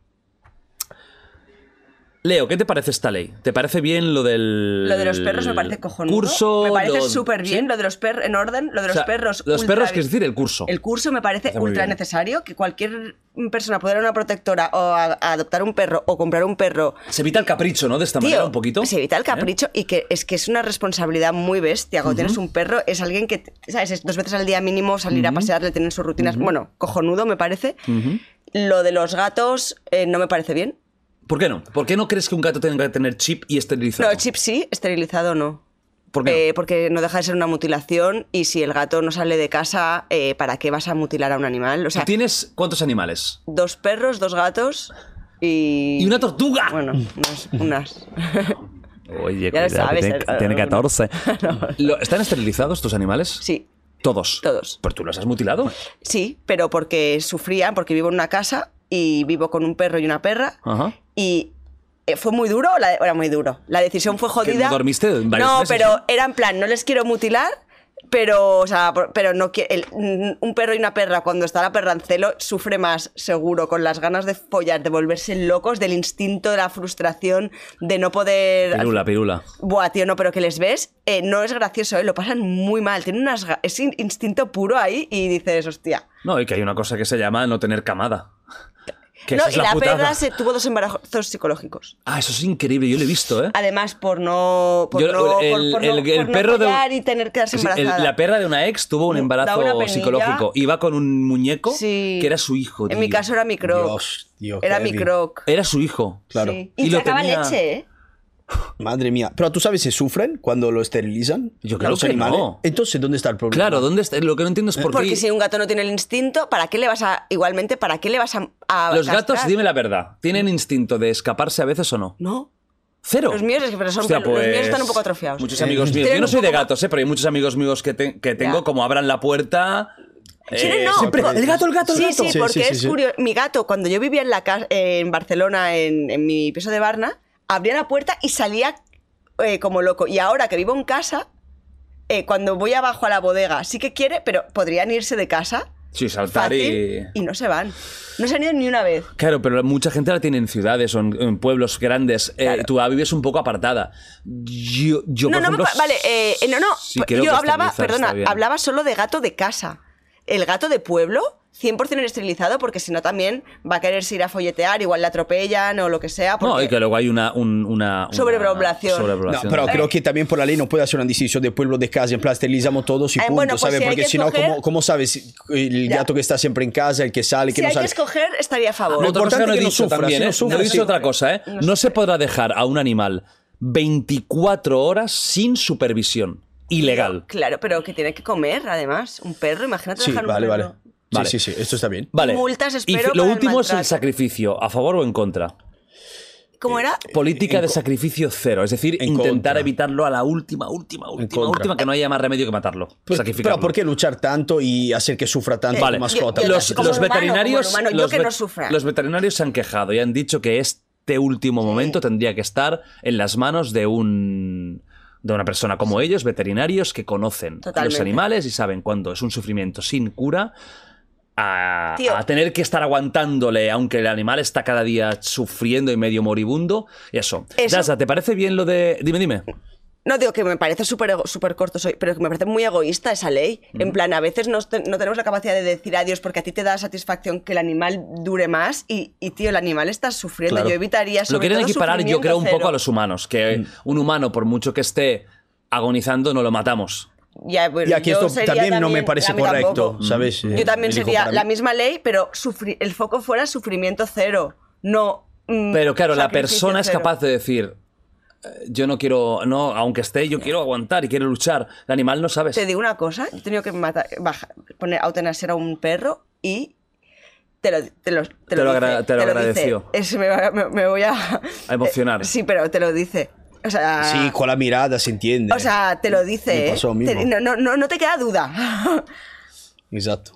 Leo, ¿qué te parece esta ley? ¿Te parece bien lo del Lo de los perros me parece cojonudo. curso? me parece lo- súper bien. ¿Sí? Lo de los perros en orden. Lo de los O sea, perros. Los ultra perros, que es decir, el curso. El curso me parece Está ultra necesario. Que cualquier persona pueda ir a una protectora o a, a adoptar un perro o comprar un perro. Se evita el capricho, ¿no? De esta manera un poquito. se evita el ¿Eh? capricho y que es que es una responsabilidad muy bestia. Cuando tienes un perro, es alguien que, ¿sabes? Es dos veces al día mínimo salir a pasearle, tener sus rutinas. Bueno, cojonudo me parece. Lo de los gatos eh, no me parece bien. ¿Por qué no? ¿Por qué no crees que un gato tenga que tener chip y esterilizado? No, chip sí, esterilizado no. ¿Por qué no? Eh, porque no deja de ser una mutilación y si el gato no sale de casa, eh, ¿para qué vas a mutilar a un animal? O sea, ¿Tú ¿Tienes cuántos animales? dos perros, dos gatos y... ¡Y una tortuga! Bueno, unas... unas. Oye, Ya lo sabes, el- tiene alguno. 14. Lo- ¿Están esterilizados tus animales? sí, Todos. Todos. ¿Pero tú los has mutilado? sí, pero porque sufrían, porque vivo en una casa y vivo con un perro y una perra Ajá. y... eh, ¿Fue muy duro? la- Era muy duro. La decisión fue jodida. no dormiste en varios No, meses, pero ¿no? era en plan, no les quiero mutilar, Pero, o sea, pero no el- un perro y una perra, cuando está la perra en celo, sufre más, seguro, con las ganas de follar, de volverse locos, del instinto, de la frustración, de no poder. Pirula, pirula. Buah, tío, no, pero que les ves, eh, no es gracioso, ¿eh? lo pasan muy mal. Tienen unas, es in- instinto puro ahí y dices, hostia. No, y que hay una cosa que se llama no tener camada. Que no, y la, perra se tuvo dos embarazos psicológicos. Ah, eso es increíble, yo lo he visto, ¿eh? Además, por no. Por Yo- no, por- el- por no- el- el por no perro de- follar y tener que quedarse Sí, el- embarazada. la perra de una ex tuvo un Da embarazo una psicológico. Iba con un muñeco Sí. que era su hijo. En mi tío. caso era mi croc. Dios, tío, era mi croc. Era su hijo. Claro. Sí. Y Y, lo sacaba tenía- leche, ¿eh? Madre mía. Pero tú sabes si sufren cuando lo esterilizan. Yo creo los que animales. no. Entonces, ¿dónde está el problema? Claro, ¿dónde está? Lo que no entiendo es por qué. Porque si un gato no tiene el instinto, ¿para qué le vas a. Igualmente, ¿para qué le vas a. a Los castrar? gatos, dime la verdad, ¿tienen instinto de escaparse a veces o no? No. Cero. Los míos, es que pero son, Hostia, los míos pues, están un poco atrofiados. Muchos amigos míos. Yo no soy de gatos, ¿eh? pero hay muchos amigos míos que, te- que tengo, Ya. como abran la puerta. Sí, eh, no, siempre, el gato, el gato, el sí, gato. Sí, Sí, porque sí, sí, es sí. curioso. Mi gato, cuando yo vivía en, la casa, en Barcelona, en, en mi piso de Barna, abría la puerta y salía eh, como loco. Y ahora que vivo en casa, eh, cuando voy abajo a la bodega, sí que quiere, pero podrían irse de casa. Sí, saltar fácil, y... y no se van. No se han ido ni una vez. Claro, pero mucha gente la tiene en ciudades o en, en pueblos grandes. Eh, Claro. tú vives un poco apartada. Yo, yo no, por no, me ejemplo, vale, eh, no, no. sí yo que hablaba, perdona, hablaba solo de gato de casa. El gato de pueblo, 100% esterilizado, porque si no también va a quererse ir a folletear, igual le atropellan o lo que sea. Porque... No, y que luego hay una... un- una, una Sobrepoblación. No, sobrepoblación. pero creo que también por la ley no puede hacer una distinción de pueblo de casa, en plan esterilizamos todos y Eh, punto, bueno, pues ¿sabes? si Porque que si no, escoger- ¿cómo, cómo sabes el Ya. gato que está siempre en casa, el que sale, el que si no hay sale? que escoger, estaría a favor. Lo importante no he es que no dicho sufra, también, si no ¿eh? sufra, No he dicho sí. otra cosa, ¿eh? No se podrá dejar a un animal 24 horas sin supervisión. Ilegal. Claro, pero que tiene que comer, además. Un perro, imagínate Sí, dejar un vale. perro. Vale. Sí, sí, sí, esto está bien. Vale. Multas, y espero, fi- lo para el último es el sacrificio, ¿a favor o en contra? ¿Cómo era? Política en de sacrificio cero, es decir, en intentar contra. evitarlo a la última, última, última, última, que no haya más remedio que matarlo. Pues, sacrificarlo. pero ¿por qué luchar tanto y hacer que sufra tanto Vale. mascota? Yo- yo- los, como los humano, veterinarios, como humano, yo los, que vet- no sufra. los veterinarios se han quejado y han dicho que este último momento tendría que estar en las manos de un de una persona como ellos, veterinarios que conocen a los animales y saben cuándo es un sufrimiento sin cura. A, tener que estar aguantándole, aunque el animal está cada día sufriendo y medio moribundo. Y eso. Eso- ¿te parece bien lo de. Dime, dime. No digo que me parece súper súper corto, soy, pero que me parece muy egoísta esa ley. En plan, a veces no, te- no tenemos la capacidad de decir adiós porque a ti te da satisfacción que el animal dure más y, y, tío, el animal está sufriendo. Claro. Yo evitaría Lo sobre quieren todo equiparar, yo creo, un poco cero. a los humanos. Que un humano, por mucho que esté agonizando, no lo matamos. Ya, bueno, Y aquí yo esto sería también no me parece correcto, tampoco. ¿sabes? Yo también Elijo sería mí. la misma ley, pero sufri- el foco fuera sufrimiento cero. No. mm, Pero claro, la persona es cero. capaz de decir, eh, yo no quiero, no, aunque esté, yo quiero aguantar y quiero luchar. El animal no sabes. Te digo una cosa, he tenido que matar, bajar, poner eutanasiar a un perro y te lo, te lo, te lo dice, agra- te lo dice. agradeció. Es- me, me- me voy a... A emocionar. Eh, sí, pero te lo dice. O sea, Sí, con la mirada se entiende. o sea te lo dice. Me ¿eh? pasó mismo. Te- no, no, no te queda duda. Exacto.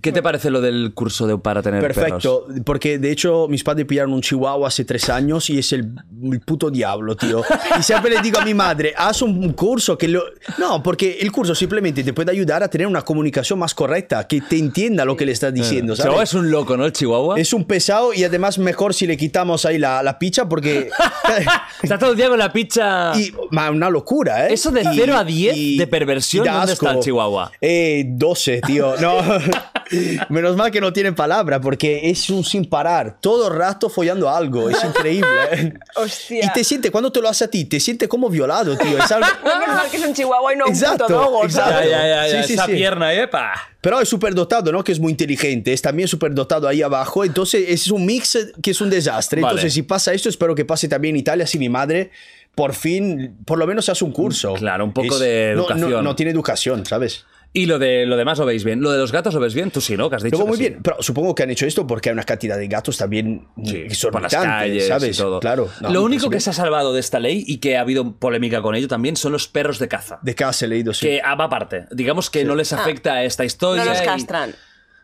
¿Qué te parece lo del curso de para tener Perfecto, porque de hecho mis padres pillaron un chihuahua hace tres años y es el, el puto diablo, tío. Y siempre le digo a mi madre, haz un curso que lo... No, porque el curso simplemente te puede ayudar a tener una comunicación más correcta, que te entienda lo que le estás diciendo, perros? Chihuahua ¿sabes? es un loco, ¿no? El chihuahua. Es un pesado y además mejor si le quitamos ahí la, la picha porque... Está todo el día con la picha. Y, ma, una locura, ¿eh? Eso de Y- 0 a 10 y- de perversión, ¿dónde está el chihuahua? Eh, 12, tío. No. Menos mal que no tiene palabra, porque es un sin parar. Todo el rato follando algo. Es increíble. ¿eh? Hostia. Y te siente, cuando te lo hace a ti, te sientes como violado, tío. Es algo- Menos mal que es un chihuahua y no Exacto, un puto dogo, exacto. Ya, ya, ya, ya, Sí, sí, esa sí. pierna, epa. Pero es súper dotado, ¿no? Que es muy inteligente. Es también súper dotado ahí abajo. Entonces es un mix que es un desastre. Vale. Entonces si pasa esto, espero que pase también en Italia. Si mi madre, por fin, por lo menos hace un curso. Claro, un poco Es- de no- no- educación. No, tiene educación, ¿sabes? Y lo de lo demás lo veis bien. Lo de los gatos lo ves bien, tú sí, ¿no? Que has dicho. Que muy sí. bien, pero supongo que han hecho esto porque hay una cantidad de gatos también Sí, por las calles ¿sabes? y todo. Claro. no, lo único que se ha salvado de esta ley y que ha habido polémica con ello también son los perros de caza. De casa he leído, sí. Que ah, va aparte. Digamos que no les afecta a esta historia. No los y- castran.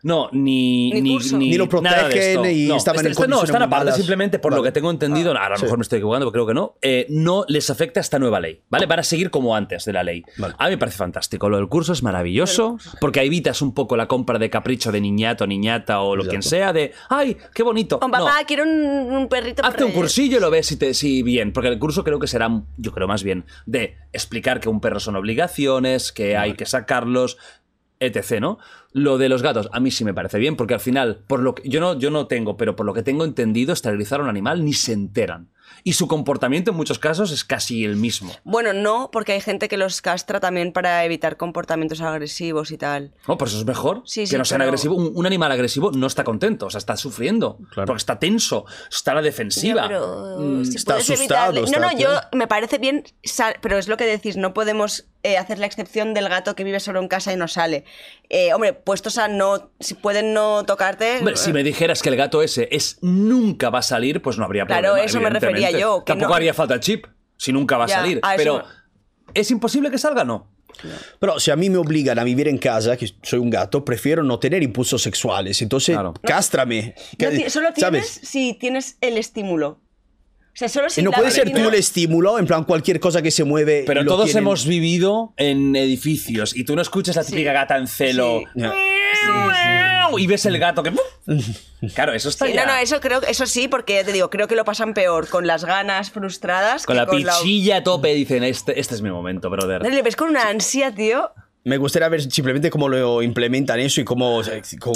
No, ni, Ni ni. Ni lo nada de esto. protegen y no, estaban este- en este no, están aparte malas. simplemente por lo que tengo entendido, ahora a lo sí. mejor me estoy equivocando, pero creo que no, eh, no les afecta esta nueva ley, ¿vale? Van a seguir como antes de la ley. Vale. A mí me parece fantástico, lo del curso es maravilloso, porque evitas un poco la compra de capricho de niñato, niñata o lo quien Exacto. sea, de, ¡ay, qué bonito! Oh, papá, No. quiero un, un perrito. Hazte un cursillo y lo ves si, te, si bien, porque el curso creo que será, yo creo más bien, de explicar que un perro son obligaciones, que hay que sacarlos, etc., ¿no? Lo de los gatos, a mí sí me parece bien, porque al final, por lo que yo no, yo no tengo, pero por lo que tengo entendido, esterilizar a un animal ni se enteran. Y su comportamiento en muchos casos es casi el mismo. Bueno, no, porque hay gente que los castra también para evitar comportamientos agresivos y tal. No, por eso es mejor Sí, que sí, no sean pero- agresivos. Un, un animal agresivo no está contento, o sea, está sufriendo, porque está tenso, está a la defensiva. Ya, pero Mm, si está puedes asustado, evitarle- No, no, yo me parece bien, pero es lo que decís, no podemos eh, hacer la excepción del gato que vive solo en casa y no sale. Eh, hombre, puestos a no, si pueden no tocarte. Hombre, si me dijeras que el gato ese es nunca va a salir, pues no habría Claro, problema. eso me refería yo, que Tampoco no- haría falta el chip, si nunca va a salir. a Pero, me- ¿es imposible que salga? No. Pero si a mí me obligan a vivir en casa, que soy un gato, prefiero no tener impulsos sexuales. Entonces, Claro. cástrame. No solo tienes ¿Sabes? si tienes el estímulo. O sea, solo si Y no puede ser tú el estímulo, en plan cualquier cosa que se mueve. Pero lo todos tienen- hemos vivido en edificios y tú no escuchas la típica gata en celo. Sí. Ya. Y ves el gato que. Claro, eso está Sí, ya. no, no, eso creo, eso sí, porque te digo, creo que lo pasan peor con las ganas frustradas. Con que la pichilla a tope dicen: este, este es mi momento, brother. No, le ves con una ansia, tío. Me gustaría ver simplemente cómo lo implementan eso y cómo,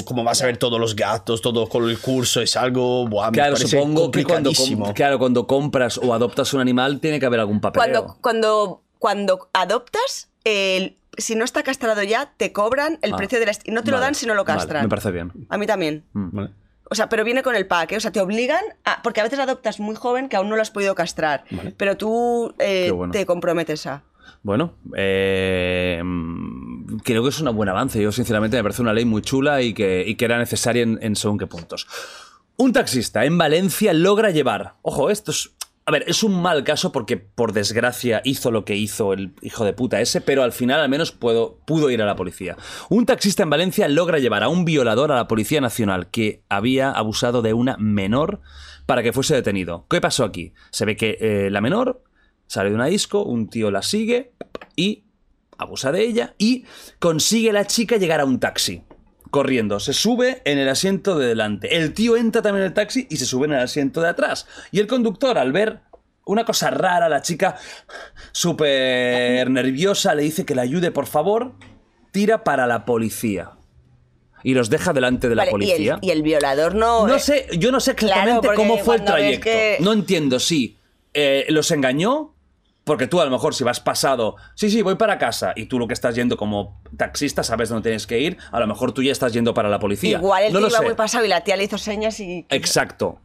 cómo, vas a ver todos los gatos, todo con el curso. Es algo. Buah, me Claro, supongo que cuando, claro, cuando compras o adoptas un animal tiene que haber algún papeleo. Cuando, cuando, cuando adoptas, el- si no está castrado ya, te cobran el Ah, precio de la... Y no te lo dan si no lo vale, castran. me parece bien. A mí también. Vale. O sea, pero viene con el pack, ¿eh? O sea, te obligan a... Porque a veces adoptas muy joven que aún no lo has podido castrar. Pero tú eh, bueno. te comprometes a... Bueno, eh, mm, creo que es un buen avance. Yo, sinceramente, me parece una ley muy chula y que, era necesaria en, en según qué puntos. Un taxista en Valencia logra llevar. Ojo, esto es. A ver, es un mal caso porque, por desgracia, hizo lo que hizo el hijo de puta ese, pero al final al menos puedo, pudo ir a la policía. Un taxista en Valencia logra llevar a un violador a la Policía Nacional que había abusado de una menor para que fuese detenido. ¿Qué pasó aquí? Se ve que eh, la menor sale de una disco, un tío la sigue y abusa de ella y consigue la chica llegar a un taxi. Corriendo, se sube en el asiento de delante. El tío entra también en el taxi y se sube en el asiento de atrás. Y el conductor, al ver una cosa rara, la chica súper nerviosa, le dice que le ayude, por favor, tira para la policía. Y los deja delante de la y, policía. el, y el violador no... No eh, sé, yo no sé exactamente cómo fue el trayecto. que- No entiendo si eh, los engañó, porque tú a lo mejor si vas pasado, sí, sí, voy para casa, y tú lo que estás yendo como taxista, sabes dónde tienes que ir, a lo mejor tú ya estás yendo para la policía. Igual el no tío lo iba muy pasado y la tía le hizo señas y... Exacto.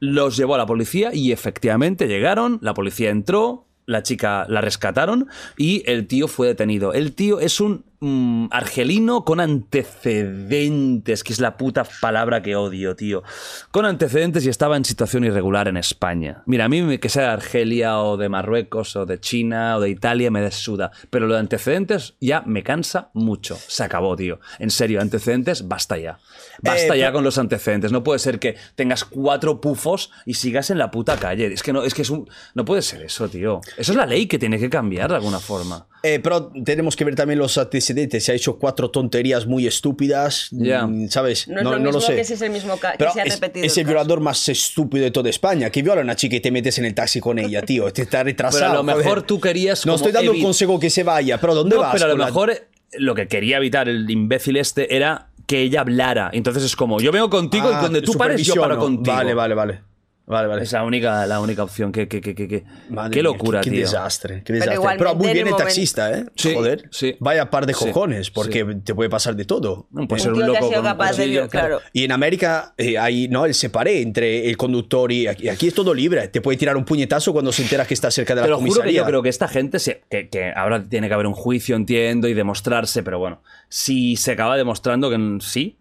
Los llevó a la policía y efectivamente llegaron, la policía entró, la chica la rescataron y el tío fue detenido. El tío es un mm, argelino con antecedentes, que es la puta palabra que odio, tío. Con antecedentes y estaba en situación irregular en España. Mira, a mí que sea de Argelia o de Marruecos o de China o de Italia me desuda, pero lo de antecedentes ya me cansa mucho. Se acabó, tío. En serio, antecedentes, basta ya. Basta Eh, ya con los antecedentes. No puede ser que tengas cuatro pufos y sigas en la puta calle. Es que no, es que es un. No puede ser eso, tío. Eso es la ley que tiene que cambiar de alguna forma. Eh, pero tenemos que ver también los antecedentes. Se ha hecho cuatro tonterías muy estúpidas, Ya. mm, ¿sabes? No es lo mismo que si es el mismo ca- que Pero se ha es, repetido es el el caso. violador más estúpido de toda España. Que viola a una chica y te metes en el taxi con ella, tío. Te está retrasado. Pero a lo joder. mejor tú querías No como estoy dando evi- el consejo que se vaya, pero ¿dónde No, vas? pero a lo la- mejor eh, lo que quería evitar el imbécil este era que ella hablara. Entonces es como, yo vengo contigo Ah, y donde tú pares, yo paro contigo. Vale, vale, vale. Vale, vale. Es la única, la única opción. Que, que, que, que, que- Madre qué mía, locura, qué, tío. Qué desastre, qué Pero desastre. Pero, igualmente muy en bien el momento- taxista, ¿eh? Sí, Joder. sí. Vaya par de Sí, cojones, porque sí. te puede pasar de todo. No, puede ser Un un loco con un capaz de... cuchillo, Claro. Y en América eh, hay no el separé entre el conductor y aquí, aquí es todo libre. Te puede tirar un puñetazo cuando se entera que está cerca de la Te lo juro que comisaría. yo creo que esta gente, se- que, que ahora tiene que haber un juicio, entiendo, y demostrarse, pero bueno, si se acaba demostrando que sí,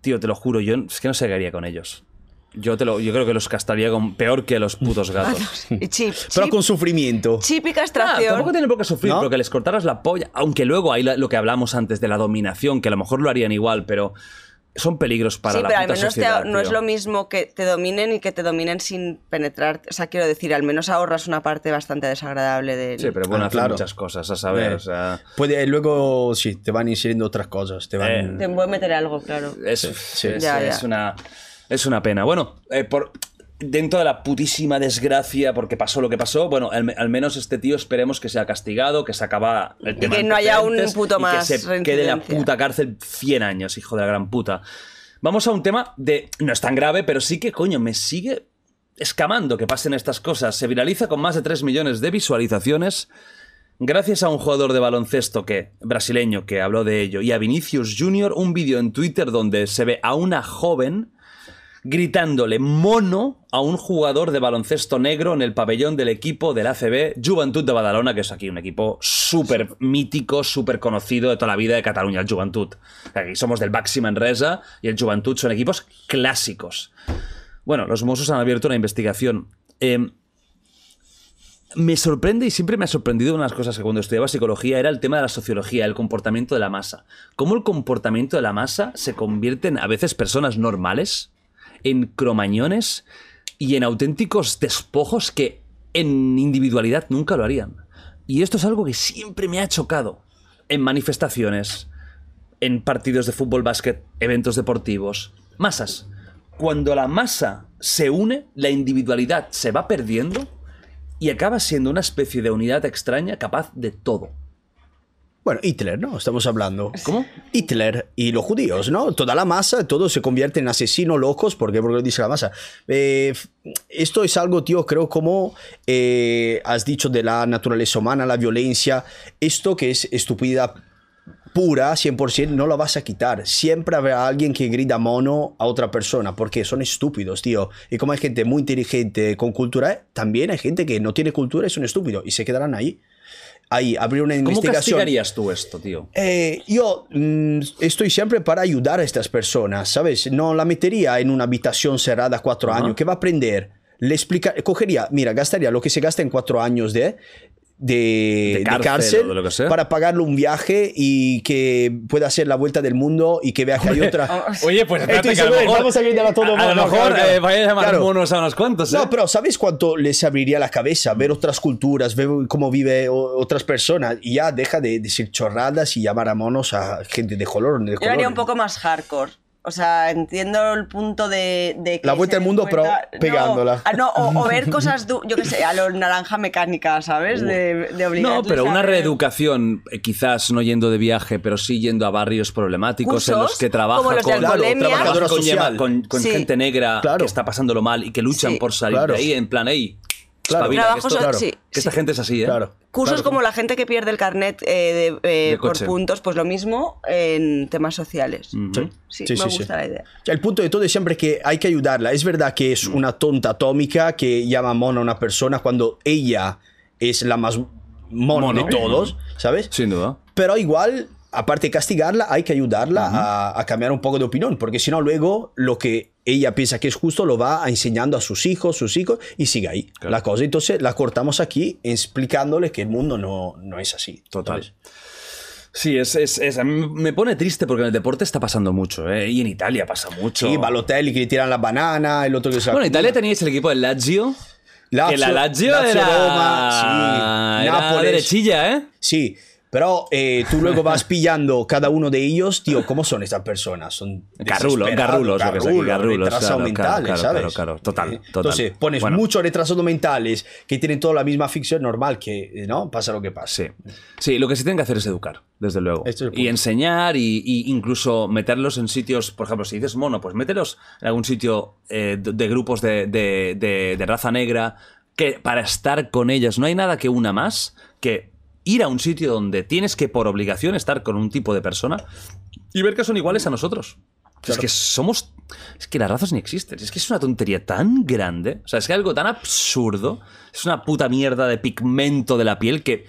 tío, te lo juro, yo es que no sé qué haría con ellos. Yo, te lo, yo creo que los castraría con, peor que los putos gatos. Y chip, Pero chip, con sufrimiento. chip y Ah, castración. tampoco tienen por qué sufrir, ¿No? porque les cortaras la polla. Aunque luego hay la- lo que hablamos antes de la dominación, que a lo mejor lo harían igual, pero. son peligros para sí, la pero al puta menos te- sociedad, no es lo mismo que te dominen y que te dominen sin penetrar. O sea, quiero decir, al menos ahorras una parte bastante desagradable de. Sí, pero bueno, Ah, claro. muchas cosas, a saber, Eh, o sea... Puede, luego, sí, te van inseriendo otras cosas. Te van... Eh, Te puede meter algo, claro. Es, es- Ya, es una, es una pena. Bueno, eh, por, dentro de la putísima desgracia, porque pasó lo que pasó, bueno, al, al menos este tío esperemos que sea castigado, que se acaba el tema que no haya un puto y más que se quede en la puta cárcel 100 años, hijo de la gran puta. Vamos a un tema de... No es tan grave, pero sí que, coño, me sigue escamando que pasen estas cosas. Se viraliza con más de 3 millones de visualizaciones Gracias a un jugador de baloncesto que, brasileño que habló de ello y a Vinicius Jr., un vídeo en Twitter donde se ve a una joven gritándole mono a un jugador de baloncesto negro en el pabellón del equipo del ACB Juventud de Badalona, que es aquí un equipo súper mítico, súper conocido de toda la vida de Cataluña, el Juventud. Aquí somos del Baxi Manresa y el Juventud son equipos clásicos. Bueno, los Mossos han abierto una investigación. Eh, me sorprende y siempre me ha sorprendido unas cosas que cuando estudiaba psicología era el tema de la sociología, el comportamiento de la masa. Cómo el comportamiento de la masa se convierte en a veces personas normales, en cromañones y en auténticos despojos que en individualidad nunca lo harían. Y esto es algo que siempre me ha chocado en manifestaciones, en partidos de fútbol, básquet, eventos deportivos. Masas. Cuando la masa se une, la individualidad se va perdiendo y acaba siendo una especie de unidad extraña capaz de todo. Bueno, Hitler, ¿no? Estamos hablando. ¿Cómo? Hitler y los judíos, ¿no? Toda la masa, todos se convierten en asesinos locos, ¿por qué? Porque lo dice la masa. Eh, esto es algo, tío, creo como eh, has dicho de la naturaleza humana, la violencia, esto que es estupidez pura, 100%, no lo vas a quitar. Siempre habrá alguien que grita mono a otra persona, porque son estúpidos, tío. Y como hay gente muy inteligente con cultura, también hay gente que no tiene cultura y son estúpidos, y se quedarán ahí. Ahí, abrir una ¿Cómo investigación. castigarías tú esto, tío? Eh, yo mm, estoy siempre para ayudar a estas personas, ¿sabes? No la metería en una habitación cerrada cuatro Ajá. años. ¿Qué va a aprender? Le explica, cogería, mira, gastaría lo que se gasta en cuatro años de, de, De de cárcel de lo que sea. para pagarle un viaje y que pueda hacer la vuelta del mundo y que vea que hay otra. Oye, pues espérate que a lo mejor- vamos a gritar a todo a, a lo mejor eh, vaya a llamar Claro. monos a unos cuantos, ¿eh? No, pero ¿sabes cuánto les abriría la cabeza ver otras culturas, ver cómo vive otras personas? Y ya deja de decir chorradas y llamar a monos a gente de color. De Yo lo color. haría un poco más hardcore. O sea, entiendo el punto de. de que La vuelta al mundo, pero cuenta- no, pegándola. ah, no, o, o ver cosas, du- yo qué sé, a lo naranja mecánica, ¿sabes? De, de No, pero una reeducación, eh, quizás no yendo de viaje, pero sí yendo a barrios problemáticos en los que trabaja como los de con, Claro, con, social. llama- con- con Sí. gente negra Claro. que está pasándolo mal y que luchan Sí. por salir Claro. de ahí en plan, hey, Claro. espabila, que, Trabajos, esto- Claro. sí, que esta sí. gente es así, ¿eh? Claro. Cursos claro. como la gente que pierde el carnet eh, de, eh, De por puntos, pues lo mismo en temas sociales. Ujú. Sí, Sí, me sí, sí. gusta la idea. El punto de todo es siempre que hay que ayudarla. Es verdad que es una tonta atómica que llama mono a una persona cuando ella es la más mono, Mono. de todos, ¿sabes? Sin duda. Pero igual, aparte de castigarla, hay que ayudarla a, a cambiar un poco de opinión, porque si no, luego lo que ella piensa que es justo lo va enseñando a sus hijos, sus hijos, y sigue ahí Claro. la cosa. Entonces la cortamos aquí explicándole que el mundo no, no es así. Total. ¿sabes? Sí, es, es, es- me pone triste porque en el deporte está pasando mucho, ¿eh? Y en Italia pasa mucho. Sí, Balotelli que le tiran la banana, el otro que se Bueno, en Italia teníais el equipo del Lazio. Lazio, que la Lazio, Lazio, era, Roma, sí, era Nápoles. derechilla, ¿eh? Sí, pero eh, tú luego vas pillando cada uno de ellos, tío, ¿cómo son estas personas? Son garrulos, es aquí, garrulos, retrasados claro, mentales, claro, ¿sabes? claro, claro, total, Eh, total. Entonces, pones Bueno. muchos retrasados mentales que tienen toda la misma ficción normal que, eh, ¿no? Pasa lo que pasa. Sí. Sí, lo que sí tienen que hacer es educar, desde luego. Este es y enseñar y, y incluso meterlos en sitios, por ejemplo, si dices mono, pues mételos en algún sitio eh, de grupos de, de- de- de raza negra, que para estar con ellas no hay nada que una más que ir a un sitio donde tienes que por obligación estar con un tipo de persona y ver que son iguales a nosotros. Es que somos. Es que las razas ni existen. Es que es una tontería tan grande. O sea, es que algo tan absurdo. Es una puta mierda de pigmento de la piel que.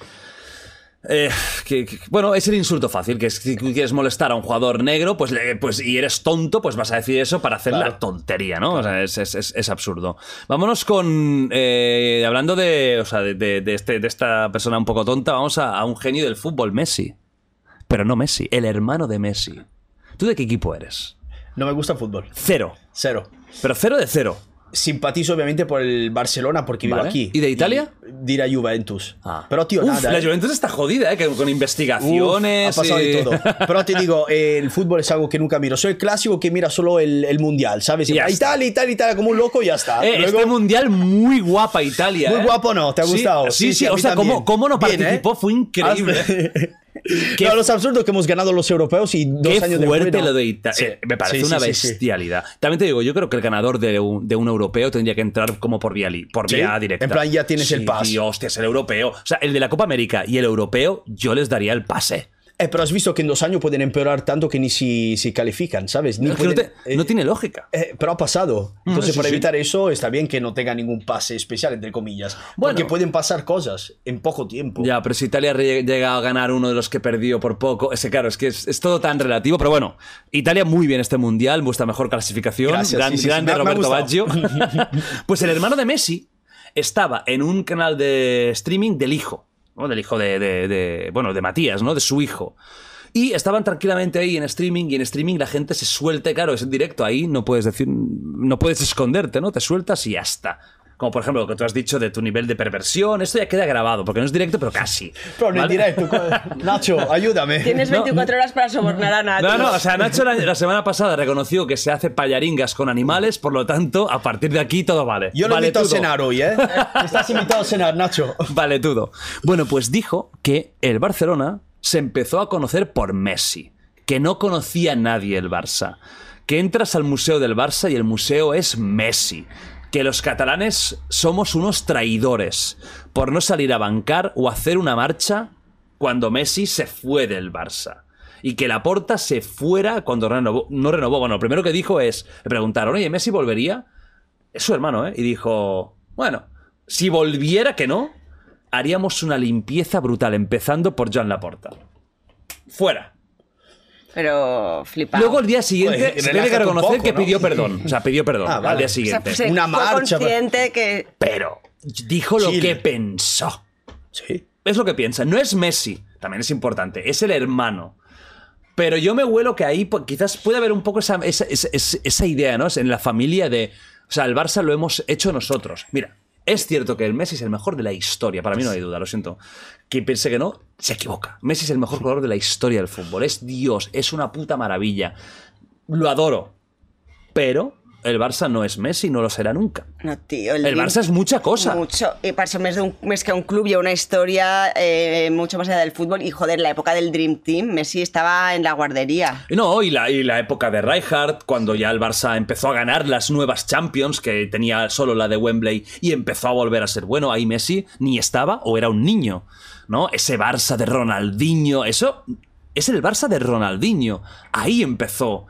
Eh, que- que- bueno, es el insulto fácil, que es si quieres molestar a un jugador negro, pues, le- pues y eres tonto, pues vas a decir eso para hacer la tontería, ¿no? O sea, es, es- es- es absurdo. Vámonos con. eh, hablando de. O sea, de, de- de este, de esta persona un poco tonta, vamos a, a un genio del fútbol, Messi. Pero no Messi, el hermano de Messi. ¿Tú de qué equipo eres? No me gusta el fútbol. Cero. Cero. Pero cero de cero. Simpatizo obviamente por el Barcelona porque vivo Vale. aquí. ¿Y de Italia? De la Juventus. Ah. Pero tío, Uf, nada. La ¿eh? Juventus está jodida, ¿eh? Con Uf, investigaciones. ha pasado y- de todo. Pero te digo, eh, el fútbol es algo que nunca miro. Soy el clásico que mira solo el, el mundial, ¿sabes? Está. Italia, Italia, Italia, como un loco y ya está. Eh, Luego- este mundial muy guapa Italia. Muy ¿eh? guapo, ¿no? ¿Te ha Sí, gustado? Sí, sí, a o mí sea, cómo, cómo no Bien, ¿eh? participó fue increíble. Qué- No, los absurdos que hemos ganado los europeos y dos Qué años fuerte después. no. lo de Italia. Sí. me parece Sí, sí, una bestialidad. También te digo, yo creo que el ganador de un, de un europeo tendría que entrar como por vía, li- por ¿Sí? vía directa. En plan, ya tienes el pase. Tío, hostia, es el europeo. O sea, el de la Copa América y el europeo, yo les daría el pase. Eh, pero has visto que en dos años pueden empeorar tanto que ni si, si califican, ¿sabes? Ni no, pueden- te- eh, no tiene lógica. eh, pero ha pasado. Entonces, sí, para sí. evitar eso, está bien que no tenga ningún pase especial, entre comillas. Bueno. porque pueden pasar cosas en poco tiempo. Ya, pero si Italia llega a ganar uno de los que perdió por poco, ese claro, es que es, es todo tan relativo, pero bueno, Italia muy bien este mundial, vuestra mejor clasificación, Gracias, gran- sí, grande Roberto Baggio. pues el hermano de Messi estaba en un canal de streaming del hijo, Del hijo de, de- de- bueno, de Matías, ¿no? De su hijo. Y estaban tranquilamente ahí en streaming y en streaming la gente se suelta, claro, es directo, ahí no puedes decir, no puedes esconderte, ¿no? Te sueltas y ya está. Como por ejemplo lo que tú has dicho de tu nivel de perversión, esto ya queda grabado, porque no es directo, pero casi. Pero no directo. Nacho, ayúdame. Tienes No, 24 horas para sobornar a Nacho. No, no, o sea, Nacho la, la semana pasada reconoció que se hace payaringas con animales, por lo tanto, a partir de aquí todo vale. Yo lo vale invito a cenar hoy, ¿eh? Estás invitado a cenar, Nacho. Vale todo. Bueno, pues dijo que el Barcelona se empezó a conocer por Messi, que no conocía a nadie el Barça, que entras al museo del Barça y el museo es Messi, que los catalanes somos unos traidores por no salir a bancar o hacer una marcha cuando Messi se fue del Barça. Y que Laporta se fuera cuando no renovó. Bueno, lo primero que dijo es, le preguntaron, oye, ¿Messi volvería? Es su hermano, ¿eh? Y dijo, bueno, si volviera que no, haríamos una limpieza brutal, empezando por Joan Laporta. Fuera. Pero flipado. Luego el día siguiente Joder, se tiene que reconocer poco, que ¿no? pidió perdón. O sea, pidió perdón Ah, al día O sea, siguiente. pues, eh, Una marcha, consciente que... Pero dijo lo Chile. que pensó. Sí. Es lo que piensa. No es Messi, también es importante, es el hermano. Pero yo me huelo que ahí pues, quizás puede haber un poco esa, esa, esa- esa idea, ¿no? En la familia de. O sea, el Barça lo hemos hecho nosotros. Mira, es cierto que el Messi es el mejor de la historia, para mí no hay duda, lo siento. Quien piense que no, se equivoca. Messi es el mejor jugador de la historia del fútbol. Es Dios, es una puta maravilla. Lo adoro. Pero el Barça no es Messi, no lo será nunca. No, tío. El, Barça es mucha cosa. Mucho. Y eso més, d'un- més que un club y una historia eh, mucho más allá del fútbol. Y joder, la época del Dream Team, Messi estaba en la guardería. No, y la, y la época de Rijkaard, cuando ya el Barça empezó a ganar las nuevas Champions, que tenía solo la de Wembley, y empezó a volver a ser bueno, ahí Messi ni estaba o era un niño, ¿no? Ese Barça de Ronaldinho, eso es el Barça de Ronaldinho. Ahí empezó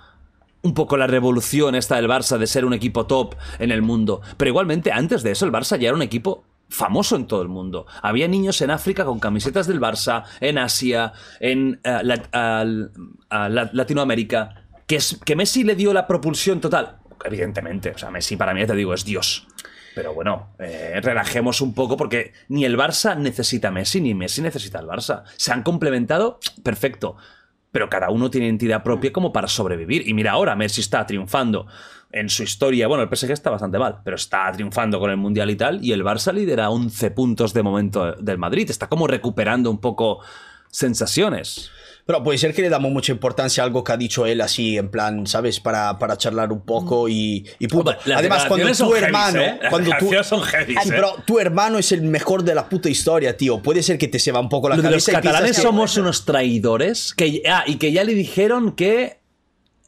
un poco la revolución esta del Barça de ser un equipo top en el mundo. Pero igualmente, antes de eso, el Barça ya era un equipo famoso en todo el mundo. Había niños en África con camisetas del Barça, en Asia, en eh, Latinoamérica, que, es, que Messi le dio la propulsión total. Evidentemente, o sea, Messi para mí, ya te digo, es Dios. Pero bueno, eh, relajemos un poco porque ni el Barça necesita Messi, ni Messi necesita al Barça. Se han complementado, perfecto. Pero cada uno tiene identidad propia como para sobrevivir. Y mira ahora, Messi está triunfando en su historia. Bueno, el PSG está bastante mal, pero está triunfando con el Mundial y tal. Y el Barça lidera 11 puntos de momento del Madrid. Está como recuperando un poco sensaciones. Pero puede ser que le damos mucha importancia a algo que ha dicho él así, en plan, ¿sabes? Para, para charlar un poco y, y punto. Además, cuando tu son hermano... heavies, ¿eh? Cuando declaraciones son heavies, ¿eh? pero tu hermano es el mejor de la puta historia, tío. Puede ser que te se va un poco la Lo de los cabeza y catalanes que- somos unos traidores. Que, ah, y que ya le dijeron que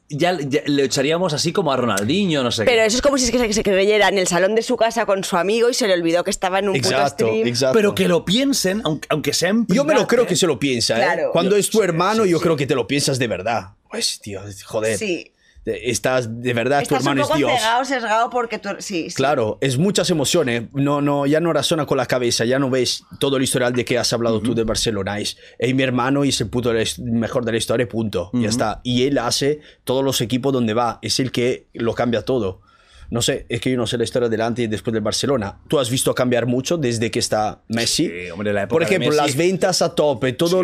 ya, ya le echaríamos así como a Ronaldinho, no sé Pero qué. eso es como si es que se, creyera en el salón de su casa con su amigo y se le olvidó que estaba en un puto Exacto, stream. exacto. Pero que lo piensen, aunque, aunque sea en Yo me lo creo ¿eh? que se lo piensa, ¿eh? Claro. Cuando Yo- es tu hermano, yo creo que te lo piensas de verdad. Pues, tío, joder. Sí. Estás, de verdad, tu Estás un hermano es poco Dios. cegado, sesgado porque tú... Sí, sí. Claro, es muchas emociones. No, no, ya no razona con la cabeza, ya no ves todo el historial de que has hablado tú de Barcelona. Es, es mi hermano y es el puto mejor de la historia, punto. Ya está. Y él hace todos los equipos donde va. Es el que lo cambia todo. No sé, es que yo no sé la historia del antes y después del Barcelona. ¿Tú has visto cambiar mucho desde que está Messi? Sí, hombre, la época Por de ejemplo, Messi- las ventas a tope, todo Sí.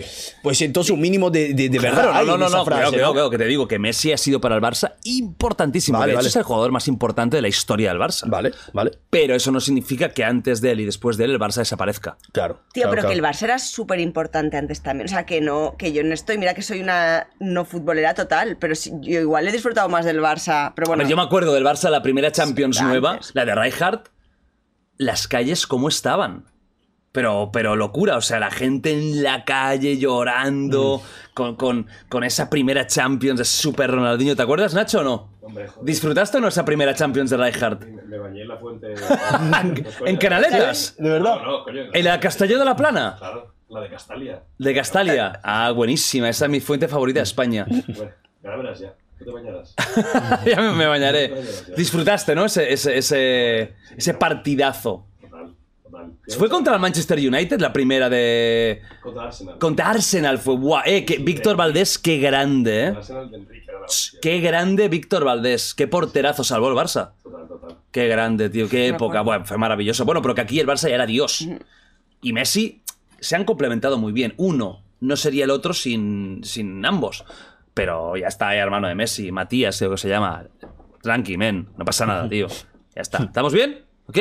lo... Pues entonces un mínimo de, de, de verdad Claro, no, no, no, frase, ¿no? que te digo que Messi ha sido para el Barça importantísimo. Vale, de hecho, vale. es el jugador más importante de la historia del Barça. Vale, vale, Pero eso no significa que antes de él y después de él el Barça desaparezca. claro. Tío, claro, pero claro. que el Barça era súper importante antes también. O sea, que no, que yo no estoy. Mira que soy una no futbolera total, pero sí- yo igual he disfrutado más del Barça. Pero bueno. ver, yo me acuerdo del Barça, la primera Champions nueva, la de Rijkaard, las calles cómo estaban. Pero, pero locura, o sea, la gente en la calle llorando con, con- con esa primera Champions de Super Ronaldinho. ¿Te acuerdas, Nacho, o no? Hombre. ¿Disfrutaste o no esa primera Champions de Rijkaard? Me, me bañé en la fuente. ¿En Canaletas? ¿De verdad? No, no, coño. ¿En la Castelló de la Plana? Claro, la de Castalia. De Castalia. Ah, buenísima. Esa es mi fuente favorita de España. Bueno, ya verás ya. ¿Tú te bañarás? ya me, me bañaré. Disfrutaste, ¿no? Ese, ese, ese, ese partidazo. Total, total. ¿Fue contra el Manchester United la primera de... Contra Arsenal. Contra Arsenal fue... Guau, eh, que Víctor Valdés, qué grande, eh. Arsenal de Enrique. Qué grande Víctor Valdés. Qué porterazo salvó el Barça. Total, total. Qué grande, tío. Qué época. Bueno, fue maravilloso. Bueno, pero que aquí el Barça ya era Dios. Y Messi se han complementado muy bien. Uno no sería el otro sin, sin ambos. Pero ya está, eh, hermano de Messi, Matías, creo que se llama. Tranqui, men. No pasa nada, tío. Ya está. ¿Estamos bien? ¿Ok?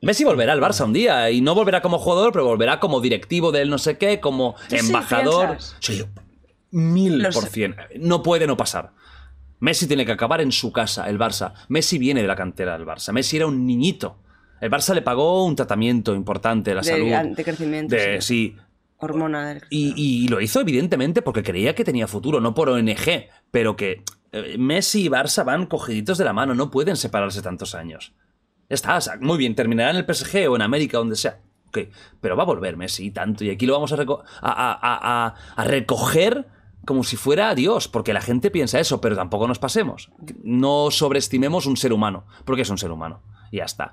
Messi volverá al Barça un día y no volverá como jugador, pero volverá como directivo del no sé qué, como ¿Tú sí embajador. Sí, mil por cien. No puede no pasar. Messi tiene que acabar en su casa, el Barça. Messi viene de la cantera del Barça. Messi era un niñito. El Barça le pagó un tratamiento importante, la De- salud. de crecimiento, De- sí. Hormona del. Y, y lo hizo evidentemente porque creía que tenía futuro, no por ONG, pero que eh, Messi y Barça van cogiditos de la mano, no pueden separarse tantos años. Ya está, o sea, muy bien, terminará en el PSG o en América, donde sea. Ok, pero va a volver Messi y tanto, y aquí lo vamos a, reco- a, a- a- a- a recoger como si fuera Dios, porque la gente piensa eso, pero tampoco nos pasemos. No sobreestimemos un ser humano, porque es un ser humano. Y ya está.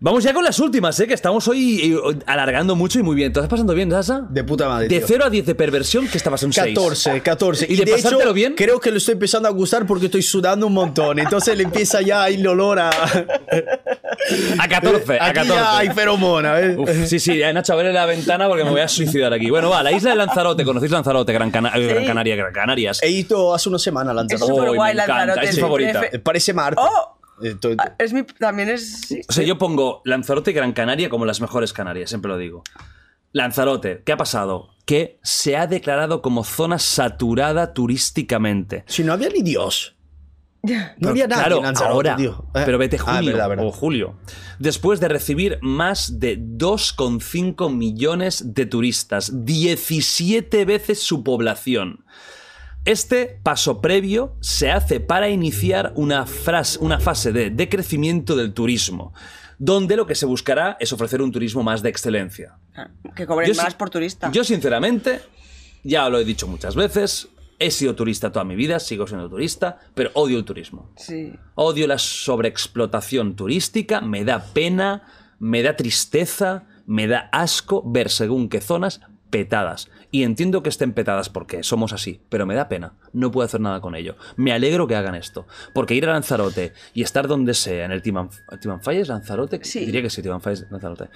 Vamos ya con las últimas, ¿eh? que estamos hoy eh, alargando mucho y muy bien. ¿Te estás pasando bien, Sasa? De puta madre. De tío. 0 a 10 de perversión, que estabas en 6. 14, 14. ¿Y de pasártelo bien? Creo que lo estoy empezando a gustar porque estoy sudando un montón. Entonces le empieza ya a ir el olor a. A 14, a Aquí 14. ya hay feromona, ¿eh? Uf, sí, sí, eh, Nacho, abre la ventana porque me voy a suicidar aquí. Bueno, va, la isla de Lanzarote. ¿Conocéis Lanzarote? Gran, Cana- eh, Gran Canaria, Gran Canarias. He ido hace una semana a Lanzarote. Es súper Uy, guay me encanta, Lanzarote, es mi favorita. Parece Marte. ¡Oh! Eh, Ah, Es mi, también es. sí. O sea, yo pongo Lanzarote y Gran Canaria como las mejores Canarias, siempre lo digo. Lanzarote, ¿qué ha pasado? Que se ha declarado como zona saturada turísticamente. Si no había ni Dios. No Pero, había nadie claro, Lanzarote, ahora, tío. Eh. pero vete Ah, junio verdad, verdad. o julio. Después de recibir más de 2,5 millones de turistas, 17 veces su población. Este paso previo se hace para iniciar una, una fase de decrecimiento del turismo, donde lo que se buscará es ofrecer un turismo más de excelencia. Ah, Que cobren Yo más por turista. Yo, sinceramente, ya lo he dicho muchas veces, he sido turista toda mi vida, sigo siendo turista, pero odio el turismo. Sí. Odio la sobreexplotación turística, me da pena, me da tristeza, me da asco ver según qué zonas petadas. Y entiendo que estén petadas porque somos así, pero me da pena. No puedo hacer nada con ello. Me alegro que hagan esto. Porque ir a Lanzarote y estar donde sea, en el Timanf Timanfaya es Lanzarote, Sí. diría que sí, Timanfaya es Lanzarote.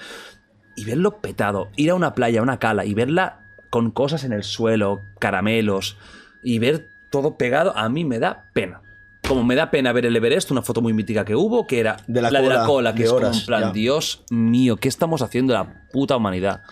Y verlo petado, ir a una playa, a una cala y verla con cosas en el suelo, caramelos, y ver todo pegado, a mí me da pena. Como me da pena ver el Everest, una foto muy mítica que hubo, que era De la de la cola, cola, que es como horas, en plan, ya. Dios mío, ¿qué estamos haciendo la puta humanidad?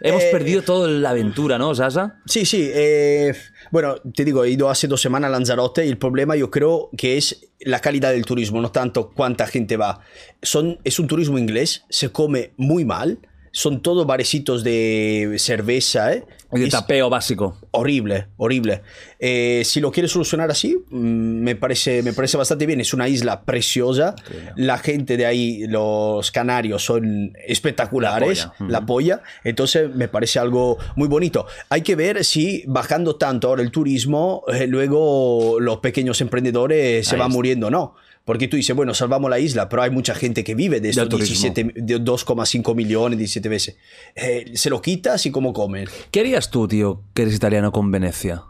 Hemos Eh, perdido toda la aventura, ¿no, Sasa? Sí, sí. eh, bueno, te digo, he ido hace dos semanas a Lanzarote y el problema yo creo que es la calidad del turismo, no tanto cuánta gente va. Son, es un turismo inglés, se come muy mal, son todos barecitos de cerveza, ¿eh? De tapeo básico. horrible, horrible. Eh, si lo quieres solucionar así, mm, me parece, me parece bastante bien. Es una isla preciosa. La gente de ahí, los canarios, son espectaculares. La polla. La polla. Entonces me parece algo muy bonito. Hay que ver si bajando tanto ahora el turismo, eh, luego los pequeños emprendedores se van está. muriendo o no. Porque tú dices, bueno, salvamos la isla, pero hay mucha gente que vive de estos Del turismo. 17, de 2,5 millones, 17 veces. Eh, se lo quitas y cómo comen. ¿Qué harías tú, tío, que eres italiano con Venecia?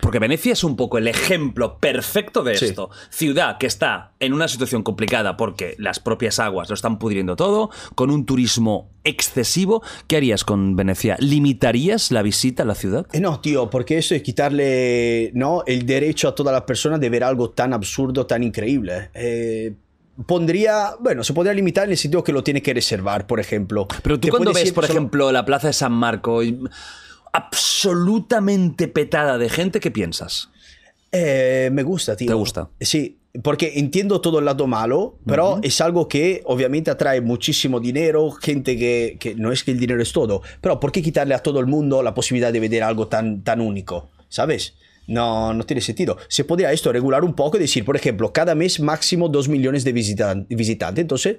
Porque Venecia es un poco el ejemplo perfecto de Sí. esto. Ciudad que está en una situación complicada porque las propias aguas lo están pudriendo todo, con un turismo excesivo. ¿Qué harías con Venecia? ¿Limitarías la visita a la ciudad? Eh, No, tío, porque eso es quitarle ¿no? el derecho a todas las personas de ver algo tan absurdo, tan increíble. Eh, pondría, bueno, se podría limitar en el sentido que lo tiene que reservar, por ejemplo. Pero tú cuando ves, por solo- ejemplo, la plaza de San Marco y- absolutamente petada de gente, ¿qué piensas? Eh, me gusta, tío. ¿Te gusta? Sí, porque entiendo todo el lado malo, pero es algo que obviamente atrae muchísimo dinero, gente que, que no es que el dinero es todo, pero ¿por qué quitarle a todo el mundo la posibilidad de ver algo tan, tan único? ¿Sabes? No, no tiene sentido. Se podría esto regular un poco y decir, por ejemplo, cada mes máximo 2 millones de visitan- visitantes, entonces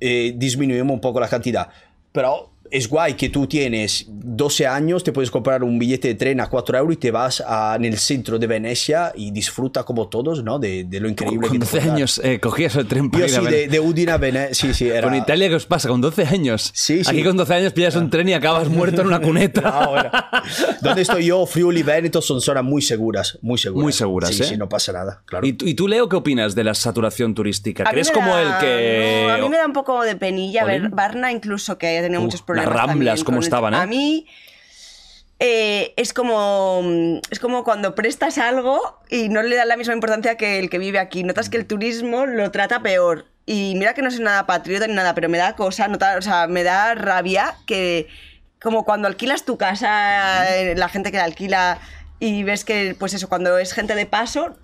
eh, disminuimos un poco la cantidad. Pero es guay que tú tienes 12 años, te puedes comprar un billete de tren a 4 euros y te vas a- en el centro de Venecia y disfruta como todos, ¿no? De, de lo increíble Con que te 12 puede dar. años eh, cogías el tren para Yo ir a sí, Vene- de, de Udine a Venecia. Sí, sí, era... Con Italia, ¿qué os pasa? Con 12 años. Sí, sí. Aquí con 12 años pillas un tren y acabas muerto en una cuneta. Ah, bueno. Donde estoy yo, Friuli y Veneto son zonas muy seguras, muy seguras. Muy seguras, sí, ¿eh? Sí, no pasa nada, claro. ¿Y, tú- y tú, Leo, qué opinas de la saturación turística? A ¿Crees me como da- el que... no, a mí me da un poco de penilla ver ¿Olín? Varna, incluso que haya tenido Uh, muchos las. Ramblas, ¿cómo estaban, eh? A mí. eh, es como es como cuando prestas algo y no le das la misma importancia que el que vive aquí. Notas que el turismo lo trata peor. Y mira que no soy nada patriota ni nada, pero me da cosa, nota- o sea, me da rabia que como cuando alquilas tu casa, eh, la gente que la alquila y ves que, pues eso, cuando es gente de paso,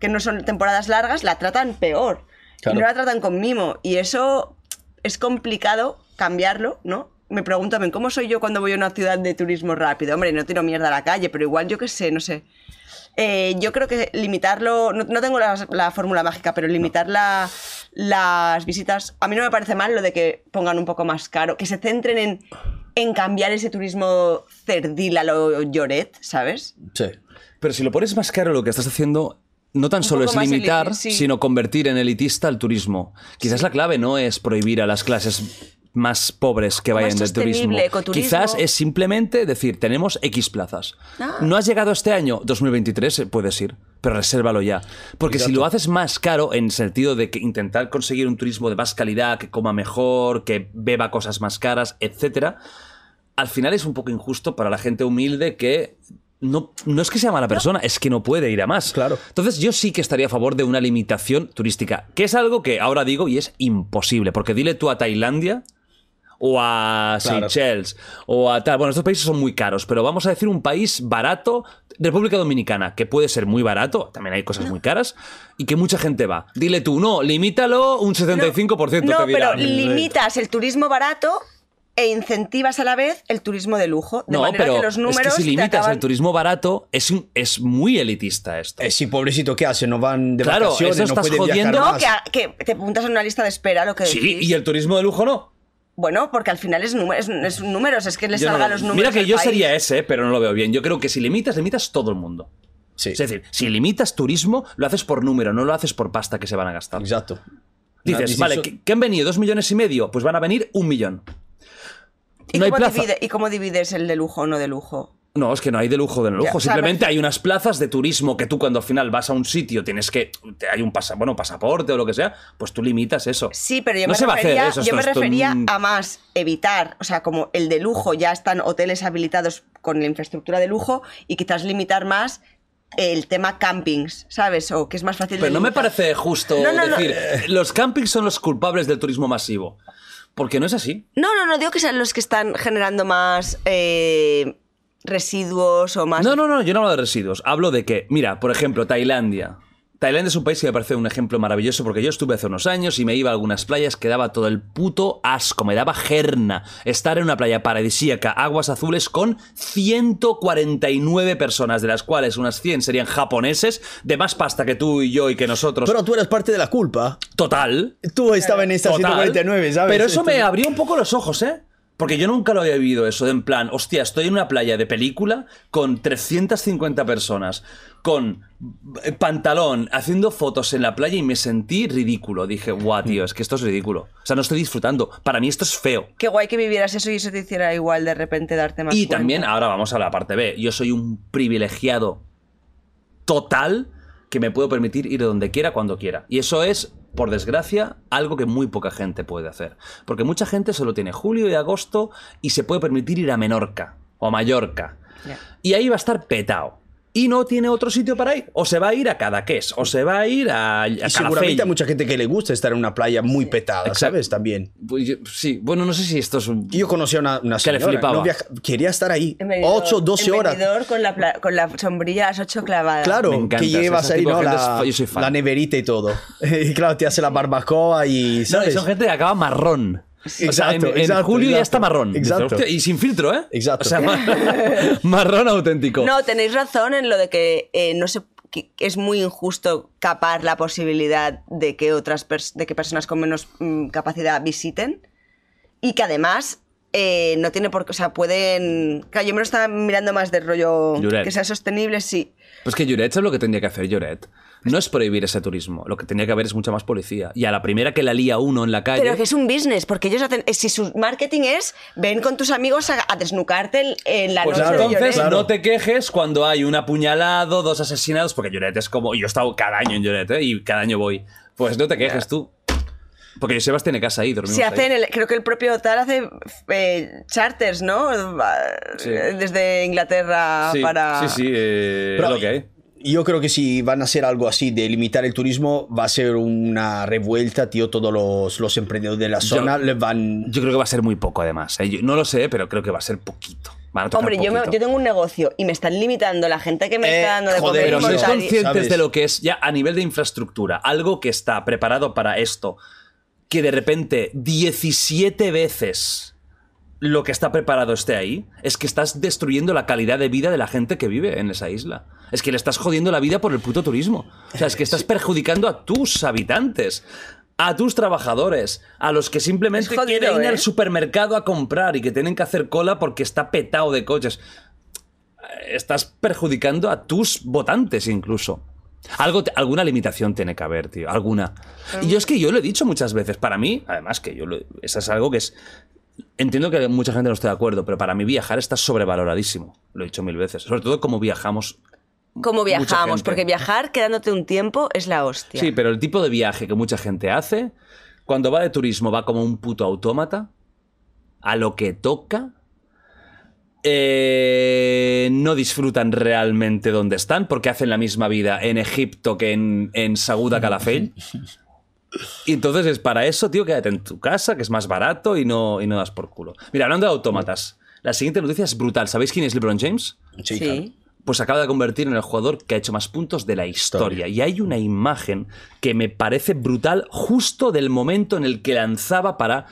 que no son temporadas largas, la tratan peor. Claro. Y no la tratan con mimo. Y eso es complicado cambiarlo, ¿no? Me pregunto, "Men, ¿cómo soy yo cuando voy a una ciudad de turismo rápido? Hombre, no tiro mierda a la calle, pero igual yo qué sé, no sé. Eh, yo creo que limitarlo, no, no tengo la, la fórmula mágica, pero limitar la- las visitas, a mí no me parece mal lo de que pongan un poco más caro, que se centren en, en cambiar ese turismo cerdil a lo lloret, ¿sabes? Sí. Pero si lo pones más caro, lo que estás haciendo no tan solo es limitar, sí. sino convertir en elitista el turismo. Quizás la clave no es prohibir a las clases más pobres que vayan del turismo. ecoturismo. Quizás es simplemente decir, tenemos X plazas. Ah. No has llegado este año, 2023, eh, puedes ir, pero resérvalo ya. Porque si lo haces más caro, en sentido de que intentar conseguir un turismo de más calidad, que coma mejor, que beba cosas más caras, etcétera, al final es un poco injusto para la gente humilde que no, no es que sea mala persona, es que no puede ir a más. Claro. Entonces yo sí que estaría a favor de una limitación turística, que es algo que ahora digo y es imposible, porque dile tú a Tailandia o a Claro. Seychelles o a tal, bueno, estos países son muy caros, pero vamos a decir un país barato, República Dominicana, que puede ser muy barato, también hay cosas muy caras y que mucha gente va. Dile tú, no, limítalo un 75%. No, te dirán. pero limitas el turismo barato e incentivas a la vez el turismo de lujo. De No, manera pero que los es que si limitas acaban- el turismo barato, es, un- es muy elitista esto. Eh, sí, pobrecito, ¿qué hace? No van de Claro, vacaciones, eso no viajar. No, que, te apuntas en una lista de espera, lo que Sí, decís. y el turismo de lujo no. Bueno, porque al final es, número- es, es números, es que les Yo no los números. Mira que yo país. sería ese, pero no lo veo bien. Yo creo que si limitas, limitas todo el mundo. Sí, Es decir, si limitas turismo, lo haces por número, no lo haces por pasta que se van a gastar. exacto. Dices, vale, eso- ¿que, que han venido dos millones y medio? Pues van a venir un millón. ¿Y, no hay cómo plaza. divide- ¿Y cómo divides el de lujo o no de lujo? No, es que no hay de lujo de lujo. Ya, Simplemente me- hay unas plazas de turismo que tú cuando al final vas a un sitio tienes que... Hay un pasa, bueno, pasaporte o lo que sea, pues tú limitas eso. Sí, pero yo no me se va a hacer refería, eso. yo me refería un- a más evitar, o sea, como el de lujo ya están hoteles habilitados con la infraestructura de lujo y quizás limitar más el tema campings, ¿sabes? O que es más fácil de Pero no me parece justo No, no, no. decir, los campings son los culpables del turismo masivo. Porque no es así. No, no, no digo que sean los que están generando más eh, residuos o más... No, no, no, yo no hablo de residuos. Hablo de que, mira, por ejemplo, Tailandia. Tailandia es un país que me parece un ejemplo maravilloso porque yo estuve hace unos años y me iba a algunas playas que daba todo el puto asco, me daba gerna estar en una playa paradisíaca, aguas azules, con 149 personas, de las cuales unas 100 serían japoneses, de más pasta que tú y yo y que nosotros. Pero tú eres parte de la culpa. Total. Tú estabas en esta Total. 149, ¿sabes? Pero eso me abrió un poco los ojos, ¿eh? Porque yo nunca lo había vivido eso, de en plan, hostia, estoy en una playa de película con 350 personas, con eh, pantalón, haciendo fotos en la playa y me sentí ridículo. Dije, guau, tío, es que esto es ridículo. O sea, no estoy disfrutando. Para mí esto es feo. Qué guay que vivieras eso y eso te hiciera igual de repente darte más Y cuenta. también, ahora vamos a la parte B. Yo soy un privilegiado total que me puedo permitir ir donde quiera, cuando quiera. Y eso es, por desgracia, algo que muy poca gente puede hacer. Porque mucha gente solo tiene julio y agosto y se puede permitir ir a Menorca o a Mallorca. Y ahí va a estar petado. Y no tiene otro sitio para ir. O se va a ir a Cadaqués, o se va a ir a, a Y seguramente hay mucha gente que le gusta estar en una playa muy petada, Exacto. ¿sabes? También. Pues yo- Sí, bueno, no sé si esto es un... Yo conocí a una, una Que le señora, flipaba. no viaja- quería estar ahí. En Benidorm, 8, 12 en horas. Con la, con la sombrilla a las 8 clavada. Claro, Me encanta, que llevas ahí, ¿no? La, es- yo soy fan. la neverita y todo. y claro, te hace la barbacoa y, No, y ¿sabes? son gente que acaba marrón. O sea, Exacto, en, en exacto, julio ya exacto. está marrón. Exacto. "Hostia", y sin filtro, ¿eh? Exacto. O sea, ma- marrón auténtico. No, tenéis razón en lo de que eh, no se que es muy injusto capar la posibilidad de que otras pers- de que personas con menos mm, capacidad visiten y que además eh, no tiene por qué, o sea, pueden, claro, yo me lo estaba mirando más de rollo Lloret. que sea sostenible, sí. Pues que Lloret es lo que tendría que hacer Lloret. No es prohibir ese turismo. Lo que tendría que haber es mucha más policía. Y a la primera que la lía uno en la calle. Pero que es un business, porque ellos hacen, si su marketing es ven con tus amigos a, a desnucarte en- en la Pues noche de entonces no te quejes cuando hay un apuñalado, dos asesinados, porque Lloret es como. Yo he estado cada año en Lloret, ¿eh? Y cada año voy. Pues no te quejes tú. Porque Josebas tiene casa ahí, dormimos Se ahí. hacen, el- creo que el propio hotel hace eh, charters, ¿no? Sí. Desde Inglaterra Sí, para... sí, sí, eh, Pero es lo que hay. Yo creo que si van a hacer algo así de limitar el turismo, va a ser una revuelta, tío. Todos los, los emprendedores de la zona les van. Yo creo que va a ser muy poco, además. ¿eh? Yo no lo sé, pero creo que va a ser poquito. Van a tocar Hombre, yo, me- yo tengo un negocio y me están limitando la gente que me Eh, está dando de joder, comer. Pero sois conscientes ¿Sabes? de lo que es ya a nivel de infraestructura, algo que está preparado para esto, que de repente 17 veces lo que está preparado esté ahí, es que estás destruyendo la calidad de vida de la gente que vive en esa isla. Es que le estás jodiendo la vida por el puto turismo. O sea, es que estás perjudicando a tus habitantes. A tus trabajadores, a los que simplemente jodido, quieren ir ¿eh? al supermercado a comprar y que tienen que hacer cola porque está petado de coches estás perjudicando a tus votantes incluso. Algo, alguna limitación tiene que haber, tío. Alguna. Y yo es que yo lo he dicho muchas veces. Para mí, además que yo lo, eso es algo que es... Entiendo que mucha gente no esté de acuerdo, pero para mí viajar está sobrevaloradísimo. Lo he dicho mil veces. Sobre todo como viajamos. Cómo mucha viajamos, porque viajar quedándote un tiempo es la hostia. Sí, pero el tipo de viaje que mucha gente hace, cuando va de turismo va como un puto autómata, a lo que toca. eh, no disfrutan realmente donde están porque hacen la misma vida en Egipto que en, en Saguda Calafell. Y entonces es para eso, tío, quédate en tu casa, que es más barato y no, y no das por culo. Mira, hablando de autómatas, la siguiente noticia es brutal. ¿Sabéis quién es LeBron James? Sí, pues acaba de convertir en el jugador que ha hecho más puntos de la historia. Y hay una imagen que me parece brutal justo del momento en el que lanzaba para,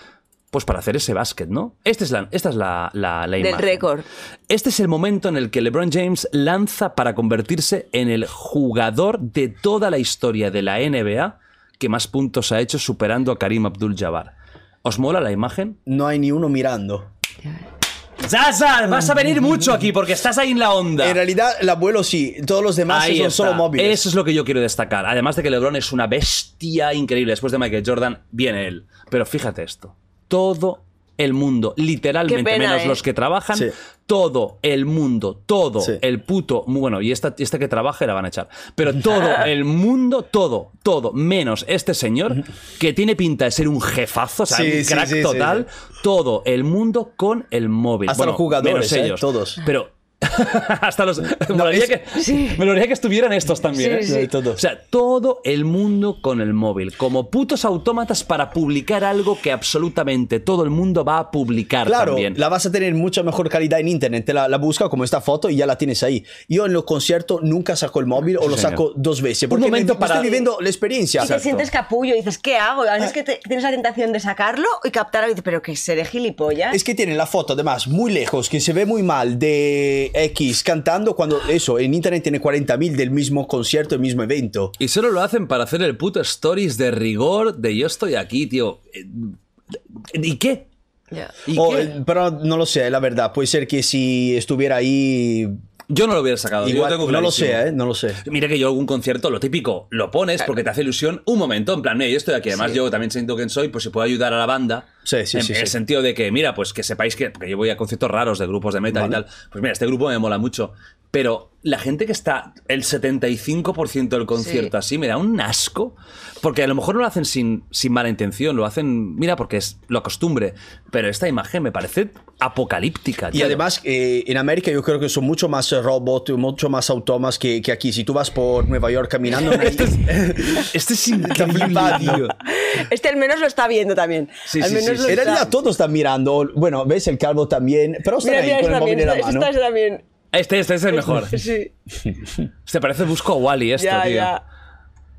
pues para hacer ese básquet, ¿no? Esta es la, esta es la, la, la Del imagen. récord. Este es el momento en el que LeBron James lanza para convertirse en el jugador de toda la historia de la NBA que más puntos ha hecho superando a Karim Abdul-Jabbar. ¿Os mola la imagen? No hay ni uno mirando. Zaza, vas a venir mucho aquí porque estás ahí en la onda. En realidad, el abuelo sí. Todos los demás Ahí son está. solo móviles. Eso es lo que yo quiero destacar. Además de que LeBron es una bestia increíble. Después de Michael Jordan, viene él. Pero fíjate esto. Todo el mundo, literalmente, pena, menos ¿eh? los que trabajan, Sí. Todo el mundo, todo Sí. el puto. Bueno, y esta, esta que trabaje la van a echar. Pero todo el mundo, todo, todo, menos este señor que tiene pinta de ser un jefazo, o sea, Sí, un crack sí, total. Todo el mundo con el móvil. Hasta Bueno, los jugadores, menos ¿eh? Todos. Pero. Hasta los. me, es- que, me que estuvieran estos también. Sí, ¿eh? sí. O sea, todo el mundo con el móvil, como putos autómatas para publicar algo que absolutamente todo el mundo va a publicar Claro, también. la vas a tener mucha mejor calidad en internet. Te la, la busca como esta foto y ya la tienes ahí. Yo en los conciertos nunca saco el móvil o lo señor. saco dos veces. Porque momento me- para- estoy viviendo la experiencia. Y te sientes capullo y dices, ¿qué hago? A veces que te- tienes la tentación de sacarlo y captarlo y dices, pero que seré gilipollas. Es que tiene la foto, además, muy lejos, que se ve muy mal de X cantando cuando eso, en internet tiene 40.000 del mismo concierto, el mismo evento. Y solo lo hacen para hacer el puto stories de rigor de yo estoy aquí, tío. Eh, ¿Y qué? Ya. ¿Y O, qué? eh, pero no lo sé, la verdad. Puede ser que si estuviera ahí. Yo no lo hubiera sacado. yo Igual, tengo no lo sé, ¿eh? No lo sé. Mira que yo algún concierto, lo típico, lo pones porque te hace ilusión un momento, en plan, "Mira, yo estoy aquí, además yo también siento quién soy, pues si puedo ayudar a la banda. Sí, sí, en sí, el sí. sentido de que, mira, pues que sepáis que, porque yo voy a conciertos raros de grupos de metal Vale. y tal, pues mira, este grupo me mola mucho. Pero la gente que está el 75% del concierto así me da un asco, porque a lo mejor no lo hacen sin, sin mala intención, lo hacen, mira, porque es lo costumbre, pero esta imagen me parece apocalíptica. Y tío. además, eh, en América yo creo que son mucho más eh, robots, mucho más autómatas que, que aquí. Si tú vas por Nueva York caminando, este es Está increíble, tío. Este al menos lo está viendo también. Sí, al sí, menos sí, lo sí. en está. realidad todos están mirando. Bueno, ves el calvo también, pero Mira, ahí mira, con el también. móvil en la mano. está también. Este, este es el mejor. Sí. Te parece Busco a Wally esto, ya, tío. ya.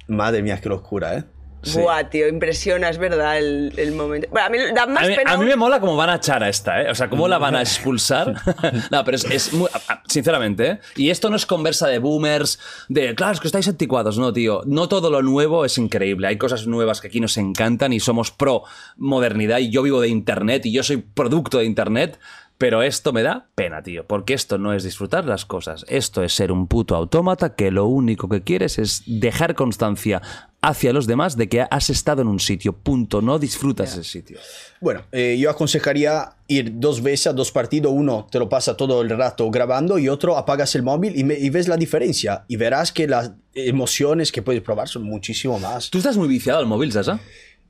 Madre mía, qué locura, ¿eh? Sí. Buah, tío, impresiona, es verdad, el, el momento. Bueno, a mí da más A mí, pena. a mí aún- me mola cómo van a echar a esta, ¿eh? O sea, cómo la van a expulsar. no, pero es, es muy. Sinceramente, ¿eh? Y esto no es conversa de boomers, de. Claro, es que estáis anticuados. No, tío. No todo lo nuevo es increíble. Hay cosas nuevas que aquí nos encantan y somos pro modernidad. Y yo vivo de internet y yo soy producto de internet. Pero esto me da pena, tío, porque esto no es disfrutar las cosas, esto es ser un puto autómata que lo único que quieres es dejar constancia hacia los demás de que has estado en un sitio, punto, no disfrutas ese sitio. Bueno, eh, yo aconsejaría ir dos veces a dos partidos. Uno te lo pasa todo el rato grabando y otro apagas el móvil y, me- y ves la diferencia. Y verás que las emociones que puedes probar son muchísimo más. Tú estás muy viciado al móvil, Sasa.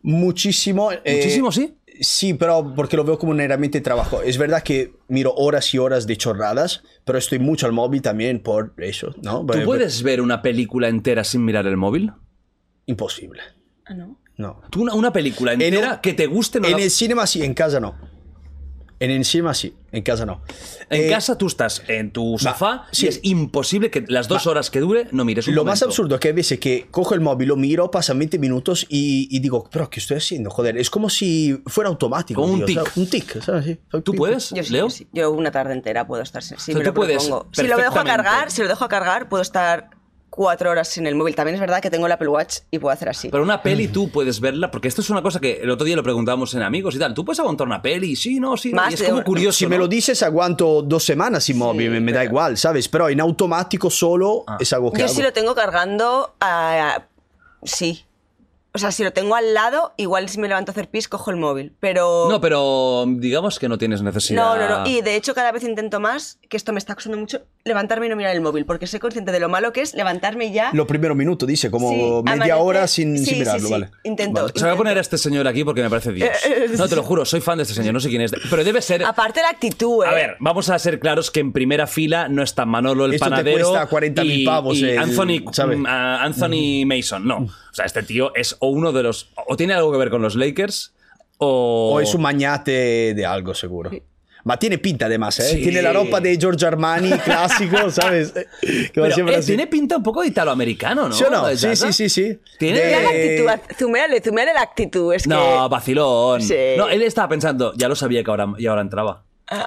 Muchísimo. eh, Muchísimo, sí. Sí, pero porque lo veo como un herramienta de trabajo. Es verdad que miro horas y horas de chorradas, pero estoy mucho al móvil también por eso, ¿no? ¿Tú puedes ver una película entera sin mirar el móvil? Imposible. Ah, no. No. ¿Tú una, una película En entera el- que te guste no En la- el cinema sí, en casa no. En el cinema sí, en casa no. En Eh, casa tú estás en tu sofá sí. y es imposible que las dos horas que dure no mires un Lo más absurdo que hay veces que cojo el móvil, lo miro, pasan 20 minutos y, y digo, pero ¿qué estoy haciendo? Joder, es como si fuera automático. Como un tic. Un tic, ¿sabes? Sí. ¿Tú puedes, Yo sí, Leo? yo sí. Yo una tarde entera puedo estar. Si, sea, me tú lo puedes. Si lo dejo a cargar, si lo dejo a cargar, puedo estar cuatro horas sin el móvil. También es verdad que tengo el Apple Watch y puedo hacer así. Pero una peli tú puedes verla, porque esto es una cosa que el otro día lo preguntábamos en amigos y tal. ¿Tú puedes aguantar una peli? Sí, no, sí, no. Más Y es como una- curioso. Si me ¿no? lo dices, aguanto dos semanas sin móvil, me, me da igual, ¿sabes? Pero en automático solo Ah. es algo que Yo hago. si lo tengo cargando, ah, sí. O sea, si lo tengo al lado, igual si me levanto a hacer pis, cojo el móvil. Pero. No, pero digamos que no tienes necesidad. No, no, no. Y de hecho, cada vez intento más, que esto me está costando mucho, levantarme y no mirar el móvil, porque soy consciente de lo malo que es levantarme y ya. Lo primero minuto, dice, como Sí, media amanecer- hora sin, sí, sin sí, mirarlo, sí. ¿vale? Intento. Vale. Se voy a poner a este señor aquí porque me parece Dios. No, te lo juro, soy fan de este señor, no sé quién es. Pero debe ser. Aparte la actitud, ¿eh? A ver, vamos a ser claros que en primera fila no está Manolo el Esto te panadero cuesta 40.000 y, pavos, y el- Anthony, mm, Anthony Mason. No, o sea, este tío es o uno de los o tiene algo que ver con los Lakers o O es un mañate de algo, seguro. Ma tiene pinta además, ¿eh? Sí. Tiene la ropa de George Armani clásico, ¿sabes? Que va Pero, eh, así. tiene pinta un poco de italoamericano, ¿no? ¿Sí o no? ¿De Sí, sí, sí, sí. Tiene- De- la actitud, zumeale, zumeale la actitud. Es No, que. vacilón. Sí. No, él estaba pensando, ya lo sabía que ahora, y ahora entraba.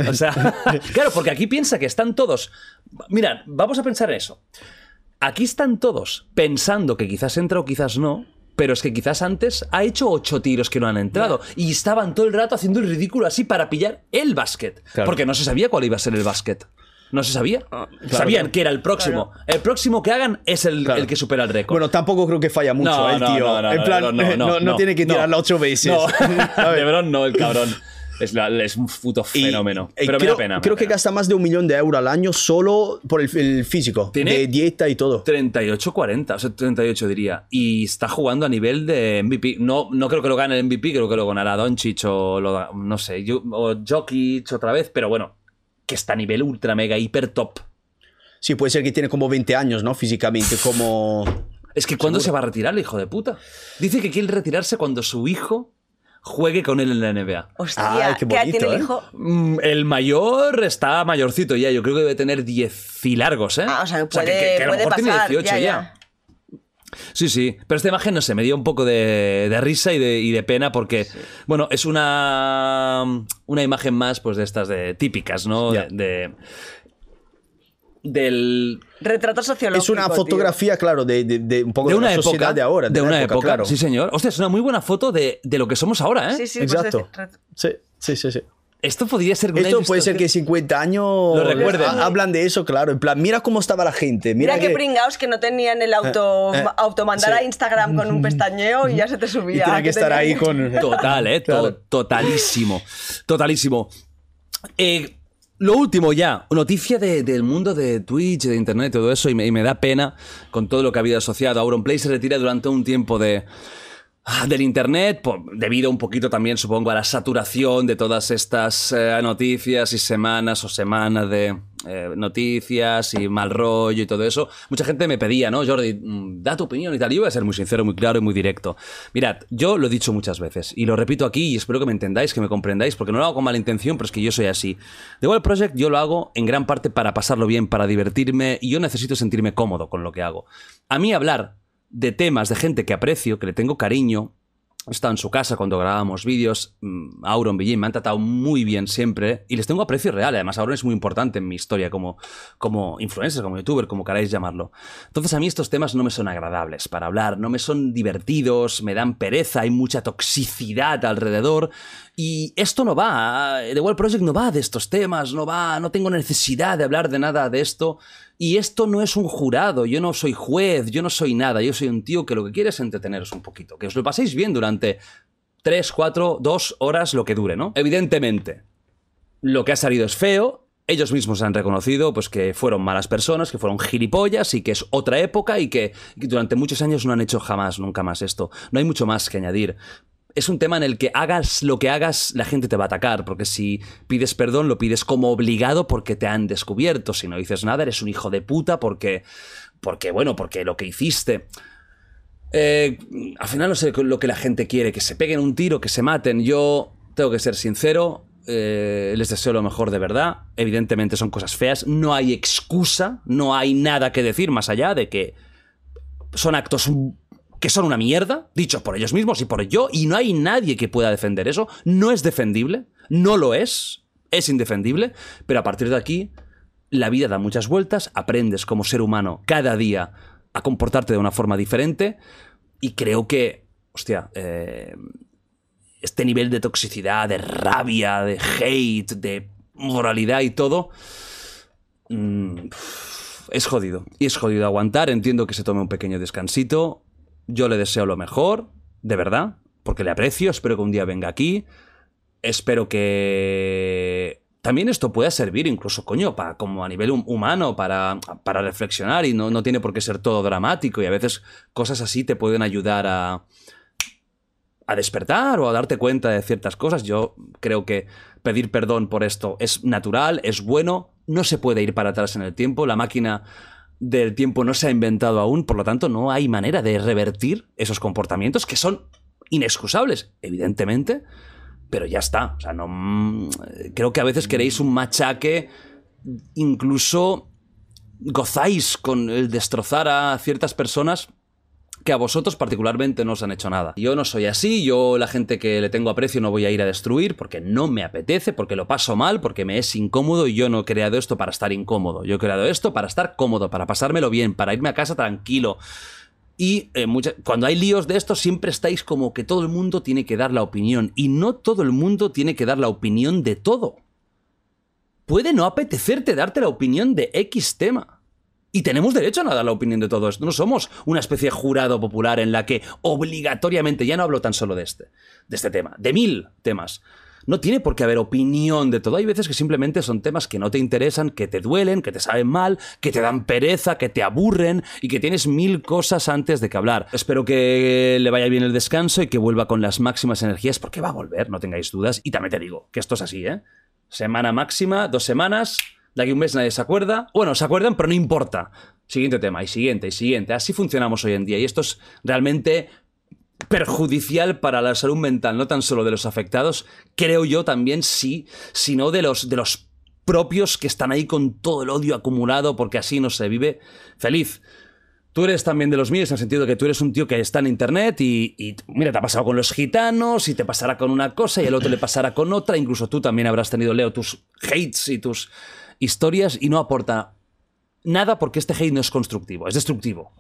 O sea, claro, porque aquí piensa que están todos. Mira, vamos a pensar en eso. Aquí están todos pensando que quizás entra o quizás no, pero es que quizás antes ha hecho ocho tiros que no han entrado y estaban todo el rato haciendo el ridículo así para pillar el básquet. Claro. Porque no se sabía cuál iba a ser el básquet. No se sabía. Sabían claro. que era el próximo. El próximo que hagan es el, que supera el récord. Bueno, tampoco creo que falla mucho, No, ¿eh, el no, tío. no, no, en plan, no, tiene que no. tirarla ocho veces. No, ¿sabes? Lebron no, el cabrón. Es, la- es un puto fenómeno. y Pero creo, me da pena. me creo da que gasta más de un millón de euros al año solo por el, el físico, Tiene- de dieta y todo. 38-40, o sea, 38 diría. Y está jugando a nivel de MVP. No, no creo que lo gane el MVP, creo que lo ganará Doncic o lo, no sé, yo- o Jokic otra vez, pero bueno, que está a nivel ultra mega hiper top. Sí, puede ser que tiene como 20 años, ¿no? Físicamente, como... Es que ¿cuándo se va a retirar el hijo de puta? Dice que quiere retirarse cuando su hijo juegue con él en la NBA. Hostia, Ay, qué ¿qué bonito, tiene el ¿eh? hijo? Mm, El mayor está mayorcito ya, yo creo que debe tener 10 y largos, ¿eh? Ah, o sea, que puede, a lo mejor tiene pasar. 18 ya, ya. ya. Sí, sí, pero esta imagen, no sé, me dio un poco de, de risa y de, y de pena porque, bueno, es una, una imagen más, pues, de estas de típicas, ¿no? De, de- del, Retrato sociológico. Es una tío. fotografía, claro, de, de- de un poco de de, una la sociedad época. de ahora. De, la una época, claro. sí, señor. Hostia, es una muy buena foto de, de lo que somos ahora, ¿eh? Sí, sí, pues Exacto. decir, Sí, sí, sí. sí. Esto podría ser una Esto puede ser que ilustración- 50 años Lo recuerden. ha- hablan de eso, claro. En plan, mira cómo estaba la gente. Mira, Mira, qué que- pringaos que no tenían el auto, Eh, eh, automandar sí. a Instagram con un pestañeo y ya se te y subía. tiene que estar tenía ahí con... Total, ¿eh? To- Claro. totalísimo. Totalísimo. Eh, Lo último ya, noticia de- del mundo de Twitch, de Internet, todo eso, y me, y me da pena con todo lo que ha habido asociado. Auronplay se retira durante un tiempo de, del Internet, debido un poquito también, supongo, a la saturación de todas estas eh, noticias y semanas o semanas de eh, noticias y mal rollo y todo eso. Mucha gente me pedía, ¿no? Jordi, mm, da tu opinión y tal. Yo voy a ser muy sincero, muy claro y muy directo. Mirad, yo lo he dicho muchas veces y lo repito aquí y espero que me entendáis, que me comprendáis, porque no lo hago con mala intención, pero es que yo soy así. The Wild Project yo lo hago en gran parte para pasarlo bien, para divertirme y yo necesito sentirme cómodo con lo que hago. A mí hablar de temas de gente que aprecio, que le tengo cariño, he estado en su casa cuando grabábamos vídeos. mm, Auron, Billín me han tratado muy bien siempre y les tengo aprecio real. Además, Auron es muy importante en mi historia como, como influencer, como youtuber, como queráis llamarlo. Entonces, a mí estos temas no me son agradables para hablar, no me son divertidos, me dan pereza, hay mucha toxicidad alrededor. Y esto no va, The World Project no va de estos temas, no va, no tengo necesidad de hablar de nada de esto. Y esto no es un jurado, yo no soy juez, yo no soy nada, yo soy un tío que lo que quiere es entreteneros un poquito, que os lo paséis bien durante 3, 4, 2 horas, lo que dure, ¿no? Evidentemente, lo que ha salido es feo. Ellos mismos han reconocido pues, que fueron malas personas, que fueron gilipollas y que es otra época y que, que durante muchos años no han hecho jamás, nunca más esto. No hay mucho más que añadir. Es un tema en el que hagas lo que hagas, la gente te va a atacar, porque si pides perdón, lo pides como obligado porque te han descubierto. Si no dices nada, eres un hijo de puta porque, porque bueno, porque lo que hiciste. Eh, al final no sé lo que la gente quiere, que se peguen un tiro, que se maten. Yo tengo que ser sincero, eh, les deseo lo mejor de verdad. Evidentemente son cosas feas, no hay excusa, no hay nada que decir más allá de que son actos que son una mierda, dichos por ellos mismos y por yo, y no hay nadie que pueda defender eso. No es defendible, no lo es, es indefendible, pero a partir de aquí la vida da muchas vueltas, aprendes como ser humano cada día a comportarte de una forma diferente y creo que, hostia, eh, este nivel de toxicidad, de rabia, de hate, de moralidad y todo, mm, es jodido. Y es jodido aguantar, entiendo que se tome un pequeño descansito, yo le deseo lo mejor, de verdad, porque le aprecio, espero que un día venga aquí, espero que también esto pueda servir incluso, coño, para, como a nivel hum- humano, para, para reflexionar y no, no tiene por qué ser todo dramático y a veces cosas así te pueden ayudar a, a despertar o a darte cuenta de ciertas cosas. Yo creo que pedir perdón por esto es natural, es bueno, no se puede ir para atrás en el tiempo, la máquina del tiempo no se ha inventado aún, por lo tanto no hay manera de revertir esos comportamientos que son inexcusables, evidentemente, pero ya está. O sea, no. mm, Creo que a veces queréis un machaque, incluso gozáis con el destrozar a ciertas personas que a vosotros particularmente no os han hecho nada. Yo no soy así, yo la gente que le tengo aprecio no voy a ir a destruir porque no me apetece, porque lo paso mal, porque me es incómodo y yo no he creado esto para estar incómodo. Yo he creado esto para estar cómodo, para pasármelo bien, para irme a casa tranquilo. Y eh, cuando hay líos de esto, siempre estáis como que todo el mundo tiene que dar la opinión. Y no todo el mundo tiene que dar la opinión de todo. Puede no apetecerte darte la opinión de X tema. Y tenemos derecho a dar la opinión de todo esto. No somos una especie de jurado popular en la que obligatoriamente, ya no hablo tan solo de este, de este tema, de mil temas. No tiene por qué haber opinión de todo. Hay veces que simplemente son temas que no te interesan, que te duelen, que te saben mal, que te dan pereza, que te aburren y que tienes mil cosas antes de que hablar. Espero que le vaya bien el descanso y que vuelva con las máximas energías porque va a volver, no tengáis dudas. Y también te digo que esto es así, ¿eh? Semana máxima, dos semanas, de aquí un mes nadie se acuerda. Bueno, se acuerdan, pero no importa. Siguiente tema, y siguiente, y siguiente. Así funcionamos hoy en día. Y esto es realmente perjudicial para la salud mental, no tan solo de los afectados, creo yo también sí, sino de los, de los propios que están ahí con todo el odio acumulado, porque así no se vive feliz. Tú eres también de los míos en el sentido de que tú eres un tío que está en internet y, y, mira, te ha pasado con los gitanos y te pasará con una cosa y el otro le pasará con otra. Incluso tú también habrás tenido, Leo, tus hates y tus historias y no aporta nada porque este hate no es constructivo, es destructivo.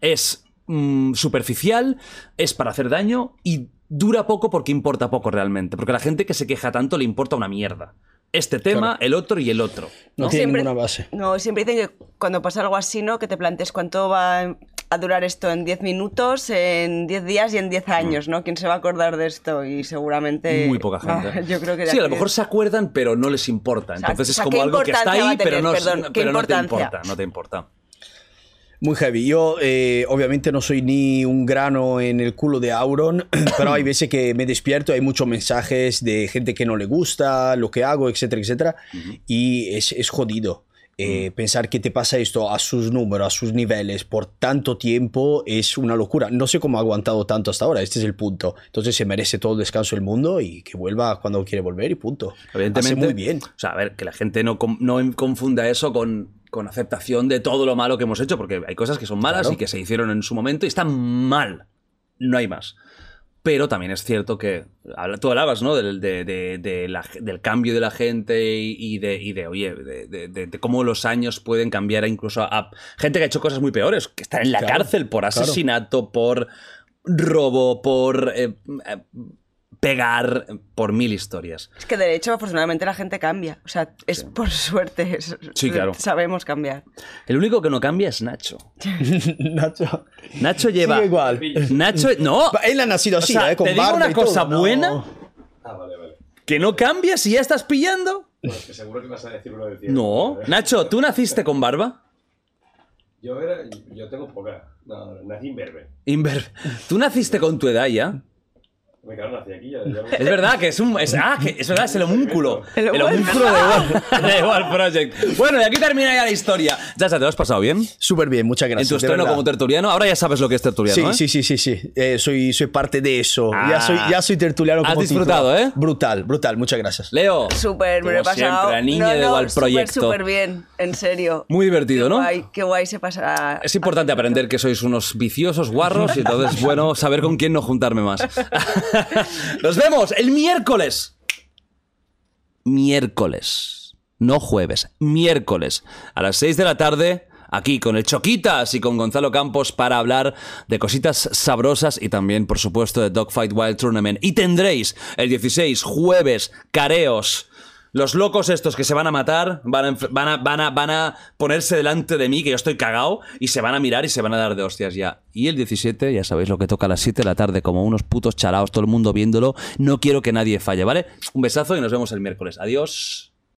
Es mm, superficial, es para hacer daño y dura poco porque importa poco realmente. Porque a la gente que se queja tanto le importa una mierda. Este tema, el otro y el otro. No, tiene ninguna base. No, siempre dicen que cuando pasa algo así, ¿no? Que te plantees cuánto va, a durar esto en 10 minutos, en 10 días y en 10 años, ¿no? ¿Quién se va a acordar de esto? Y seguramente... Muy poca gente. yo creo que sí, a lo mejor se acuerdan, pero no les importa. Entonces o sea, es como ¿qué algo que está ahí, pero, no, Perdón, ¿qué pero no te importa. No te importa. Muy heavy. Yo, eh, obviamente, no soy ni un grano en el culo de Auron, pero hay veces que me despierto, hay muchos mensajes de gente que no le gusta lo que hago, etcétera, etcétera. Y es, es jodido. Eh, Pensar que te pasa esto a sus números, a sus niveles, por tanto tiempo es una locura. No sé cómo ha aguantado tanto hasta ahora, este es el punto. Entonces se merece todo el descanso del mundo y que vuelva cuando quiere volver y punto. Evidentemente. Hace muy bien. O sea, a ver, que la gente no, no confunda eso con, con aceptación de todo lo malo que hemos hecho, porque hay cosas que son malas Claro. y que se hicieron en su momento y están mal. No hay más. Pero también es cierto que tú hablabas, ¿no? Del, de- de- de la- del cambio de la gente y, de, y de, oye, de, cómo los años pueden cambiar a incluso a, a gente que ha hecho cosas muy peores, que están en la Claro, cárcel por claro. asesinato, por robo, por eh, eh, pegar, por mil historias. Es que de hecho, afortunadamente, la gente cambia. O sea, es por suerte. es- Sí, claro. Sabemos cambiar. El único que no cambia es Nacho. Nacho. Nacho lleva. Sigue igual. Nacho. No. Él ha nacido así, O sea, ¿eh? Con te digo una y todo. cosa No. buena. Ah, vale, vale. Que no cambias y ya estás pillando. Bueno, es que seguro que vas a decir uno de No. Nacho, ¿tú naciste con barba? Yo era. Yo tengo poca. No, nací imberbe. Inver. ¿Tú naciste con tu edad ya? Me aquí. Ya, ya Es verdad que es un. Es, ah, que es verdad, es el homúnculo. El El homúnculo de Igual, de Igual Project. Bueno, y aquí termina ya la historia. Ya está, ¿te lo has pasado bien? Súper bien, muchas En gracias. tu de estreno como tertuliano. Ahora ya sabes lo que es tertuliano. Sí, ¿eh? sí, sí, sí, sí. Eh, soy, soy parte de eso. Ah. ya, soy, ya soy tertuliano Has como disfrutado, título. ¿eh? Brutal, brutal. Muchas gracias. Leo. Súper, me lo he pasado. Siempre, la niña No, de no, súper, Proyecto. Súper bien, en serio. Muy divertido, Qué ¿no? Guay, qué guay se pasa. Es importante aprender que sois unos viciosos guarros y entonces, bueno, saber con quién no juntarme más. Nos vemos el miércoles. Miércoles. No jueves, miércoles. A las 6 de la tarde, aquí con el Choquitas y con Gonzalo Campos para hablar de cositas sabrosas y también, por supuesto, de Dogfight Wild Tournament. Y tendréis el 16, jueves, careos. Los locos estos que se van a matar van a, van, a, van, a, ponerse delante de mí, que yo estoy cagao, y se van a mirar y se van a dar de hostias ya. Y el 17, ya sabéis lo que toca a las 7 de la tarde, como unos putos chalaos, todo el mundo viéndolo. No quiero que nadie falle, ¿vale? Un besazo y nos vemos el miércoles. Adiós.